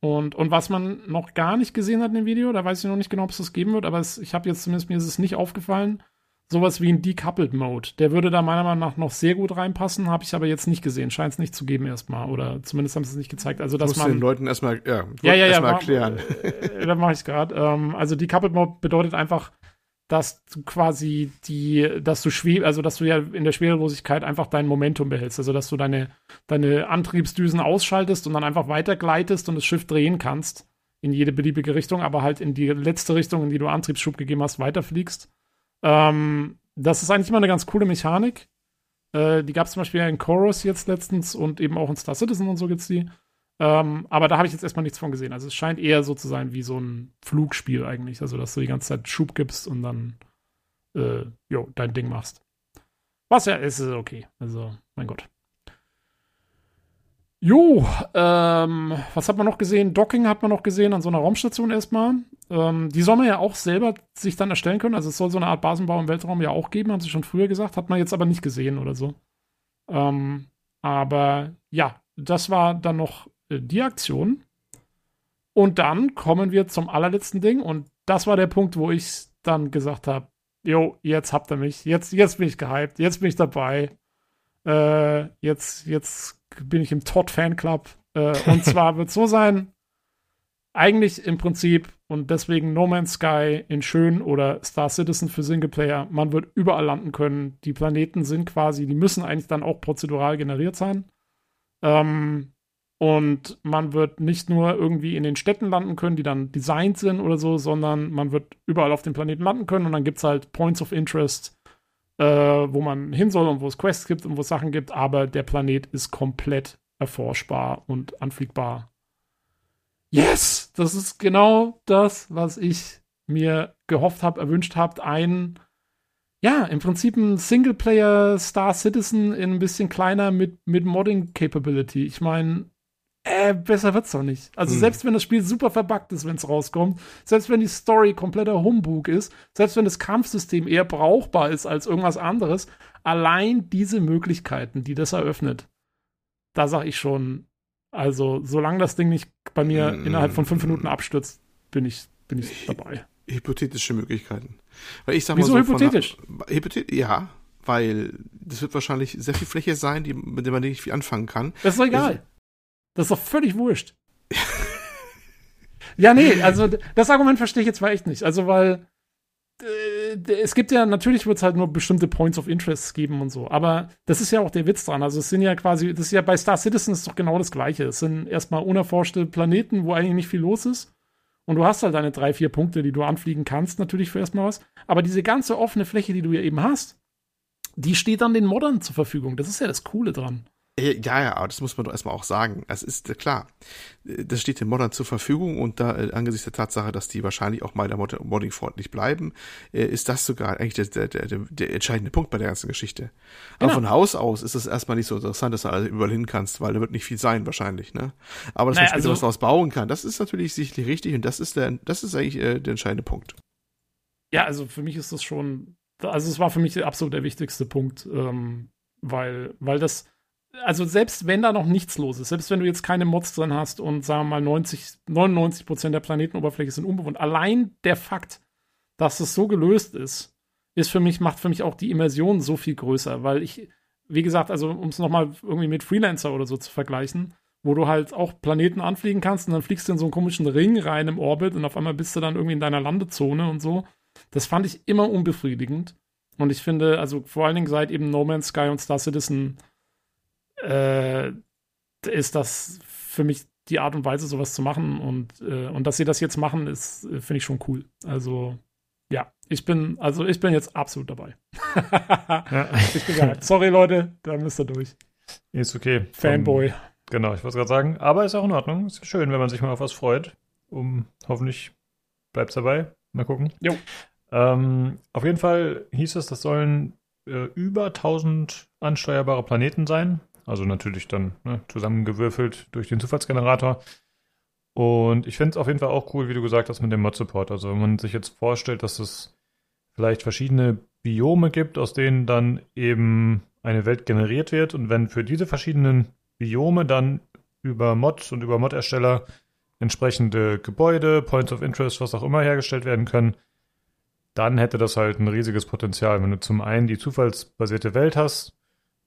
Und, und was man noch gar nicht gesehen hat in dem Video, da weiß ich noch nicht genau, ob es das geben wird, aber es, ich habe jetzt zumindest, mir ist es nicht aufgefallen, sowas wie ein Decoupled Mode. Der würde da meiner Meinung nach noch sehr gut reinpassen, habe ich aber jetzt nicht gesehen. Scheint es nicht zu geben erstmal. Oder zumindest haben sie es nicht gezeigt. Also, dass Musst man. den Leuten erstmal, ja, ja, ja, ja, erstmal mach- erklären. Äh, da mache ich es gerade. Ähm, also Decoupled Mode bedeutet einfach, dass du quasi die, dass du schweb, also dass du ja in der Schwerelosigkeit einfach dein Momentum behältst. Also dass du deine, deine Antriebsdüsen ausschaltest und dann einfach weitergleitest und das Schiff drehen kannst in jede beliebige Richtung, aber halt in die letzte Richtung, in die du Antriebsschub gegeben hast, weiterfliegst. Ähm, das ist eigentlich immer eine ganz coole Mechanik. Äh, die gab es zum Beispiel in Chorus jetzt letztens und eben auch in Star Citizen und so gibt's die. Ähm, aber da habe ich jetzt erstmal nichts von gesehen. Also es scheint eher so zu sein wie so ein Flugspiel eigentlich. Also dass du die ganze Zeit Schub gibst und dann äh, jo, dein Ding machst. Was ja ist, ist okay. Also, mein Gott. Jo, ähm, was hat man noch gesehen? Docking hat man noch gesehen an so einer Raumstation erstmal. Ähm, die soll man ja auch selber sich dann erstellen können. Also es soll so eine Art Basenbau im Weltraum ja auch geben, haben sie schon früher gesagt. Hat man jetzt aber nicht gesehen oder so. Ähm, aber ja, das war dann noch die Aktion. Und dann kommen wir zum allerletzten Ding. Und das war der Punkt, wo ich dann gesagt habe, jo, jetzt habt ihr mich. Jetzt, jetzt bin ich gehypt. Jetzt bin ich dabei. Äh, jetzt, jetzt bin ich im Todd-Fanclub. Äh, und zwar wird so sein, eigentlich im Prinzip und deswegen No Man's Sky in schön oder Star Citizen für Singleplayer. Man wird überall landen können. Die Planeten sind quasi, die müssen eigentlich dann auch prozedural generiert sein. Ähm, und man wird nicht nur irgendwie in den Städten landen können, die dann designt sind oder so, sondern man wird überall auf dem Planeten landen können und dann gibt es halt Points of Interest, äh, wo man hin soll und wo es Quests gibt und wo es Sachen gibt, aber der Planet ist komplett erforschbar und anfliegbar. Yes! Das ist genau das, was ich mir gehofft habe, erwünscht habe. Ein, ja, im Prinzip ein Singleplayer Star Citizen in ein bisschen kleiner mit, mit Modding-Capability. Ich meine, äh, besser wird's doch nicht. Also Hm. selbst wenn das Spiel super verbuggt ist, wenn es rauskommt, selbst wenn die Story kompletter Humbug ist, selbst wenn das Kampfsystem eher brauchbar ist als irgendwas anderes, allein diese Möglichkeiten, die das eröffnet, da sag ich schon, also solange das Ding nicht bei mir Hm. innerhalb von fünf Minuten abstürzt, bin ich, bin ich dabei. Hypothetische Möglichkeiten. Weil ich sag Wieso mal so, von hypothetisch? Der, hypothet ja, weil das wird wahrscheinlich sehr viel Fläche sein, die, mit der man nicht viel anfangen kann. Das ist doch egal. Das ist doch völlig wurscht. ja, nee, also das Argument verstehe ich jetzt mal echt nicht. Also, weil äh, es gibt ja, natürlich wird es halt nur bestimmte Points of Interest geben und so, aber das ist ja auch der Witz dran. Also, es sind ja quasi, das ist ja bei Star Citizen ist doch genau das Gleiche. Es sind erstmal unerforschte Planeten, wo eigentlich nicht viel los ist. Und du hast halt deine drei, vier Punkte, die du anfliegen kannst, natürlich für erstmal was. Aber diese ganze offene Fläche, die du ja eben hast, die steht dann den Moddern zur Verfügung. Das ist ja das Coole dran. Äh, Ja, ja, aber das muss man doch erstmal auch sagen. Es ist äh, klar, äh, das steht den Moddern zur Verfügung und da äh, angesichts der Tatsache, dass die wahrscheinlich auch mal der Mod Modding freundlich bleiben, äh, ist das sogar eigentlich der, der, der, der entscheidende Punkt bei der ganzen Geschichte. Aber Genau. von Haus aus ist es erstmal nicht so interessant, dass du alle überall hin kannst, weil da wird nicht viel sein wahrscheinlich, ne? Aber dass Naja, man später also- was daraus bauen kann, das ist natürlich sicherlich richtig und das ist der, das ist eigentlich äh, der entscheidende Punkt. Ja, also für mich ist das schon, also es war für mich absolut der wichtigste Punkt, ähm, weil, weil das, also selbst wenn da noch nichts los ist, selbst wenn du jetzt keine Mods drin hast und sagen wir mal 90, 99 Prozent der Planetenoberfläche sind unbewohnt, allein der Fakt, dass es so gelöst ist, ist für mich, macht für mich auch die Immersion so viel größer, weil ich, wie gesagt, also um es nochmal irgendwie mit Freelancer oder so zu vergleichen, wo du halt auch Planeten anfliegen kannst und dann fliegst du in so einen komischen Ring rein im Orbit und auf einmal bist du dann irgendwie in deiner Landezone und so. Das fand ich immer unbefriedigend. Und ich finde, also vor allen Dingen seit eben No Man's Sky und Star Citizen äh, ist das für mich die Art und Weise, sowas zu machen. Und, äh, und dass sie das jetzt machen, ist, äh, finde ich schon cool. Also, ja, ich bin, also ich bin jetzt absolut dabei. Ich bin geil. Sorry, Leute, da müsst ihr durch. Ist okay. Fanboy. Um, genau, ich wollte gerade sagen. Aber ist auch in Ordnung. Ist schön, wenn man sich mal auf was freut. Um, hoffentlich bleibt's dabei. Mal gucken. Jo. Ähm, auf jeden Fall hieß es, das sollen äh, über 1000 ansteuerbare Planeten sein. Also natürlich dann ne, zusammengewürfelt durch den Zufallsgenerator. Und ich finde es auf jeden Fall auch cool, wie du gesagt hast, mit dem Mod-Support. Also wenn man sich jetzt vorstellt, dass es vielleicht verschiedene Biome gibt, aus denen dann eben eine Welt generiert wird. Und wenn für diese verschiedenen Biome dann über Mods und über Mod-Ersteller entsprechende Gebäude, Points of Interest, was auch immer hergestellt werden können, dann hätte das halt ein riesiges Potenzial. Wenn du zum einen die zufallsbasierte Welt hast,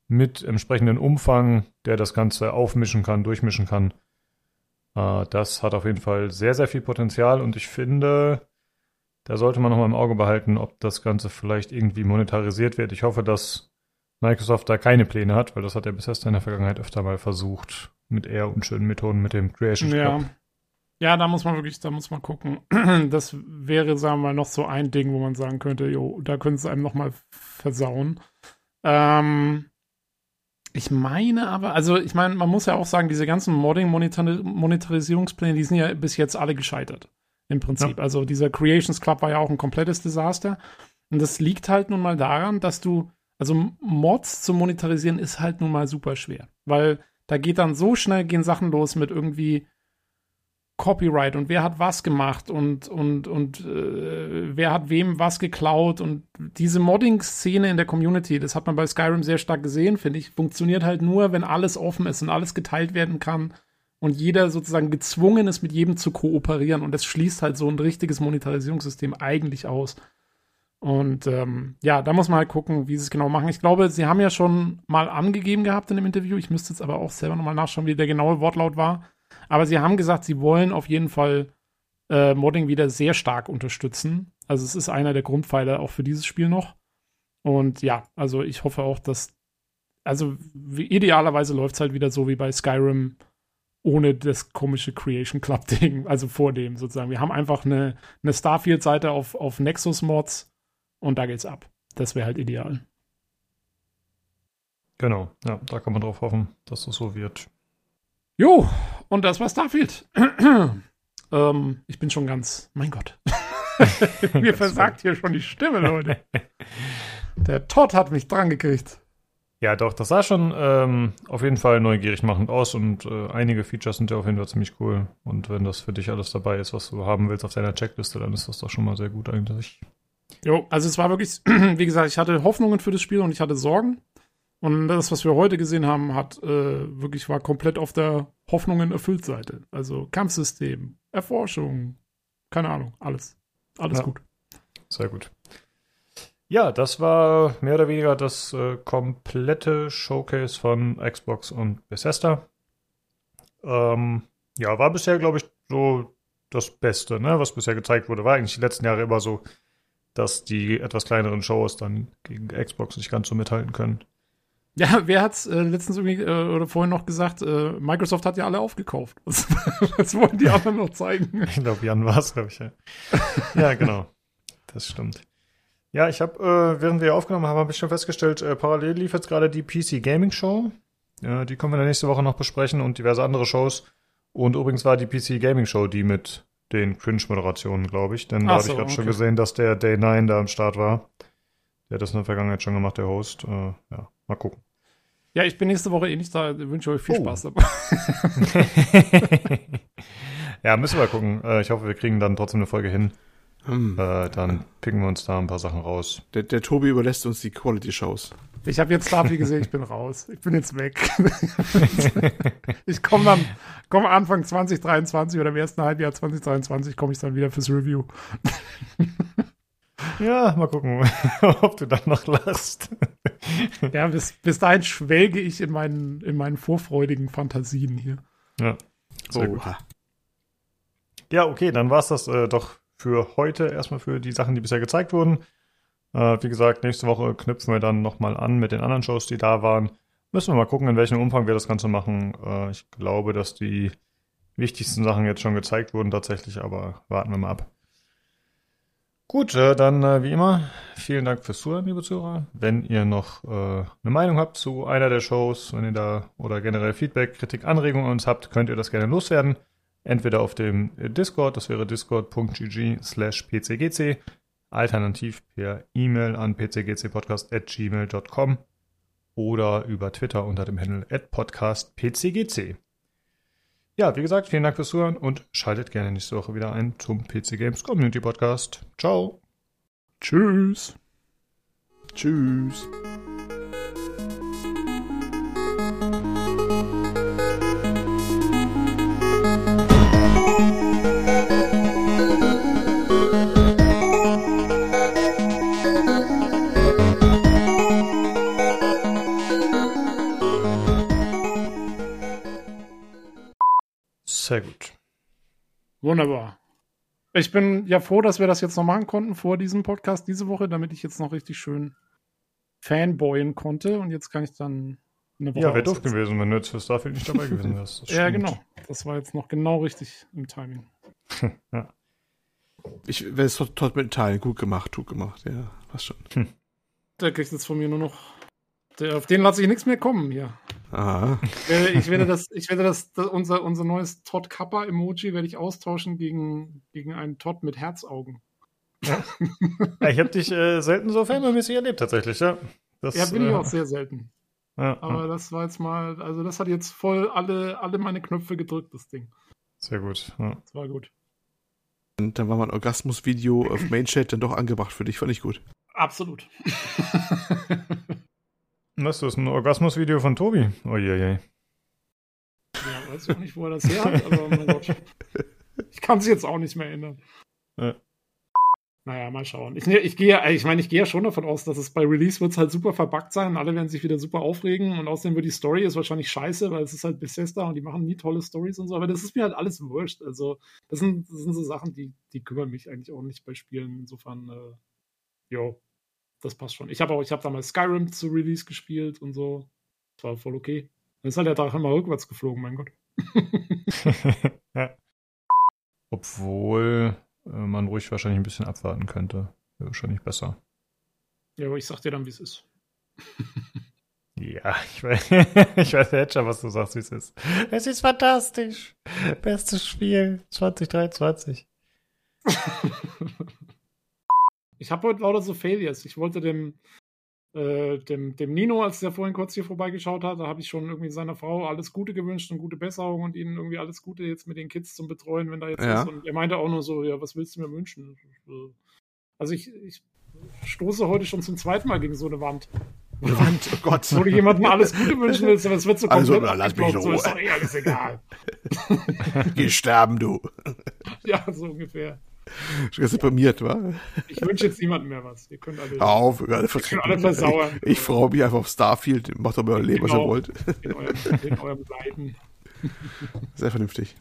mit entsprechendem Umfang, der das Ganze aufmischen kann, durchmischen kann. Äh, das hat auf jeden Fall sehr, sehr viel Potenzial und ich finde, da sollte man noch mal im Auge behalten, ob das Ganze vielleicht irgendwie monetarisiert wird. Ich hoffe, dass Microsoft da keine Pläne hat, weil das hat er bisher in der Vergangenheit öfter mal versucht, mit eher unschönen Methoden mit dem Creation Club. Ja. Ja, da muss man wirklich, da muss man gucken. Das wäre, sagen wir mal, noch so ein Ding, wo man sagen könnte, jo, da können sie einem noch mal versauen. Ähm, ich meine aber, also ich meine, man muss ja auch sagen, diese ganzen Modding-Monetarisierungspläne, die sind ja bis jetzt alle gescheitert. Im Prinzip. Ja. Also dieser Creations Club war ja auch ein komplettes Desaster. Und das liegt halt nun mal daran, dass du, also Mods zu monetarisieren ist halt nun mal super schwer. Weil da geht dann so schnell, gehen Sachen los mit irgendwie Copyright und wer hat was gemacht und, und, und äh, wer hat wem was geklaut und diese Modding-Szene in der Community, das hat man bei Skyrim sehr stark gesehen, finde ich, funktioniert halt nur, wenn alles offen ist und alles geteilt werden kann und jeder sozusagen gezwungen ist, mit jedem zu kooperieren und das schließt halt so ein richtiges Monetarisierungssystem eigentlich aus. Und ähm, ja, da muss man halt gucken, wie sie es genau machen. Ich glaube, sie haben ja schon mal angegeben gehabt in dem Interview. Ich müsste jetzt aber auch selber nochmal nachschauen, wie der genaue Wortlaut war. Aber sie haben gesagt, sie wollen auf jeden Fall äh, Modding wieder sehr stark unterstützen. Also es ist einer der Grundpfeiler auch für dieses Spiel noch. Und ja, also ich hoffe auch, dass, also idealerweise läuft es halt wieder so wie bei Skyrim ohne das komische Creation Club-Ding, also vor dem sozusagen. Wir haben einfach eine, eine Starfield-Seite auf, auf Nexus-Mods und da geht's ab. Das wäre halt ideal. Genau, ja, da kann man drauf hoffen, dass das so wird. Jo, und das war Starfield. ähm, ich bin schon ganz, mein Gott. Mir versagt hier schon die Stimme, Leute. Der Todd hat mich dran gekriegt. Ja, doch, das sah schon ähm, auf jeden Fall neugierig machend aus und äh, einige Features sind ja auf jeden Fall ziemlich cool. Und wenn das für dich alles dabei ist, was du haben willst auf deiner Checkliste, dann ist das doch schon mal sehr gut eigentlich. Jo, also es war wirklich, wie gesagt, ich hatte Hoffnungen für das Spiel und ich hatte Sorgen. Und das, was wir heute gesehen haben, hat äh, wirklich war komplett auf der Hoffnungen erfüllt Seite. Also Kampfsystem, Erforschung, keine Ahnung, alles. Alles Ja. gut. Sehr gut. Ja, das war mehr oder weniger das äh, komplette Showcase von Xbox und Bethesda. Ähm, ja, war bisher, glaube ich, so das Beste, ne, was bisher gezeigt wurde. War eigentlich die letzten Jahre immer so, dass die etwas kleineren Shows dann gegen Xbox nicht ganz so mithalten können. Ja, wer hat's äh, letztens irgendwie äh, oder vorhin noch gesagt? Äh, Microsoft hat ja alle aufgekauft. Was, was wollen die anderen noch zeigen? Ich glaube, Jan war es, glaube ich. Ja. ja, genau. Das stimmt. Ja, ich habe, äh, während wir aufgenommen haben, habe ich schon festgestellt, äh, parallel lief jetzt gerade die PC Gaming Show. Die können wir dann nächste Woche noch besprechen und diverse andere Shows. Und übrigens war die PC Gaming Show die mit den Cringe-Moderationen, glaube ich. Denn da Ach habe so, ich gerade schon okay. gesehen, dass der Day 9 da am Start war. Der hat das in der Vergangenheit schon gemacht, der Host. Äh, ja, mal gucken. Ja, ich bin nächste Woche eh nicht da. Wünsche euch viel Oh. Spaß dabei. ja, müssen wir mal gucken. Äh, ich hoffe, wir kriegen dann trotzdem eine Folge hin. Hm. Äh, dann picken wir uns da ein paar Sachen raus. Der, der Tobi überlässt uns die Quality-Shows. Ich habe jetzt Starfield gesehen, ich bin raus. Ich bin jetzt weg. ich komme dann, komme Anfang 2023 oder im ersten Halbjahr 2023 komme ich dann wieder fürs Review. Ja, mal gucken, ob du dann noch lachst. Ja, bis, bis dahin schwelge ich in meinen, in meinen vorfreudigen Fantasien hier. Ja, sehr gut. Oha. Ja, okay, dann war's das äh, doch für heute erstmal für die Sachen, die bisher gezeigt wurden. Äh, wie gesagt, nächste Woche knüpfen wir dann nochmal an mit den anderen Shows, die da waren. Müssen wir mal gucken, in welchem Umfang wir das Ganze machen. Äh, ich glaube, dass die wichtigsten Sachen jetzt schon gezeigt wurden tatsächlich, aber warten wir mal ab. Gut, äh, dann äh, wie immer, vielen Dank fürs Zuhören, liebe Zuhörer. Wenn ihr noch äh, eine Meinung habt zu einer der Shows, wenn ihr da oder generell Feedback, Kritik, Anregungen an uns habt, könnt ihr das gerne loswerden. Entweder auf dem Discord, das wäre discord.gg slash pcgc, alternativ per E-Mail an pcgcpodcast.gmail.com oder über Twitter unter dem Handle podcastpcgc. Ja, wie gesagt, vielen Dank fürs Zuhören und schaltet gerne nächste Woche wieder ein zum PC Games Community Podcast. Ciao. Tschüss. Tschüss. Wunderbar. Ich bin ja froh, dass wir das jetzt noch machen konnten vor diesem Podcast diese Woche, damit ich jetzt noch richtig schön fanboyen konnte. Und jetzt kann ich dann eine Woche Ja, wäre doof gewesen, wenn du jetzt für Starfield nicht dabei gewesen wärst. Ja, stimmt. genau. Das war jetzt noch genau richtig im Timing. ja. Ich werde es Todd Todd mitteilen. Gut gemacht, gut gemacht. Ja, passt schon. Der kriegt jetzt von mir nur noch. Der, auf den lasse ich nichts mehr kommen hier. Aha. Ich werde, ich das, ich werde das, das unser, unser neues Todd Kappa Emoji werde ich austauschen gegen, gegen einen Todd mit Herzaugen. Ja, ich habe dich äh, selten so fanboymäßig erlebt, tatsächlich, ja. Das, ja, bin ich äh, auch sehr selten. Ja, Aber ja. das war jetzt mal, also das hat jetzt voll alle, alle meine Knöpfe gedrückt, das Ding. Sehr gut. Ja. Das war gut. Und dann war mein Orgasmus-Video auf Mainchat dann doch angebracht für dich. Fand ich gut. Absolut. Was, das ist ein Orgasmus-Video von Tobi? Je. Ja, weiß ich auch nicht, wo er das her hat, aber mein Gott. Ich kann es jetzt auch nicht mehr ändern. Ja. Naja, mal schauen. Ich, ich gehe, ich meine, ich gehe ja schon davon aus, dass es bei Release wird halt super verbuggt sein und alle werden sich wieder super aufregen und außerdem wird die Story ist wahrscheinlich scheiße, weil es ist halt Bethesda und die machen nie tolle Stories und so, aber das ist mir halt alles wurscht. Also, das sind, das sind so Sachen, die, die kümmern mich eigentlich auch nicht bei Spielen. Insofern, äh, jo, das passt schon. Ich habe auch, ich habe damals Skyrim zu Release gespielt und so. Das war voll okay. Dann ist halt der Tag immer rückwärts geflogen, mein Gott. ja. Obwohl äh, man ruhig wahrscheinlich ein bisschen abwarten könnte. Wäre wahrscheinlich besser. Ja, aber ich sag dir dann, wie es ist. ja, ich weiß, ich weiß jetzt schon, was du sagst, wie es ist. Es ist fantastisch. Bestes Spiel 2023. ich habe heute lauter so Failures. Ich wollte dem, äh, dem, dem Nino, als der vorhin kurz hier vorbeigeschaut hat, da habe ich schon irgendwie seiner Frau alles Gute gewünscht und gute Besserung und ihnen irgendwie alles Gute jetzt mit den Kids zum Betreuen, wenn da jetzt Ja. ist. Und er meinte auch nur so, ja, was willst du mir wünschen? Also ich, ich stoße heute schon zum zweiten Mal gegen so eine Wand. Eine Wand, oh Gott. Wo du jemandem alles Gute wünschen willst, aber es wird so Also, komplett na, lass mich in abgeblockt, so ist Ruhe. doch eh alles egal. Geh sterben, du. ja, so ungefähr. Schon deprimiert, wa? Ich wünsche jetzt niemandem mehr was. Ihr könnt alle, auf, wir alle könnt alle versauern. Ich, ich freue mich einfach auf Starfield. Macht doch euer Leben, was ihr Genau. wollt. In eurem, in eurem Leiden. Sehr vernünftig.